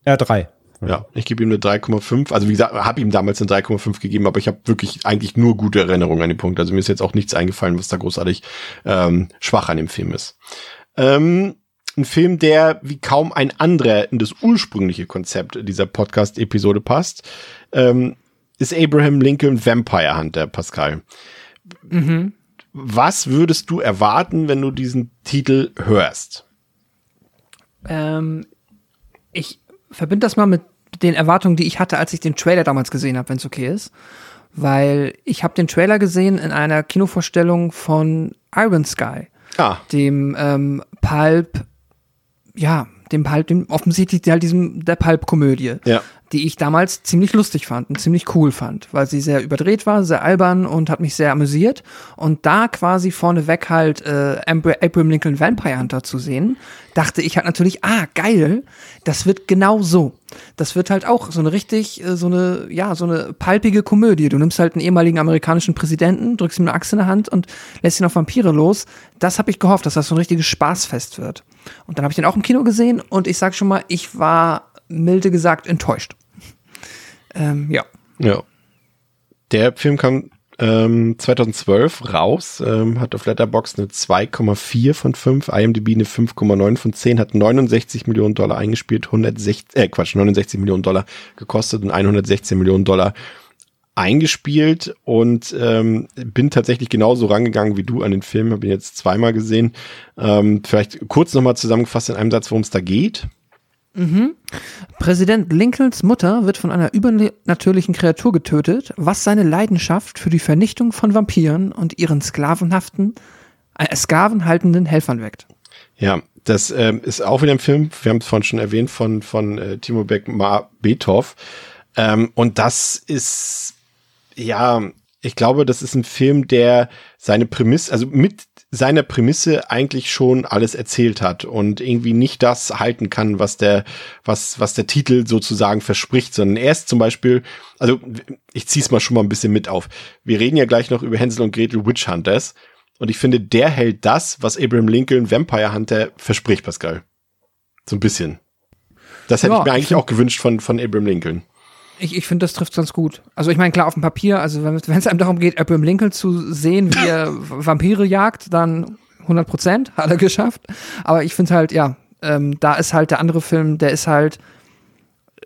Ja, drei. Ja, ich gebe ihm eine 3,5. Also wie gesagt, habe ihm damals eine 3,5 gegeben, aber ich habe wirklich eigentlich nur gute Erinnerungen an den Punkt. Also mir ist jetzt auch nichts eingefallen, was da großartig ähm, schwach an dem Film ist. Ähm, ein Film, der wie kaum ein anderer in das ursprüngliche Konzept dieser Podcast-Episode passt, ähm, ist Abraham Lincoln Vampire Hunter, Pascal. Mhm. Was würdest du erwarten, wenn du diesen Titel hörst? Ähm, ich verbinde das mal mit den Erwartungen, die ich hatte, als ich den Trailer damals gesehen habe, wenn es okay ist. Weil ich habe den Trailer gesehen in einer Kinovorstellung von Iron Sky, Ah, dem ähm, Pulp, ja, dem Pulp, dem offensichtlich halt diesem der Pulp-Komödie, Ja. Die ich damals ziemlich lustig fand und ziemlich cool fand, weil sie sehr überdreht war, sehr albern und hat mich sehr amüsiert. Und da quasi vorneweg halt äh, Abraham Lincoln Vampire Hunter zu sehen, dachte ich halt natürlich, ah, geil, das wird genau so. Das wird halt auch so eine richtig, äh, so eine, ja, so eine palpige Komödie. Du nimmst halt einen ehemaligen amerikanischen Präsidenten, drückst ihm eine Axt in der Hand und lässt ihn auf Vampire los. Das habe ich gehofft, dass das so ein richtiges Spaßfest wird. Und dann habe ich den auch im Kino gesehen und ich sag schon mal, ich war milde gesagt enttäuscht. Ähm, ja. Ja. Der Film kam ähm, 2012 raus, ähm, hat auf Letterboxd eine 2,4 von 5, IMDb eine 5,9 von 10, hat 69 Millionen Dollar eingespielt, 160, äh Quatsch, 69 Millionen Dollar gekostet und 116 Millionen Dollar eingespielt und ähm, bin tatsächlich genauso rangegangen wie du an den Film, habe ihn jetzt zweimal gesehen. Ähm, vielleicht kurz nochmal zusammengefasst in einem Satz, worum es da geht. Präsident Lincolns Mutter wird von einer übernatürlichen Kreatur getötet, was seine Leidenschaft für die Vernichtung von Vampiren und ihren sklavenhaften, äh, sklavenhaltenden Helfern weckt. Ja, das ähm, ist auch wieder ein Film, wir haben es vorhin schon erwähnt, von, von äh, Timo Beck-Mar Beethoven. Ähm, und das ist, ja, ich glaube, das ist ein Film, der seine Prämisse, also mit seiner Prämisse eigentlich schon alles erzählt hat und irgendwie nicht das halten kann, was der, was, was der Titel sozusagen verspricht, sondern er ist zum Beispiel, also ich zieh's mal schon mal ein bisschen mit auf. Wir reden ja gleich noch über Hänsel und Gretel Witch Hunters und ich finde, der hält das, was Abraham Lincoln Vampire Hunter verspricht, Pascal. So ein bisschen. Das hätte Ja, ich mir ich eigentlich auch gewünscht von, von Abraham Lincoln. Ich, ich finde, das trifft ganz gut. Also ich meine, klar, auf dem Papier, also wenn es einem darum geht, Abraham Lincoln zu sehen, wie er Vampire jagt, dann 100 Prozent hat er geschafft. Aber ich finde halt, ja, ähm, da ist halt der andere Film, der ist halt,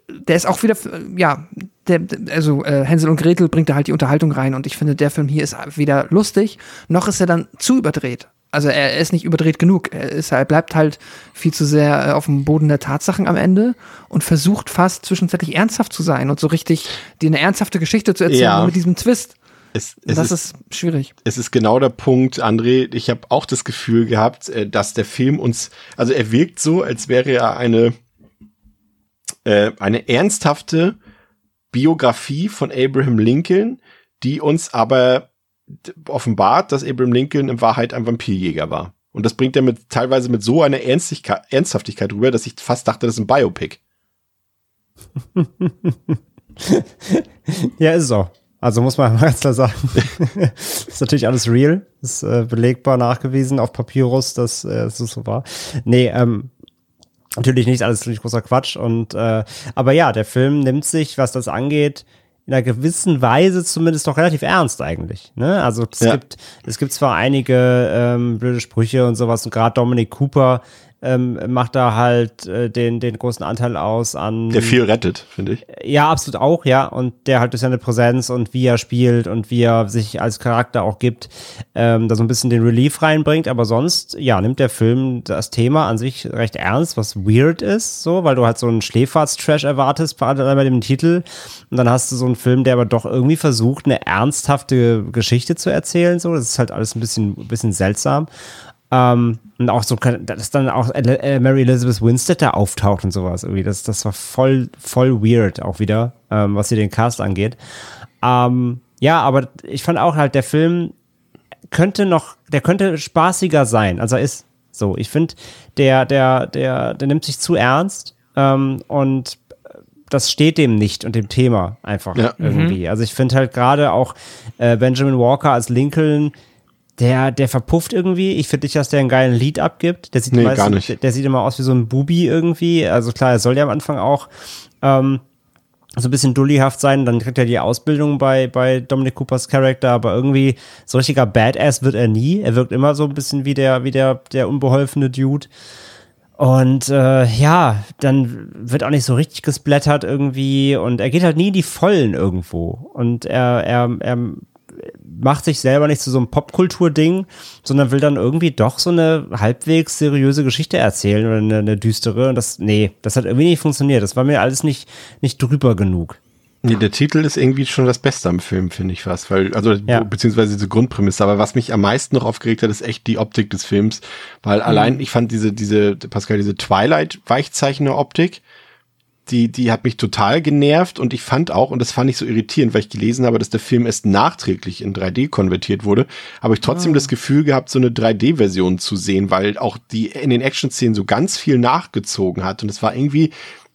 der ist auch wieder, ja, der- also äh, Hänsel und Gretel bringt da halt die Unterhaltung rein und ich finde, der Film hier ist weder lustig, noch ist er dann zu überdreht. Also er ist nicht überdreht genug. Er, ist, er bleibt halt viel zu sehr äh, auf dem Boden der Tatsachen am Ende und versucht fast zwischenzeitlich ernsthaft zu sein und so richtig dir eine ernsthafte Geschichte zu erzählen Ja. mit diesem Twist. Es, es das ist, ist, schwierig. es ist genau der Punkt, André. Ich habe auch das Gefühl gehabt, äh, dass der Film uns, also er wirkt so, als wäre er eine, äh, eine ernsthafte Biografie von Abraham Lincoln, die uns aber offenbart, dass Abraham Lincoln in Wahrheit ein Vampirjäger war. Und das bringt er mit, teilweise mit so einer Ernstigkeit, Ernsthaftigkeit rüber, dass ich fast dachte, das ist ein Biopic. Ja, ist auch. Also muss man ganz klar sagen. ist natürlich alles real. Ist äh, belegbar nachgewiesen auf Papyrus, dass äh, es so war. Nee, ähm, natürlich nicht alles natürlich großer Quatsch. Und äh, aber ja, der Film nimmt sich, was das angeht, in einer gewissen Weise zumindest doch relativ ernst eigentlich. Ne? Also es Ja. gibt es gibt zwar einige ähm, blöde Sprüche und sowas und gerade Dominic Cooper ähm, macht da halt äh, den den großen Anteil aus an Der viel rettet, finde ich. ja, absolut auch, ja. Und der halt durch seine Präsenz und wie er spielt und wie er sich als Charakter auch gibt, ähm, da so ein bisschen den Relief reinbringt. Aber sonst, ja, nimmt der Film das Thema an sich recht ernst, was weird ist, so, weil du halt so einen Schläferz-Trash erwartest bei bei dem Titel. Und dann hast du so einen Film, der aber doch irgendwie versucht, eine ernsthafte Geschichte zu erzählen, so. Das ist halt alles ein bisschen, ein bisschen seltsam. Ähm, und auch so, dass dann auch äh, Mary Elizabeth Winstead da auftaucht und sowas irgendwie. Das, das war voll, voll weird auch wieder, ähm, was hier den Cast angeht. Ähm, ja, aber ich fand auch halt, der Film könnte noch, der könnte spaßiger sein, als er ist. So, ich finde, der, der, der, der nimmt sich zu ernst ähm, und das steht dem nicht und dem Thema einfach Ja. irgendwie. Also ich finde halt gerade auch äh, Benjamin Walker als Lincoln, der, der verpufft irgendwie. Ich finde nicht, dass der einen geilen Lied abgibt. Der sieht, Nee, meistens- gar nicht. Der, sieht immer aus wie so ein Bubi irgendwie. Also klar, er soll ja am Anfang auch ähm, so ein bisschen dullyhaft sein. Dann kriegt er die Ausbildung bei, bei Dominic Coopers Charakter, aber irgendwie so richtiger Badass wird er nie. Er wirkt immer so ein bisschen wie der, wie der, der unbeholfene Dude. Und äh, ja, dann wird auch nicht so richtig gesplattert irgendwie und er geht halt nie in die Vollen irgendwo. Und er, er, er macht sich selber nicht zu so einem Popkultur-Ding, sondern will dann irgendwie doch so eine halbwegs seriöse Geschichte erzählen oder eine, eine düstere. Und das, nee, das hat irgendwie nicht funktioniert. Das war mir alles nicht, nicht drüber genug. Nee, der Titel ist irgendwie schon das Beste am Film, finde ich fast, weil, also, Ja. beziehungsweise diese Grundprämisse, aber was mich am meisten noch aufgeregt hat, ist echt die Optik des Films, weil allein, ich fand diese, diese, Pascal, diese Twilight-Weichzeichner-Optik, die, die hat mich total genervt und ich fand auch, und das fand ich so irritierend, weil ich gelesen habe, dass der Film erst nachträglich in 3D konvertiert wurde, habe ich trotzdem das Gefühl gehabt, so eine 3D-Version zu sehen, weil auch die in den Action-Szenen so ganz viel nachgezogen hat. Und es war irgendwie,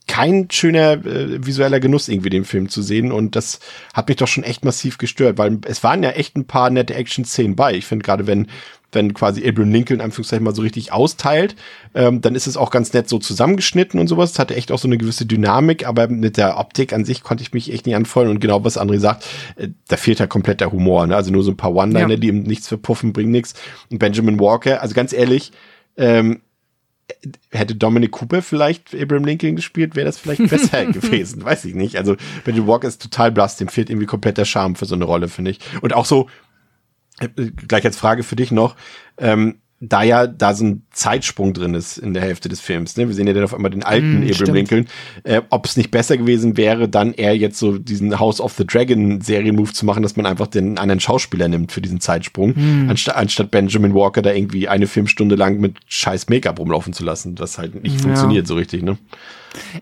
kein schöner äh, visueller Genuss irgendwie den Film zu sehen. Und das hat mich doch schon echt massiv gestört, weil es waren ja echt ein paar nette Action-Szenen bei. Ich finde gerade, wenn wenn quasi Abraham Lincoln in Anführungszeichen mal so richtig austeilt, ähm, dann ist es auch ganz nett so zusammengeschnitten und sowas. Es hatte echt auch so eine gewisse Dynamik, aber mit der Optik an sich konnte ich mich echt nicht anfreunden und genau was André sagt, äh, da fehlt halt komplett der Humor. Ne? Also nur so ein paar One-Liner, Ja. die ihm nichts verpuffen, bringen nichts. Und Benjamin Walker, also ganz ehrlich, ähm, hätte Dominic Cooper vielleicht Abraham Lincoln gespielt, wäre das vielleicht besser gewesen. Weiß ich nicht. Also Benjamin Walker ist total blass, dem fehlt irgendwie komplett der Charme für so eine Rolle, finde ich. Und auch so, gleich als Frage für dich noch, ähm, da ja da so ein Zeitsprung drin ist in der Hälfte des Films. Ne? Wir sehen ja dann auf einmal den alten Mm, Abraham. Lincoln. Äh, Ob es nicht besser gewesen wäre, dann eher jetzt so diesen House of the Dragon Serienmove zu machen, dass man einfach den anderen Schauspieler nimmt für diesen Zeitsprung, Mm. anstatt, anstatt Benjamin Walker da irgendwie eine Filmstunde lang mit scheiß Make-up rumlaufen zu lassen, was halt nicht Ja. funktioniert so richtig. Ne?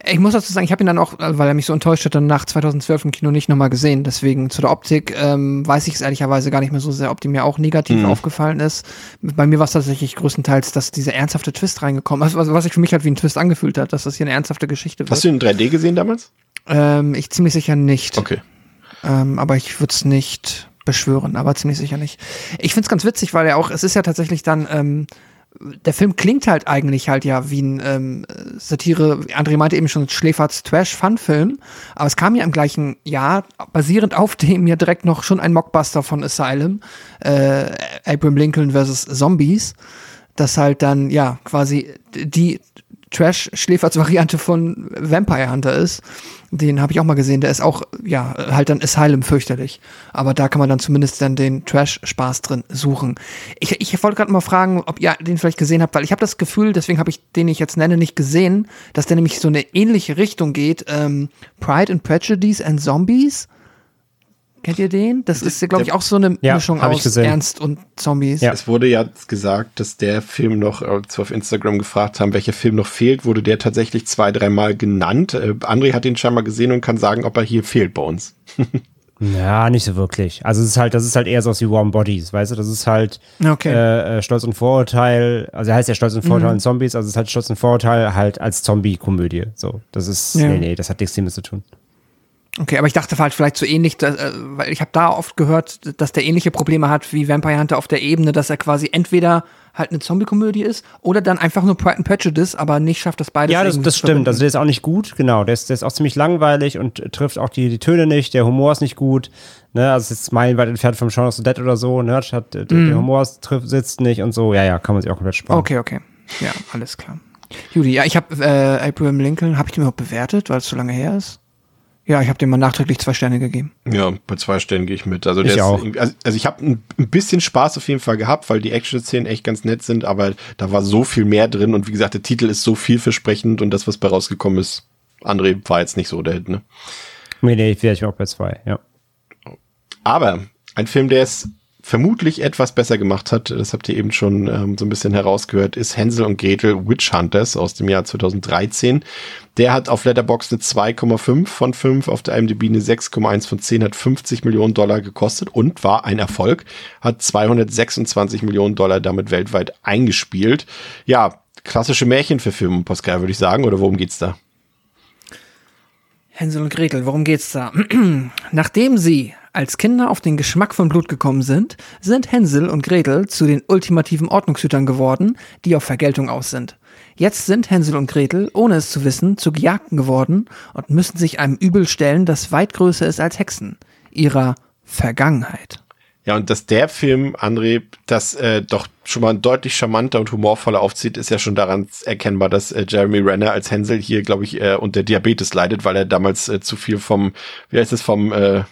Ich muss dazu sagen, ich habe ihn dann auch, äh, weil er mich so enttäuscht hat, dann nach 2012 im Kino nicht nochmal gesehen. Deswegen zu der Optik ähm, weiß ich es ehrlicherweise gar nicht mehr so sehr, ob die mir auch negativ Mhm. aufgefallen ist. Bei mir war es tatsächlich größtenteils, dass dieser ernsthafte Twist reingekommen ist, was, was sich für mich halt wie ein Twist angefühlt hat, dass das hier eine ernsthafte Geschichte wird. Hast du ihn in 3D gesehen damals? ähm, ich ziemlich sicher nicht. Okay. Ähm, aber ich würde es nicht beschwören, aber ziemlich sicher nicht. Ich find's ganz witzig, weil er auch, es ist ja tatsächlich dann, ähm, der Film klingt halt eigentlich halt ja wie ein ähm, Satire, André meinte eben schon, Schläferts Trash-Fun-Film, aber es kam ja im gleichen Jahr, basierend auf dem ja direkt noch schon ein Mockbuster von Asylum, äh, Abraham Lincoln versus Zombies, das halt dann, ja, quasi die Trash-Schläferz-Variante von Vampire Hunter ist. Den habe ich auch mal gesehen. Der ist auch, ja, halt dann Asylum fürchterlich. Aber da kann man dann zumindest dann den Trash-Spaß drin suchen. Ich, ich wollte gerade mal fragen, ob ihr den vielleicht gesehen habt, weil ich habe das Gefühl, deswegen habe ich den ich jetzt nenne, nicht gesehen, dass der nämlich so eine ähnliche Richtung geht. Ähm, Pride and Prejudice and Zombies. Kennt ihr den? Das ist, glaube ich, auch so eine Ja, Mischung aus. Ernst und Zombies. Ja. Es wurde ja gesagt, dass der Film noch, äh, als wir auf Instagram gefragt haben, welcher Film noch fehlt, wurde der tatsächlich zwei, dreimal genannt. Äh, André hat ihn scheinbar gesehen und kann sagen, ob er hier fehlt bei uns. Ja, nicht so wirklich. Also es ist halt, das ist halt eher so wie Warm Bodies, weißt du? Das ist halt Okay. äh, äh, Stolz und Vorurteil, also er heißt ja Stolz und Vorurteil und Zombies, also es ist halt Stolz und Vorurteil halt als Zombie-Komödie. So, das ist, Ja. nee, nee, das hat nichts damit zu tun. Okay, aber ich dachte halt vielleicht so ähnlich, dass, äh, weil ich habe da oft gehört, dass der ähnliche Probleme hat wie Vampire Hunter auf der Ebene, dass er quasi entweder halt eine Zombie-Komödie ist oder dann einfach nur Pride and Prejudice, aber nicht schafft das beides. Ja, das, das stimmt. verbinden. Also der ist auch nicht gut, genau. Der ist, der ist auch ziemlich langweilig und trifft auch die, die Töne nicht. Der Humor ist nicht gut. Ne? Also es ist meilenweit entfernt vom Shaun of the Dead oder so. Ne? Hat, der, der Humor ist- trifft, sitzt nicht und so. Ja, ja, kann man sich auch komplett sparen. Okay, okay. Ja, alles klar. Judy, ja, ich habe äh, Abraham Lincoln, habe ich den überhaupt bewertet, weil es so lange her ist? Ja, ich habe dem mal nachträglich zwei Sterne gegeben. Ja, bei zwei Stellen gehe ich mit. Also, der Ich ist auch. irgendwie- also, also ich habe ein, ein bisschen Spaß auf jeden Fall gehabt, weil die Action-Szenen echt ganz nett sind, aber da war so viel mehr drin und wie gesagt, der Titel ist so vielversprechend und das, was bei rausgekommen ist, André war jetzt nicht so der Hit, ne? Nee, nee, wäre ich auch bei zwei, ja. Aber ein Film, der es vermutlich etwas besser gemacht hat, das habt ihr eben schon ähm, so ein bisschen herausgehört, ist Hänsel und Gretel Witch Hunters aus dem Jahr 2013. Der hat auf Letterboxd eine 2,5 von 5, auf der IMDb eine 6,1 von 10, hat 50 Millionen Dollar gekostet und war ein Erfolg, hat 226 Millionen Dollar damit weltweit eingespielt. Ja, klassische Märchenverfilmung, Pascal, würde ich sagen, oder worum geht's da? Hänsel und Gretel, worum geht's da? Nachdem sie als Kinder auf den Geschmack von Blut gekommen sind, sind Hänsel und Gretel zu den ultimativen Ordnungshütern geworden, die auf Vergeltung aus sind. Jetzt sind Hänsel und Gretel, ohne es zu wissen, zu Gejagten geworden und müssen sich einem Übel stellen, das weit größer ist als Hexen, ihrer Vergangenheit. Ja, und dass der Film, André, das äh, doch schon mal deutlich charmanter und humorvoller aufzieht, ist ja schon daran erkennbar, dass äh, Jeremy Renner als Hänsel hier, glaube ich, äh, unter Diabetes leidet, weil er damals äh, zu viel vom, wie heißt es, vom, äh,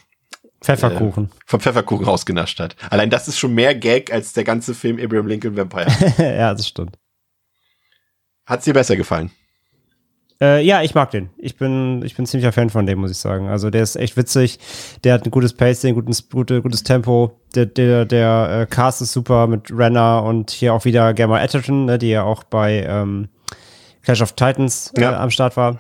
Pfefferkuchen. Äh, vom Pfefferkuchen rausgenascht hat. Allein das ist schon mehr Gag als der ganze Film Abraham Lincoln Vampire. ja, das stimmt. Hat's dir besser gefallen? Äh, ja, ich mag den. Ich bin, ich bin ziemlicher Fan von dem, muss ich sagen. Also der ist echt witzig. Der hat ein gutes Pacing, gutes, gute, gutes Tempo. Der, der, der äh, Cast ist super mit Renner und hier auch wieder Gamma Atherton, ne, die ja auch bei ähm, Clash of Titans äh, Ja. am Start war.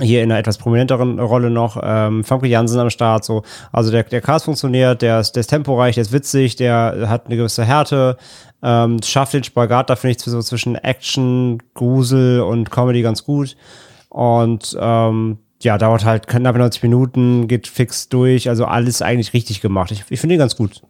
Hier in einer etwas prominenteren Rolle noch. Ähm, Famke Jansen am Start. So. Also der, der Cast funktioniert, der ist, der ist temporeich, der ist witzig, der hat eine gewisse Härte. Ähm, schafft den Spagat, da finde ich so zwischen Action, Grusel und Comedy ganz gut. Und ähm, ja, dauert halt knapp 90 Minuten, geht fix durch. Also alles eigentlich richtig gemacht. Ich, ich finde ihn ganz gut.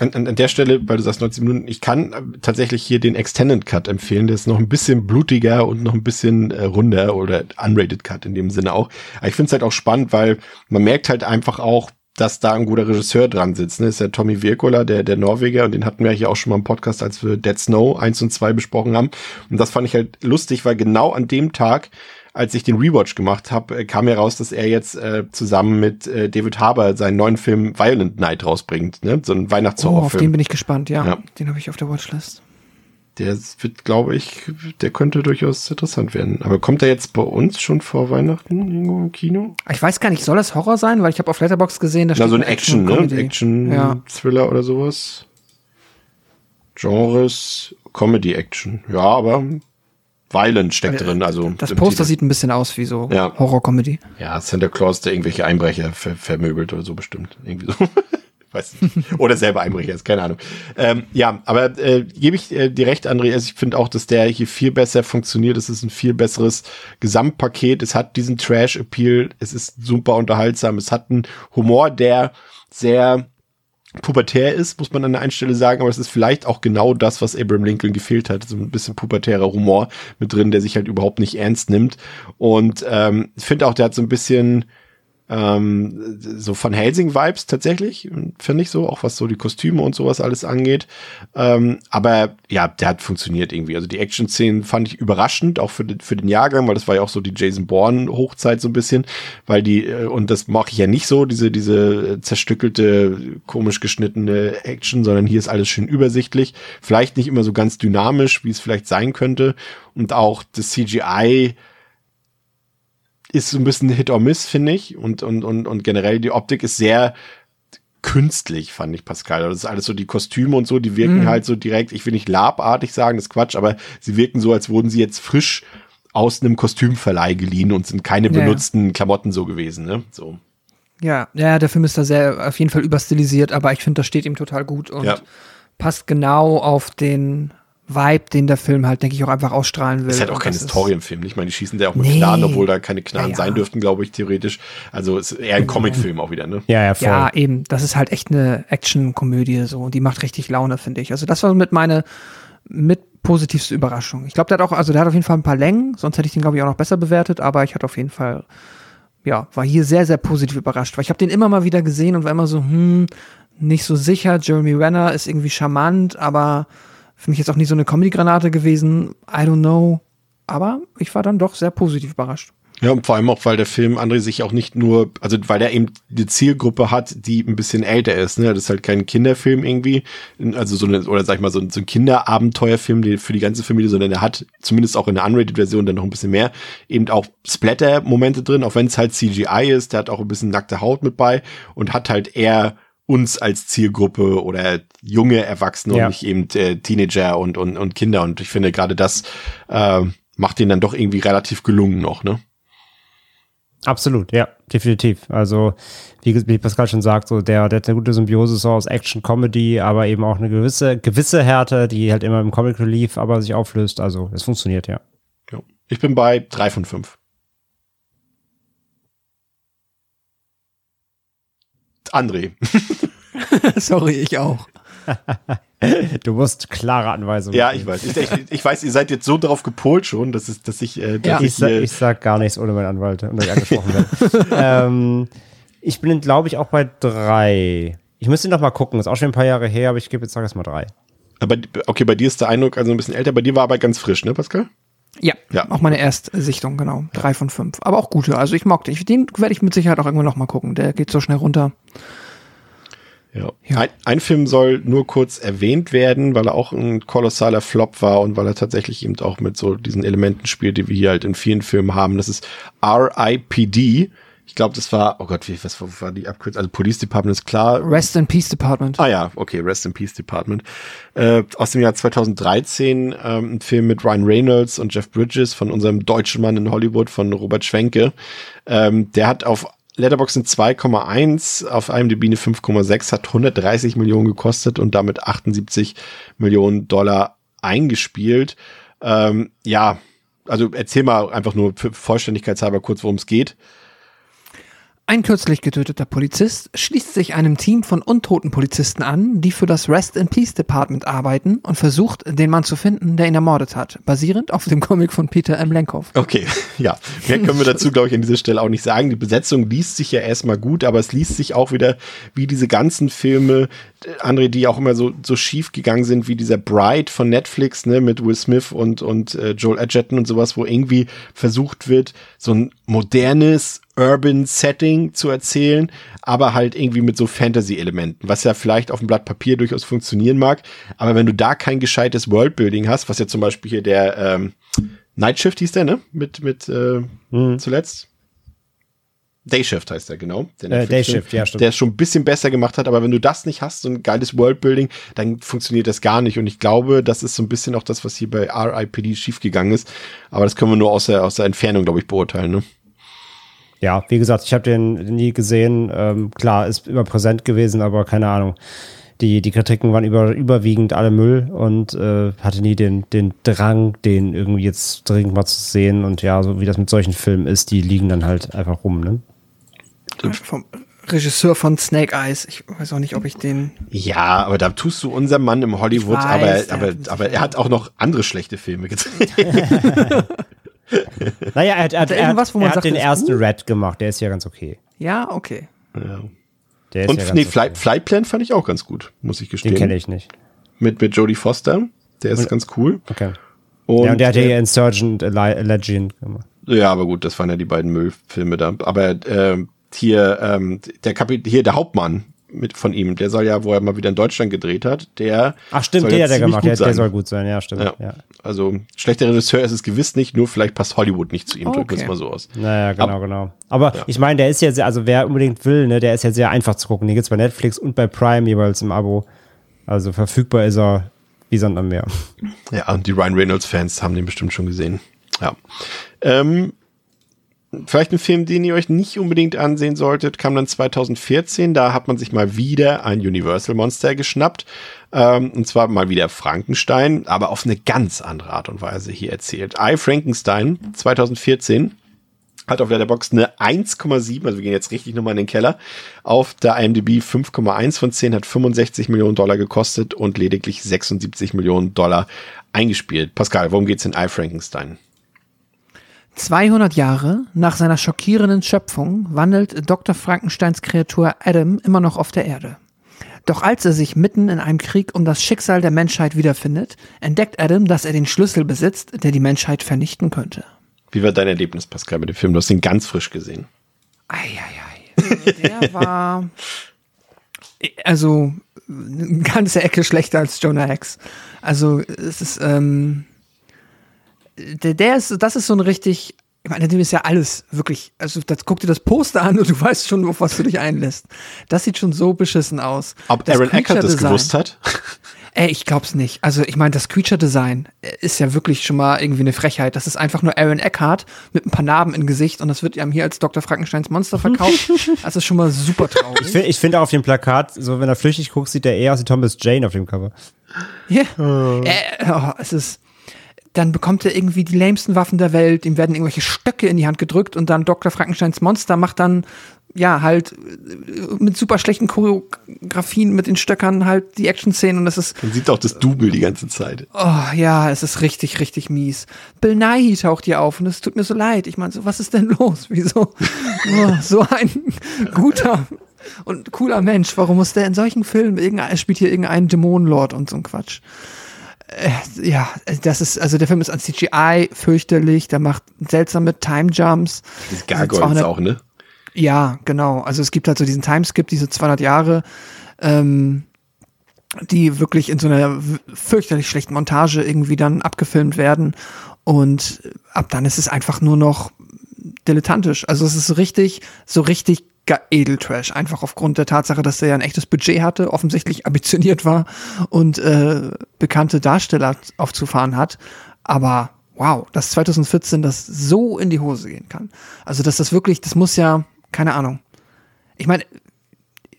An, an, an der Stelle, weil du sagst 90 Minuten, ich kann äh, tatsächlich hier den Extended Cut empfehlen. Der ist noch ein bisschen blutiger und noch ein bisschen äh, runder oder unrated Cut in dem Sinne auch. Aber ich finde es halt auch spannend, weil man merkt halt einfach auch, dass da ein guter Regisseur dran sitzt. Ne? Ist der Tommy Wirkola, der, der Norweger, und den hatten wir hier auch schon mal im Podcast, als wir Dead Snow 1 und 2 besprochen haben. Und das fand ich halt lustig, weil genau an dem Tag, als ich den Rewatch gemacht habe, kam heraus, dass er jetzt äh, zusammen mit äh, David Harbour seinen neuen Film Violent Night rausbringt, ne? So ein Oh, auf den Weihnachtshorrorfilm. bin ich gespannt, ja. Ja. Den habe ich auf der Watchlist. der wird, glaube ich, der könnte durchaus interessant werden. Aber kommt er jetzt bei uns schon vor Weihnachten irgendwo im Kino? Ich weiß gar nicht, soll das Horror sein? Weil ich habe auf Letterbox gesehen, da steht so ein nur Action, ne? Action, Ja. Thriller oder sowas. Genres, Comedy Action. Ja, aber Violent steckt drin, also. Das Poster sieht ein bisschen aus wie so Ja. Horror-Comedy. Ja, Santa Claus, der irgendwelche Einbrecher ver vermöbelt oder so bestimmt. Irgendwie so. Weiß nicht. Oder selber Einbrecher ist, keine Ahnung. Ähm, ja, aber äh, gebe ich äh, dir recht, André. Also ich finde auch, dass der hier viel besser funktioniert. Es ist ein viel besseres Gesamtpaket. Es hat diesen Trash-Appeal. Es ist super unterhaltsam. Es hat einen Humor, der sehr pubertär ist, muss man an der einen Stelle sagen, aber es ist vielleicht auch genau das, was Abraham Lincoln gefehlt hat. So ein bisschen pubertärer Humor mit drin, der sich halt überhaupt nicht ernst nimmt. Und ähm, ich finde auch, der hat so ein bisschen ähm, so von Helsing-Vibes tatsächlich, finde ich so, auch was so die Kostüme und sowas alles angeht. Ähm, aber ja, der hat funktioniert irgendwie. Also die Action-Szenen fand ich überraschend, auch für den, für den Jahrgang, weil das war ja auch so die Jason Bourne-Hochzeit so ein bisschen, weil die, äh, und das mache ich ja nicht so, diese, diese zerstückelte, komisch geschnittene Action, sondern hier ist alles schön übersichtlich. Vielleicht nicht immer so ganz dynamisch, wie es vielleicht sein könnte. Und auch das CGI ist so ein bisschen Hit or Miss, finde ich. Und, und, und, und generell die Optik ist sehr künstlich, fand ich, Pascal. Das ist alles so die Kostüme und so, die wirken halt so direkt, ich will nicht labartig sagen, das ist Quatsch, aber sie wirken so, als wurden sie jetzt frisch aus einem Kostümverleih geliehen und sind keine ja. benutzten Klamotten so gewesen, ne? So. Ja, ja, der Film ist da sehr auf jeden Fall überstilisiert, aber ich finde, das steht ihm total gut und Ja. passt genau auf den Vibe, den der Film halt, denke ich, auch einfach ausstrahlen will. Ist halt auch kein Historienfilm. Ich meine, die schießen da auch mit Nee. Knarren, obwohl da keine Knarren Ja, ja. sein dürften, glaube ich, theoretisch. Also es ist eher ein Comicfilm auch wieder, ne? Ja, ja, voll. Ja, eben. Das ist halt echt eine Action-Komödie so und die macht richtig Laune, finde ich. Also das war mit meine mit positivste Überraschung. Ich glaube, der hat auch, also der hat auf jeden Fall ein paar Längen, sonst hätte ich den, glaube ich, auch noch besser bewertet, aber ich hatte auf jeden Fall, ja, war hier sehr, sehr positiv überrascht, weil ich habe den immer mal wieder gesehen und war immer so, hm, nicht so sicher. Jeremy Renner ist irgendwie charmant, aber für mich jetzt auch nie so eine Comedy-Granate gewesen. I don't know. Aber ich war dann doch sehr positiv überrascht. Ja, und vor allem auch, weil der Film, André, sich auch nicht nur, also weil der eben die Zielgruppe hat, die ein bisschen älter ist, ne? Das ist halt kein Kinderfilm irgendwie, also so eine, oder sag ich mal, so ein, so ein Kinderabenteuerfilm für die ganze Familie, sondern der hat zumindest auch in der Unrated-Version dann noch ein bisschen mehr, eben auch Splatter-Momente drin, auch wenn es halt CGI ist, der hat auch ein bisschen nackte Haut mit bei und hat halt eher uns als Zielgruppe oder junge Erwachsene Ja. und nicht eben äh, Teenager und, und, und Kinder. Und ich finde gerade das äh, macht den dann doch irgendwie relativ gelungen noch, ne? Absolut, ja, definitiv. Also, wie, wie Pascal schon sagt, so der, der hat eine gute Symbiose so aus Action, Comedy, aber eben auch eine gewisse, gewisse Härte, die halt immer im Comic Relief aber sich auflöst. Also, es funktioniert, ja. Ja. Ich bin bei drei von fünf. André. Sorry, ich auch. Du musst klare Anweisungen. Ja, ich weiß. Ich, ich, ich weiß, ihr seid jetzt so drauf gepolt schon, dass, es, dass ich, äh, dass Ja. ich, sag, ich sag gar nichts ohne meinen Anwalt, und ich angesprochen werde. ähm, ich bin, glaube ich, auch bei drei. Ich müsste noch mal gucken, ist auch schon ein paar Jahre her, aber ich gebe jetzt sag erst mal drei. aber okay, bei dir ist der Eindruck also ein bisschen älter, bei dir war aber ganz frisch, ne, Pascal? Ja, Ja. auch meine Erstsichtung, genau. Drei von fünf. Aber auch gute. Also ich mochte. Ich, den werde ich mit Sicherheit auch irgendwann noch mal gucken. Der geht so schnell runter. Ja. Ein, ein Film soll nur kurz erwähnt werden, weil er auch ein kolossaler Flop war und weil er tatsächlich eben auch mit so diesen Elementen spielt, die wir hier halt in vielen Filmen haben. Das ist R.I.P.D. Ich glaube, das war, oh Gott, wie, was war die Abkürzung? Also Police Department ist klar. Rest in Peace Department. Ah ja, okay, Rest in Peace Department. Äh, aus dem Jahr 2013, ähm, ein Film mit Ryan Reynolds und Jeff Bridges von unserem deutschen Mann in Hollywood, von Robert Schwenke. Ähm, der hat auf Letterboxd eine 2,1, auf IMDb eine 5,6, hat 130 Millionen gekostet und damit 78 Millionen Dollar eingespielt. Ähm, ja, also erzähl mal einfach nur für Vollständigkeitshalber kurz, worum es geht. Ein kürzlich getöteter Polizist schließt sich einem Team von untoten Polizisten an, die für das Rest in Peace Department arbeiten und versucht, den Mann zu finden, der ihn ermordet hat, basierend auf dem Comic von Peter M. Lenkov. Okay, ja. Mehr können wir dazu, glaube ich, an dieser Stelle auch nicht sagen. Die Besetzung liest sich ja erstmal gut, aber es liest sich auch wieder wie diese ganzen Filme, André, die auch immer so, so schief gegangen sind, wie dieser Bride von Netflix, ne, mit Will Smith und, und äh, Joel Edgerton und sowas, wo irgendwie versucht wird, so ein modernes Urban Setting zu erzählen, aber halt irgendwie mit so Fantasy-Elementen, was ja vielleicht auf dem Blatt Papier durchaus funktionieren mag. Aber wenn du da kein gescheites Worldbuilding hast, was ja zum Beispiel hier der ähm, Night Shift hieß der, ne? Mit, mit äh, mhm. zuletzt. Dayshift heißt der, genau. Der äh, Dayshift, ja, stimmt. Der es schon ein bisschen besser gemacht hat, aber wenn du das nicht hast, so ein geiles Worldbuilding, dann funktioniert das gar nicht. Und ich glaube, das ist so ein bisschen auch das, was hier bei RIPD schiefgegangen ist. Aber das können wir nur aus der, aus der Entfernung, glaube ich, beurteilen, ne? Ja, wie gesagt, ich habe den nie gesehen. Ähm, klar, ist immer präsent gewesen, aber keine Ahnung. Die, die Kritiken waren über, überwiegend alle Müll und äh, hatte nie den, den Drang, den irgendwie jetzt dringend mal zu sehen. Und ja, so wie das mit solchen Filmen ist, die liegen dann halt einfach rum, ne? Vom Regisseur von Snake Eyes. Ich weiß auch nicht, ob ich den. Ja, aber da tust du unser Mann im Hollywood, weiß, aber, aber, aber er hat auch noch andere schlechte Filme gedreht. naja, er hat, er, er, irgendwas, er hat den ersten gut? Red gemacht, der ist ja ganz okay. Ja, okay. Ja. Der ist Und ja nee, okay. Fly, Flyplan fand ich auch ganz gut, muss ich gestehen. Den kenne ich nicht. Mit, mit Jodie Foster, der ist und, ganz cool. Okay. Und, ja, und der hat ja äh, Insurgent Legend gemacht. Ja, aber gut, das waren ja die beiden Müllfilme da. Aber äh, hier, ähm, der Kapit hier der Hauptmann, mit von ihm. Der soll ja, wo er mal wieder in Deutschland gedreht hat, der. Ach stimmt, der hat er gemacht, der, der, soll gut sein, ja, stimmt. Ja. ja. Also schlechter Regisseur ist es gewiss nicht, nur vielleicht passt Hollywood nicht zu ihm, okay. drücken wir es mal so aus. Naja, genau, Ab, genau. Aber ja. ich meine, der ist ja sehr, also wer unbedingt will, ne, der ist ja sehr einfach zu gucken. Den gibt's bei Netflix und bei Prime jeweils im Abo. Also verfügbar ist er wie Sand am Meer. Ja, und die Ryan Reynolds-Fans haben den bestimmt schon gesehen. Ja. Ähm, Vielleicht ein Film, den ihr euch nicht unbedingt ansehen solltet, kam dann 2014. Da hat man sich mal wieder ein Universal Monster geschnappt. Ähm, und zwar mal wieder Frankenstein, aber auf eine ganz andere Art und Weise hier erzählt. I Frankenstein 2014 hat auf der Box eine 1,7, also wir gehen jetzt richtig nochmal in den Keller. Auf der IMDb 5,1 von 10 hat 65 Millionen Dollar gekostet und lediglich 76 Millionen Dollar eingespielt. Pascal, worum geht's in I Frankenstein? 200 Jahre nach seiner schockierenden Schöpfung wandelt Dr. Frankensteins Kreatur Adam immer noch auf der Erde. Doch als er sich mitten in einem Krieg um das Schicksal der Menschheit wiederfindet, entdeckt Adam, dass er den Schlüssel besitzt, der die Menschheit vernichten könnte. Wie war dein Erlebnis, Pascal, mit dem Film? Du hast ihn ganz frisch gesehen. Eieiei. Der war also eine ganze Ecke schlechter als Jonah Hex. Also es ist ähm, der, der ist, das ist so ein richtig, ich meine, dem ist ja alles wirklich, also das, guck dir das Poster an und du weißt schon, auf was du dich einlässt. Das sieht schon so beschissen aus. Ob das Aaron Eckert das gewusst hat? Ey, ich glaub's nicht. Also ich meine, das Creature Design ist ja wirklich schon mal irgendwie eine Frechheit. Das ist einfach nur Aaron Eckhart mit ein paar Narben im Gesicht und das wird ihm hier als Dr. Frankensteins Monster verkauft. Das ist schon mal super traurig. Ich finde find auf dem Plakat, so wenn er flüchtig guckt, sieht er eher aus wie Thomas Jane auf dem Cover. Ja. Yeah. Äh, oh, es ist dann bekommt er irgendwie die lamesten Waffen der Welt, ihm werden irgendwelche Stöcke in die Hand gedrückt und dann Dr. Frankensteins Monster macht dann ja halt äh, mit super schlechten Choreografien mit den Stöckern halt die Action-Szenen und das ist. Man sieht auch das Double die ganze Zeit. Oh ja, es ist richtig, richtig mies. Bill Nighy taucht hier auf und es tut mir so leid. Ich meine, so, was ist denn los? Wieso? oh, so ein guter und cooler Mensch. Warum muss der in solchen Filmen irgendein, spielt hier irgendein Dämonenlord und so ein Quatsch? Äh, ja, das ist, also der Film ist an CGI fürchterlich, der macht seltsame Time Jumps. Das Gargoyles auch, ne? Ja, genau. Also es gibt halt so diesen Timeskip, diese 200 Jahre. ähm, die wirklich in so einer fürchterlich schlechten Montage irgendwie dann abgefilmt werden. Und ab dann ist es einfach nur noch dilettantisch. Also es ist so richtig, so richtig Edeltrash. Einfach aufgrund der Tatsache, dass er ja ein echtes Budget hatte, offensichtlich ambitioniert war und äh, bekannte Darsteller aufzufahren hat. Aber wow, dass 2014 das so in die Hose gehen kann. Also dass das wirklich, das muss ja, keine Ahnung. Ich meine,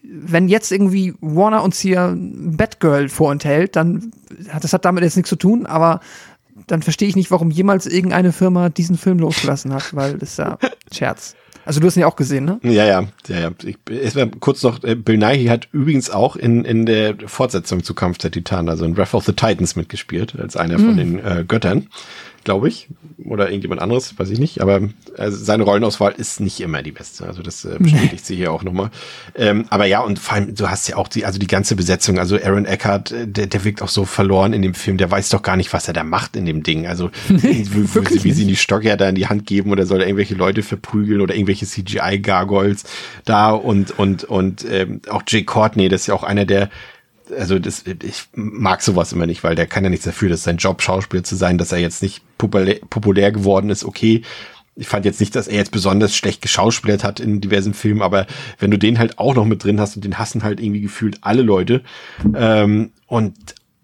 wenn jetzt irgendwie Warner uns hier Batgirl vorenthält, dann hat das hat damit jetzt nichts zu tun, aber dann verstehe ich nicht, warum jemals irgendeine Firma diesen Film losgelassen hat, weil das ist ja Scherz. Also du hast ihn ja auch gesehen, ne? Ja, ja, ja, ja. Ich, erstmal kurz noch, äh, Bill Nighy hat übrigens auch in, in der Fortsetzung zu Kampf der Titanen, also in Wrath of the Titans mitgespielt, als einer von den äh, Göttern, glaube ich. Oder irgendjemand anderes, weiß ich nicht. Aber also seine Rollenauswahl ist nicht immer die beste. Also das äh, bestätigt sie hier auch nochmal. Ähm, aber ja, und vor allem, du hast ja auch die, also die ganze Besetzung, also Aaron Eckhart, äh, der, der wirkt auch so verloren in dem Film, der weiß doch gar nicht, was er da macht in dem Ding. Also wie, wie, wie sie die Stocker da in die Hand geben oder soll er irgendwelche Leute verprügeln oder irgendwelche CGI-Gargoyles da und und und ähm, auch Jay Courtney, das ist ja auch einer der also das, ich mag sowas immer nicht, weil der kann ja nichts dafür, dass sein Job Schauspieler zu sein, dass er jetzt nicht populär, populär geworden ist, okay. Ich fand jetzt nicht, dass er jetzt besonders schlecht geschauspielert hat in diversen Filmen, aber wenn du den halt auch noch mit drin hast und den hassen halt irgendwie gefühlt alle Leute ähm, und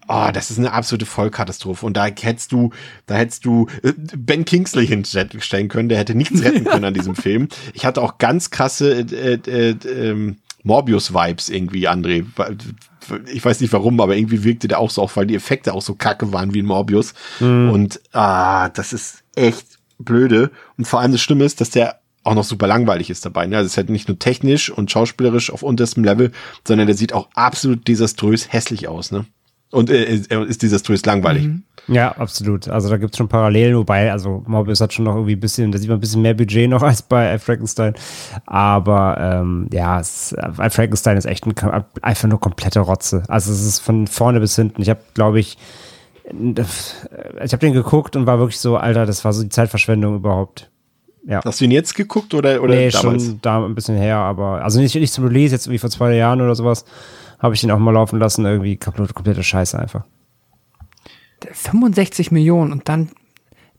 Oh, das ist eine absolute Vollkatastrophe. Und da hättest du, da hättest du äh, Ben Kingsley hinstellen können, der hätte nichts retten können an diesem Film. Ich hatte auch ganz krasse äh, äh, äh, Morbius-Vibes irgendwie, André. Ich weiß nicht warum, aber irgendwie wirkte der auch so, auch weil die Effekte auch so kacke waren wie in Morbius. Und ah, das ist echt blöde. Und vor allem das Schlimme ist, dass der auch noch super langweilig ist dabei. Ne? Also es ist halt nicht nur technisch und schauspielerisch auf unterstem Level, sondern der sieht auch absolut desaströs hässlich aus. Ne? Und äh, ist desaströs langweilig. Ja, absolut. Also da gibt's schon Parallelen, wobei, also Morbius hat schon noch irgendwie ein bisschen, da sieht man ein bisschen mehr Budget noch als bei Al Frankenstein. Aber ähm, ja, es, Al Frankenstein ist echt ein, einfach nur komplette Rotze. Also es ist von vorne bis hinten. Ich habe, glaube ich, ich habe den geguckt und war wirklich so, Alter, das war so die Zeitverschwendung überhaupt. Ja. Hast du ihn jetzt geguckt oder, oder nee, damals? schon da ein bisschen her, aber also nicht, nicht zum Release, jetzt irgendwie vor zwei Jahren oder sowas, habe ich den auch mal laufen lassen, irgendwie komplett, komplette Scheiße einfach. 65 Millionen und dann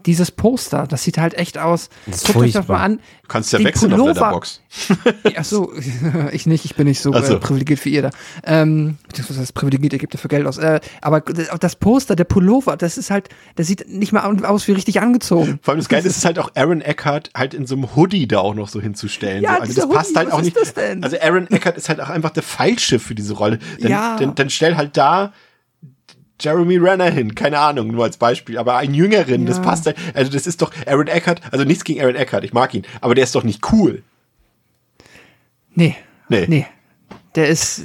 dieses Poster, das sieht halt echt aus. Das ist Guckt euch das mal an. Du kannst ja Den wechseln auf Pullover- Letterbox. Ach so, ich nicht, ich bin nicht so Ach so. äh, privilegiert wie ihr da. Ähm, beziehungsweise das privilegiert, ihr gebt dafür Geld aus. Äh, aber das Poster, der Pullover, das ist halt, der sieht nicht mal aus wie richtig angezogen. Vor allem das Geile ist halt auch Aaron Eckhart halt in so einem Hoodie da auch noch so hinzustellen. Ja, so. Also das passt Hoodie, halt was auch ist nicht. das? Also Aaron Eckhart ist halt auch einfach der Falsche für diese Rolle. Dann, Ja. dann, dann stell halt da Jeremy Renner hin, keine Ahnung, nur als Beispiel, aber einen Jüngeren, das Ja. passt halt. Also das ist doch Aaron Eckhart, also nichts gegen Aaron Eckhart, ich mag ihn, aber der ist doch nicht cool. Nee. Nee. Nee. Der ist,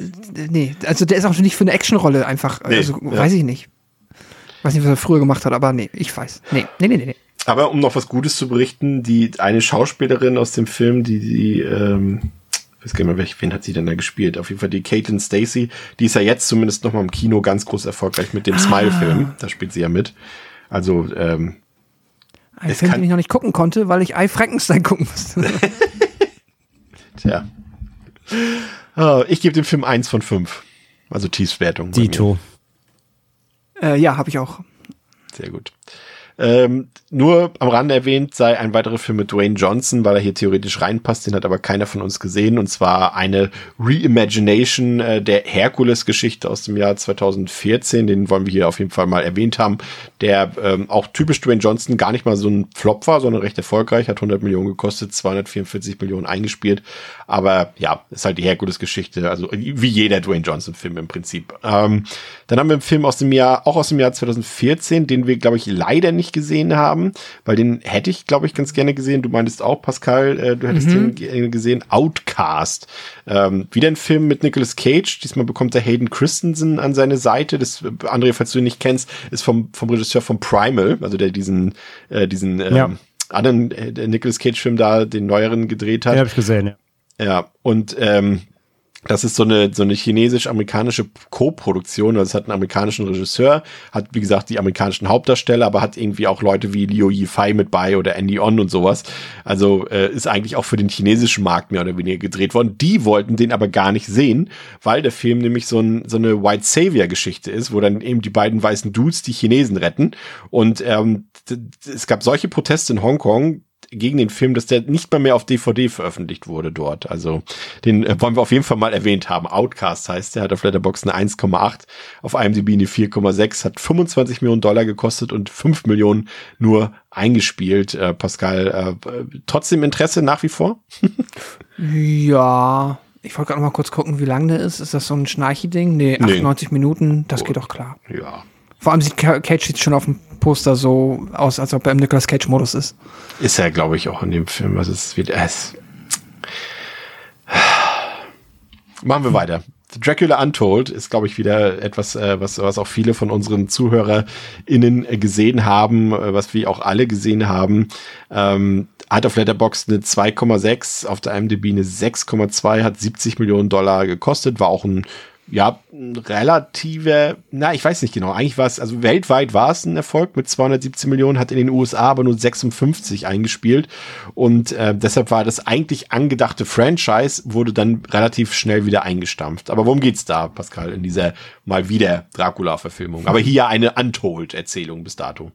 nee, also der ist auch nicht für eine Actionrolle einfach, Nee, also ja. weiß ich nicht. Weiß nicht, was er früher gemacht hat, aber nee, ich weiß. Nee, nee, nee, nee. nee. Aber um noch was Gutes zu berichten, die eine Schauspielerin aus dem Film, die die ähm, ich weiß gar nicht mehr, wen hat sie denn da gespielt? Auf jeden Fall die Caitlin Stacy, die ist ja jetzt zumindest noch mal im Kino ganz groß erfolgreich mit dem Smile-Film. Da spielt sie ja mit. Also ähm, Ein Film, kann- den ich noch nicht gucken konnte, weil ich I Frankenstein gucken musste. tja. Ah, ich gebe dem Film eins von fünf. Also Tiefswertung. Dito. äh, ja, habe ich auch. Sehr gut. Ähm, nur am Rande erwähnt sei ein weiterer Film mit Dwayne Johnson, weil er hier theoretisch reinpasst, den hat aber keiner von uns gesehen. Und zwar eine Reimagination äh, der Herkules-Geschichte aus dem Jahr 2014. Den wollen wir hier auf jeden Fall mal erwähnt haben. Der ähm, auch typisch Dwayne Johnson gar nicht mal so ein Flop war, sondern recht erfolgreich. Hat 100 Millionen gekostet, 244 Millionen eingespielt. Aber ja, ist halt die Herkules-Geschichte. Also wie jeder Dwayne Johnson-Film im Prinzip. Ähm, dann haben wir einen Film aus dem Jahr, auch aus dem Jahr 2014, den wir, glaube ich, leider nicht gesehen haben, weil den hätte ich, glaube ich, ganz gerne gesehen. Du meintest auch, Pascal, äh, du hättest den ge- gesehen. Outcast. Ähm, wieder ein Film mit Nicolas Cage. Diesmal bekommt er Hayden Christensen an seine Seite. Das, äh, André, falls du ihn nicht kennst, ist vom, vom Regisseur von Primal, also der diesen, äh, diesen ähm, Ja. anderen äh, Nicolas Cage-Film da, den neueren gedreht hat. Den habe ich gesehen, ja. Ja, und ähm, Das ist so eine, so eine chinesisch-amerikanische Co-Produktion. Also es hat einen amerikanischen Regisseur, hat, wie gesagt, die amerikanischen Hauptdarsteller, aber hat irgendwie auch Leute wie Liu Yifei mit bei oder Andy On und sowas. Also äh, ist eigentlich auch für den chinesischen Markt mehr oder weniger gedreht worden. Die wollten den aber gar nicht sehen, weil der Film nämlich so, ein, so eine White Savior-Geschichte ist, wo dann eben die beiden weißen Dudes die Chinesen retten. Und ähm, es gab solche Proteste in Hongkong, gegen den Film, dass der nicht mal mehr auf DVD veröffentlicht wurde dort. Also den äh, wollen wir auf jeden Fall mal erwähnt haben. Outcast heißt der, hat auf Letterboxd eine 1,8, auf IMDb eine 4,6, hat 25 Millionen Dollar gekostet und 5 Millionen nur eingespielt. Äh, Pascal, äh, trotzdem Interesse nach wie vor? ja, ich wollte gerade noch mal kurz gucken, wie lang der ist. Ist das so ein Schnarchi-Ding? Nee, 98 nee. Minuten, das oh. geht doch klar. Ja. Vor allem sieht Cage jetzt schon auf dem Poster so aus, als ob er im Nicolas Cage-Modus ist. Ist er, glaube ich, auch in dem Film. Also es wird es. Machen wir weiter. Dracula Untold ist, glaube ich, wieder etwas, äh, was, was auch viele von unseren ZuhörerInnen gesehen haben, äh, was wir auch alle gesehen haben. Ähm, hat auf Letterboxd eine 2,6, auf der IMDb eine 6,2, hat 70 Millionen Dollar gekostet, war auch ein ja, ein relativer, na, ich weiß nicht genau. Eigentlich war es, also weltweit war es ein Erfolg mit 217 Millionen, hat in den USA aber nur 56 eingespielt. Und äh, deshalb war das eigentlich angedachte Franchise, wurde dann relativ schnell wieder eingestampft. Aber worum geht's da, Pascal, in dieser mal wieder Dracula-Verfilmung? Aber hier eine Untold-Erzählung bis dato.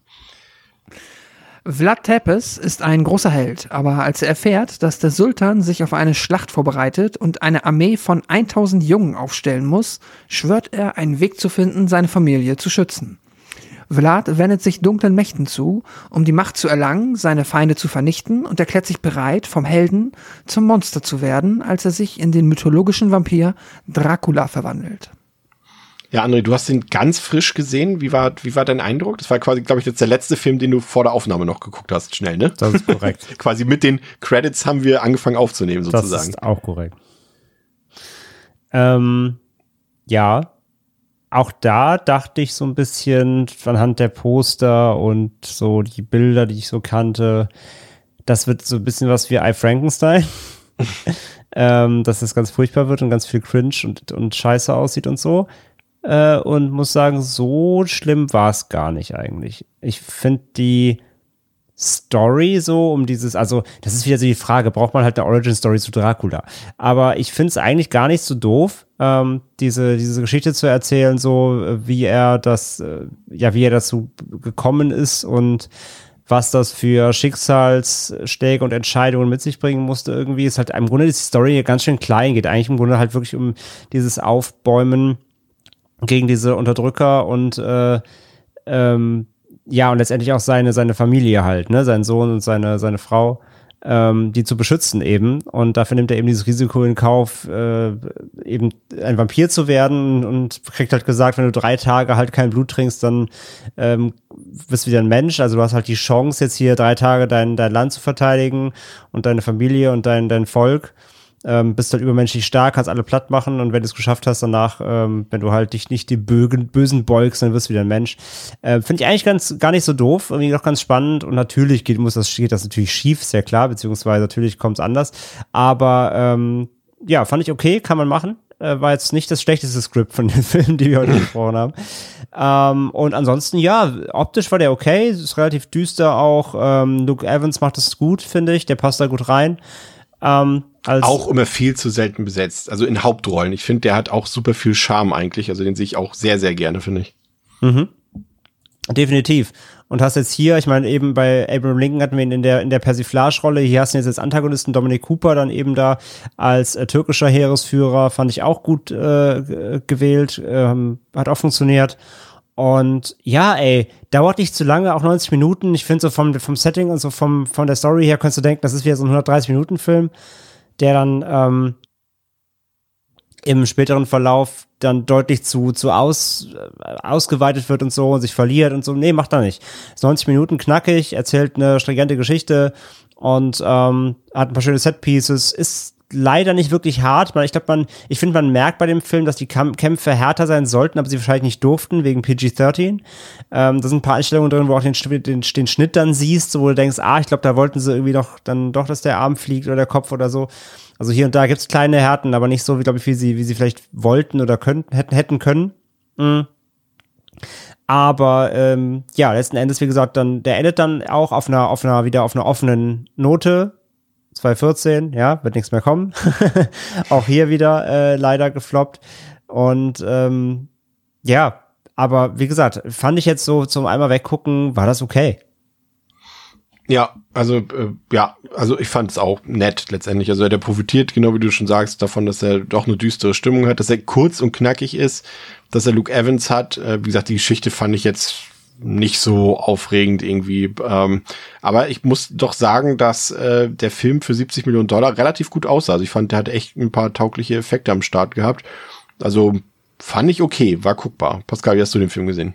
Vlad Tepes ist ein großer Held, aber als er erfährt, dass der Sultan sich auf eine Schlacht vorbereitet und eine Armee von 1000 Jungen aufstellen muss, schwört er, einen Weg zu finden, seine Familie zu schützen. Vlad wendet sich dunklen Mächten zu, um die Macht zu erlangen, seine Feinde zu vernichten und erklärt sich bereit, vom Helden zum Monster zu werden, als er sich in den mythologischen Vampir Dracula verwandelt. Ja, André, du hast den ganz frisch gesehen. Wie war, wie war dein Eindruck? Das war quasi, glaube ich, jetzt der letzte Film, den du vor der Aufnahme noch geguckt hast. Schnell, ne? Das ist korrekt. quasi mit den Credits haben wir angefangen aufzunehmen, sozusagen. Das ist auch korrekt. Ähm, ja, auch da dachte ich so ein bisschen anhand der Poster und so die Bilder, die ich so kannte, das wird so ein bisschen was wie I Frankenstein. ähm, dass das ganz furchtbar wird und ganz viel Cringe und, und scheiße aussieht und so äh, und muss sagen, so schlimm war es gar nicht eigentlich. Ich finde die Story so um dieses, also das ist wieder so die Frage, braucht man halt eine Origin Story zu Dracula? Aber ich finde es eigentlich gar nicht so doof, ähm, diese, diese Geschichte zu erzählen, so wie er das, äh, ja, wie er dazu gekommen ist und was das für Schicksalsschläge und Entscheidungen mit sich bringen musste irgendwie, ist halt im Grunde die Story ganz schön klein, geht eigentlich im Grunde halt wirklich um dieses Aufbäumen gegen diese Unterdrücker und äh, ähm, ja, und letztendlich auch seine, seine Familie halt, ne, sein Sohn und seine, seine Frau, ähm, die zu beschützen eben. Und dafür nimmt er eben dieses Risiko in Kauf, äh, eben ein Vampir zu werden und kriegt halt gesagt, wenn du drei Tage halt kein Blut trinkst, dann ähm, bist du wieder ein Mensch. Also du hast halt die Chance, jetzt hier drei Tage dein, dein Land zu verteidigen und deine Familie und dein, dein Volk ähm, bist halt übermenschlich stark, kannst alle platt machen und wenn du es geschafft hast, danach, ähm, wenn du halt dich nicht die Bögen, Bösen beugst, dann wirst du wieder ein Mensch. Äh, Finde ich eigentlich ganz, gar nicht so doof, irgendwie doch ganz spannend und natürlich geht, muss das, geht das natürlich schief, sehr klar, beziehungsweise natürlich kommt es anders, aber ähm, ja, fand ich okay, kann man machen. Äh, war jetzt nicht das schlechteste Skript von den Filmen, die wir heute gesprochen haben. Ähm, und ansonsten, ja, optisch war der okay, ist relativ düster auch. Ähm, Luke Evans macht das gut, finde ich, der passt da gut rein. Ähm, auch immer viel zu selten besetzt. Also in Hauptrollen. Ich finde, der hat auch super viel Charme eigentlich. Also den sehe ich auch sehr, sehr gerne, finde ich. Mhm. Definitiv. Und hast jetzt hier, ich meine, eben bei Abraham Lincoln hatten wir ihn in der, in der Persiflage-Rolle. Hier hast du jetzt als Antagonisten Dominic Cooper dann eben da als äh, türkischer Heeresführer. Fand ich auch gut äh, gewählt. Ähm, hat auch funktioniert. Und ja, ey, dauert nicht zu lange, auch 90 Minuten. Ich finde so vom, vom Setting und so vom, von der Story her könntest du denken, das ist wieder so ein 130-Minuten-Film, der dann ähm, im späteren Verlauf dann deutlich zu, zu aus, äh, ausgeweitet wird und so und sich verliert und so. Nee, macht er nicht. Ist 90 Minuten knackig, erzählt eine stringente Geschichte und ähm, hat ein paar schöne Set-Pieces, ist leider nicht wirklich hart. Ich glaube, man, ich finde, man merkt bei dem Film, dass die Kämpfe härter sein sollten, aber sie wahrscheinlich nicht durften, wegen PG-13. Ähm, da sind ein paar Einstellungen drin, wo auch den, den, den Schnitt dann siehst, wo du denkst, ah, ich glaube, da wollten sie irgendwie noch dann doch, dass der Arm fliegt oder der Kopf oder so. Also hier und da gibt's kleine Härten, aber nicht so, wie, glaube ich, wie sie, wie sie vielleicht wollten oder könnten, hätten, hätten können. Mhm. Aber ähm, ja, letzten Endes, wie gesagt, dann, der endet dann auch auf einer, auf einer, wieder auf einer offenen Note. 2014, ja, wird nichts mehr kommen. auch hier wieder äh, leider gefloppt. Und ähm, ja, aber wie gesagt, fand ich jetzt so zum einmal weggucken, war das okay. Ja, also äh, ja, also ich fand es auch nett letztendlich. Also der profitiert, genau wie du schon sagst, davon, dass er doch eine düstere Stimmung hat, dass er kurz und knackig ist, dass er Luke Evans hat. Äh, wie gesagt, die Geschichte fand ich jetzt nicht so aufregend irgendwie. Ähm, aber ich muss doch sagen, dass äh, der Film für 70 Millionen Dollar relativ gut aussah. Also ich fand, der hat echt ein paar taugliche Effekte am Start gehabt. Also fand ich okay, war guckbar. Pascal, wie hast du den Film gesehen?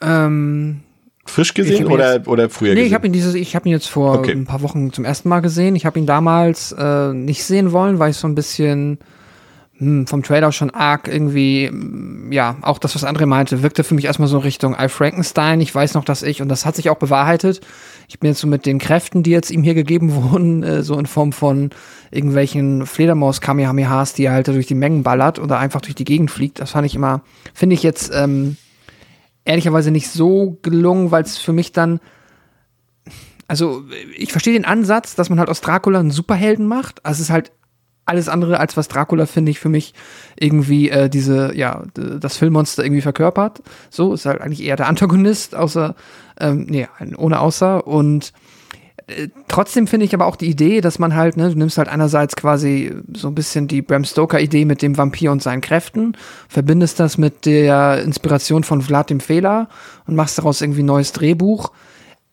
Ähm, Frisch gesehen oder, jetzt, oder früher nee, gesehen? ich habe ihn dieses, ich habe ihn jetzt vor okay. ein paar Wochen zum ersten Mal gesehen. Ich habe ihn damals äh, nicht sehen wollen, weil ich so ein bisschen vom Trailer schon arg irgendwie, hm, ja, auch das, was André meinte, wirkte für mich erstmal so Richtung Al Frankenstein. Ich weiß noch, dass ich, und das hat sich auch bewahrheitet, ich bin jetzt so mit den Kräften, die jetzt ihm hier gegeben wurden, äh, so in Form von irgendwelchen Fledermaus-Kamehamehas, die er halt durch die Mengen ballert oder einfach durch die Gegend fliegt. Das fand ich immer, finde ich jetzt ähm, ehrlicherweise nicht so gelungen, weil es für mich dann also ich verstehe den Ansatz, dass man halt aus Dracula einen Superhelden macht. Also es ist halt alles andere als was Dracula finde ich für mich irgendwie äh, diese ja das Filmmonster irgendwie verkörpert. So ist halt eigentlich eher der Antagonist, außer ähm, nee ohne außer und äh, trotzdem finde ich aber auch die Idee, dass man halt, ne, du nimmst halt einerseits quasi so ein bisschen die Bram Stoker-Idee mit dem Vampir und seinen Kräften, verbindest das mit der Inspiration von Vlad dem Fehler und machst daraus irgendwie ein neues Drehbuch.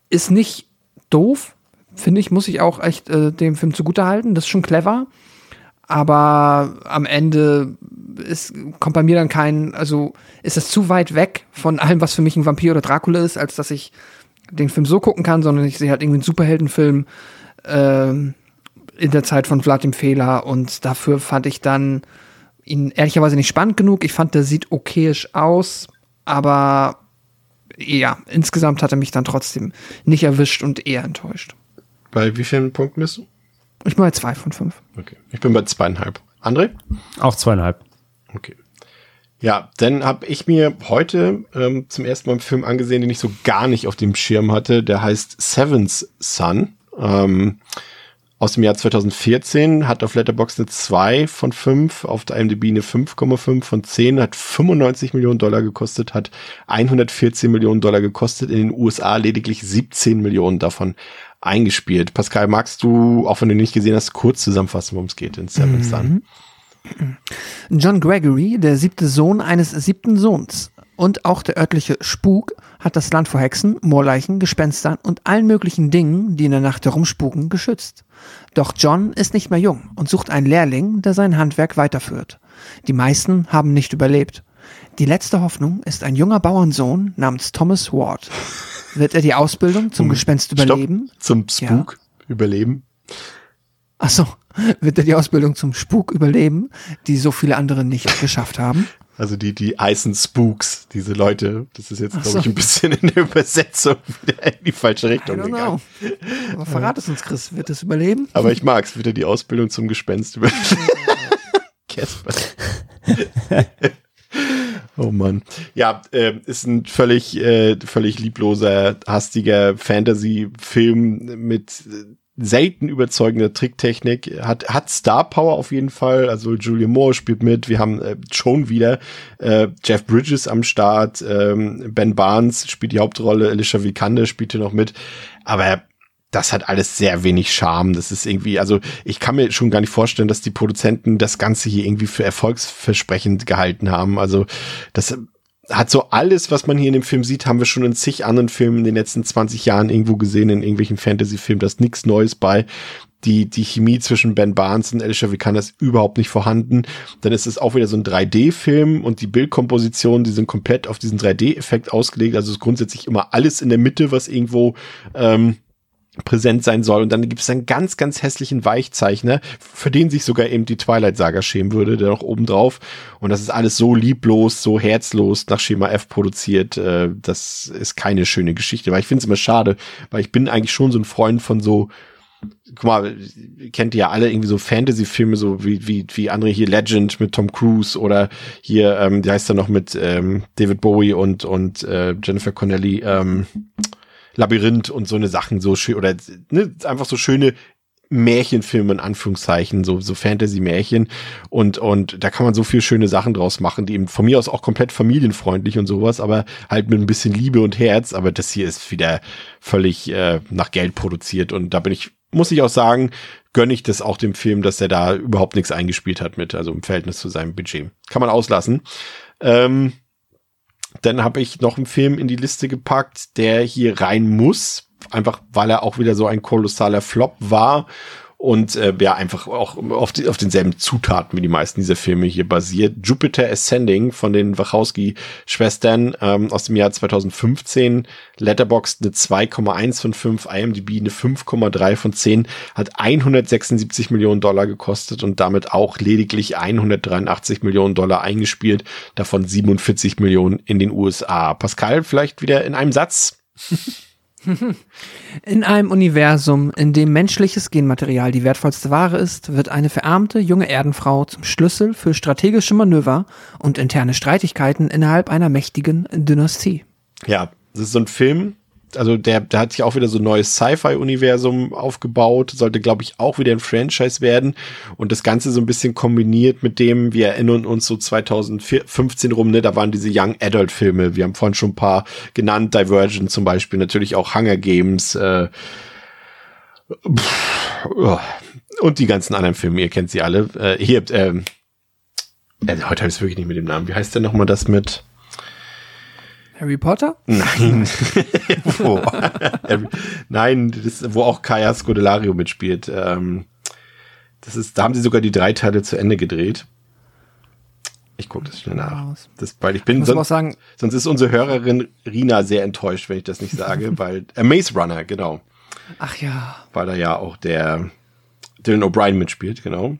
Ist nicht doof, finde ich, muss ich auch echt äh, dem Film zugutehalten. Das ist schon clever aber am Ende ist, kommt bei mir dann kein, also ist das zu weit weg von allem, was für mich ein Vampir oder Dracula ist, als dass ich den Film so gucken kann, sondern ich sehe halt irgendwie einen Superheldenfilm äh, in der Zeit von Vlad Fehler und dafür fand ich dann ihn ehrlicherweise nicht spannend genug. Ich fand, der sieht okayisch aus, aber ja, insgesamt hat er mich dann trotzdem nicht erwischt und eher enttäuscht. Bei wie vielen Punkten bist du? Ich bin bei zwei von fünf. Okay. Ich bin bei zweieinhalb. André? Auch zweieinhalb. Okay. Ja, dann habe ich mir heute ähm, zum ersten Mal einen Film angesehen, den ich so gar nicht auf dem Schirm hatte. Der heißt Seven's Son. Ähm, aus dem Jahr 2014, hat auf Letterboxd eine 2 von 5, auf der IMDb eine 5,5 von 10, hat 95 Millionen Dollar gekostet, hat 114 Millionen Dollar gekostet, in den USA lediglich 17 Millionen davon eingespielt. Pascal, magst du, auch wenn du nicht gesehen hast, kurz zusammenfassen, worum es geht in Seven mhm. Sun? John Gregory, der siebte Sohn eines siebten Sohns und auch der örtliche Spuk hat das Land vor Hexen, Moorleichen, Gespenstern und allen möglichen Dingen, die in der Nacht herumspuken, geschützt. Doch John ist nicht mehr jung und sucht einen Lehrling, der sein Handwerk weiterführt. Die meisten haben nicht überlebt. Die letzte Hoffnung ist ein junger Bauernsohn namens Thomas Ward. Wird er die Ausbildung zum um, Gespenst überleben? Stopp, zum Spuk ja. überleben? Ach so, wird er die Ausbildung zum Spuk überleben, die so viele andere nicht geschafft haben? Also die, die Eisen Spooks, diese Leute, das ist jetzt, glaube so. ich, ein bisschen in der Übersetzung wieder in die falsche Richtung gegangen. Aber verrat es uns, Chris, wird es überleben? Aber ich mag's, wird er die Ausbildung zum Gespenst überleben? Casper. Oh Mann. Ja, äh, ist ein völlig, äh, völlig liebloser, hastiger Fantasy-Film mit selten überzeugender Tricktechnik. Hat, hat Star Power auf jeden Fall. Also Julia Moore spielt mit. Wir haben äh, schon wieder äh, Jeff Bridges am Start. Ähm, ben Barnes spielt die Hauptrolle. Alicia Vikander spielt hier noch mit. Aber das hat alles sehr wenig Charme. Das ist irgendwie, also ich kann mir schon gar nicht vorstellen, dass die Produzenten das Ganze hier irgendwie für erfolgsversprechend gehalten haben. Also das hat so alles, was man hier in dem Film sieht, haben wir schon in zig anderen Filmen in den letzten 20 Jahren irgendwo gesehen, in irgendwelchen Fantasy-Filmen. Da ist nichts Neues bei. Die, die Chemie zwischen Ben Barnes und Alicia Vikander ist überhaupt nicht vorhanden. Dann ist es auch wieder so ein 3D-Film und die Bildkompositionen, die sind komplett auf diesen 3D-Effekt ausgelegt. Also ist grundsätzlich immer alles in der Mitte, was irgendwo ähm, präsent sein soll. Und dann gibt es einen ganz, ganz hässlichen Weichzeichner, für den sich sogar eben die Twilight-Saga schämen würde, der noch oben drauf. Und das ist alles so lieblos, so herzlos nach Schema F produziert. Äh, das ist keine schöne Geschichte. Weil ich finde es immer schade, weil ich bin eigentlich schon so ein Freund von so guck mal, kennt ihr ja alle irgendwie so Fantasy-Filme, so wie, wie, wie andere hier Legend mit Tom Cruise oder hier, ähm, die heißt er noch mit ähm, David Bowie und, und äh, Jennifer Connelly, ähm, Labyrinth und so eine Sachen so schön oder ne, einfach so schöne Märchenfilme in Anführungszeichen, so, so Fantasy-Märchen und, und da kann man so viel schöne Sachen draus machen, die eben von mir aus auch komplett familienfreundlich und sowas, aber halt mit ein bisschen Liebe und Herz, aber das hier ist wieder völlig äh, nach Geld produziert und da bin ich, muss ich auch sagen, gönne ich das auch dem Film, dass er da überhaupt nichts eingespielt hat mit, also im Verhältnis zu seinem Budget. Kann man auslassen. Ähm, dann habe ich noch einen Film in die Liste gepackt, der hier rein muss, einfach weil er auch wieder so ein kolossaler Flop war und äh, ja einfach auch auf, die, auf denselben Zutaten wie die meisten dieser Filme hier basiert. Jupiter Ascending von den Wachowski-Schwestern ähm, aus dem Jahr 2015. Letterboxd eine 2,1 von 5, IMDb eine 5,3 von 10, hat 176 Millionen Dollar gekostet und damit auch lediglich 183 Millionen Dollar eingespielt, davon 47 Millionen in den USA. Pascal, vielleicht wieder in einem Satz. In einem Universum, in dem menschliches Genmaterial die wertvollste Ware ist, wird eine verarmte junge Erdenfrau zum Schlüssel für strategische Manöver und interne Streitigkeiten innerhalb einer mächtigen Dynastie. Ja, das ist so ein Film, also der, der hat sich auch wieder so ein neues Sci-Fi-Universum aufgebaut, sollte, glaube ich, auch wieder ein Franchise werden. Und das Ganze so ein bisschen kombiniert mit dem, wir erinnern uns so 2015 rum, ne, da waren diese Young Adult-Filme. Wir haben vorhin schon ein paar genannt, Divergent zum Beispiel, natürlich auch Hunger Games, äh, pff, oh, und die ganzen anderen Filme, ihr kennt sie alle. Äh, hier, äh, äh, heute habe ich es wirklich nicht mit dem Namen. Wie heißt denn nochmal das mit? Harry Potter? Nein. wo? Nein, das, wo auch Kaya Scodelario mitspielt. Ähm, das ist, da haben sie sogar die drei Teile zu Ende gedreht. Ich gucke das schnell nach. Das, weil ich bin, Muss sonst, sagen, sonst ist unsere Hörerin Rina sehr enttäuscht, wenn ich das nicht sage, weil äh, Maze Runner, genau. Ach ja. Weil da ja auch der Dylan O'Brien mitspielt, genau.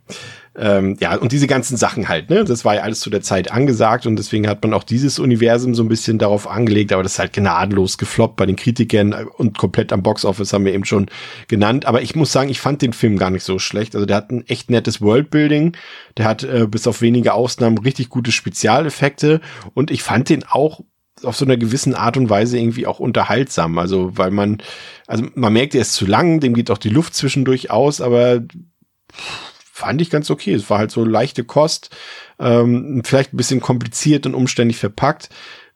Ähm, ja, und diese ganzen Sachen halt, ne? Das war ja alles zu der Zeit angesagt und deswegen hat man auch dieses Universum so ein bisschen darauf angelegt, aber das ist halt gnadenlos gefloppt bei den Kritikern und komplett am Boxoffice haben wir eben schon genannt. Aber ich muss sagen, ich fand den Film gar nicht so schlecht. Also der hat ein echt nettes Worldbuilding, der hat äh, bis auf wenige Ausnahmen richtig gute Spezialeffekte und ich fand den auch auf so einer gewissen Art und Weise irgendwie auch unterhaltsam. Also, weil man, also man merkt, er ist zu lang, dem geht auch die Luft zwischendurch aus, aber fand ich ganz okay. Es war halt so leichte Kost, ähm, vielleicht ein bisschen kompliziert und umständlich verpackt.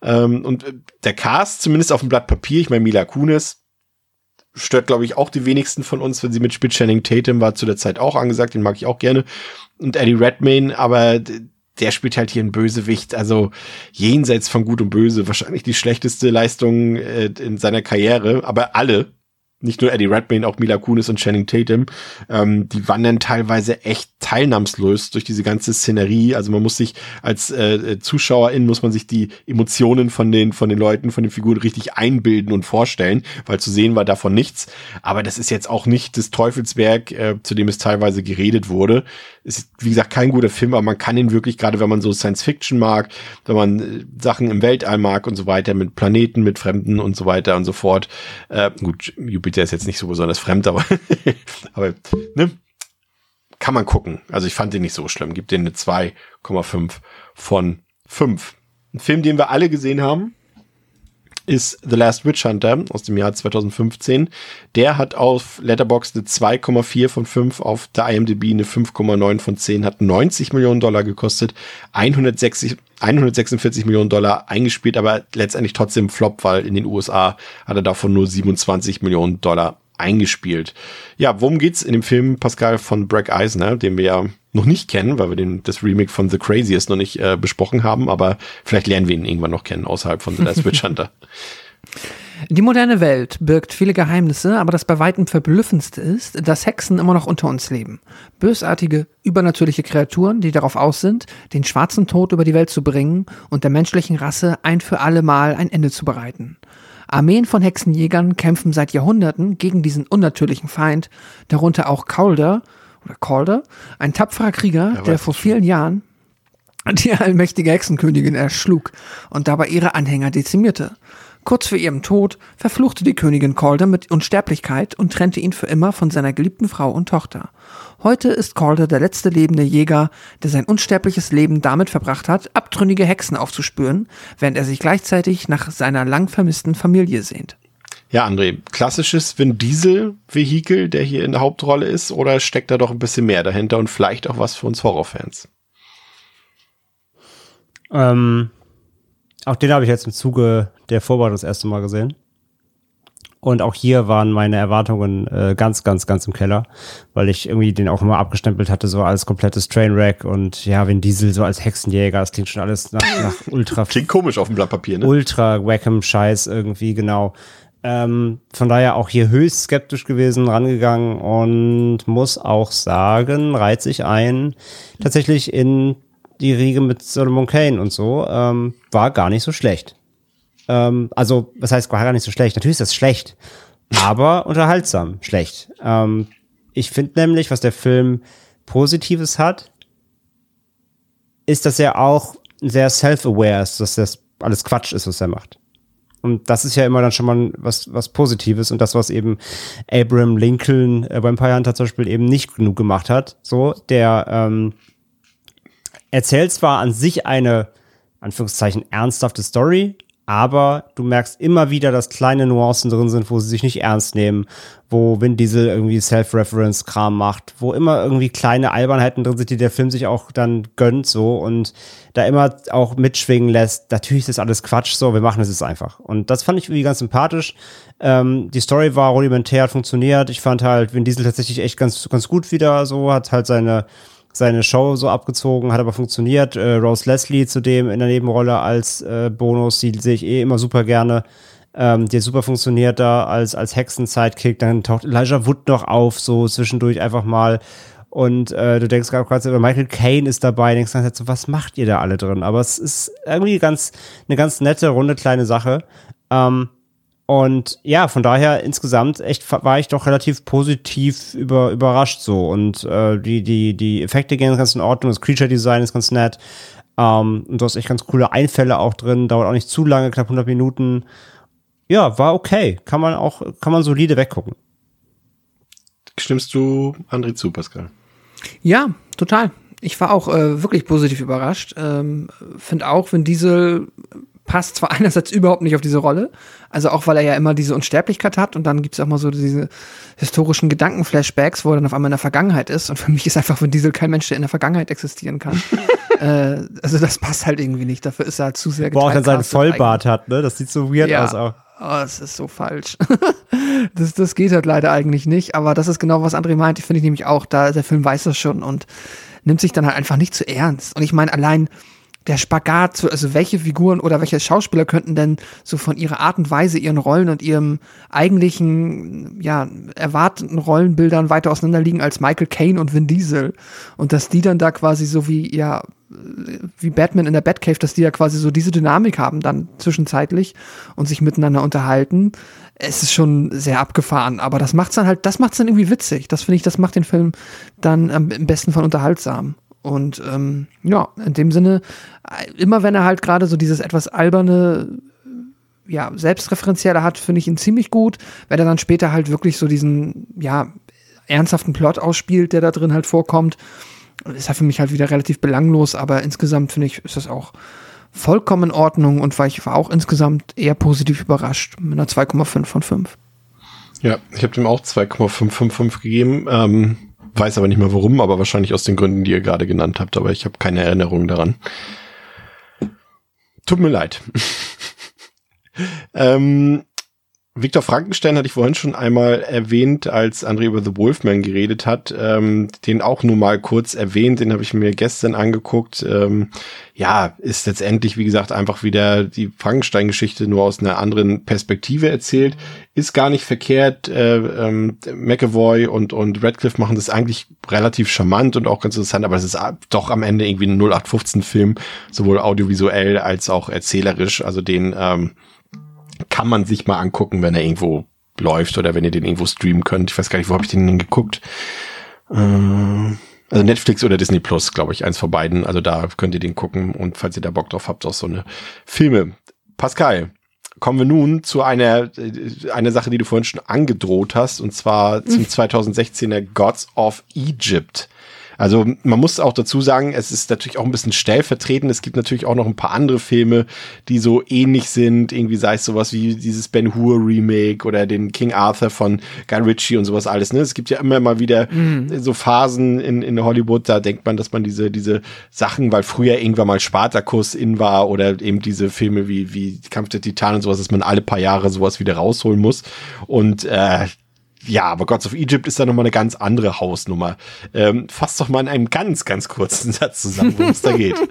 Ähm, und äh, der Cast, zumindest auf dem Blatt Papier, ich meine, Mila Kunis, stört, glaube ich, auch die wenigsten von uns, wenn sie mit Spit Channing Tatum war zu der Zeit auch angesagt, den mag ich auch gerne. Und Eddie Redmayne, aber der spielt halt hier einen Bösewicht, also jenseits von Gut und Böse, wahrscheinlich die schlechteste Leistung äh, in seiner Karriere, aber alle nicht nur Eddie Redmayne, auch Mila Kunis und Channing Tatum, ähm, die wandern teilweise echt teilnahmslos durch diese ganze Szenerie. Also man muss sich als äh, Zuschauerin muss man sich die Emotionen von den von den Leuten, von den Figuren richtig einbilden und vorstellen, weil zu sehen war davon nichts. Aber das ist jetzt auch nicht das Teufelswerk, äh, zu dem es teilweise geredet wurde. Es ist wie gesagt kein guter Film, aber man kann ihn wirklich gerade, wenn man so Science Fiction mag, wenn man äh, Sachen im Weltall mag und so weiter, mit Planeten, mit Fremden und so weiter und so fort. Äh, gut, Jupiter ist jetzt nicht so besonders fremd, aber aber ne? Kann man gucken. Also ich fand den nicht so schlimm. Gibt den eine 2,5 von 5. Ein Film, den wir alle gesehen haben, ist The Last Witch Hunter aus dem Jahr 2015. Der hat auf Letterboxd eine 2,4 von 5, auf der IMDb eine 5,9 von 10, hat 90 Millionen Dollar gekostet, 160, 146 Millionen Dollar eingespielt, aber letztendlich trotzdem Flop, weil in den USA hat er davon nur 27 Millionen Dollar eingespielt. Ja, worum geht's in dem Film Pascal von Bragg Eisner, den wir ja noch nicht kennen, weil wir den, das Remake von The Craziest noch nicht äh, besprochen haben, aber vielleicht lernen wir ihn irgendwann noch kennen, außerhalb von The Last Witch Hunter. Die moderne Welt birgt viele Geheimnisse, aber das bei weitem verblüffendste ist, dass Hexen immer noch unter uns leben. Bösartige, übernatürliche Kreaturen, die darauf aus sind, den schwarzen Tod über die Welt zu bringen und der menschlichen Rasse ein für alle Mal ein Ende zu bereiten. Armeen von Hexenjägern kämpfen seit Jahrhunderten gegen diesen unnatürlichen Feind, darunter auch Calder oder Calder, ein tapferer Krieger, Ja, der vor vielen Jahren die allmächtige Hexenkönigin erschlug und dabei ihre Anhänger dezimierte. Kurz vor ihrem Tod verfluchte die Königin Calder mit Unsterblichkeit und trennte ihn für immer von seiner geliebten Frau und Tochter. Heute ist Calder der letzte lebende Jäger, der sein unsterbliches Leben damit verbracht hat, abtrünnige Hexen aufzuspüren, während er sich gleichzeitig nach seiner lang vermissten Familie sehnt. Ja, André, klassisches Vin Diesel-Vehikel, der hier in der Hauptrolle ist, oder steckt da doch ein bisschen mehr dahinter und vielleicht auch was für uns Horrorfans? Ähm, auch den habe ich jetzt im Zuge der Vorbereitung das erste Mal gesehen. Und auch hier waren meine Erwartungen äh, ganz, ganz, ganz im Keller, weil ich irgendwie den auch immer abgestempelt hatte, so als komplettes Trainwreck und ja, Vin Diesel so als Hexenjäger, das klingt schon alles nach, nach ultra Klingt komisch auf dem Blatt Papier, ne? ultra wackem Scheiß irgendwie, genau. Ähm, von daher auch hier höchst skeptisch gewesen, rangegangen und muss auch sagen, reiht sich ein, tatsächlich in die Riege mit Solomon Kane und so, ähm, war gar nicht so schlecht. Ähm, also, was heißt gar nicht so schlecht? Natürlich ist das schlecht, aber unterhaltsam schlecht. Ähm, ich finde nämlich, was der Film Positives hat, ist, dass er auch sehr self-aware ist, dass das alles Quatsch ist, was er macht. Und das ist ja immer dann schon mal was, was Positives und das, was eben Abraham Lincoln äh, beim Empire Hunter zum Beispiel eben nicht genug gemacht hat. So, der ähm, erzählt zwar an sich eine, Anführungszeichen, ernsthafte Story, aber du merkst immer wieder, dass kleine Nuancen drin sind, wo sie sich nicht ernst nehmen, wo Vin Diesel irgendwie Self-Reference-Kram macht, wo immer irgendwie kleine Albernheiten drin sind, die der Film sich auch dann gönnt, so und da immer auch mitschwingen lässt. Natürlich ist das alles Quatsch, so, wir machen es jetzt einfach. Und das fand ich irgendwie ganz sympathisch. Ähm, die Story war rudimentär, hat funktioniert. Ich fand halt Vin Diesel tatsächlich echt ganz, ganz gut wieder, so, hat halt seine, seine Show so abgezogen, hat aber funktioniert. Äh, Rose Leslie zudem in der Nebenrolle als äh, Bonus, die sehe ich eh immer super gerne. Ähm, die super funktioniert da als, als Hexen-Sidekick. Dann taucht Elijah Wood noch auf, so zwischendurch einfach mal. Und äh, du denkst gerade Michael Caine ist dabei, denkst dann so, was macht ihr da alle drin? Aber es ist irgendwie ganz, eine ganz nette, runde, kleine Sache. Ähm, und ja, von daher insgesamt echt war ich doch relativ positiv über, überrascht so. Und äh, die, die, die Effekte gehen ganz in Ordnung, das Creature Design ist ganz nett. Ähm, und du hast echt ganz coole Einfälle auch drin, dauert auch nicht zu lange, knapp 100 Minuten. Ja, war okay. Kann man auch, kann man solide weggucken. Stimmst du André zu, Pascal? Ja, total. Ich war auch äh, wirklich positiv überrascht. Ähm, Finde auch, wenn Diesel passt zwar einerseits überhaupt nicht auf diese Rolle, also auch weil er ja immer diese Unsterblichkeit hat und dann gibt's auch mal so diese historischen Gedankenflashbacks, wo er dann auf einmal in der Vergangenheit ist und für mich ist einfach Vin Diesel kein Mensch, der in der Vergangenheit existieren kann. äh, also das passt halt irgendwie nicht, dafür ist er halt zu sehr Wo auch dann seinen Vollbart hat, ne? Das sieht so weird Ja. aus auch. Oh, das ist so falsch. das, das geht halt leider eigentlich nicht. Aber das ist genau, was André meint. Ich finde ich nämlich auch, da der Film weiß das schon und nimmt sich dann halt einfach nicht zu ernst. Und ich meine, allein der Spagat, also welche Figuren oder welche Schauspieler könnten denn so von ihrer Art und Weise, ihren Rollen und ihrem eigentlichen, ja, erwarteten Rollenbildern weiter auseinander liegen als Michael Caine und Vin Diesel. Und dass die dann da quasi so wie, ja, wie Batman in der Batcave, dass die ja quasi so diese Dynamik haben dann zwischenzeitlich und sich miteinander unterhalten. Es ist schon sehr abgefahren, aber das macht's dann halt, das macht's dann irgendwie witzig. Das finde ich, das macht den Film dann am besten Fall unterhaltsam. Und ähm, ja, in dem Sinne, immer wenn er halt gerade so dieses etwas alberne, ja, selbstreferenzielle hat, finde ich ihn ziemlich gut. Wenn er dann später halt wirklich so diesen, ja, ernsthaften Plot ausspielt, der da drin halt vorkommt, ist er für mich halt wieder relativ belanglos, aber insgesamt finde ich, ist das auch vollkommen in Ordnung und war ich war auch insgesamt eher positiv überrascht mit einer 2,5 von 5. Ja, ich habe dem auch 2,555 gegeben. Ähm, weiß aber nicht mehr warum, aber wahrscheinlich aus den Gründen, die ihr gerade genannt habt, aber ich habe keine Erinnerung daran. Tut mir leid. ähm, Viktor Frankenstein hatte ich vorhin schon einmal erwähnt, als André über The Wolfman geredet hat. Ähm, den auch nur mal kurz erwähnt, den habe ich mir gestern angeguckt. Ähm, ja, ist letztendlich, wie gesagt, einfach wieder die Frankenstein-Geschichte nur aus einer anderen Perspektive erzählt. Ist gar nicht verkehrt. Äh, ähm, McAvoy und, und Radcliffe machen das eigentlich relativ charmant und auch ganz interessant, aber es ist doch am Ende irgendwie ein 0815-Film, sowohl audiovisuell als auch erzählerisch. Also den ähm, kann man sich mal angucken, wenn er irgendwo läuft oder wenn ihr den irgendwo streamen könnt. Ich weiß gar nicht, wo habe ich den denn geguckt? Äh, also Netflix oder Disney Plus, glaube ich, eins von beiden. Also da könnt ihr den gucken und falls ihr da Bock drauf habt, auch so eine Filme. Pascal, kommen wir nun zu einer, äh, einer Sache, die du vorhin schon angedroht hast, und zwar zum 2016er Gods of Egypt. Also man muss auch dazu sagen, es ist natürlich auch ein bisschen stellvertretend. Es gibt natürlich auch noch ein paar andere Filme, die so ähnlich sind. Irgendwie sei es sowas wie dieses Ben Hur Remake oder den King Arthur von Guy Ritchie und sowas alles. Ne? Es gibt ja immer mal wieder Mhm. so Phasen in, in Hollywood, da denkt man, dass man diese, diese Sachen, weil früher irgendwann mal Spartacus in war oder eben diese Filme wie, wie Kampf der Titanen und sowas, dass man alle paar Jahre sowas wieder rausholen muss. Und äh, ja, aber Gods of Egypt ist da nochmal eine ganz andere Hausnummer. Ähm, fass doch mal in einem ganz, ganz kurzen Satz zusammen, worum es da geht.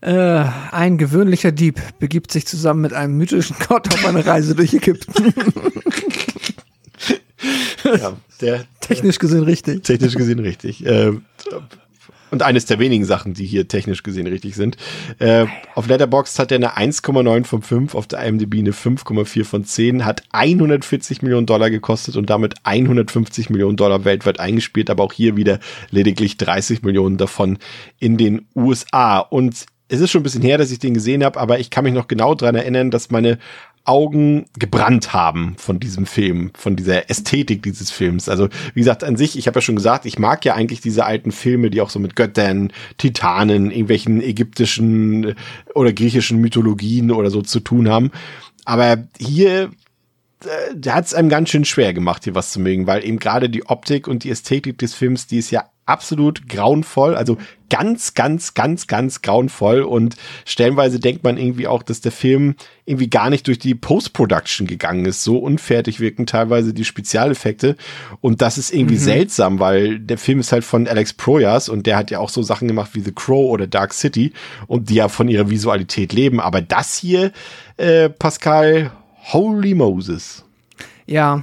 Äh, ein gewöhnlicher Dieb begibt sich zusammen mit einem mythischen Gott auf eine Reise durch Ägypten. ja, der Technisch gesehen richtig. technisch gesehen richtig. Ähm, und eines der wenigen Sachen, die hier technisch gesehen richtig sind. Äh, auf Letterboxd hat er eine 1,9 von 5, auf der IMDb eine 5,4 von 10, hat 140 Millionen Dollar gekostet und damit 150 Millionen Dollar weltweit eingespielt, aber auch hier wieder lediglich 30 Millionen davon in den USA. Und es ist schon ein bisschen her, dass ich den gesehen habe, aber ich kann mich noch genau dran erinnern, dass meine Augen gebrannt haben von diesem Film, von dieser Ästhetik dieses Films. Also wie gesagt, an sich, ich habe ja schon gesagt, ich mag ja eigentlich diese alten Filme, die auch so mit Göttern, Titanen, irgendwelchen ägyptischen oder griechischen Mythologien oder so zu tun haben. Aber hier äh, hat es einem ganz schön schwer gemacht, hier was zu mögen, weil eben gerade die Optik und die Ästhetik des Films, die ist ja absolut grauenvoll, also ganz, ganz, ganz, ganz grauenvoll und stellenweise denkt man irgendwie auch, dass der Film irgendwie gar nicht durch die Post-Production gegangen ist. So unfertig wirken teilweise die Spezialeffekte und das ist irgendwie seltsam, weil der Film ist halt von Alex Proyas und der hat ja auch so Sachen gemacht wie The Crow oder Dark City und die ja von ihrer Visualität leben, aber das hier, äh, Pascal, Holy Moses. Ja,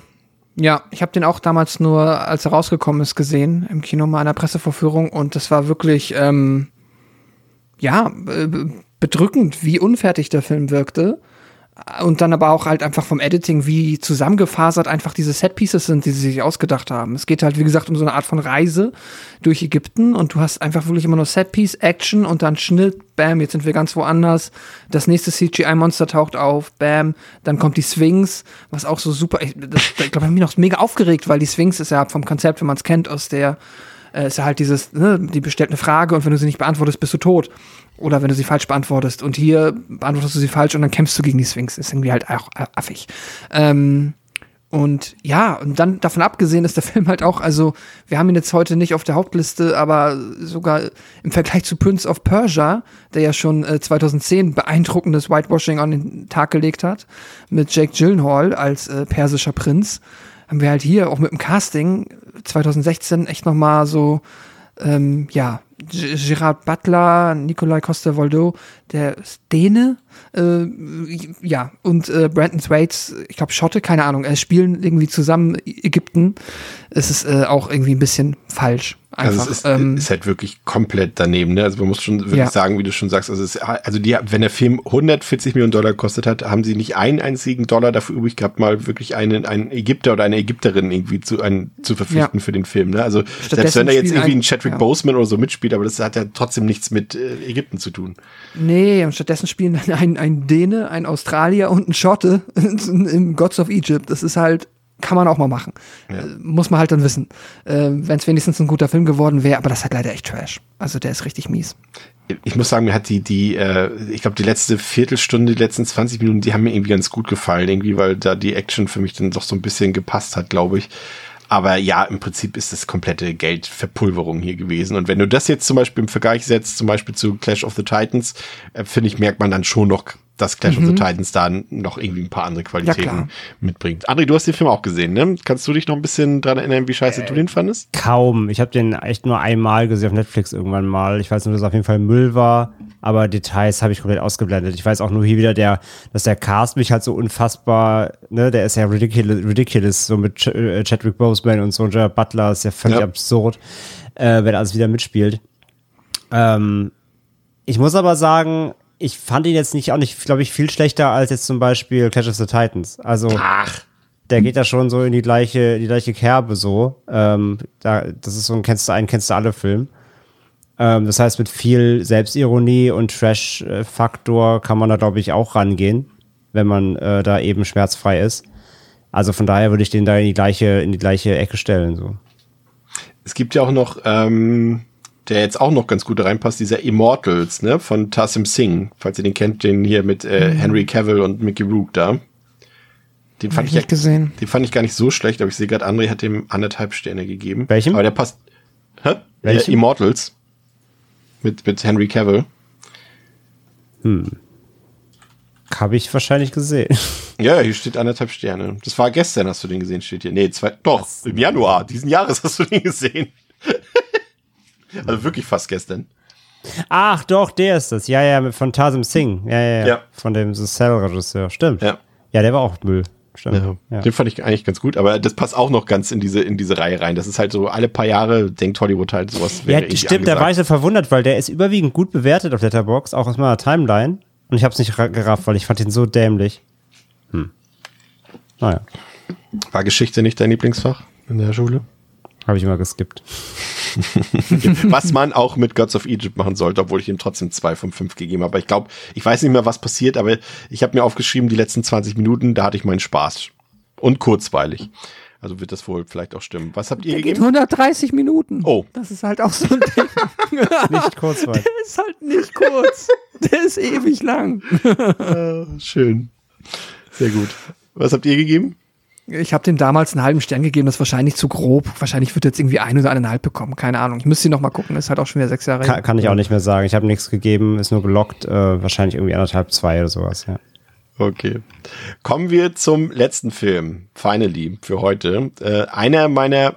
ja, ich habe den auch damals nur, als er rausgekommen ist, gesehen im Kino mal einer Pressevorführung und das war wirklich, ähm, ja, äh, bedrückend, wie unfertig der Film wirkte. Und dann aber auch halt einfach vom Editing, wie zusammengefasert einfach diese Setpieces sind, die sie sich ausgedacht haben. Es geht halt, wie gesagt, um so eine Art von Reise durch Ägypten und du hast einfach wirklich immer nur Setpiece, Action und dann Schnitt, bam, jetzt sind wir ganz woanders. Das nächste CGI-Monster taucht auf, bam, dann kommt die Sphinx, was auch so super, ich, das- ich glaube, ich mich noch mega aufgeregt, weil die Sphinx ist ja vom Konzept, wenn man es kennt, aus der, äh, ist ja halt dieses, ne, die bestellt eine Frage und wenn du sie nicht beantwortest, bist du tot. Oder wenn du sie falsch beantwortest. Und hier beantwortest du sie falsch und dann kämpfst du gegen die Sphinx. Ist irgendwie halt auch äh, affig. Ähm, und ja, und dann davon abgesehen ist der Film halt auch, also wir haben ihn jetzt heute nicht auf der Hauptliste, aber sogar im Vergleich zu Prince of Persia, der ja schon äh, 2010 beeindruckendes Whitewashing an den Tag gelegt hat, mit Jake Gyllenhaal als äh, persischer Prinz, haben wir halt hier auch mit dem Casting 2016 echt noch mal so ähm, ja, Gerard Butler, Nikolai Costa-Waldau, der Däne, äh, ja, und äh, Brandon Thwaites, ich glaube Schotte, keine Ahnung, äh, spielen irgendwie zusammen Ägypten. Es ist äh, auch irgendwie ein bisschen falsch. Einfach. Also es ist, ähm, ist halt wirklich komplett daneben. Ne? Also man muss schon wirklich Ja. sagen, wie du schon sagst, also, es, also die, wenn der Film 140 Millionen Dollar gekostet hat, haben sie nicht einen einzigen Dollar dafür übrig gehabt, mal wirklich einen, einen Ägypter oder eine Ägypterin irgendwie zu, einen, zu verpflichten für den Film. Ne? Also selbst wenn da jetzt irgendwie ein ein- Chadwick ja. Boseman oder so mitspielt, aber das hat ja trotzdem nichts mit äh, Ägypten zu tun. Nee, und stattdessen spielen dann ein, ein Däne, ein Australier und ein Schotte im Gods of Egypt. Das ist halt, kann man auch mal machen. Äh, muss man halt dann wissen. Äh, Wenn es wenigstens ein guter Film geworden wäre, aber das ist halt leider echt Trash. Also der ist richtig mies. ich muss sagen, mir hat die, die, äh, ich glaube, die letzte Viertelstunde, die letzten 20 Minuten, die haben mir irgendwie ganz gut gefallen, irgendwie, weil da die Action für mich dann doch so ein bisschen gepasst hat, glaube ich. Aber ja, im Prinzip ist das komplette Geldverpulverung hier gewesen. Und wenn du das jetzt zum Beispiel im Vergleich setzt, zum Beispiel zu Clash of the Titans, äh, finde ich, merkt man dann schon noch, dass Clash of the Titans da noch irgendwie ein paar andere. Qualitäten mitbringt. André, du hast den Film auch gesehen, ne? Kannst du dich noch ein bisschen dran erinnern, wie scheiße du den fandest? Kaum. Ich habe den echt nur einmal gesehen auf Netflix irgendwann mal. Ich weiß nur, dass es auf jeden Fall Müll war, aber Details habe ich komplett ausgeblendet. Ich weiß auch nur hier wieder, der, dass der Cast mich halt so unfassbar, ne, der ist ja ridiculous, ridiculous so mit Ch äh, Chadwick Boseman und so, und Gerard Butler ist ja völlig Ja. absurd, äh, wenn er alles wieder mitspielt. Ähm, ich muss aber sagen, ich fand ihn jetzt nicht auch nicht, glaube ich, viel schlechter als jetzt zum Beispiel Clash of the Titans. Also Ach, der geht da schon so in die gleiche, die gleiche Kerbe so. Ähm, da, das ist so ein kennst du einen, kennst du alle Film. Ähm, das heißt, mit viel Selbstironie und Trash-Faktor kann man da, glaube ich, auch rangehen, wenn man äh, da eben schmerzfrei ist. Also von daher würde ich den da in die gleiche, in die gleiche Ecke stellen. So. es gibt ja auch noch, ähm, der jetzt auch noch ganz gut reinpasst, dieser Immortals, ne, von Tassim Singh, falls ihr den kennt, den hier mit äh, Henry Cavill und Mickey Rook da. Den fand Hab ich, gesehen. Den fand ich gar nicht so schlecht, aber ich sehe gerade, André hat dem anderthalb Sterne gegeben. Welchem? Aber der passt. Hä? Welchem? Äh, Immortals. Mit, mit Henry Cavill. Habe ich wahrscheinlich gesehen. Ja, ja, hier steht anderthalb Sterne. Das war gestern, hast du den gesehen, steht hier. Nee, zwei, doch, im Januar diesen Jahres hast du den gesehen. also wirklich fast gestern. Ach, doch, der ist das. Ja, ja, von Tazim Singh. Ja, ja, ja. Ja. Von dem The Cell-Regisseur. Stimmt. Ja. Ja, der war auch Müll. Stimmt. Ja. Den fand ich eigentlich ganz gut, aber das passt auch noch ganz in diese, in diese Reihe rein. Das ist halt so, alle paar Jahre denkt Hollywood halt sowas. Ja, irgendwie stimmt, da war ich so verwundert, weil der ist überwiegend gut bewertet auf Letterbox, auch aus meiner Timeline. Und ich habe es nicht ra- gerafft, weil ich fand ihn so dämlich. Hm. Naja, War Geschichte nicht dein Lieblingsfach in der Schule? habe ich immer geskippt. Was man auch mit Gods of Egypt machen sollte, obwohl ich ihm trotzdem zwei von fünf gegeben habe. Aber ich glaube, ich weiß nicht mehr, was passiert, aber ich habe mir aufgeschrieben, die letzten 20 Minuten, da hatte ich meinen Spaß. Und kurzweilig. Also wird das wohl vielleicht auch stimmen. Was habt ihr Der geht gegeben? 130 Minuten. Oh. Das ist halt auch so ein Ding. Nicht kurzweilig. Der ist halt nicht kurz. Der ist ewig lang. Schön. Sehr gut. Was habt ihr gegeben? Ich habe dem damals einen halben Stern gegeben, das ist wahrscheinlich zu grob. Wahrscheinlich wird er jetzt irgendwie ein oder eineinhalb bekommen. Keine Ahnung. Ich müsste ihn noch mal gucken. Ist halt auch schon wieder sechs Jahre Kann, her. kann ich auch nicht mehr sagen. Ich habe nichts gegeben, ist nur gelockt. Äh, wahrscheinlich irgendwie anderthalb, zwei oder sowas. Ja. Okay. Kommen wir zum letzten Film, Finally, für heute. Äh, einer meiner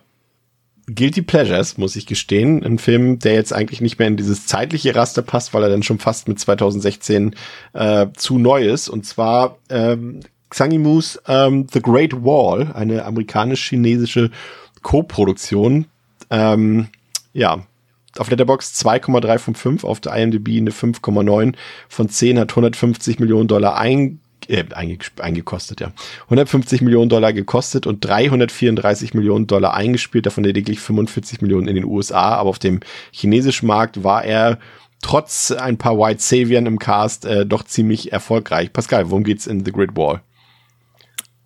Guilty Pleasures, muss ich gestehen. Ein Film, der jetzt eigentlich nicht mehr in dieses zeitliche Raster passt, weil er dann schon fast mit 2016 äh, zu neu ist. Und zwar ähm, Xang Yimou's ähm, The Great Wall, eine amerikanisch-chinesische Co-Produktion. Ähm, ja, auf Letterbox 2,3 von 5, auf der IMDb eine 5,9 von 10, hat 150 Millionen Dollar ein, äh, einge, eingekostet, ja. 150 Millionen Dollar gekostet und 334 Millionen Dollar eingespielt, davon lediglich 45 Millionen in den USA, aber auf dem chinesischen Markt war er trotz ein paar White Saviors im Cast äh, doch ziemlich erfolgreich. Pascal, worum geht's in The Great Wall?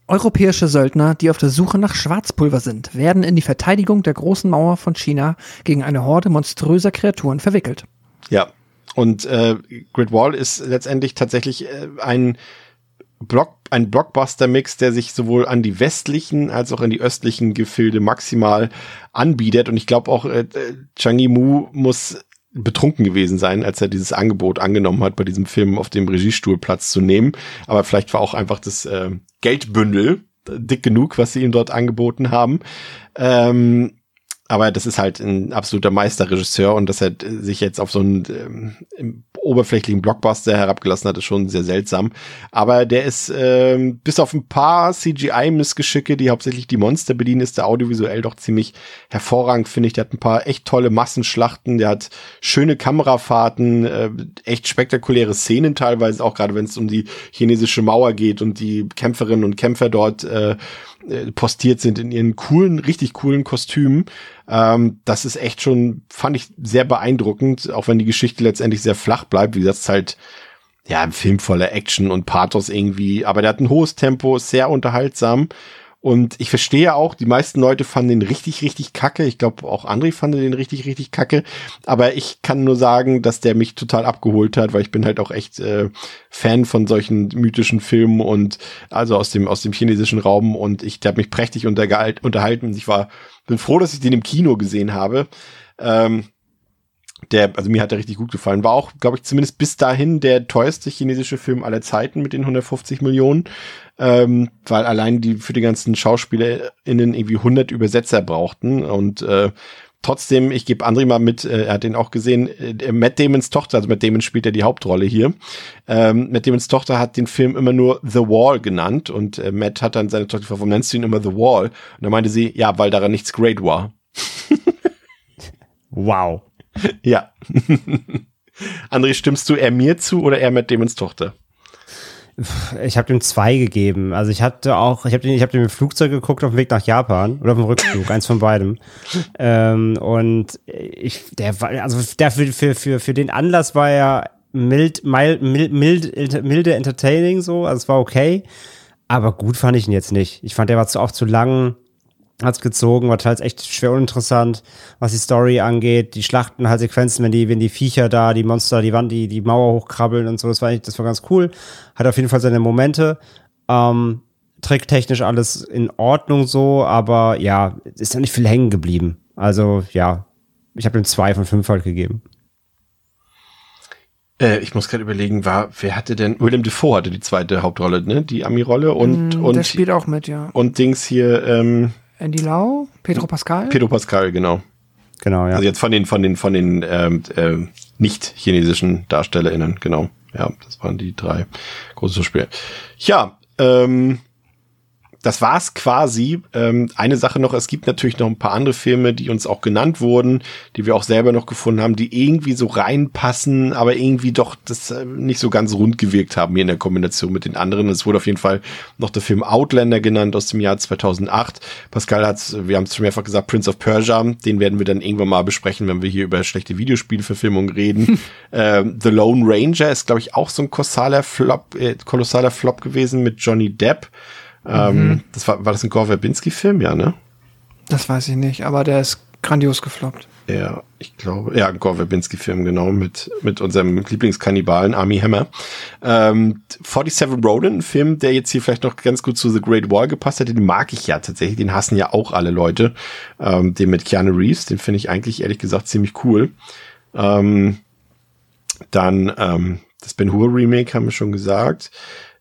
Europäische Söldner, die auf der Suche nach Schwarzpulver sind, werden in die Verteidigung der großen Mauer von China gegen eine Horde monströser Kreaturen verwickelt. Ja. Und äh, Great Wall ist letztendlich tatsächlich äh, ein Block, ein Blockbuster-Mix, der sich sowohl an die westlichen als auch an die östlichen Gefilde maximal anbietet. Und ich glaube auch, äh, Chang Yimou muss betrunken gewesen sein, als er dieses Angebot angenommen hat, bei diesem Film auf dem Regiestuhl Platz zu nehmen. Aber vielleicht war auch einfach das äh, Geldbündel dick genug, was sie ihm dort angeboten haben. Ähm, aber das ist halt ein absoluter Meisterregisseur und dass er sich jetzt auf so einen ähm, oberflächlichen Blockbuster herabgelassen hat, ist schon sehr seltsam. Aber der ist ähm, bis auf ein paar CGI-Missgeschicke, die hauptsächlich die Monster bedienen, ist der audiovisuell doch ziemlich hervorragend, finde ich. Der hat ein paar echt tolle Massenschlachten, der hat schöne Kamerafahrten, äh, echt spektakuläre Szenen teilweise, auch gerade wenn es um die chinesische Mauer geht und die Kämpferinnen und Kämpfer dort äh, äh, postiert sind in ihren coolen, richtig coolen Kostümen. Ähm, das ist echt schon, fand ich sehr beeindruckend, auch wenn die Geschichte letztendlich sehr flach bleibt. Wie ist halt, ja, ein Film voller Action und Pathos irgendwie, aber der hat ein hohes Tempo, sehr unterhaltsam. Und ich verstehe auch, die meisten Leute fanden den richtig, richtig kacke. Ich glaube, auch André fand den richtig, richtig kacke. Aber ich kann nur sagen, dass der mich total abgeholt hat, weil ich bin halt auch echt äh, Fan von solchen mythischen Filmen und also aus dem, aus dem chinesischen Raum. Und ich habe mich prächtig untergehalt- unterhalten. Ich war, bin froh, dass ich den im Kino gesehen habe. Ähm, der, also mir hat der richtig gut gefallen. War auch, glaube ich, zumindest bis dahin der teuerste chinesische Film aller Zeiten mit den 150 Millionen, ähm, weil allein die für die ganzen SchauspielerInnen irgendwie 100 Übersetzer brauchten und äh, Trotzdem, ich gebe André mal mit, äh, er hat den auch gesehen, äh, Matt Damons Tochter, also Matt Damon spielt ja die Hauptrolle hier. Ähm, Matt Damons Tochter hat den Film immer nur The Wall genannt und äh, Matt hat dann seine Tochter gefragt, warum nennst du ihn immer The Wall? Und da meinte sie, ja, weil daran nichts great war. Wow. Ja. André, stimmst du eher mir zu oder eher Matt Damons Tochter? Ich habe dem zwei gegeben. Also ich hatte auch, ich habe den, ich habe den im Flugzeug geguckt auf dem Weg nach Japan oder auf dem Rückflug, eins von beidem. Ähm, und ich, der war, also der für, für, für, für den Anlass war er mild, mild, mild, mild, milde entertaining so, also es war okay. Aber gut fand ich ihn jetzt nicht. Ich fand, der war zu, auch zu lang, hat's gezogen, war teils echt schwer uninteressant, was die Story angeht. Die Schlachten, halt Sequenzen, wenn die, wenn die Viecher da, die Monster, die Wand, die, die Mauer hochkrabbeln und so, das war, das war ganz cool. Hat auf jeden Fall seine Momente. Ähm, tricktechnisch alles in Ordnung so, aber ja, ist da nicht viel hängen geblieben. Also ja, ich habe ihm zwei von fünf halt gegeben. Äh, ich muss gerade überlegen, war, wer hatte denn, Willem Dafoe hatte die zweite Hauptrolle, ne? Die Ami-Rolle und, Mm, und, der spielt auch mit, ja. und Dings hier, ähm, Andy Lau, Pedro Pascal. Pedro Pascal, genau. Genau, ja. Also jetzt von den, von den, von den, ähm, ähm, nicht chinesischen DarstellerInnen, genau. Ja, das waren die drei große Spiele. Ja, ähm, das war's quasi. Ähm, eine Sache noch, es gibt natürlich noch ein paar andere Filme, die uns auch genannt wurden, die wir auch selber noch gefunden haben, die irgendwie so reinpassen, aber irgendwie doch das äh, nicht so ganz rund gewirkt haben hier in der Kombination mit den anderen. Es wurde auf jeden Fall noch der Film Outlander genannt aus dem Jahr 2008. Pascal hat, wir haben es schon mehrfach gesagt, Prince of Persia, den werden wir dann irgendwann mal besprechen, wenn wir hier über schlechte Videospielverfilmungen reden. ähm, The Lone Ranger ist, glaube ich, auch so ein kolossaler Flop, äh, kolossaler Flop gewesen mit Johnny Depp. Ähm, das war, war das ein Gore Verbinski-Film, ja, ne? Das weiß ich nicht, aber der ist grandios gefloppt. Ja, ich glaube, ja, ein Gore Verbinski-Film, genau, mit, mit unserem Lieblingskannibalen Army Hammer. Ähm, 47 Ronin, ein Film, der jetzt hier vielleicht noch ganz gut zu The Great Wall gepasst hätte, den mag ich ja tatsächlich, den hassen ja auch alle Leute. Ähm, den mit Keanu Reeves, den finde ich eigentlich ehrlich gesagt ziemlich cool. Ähm, dann ähm, das Ben Hur Remake haben wir schon gesagt.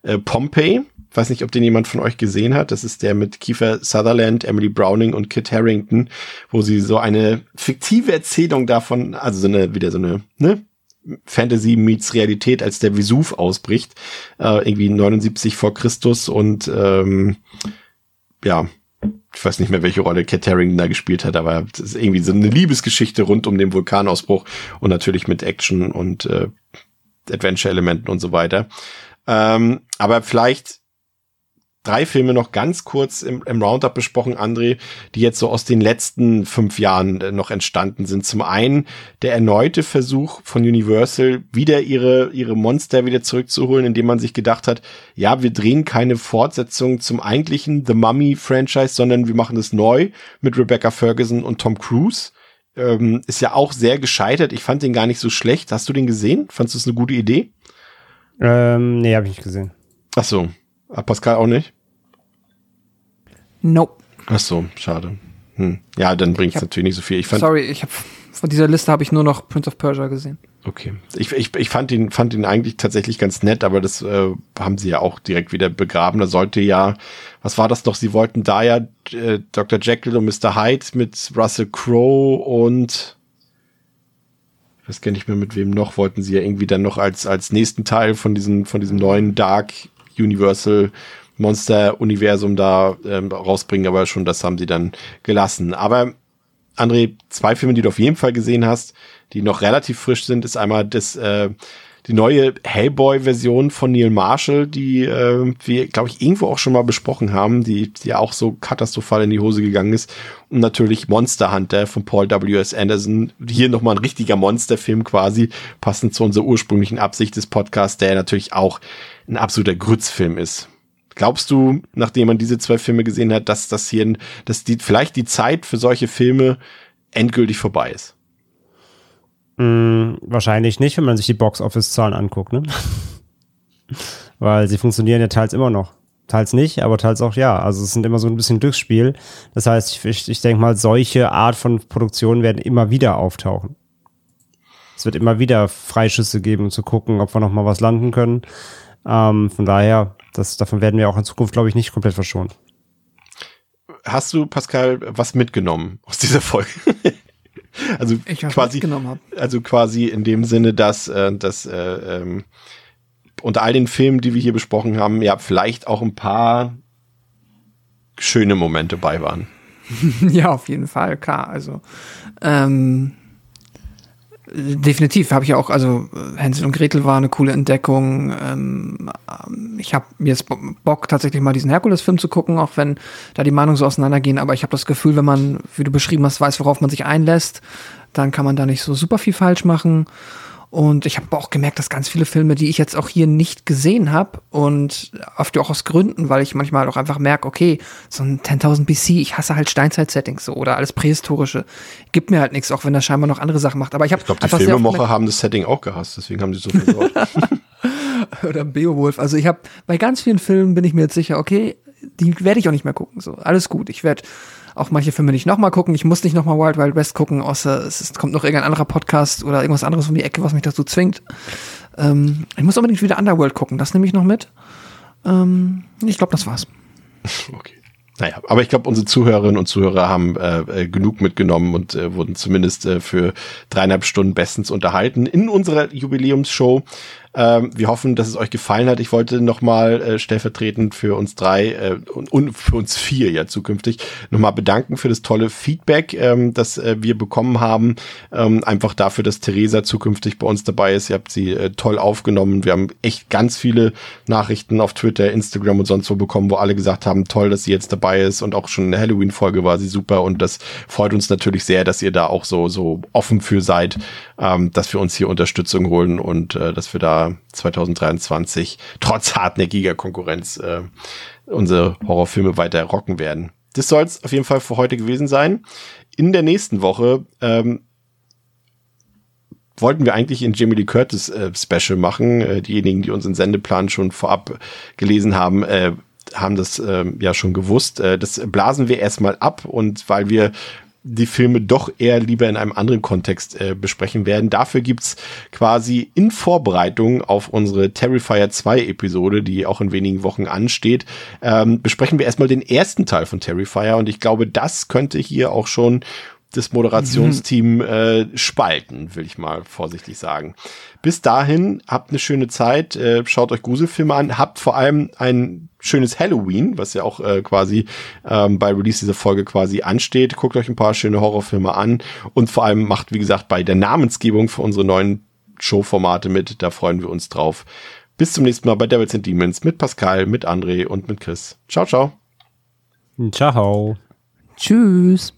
Äh, Pompeii, weiß nicht, ob den jemand von euch gesehen hat. Das ist der mit Kiefer Sutherland, Emily Browning und Kit Harrington, wo sie so eine fiktive Erzählung davon, also so eine, wieder so eine, ne? Fantasy meets Realität, als der Vesuv ausbricht, äh, irgendwie 79 vor Christus und ähm, ja, ich weiß nicht mehr, welche Rolle Cat Harrington da gespielt hat, aber das ist irgendwie so eine Liebesgeschichte rund um den Vulkanausbruch und natürlich mit Action und äh, Adventure-Elementen und so weiter. Ähm, aber vielleicht drei Filme noch ganz kurz im, im Roundup besprochen, André, die jetzt so aus den letzten fünf Jahren äh, noch entstanden sind. Zum einen der erneute Versuch von Universal, wieder ihre, ihre Monster wieder zurückzuholen, indem man sich gedacht hat, ja, wir drehen keine Fortsetzung zum eigentlichen The Mummy Franchise, sondern wir machen es neu mit Rebecca Ferguson und Tom Cruise. Ähm, ist ja auch sehr gescheitert. Ich fand den gar nicht so schlecht. Hast du den gesehen? Fandest du es eine gute Idee? Ähm, nee, habe ich nicht gesehen. Ach so. Ah, Pascal auch nicht? Nope. Ach so, schade. Hm. Ja, dann bringt es natürlich nicht so viel. Ich fand, Sorry, ich habe von dieser Liste habe ich nur noch Prince of Persia gesehen. okay. Ich, ich, ich fand ihn, fand ihn eigentlich tatsächlich ganz nett, aber das äh, haben sie ja auch direkt wieder begraben. Da sollte ja, was war das noch? Sie wollten da ja äh, Dr. Jekyll und Mr. Hyde mit Russell Crowe und ich weiß gar nicht mehr mit wem noch, wollten sie ja irgendwie dann noch als, als nächsten Teil von diesem, von diesem neuen Dark Universal Monster-Universum da ähm, rausbringen, aber schon das haben sie dann gelassen. Aber André, zwei Filme, die du auf jeden Fall gesehen hast, die noch relativ frisch sind, ist einmal das, äh, die neue Hellboy-Version von Neil Marshall, die äh, wir, glaube ich, irgendwo auch schon mal besprochen haben, die, die auch so katastrophal in die Hose gegangen ist. Und natürlich Monster Hunter von Paul W.S. Anderson. Hier nochmal ein richtiger Monsterfilm quasi, passend zu unserer ursprünglichen Absicht des Podcasts, der natürlich auch ein absoluter Grützfilm ist. Glaubst du, nachdem man diese zwei Filme gesehen hat, dass das hier, dass die, vielleicht die Zeit für solche Filme endgültig vorbei ist? Hm, wahrscheinlich nicht, wenn man sich die Box-Office-Zahlen anguckt, ne? Weil sie funktionieren ja teils immer noch. Teils nicht, aber teils auch ja. Also es sind immer so ein bisschen Glücksspiel. Das heißt, ich, ich, denke mal, solche Art von Produktionen werden immer wieder auftauchen. Es wird immer wieder Freischüsse geben, um zu gucken, ob wir noch mal was landen können. Ähm, von daher, das, davon werden wir auch in Zukunft, glaube ich, nicht komplett verschont. Hast du, Pascal, was mitgenommen aus dieser Folge? also Ich was quasi, mitgenommen habe. also quasi in dem Sinne, dass, äh, dass äh, ähm, unter all den Filmen, die wir hier besprochen haben, ja vielleicht auch ein paar schöne Momente bei waren. ja, auf jeden Fall, klar. Also ähm, Definitiv habe ich auch, also äh, Hänsel und Gretel war eine coole Entdeckung. Ähm, ich habe jetzt Bock, tatsächlich mal diesen Herkules-Film zu gucken, auch wenn da die Meinungen so auseinandergehen. Aber ich habe das Gefühl, wenn man, wie du beschrieben hast, weiß, worauf man sich einlässt, dann kann man da nicht so super viel falsch machen. Und ich habe auch gemerkt, dass ganz viele Filme, die ich jetzt auch hier nicht gesehen habe und oft auch aus Gründen, weil ich manchmal auch einfach merke, okay, so ein 10.000 BC, ich hasse halt Steinzeit-Settings so oder alles Prähistorische, gibt mir halt nichts, auch wenn das scheinbar noch andere Sachen macht. Aber ich habe Ich glaube, die Filmemacher haben das Setting auch gehasst, deswegen haben sie so viel Wort. oder Beowulf. Also ich habe bei ganz vielen Filmen bin ich mir jetzt sicher, okay, die werde ich auch nicht mehr gucken. So, alles gut. Ich werde auch manche Filme nicht nochmal gucken. Ich muss nicht nochmal Wild Wild West gucken, außer es ist, kommt noch irgendein anderer Podcast oder irgendwas anderes um die Ecke, was mich dazu zwingt. Ähm, ich muss unbedingt wieder Underworld gucken. Das nehme ich noch mit. Ähm, ich glaube, das war's. Okay. Naja, aber ich glaube, unsere Zuhörerinnen und Zuhörer haben äh, äh, genug mitgenommen und äh, wurden zumindest äh, für dreieinhalb Stunden bestens unterhalten in unserer Jubiläumsshow. Ähm, wir hoffen, dass es euch gefallen hat. Ich wollte nochmal äh, stellvertretend für uns drei äh, und, und für uns vier ja zukünftig nochmal bedanken für das tolle Feedback, ähm, das äh, wir bekommen haben. Ähm, einfach dafür, dass Theresa zukünftig bei uns dabei ist. Ihr habt sie äh, toll aufgenommen. Wir haben echt ganz viele Nachrichten auf Twitter, Instagram und sonst wo bekommen, wo alle gesagt haben, toll, dass sie jetzt dabei ist und auch schon in der Halloween-Folge war sie super und das freut uns natürlich sehr, dass ihr da auch so, so offen für seid, ähm, dass wir uns hier Unterstützung holen und äh, dass wir da 2023 trotz hartnäckiger Konkurrenz äh, unsere Horrorfilme weiter rocken werden. Das soll es auf jeden Fall für heute gewesen sein. In der nächsten Woche ähm, wollten wir eigentlich in Jamie Lee Curtis äh, Special machen. Äh, diejenigen, die unseren Sendeplan schon vorab gelesen haben, äh, haben das äh, ja schon gewusst. Äh, das blasen wir erstmal ab und weil wir die Filme doch eher lieber in einem anderen Kontext äh, besprechen werden. Dafür gibt's quasi in Vorbereitung auf unsere Terrifier 2 Episode, die auch in wenigen Wochen ansteht, ähm, besprechen wir erstmal den ersten Teil von Terrifier und ich glaube, das könnte hier auch schon das Moderationsteam äh, spalten, will ich mal vorsichtig sagen. Bis dahin, habt eine schöne Zeit, äh, schaut euch Gruselfilme an, habt vor allem ein schönes Halloween, was ja auch äh, quasi ähm, bei Release dieser Folge quasi ansteht. Guckt euch ein paar schöne Horrorfilme an und vor allem macht, wie gesagt, bei der Namensgebung für unsere neuen Showformate mit. Da freuen wir uns drauf. Bis zum nächsten Mal bei Devils and Demons mit Pascal, mit André und mit Chris. Ciao, ciao. Ciao. Tschüss.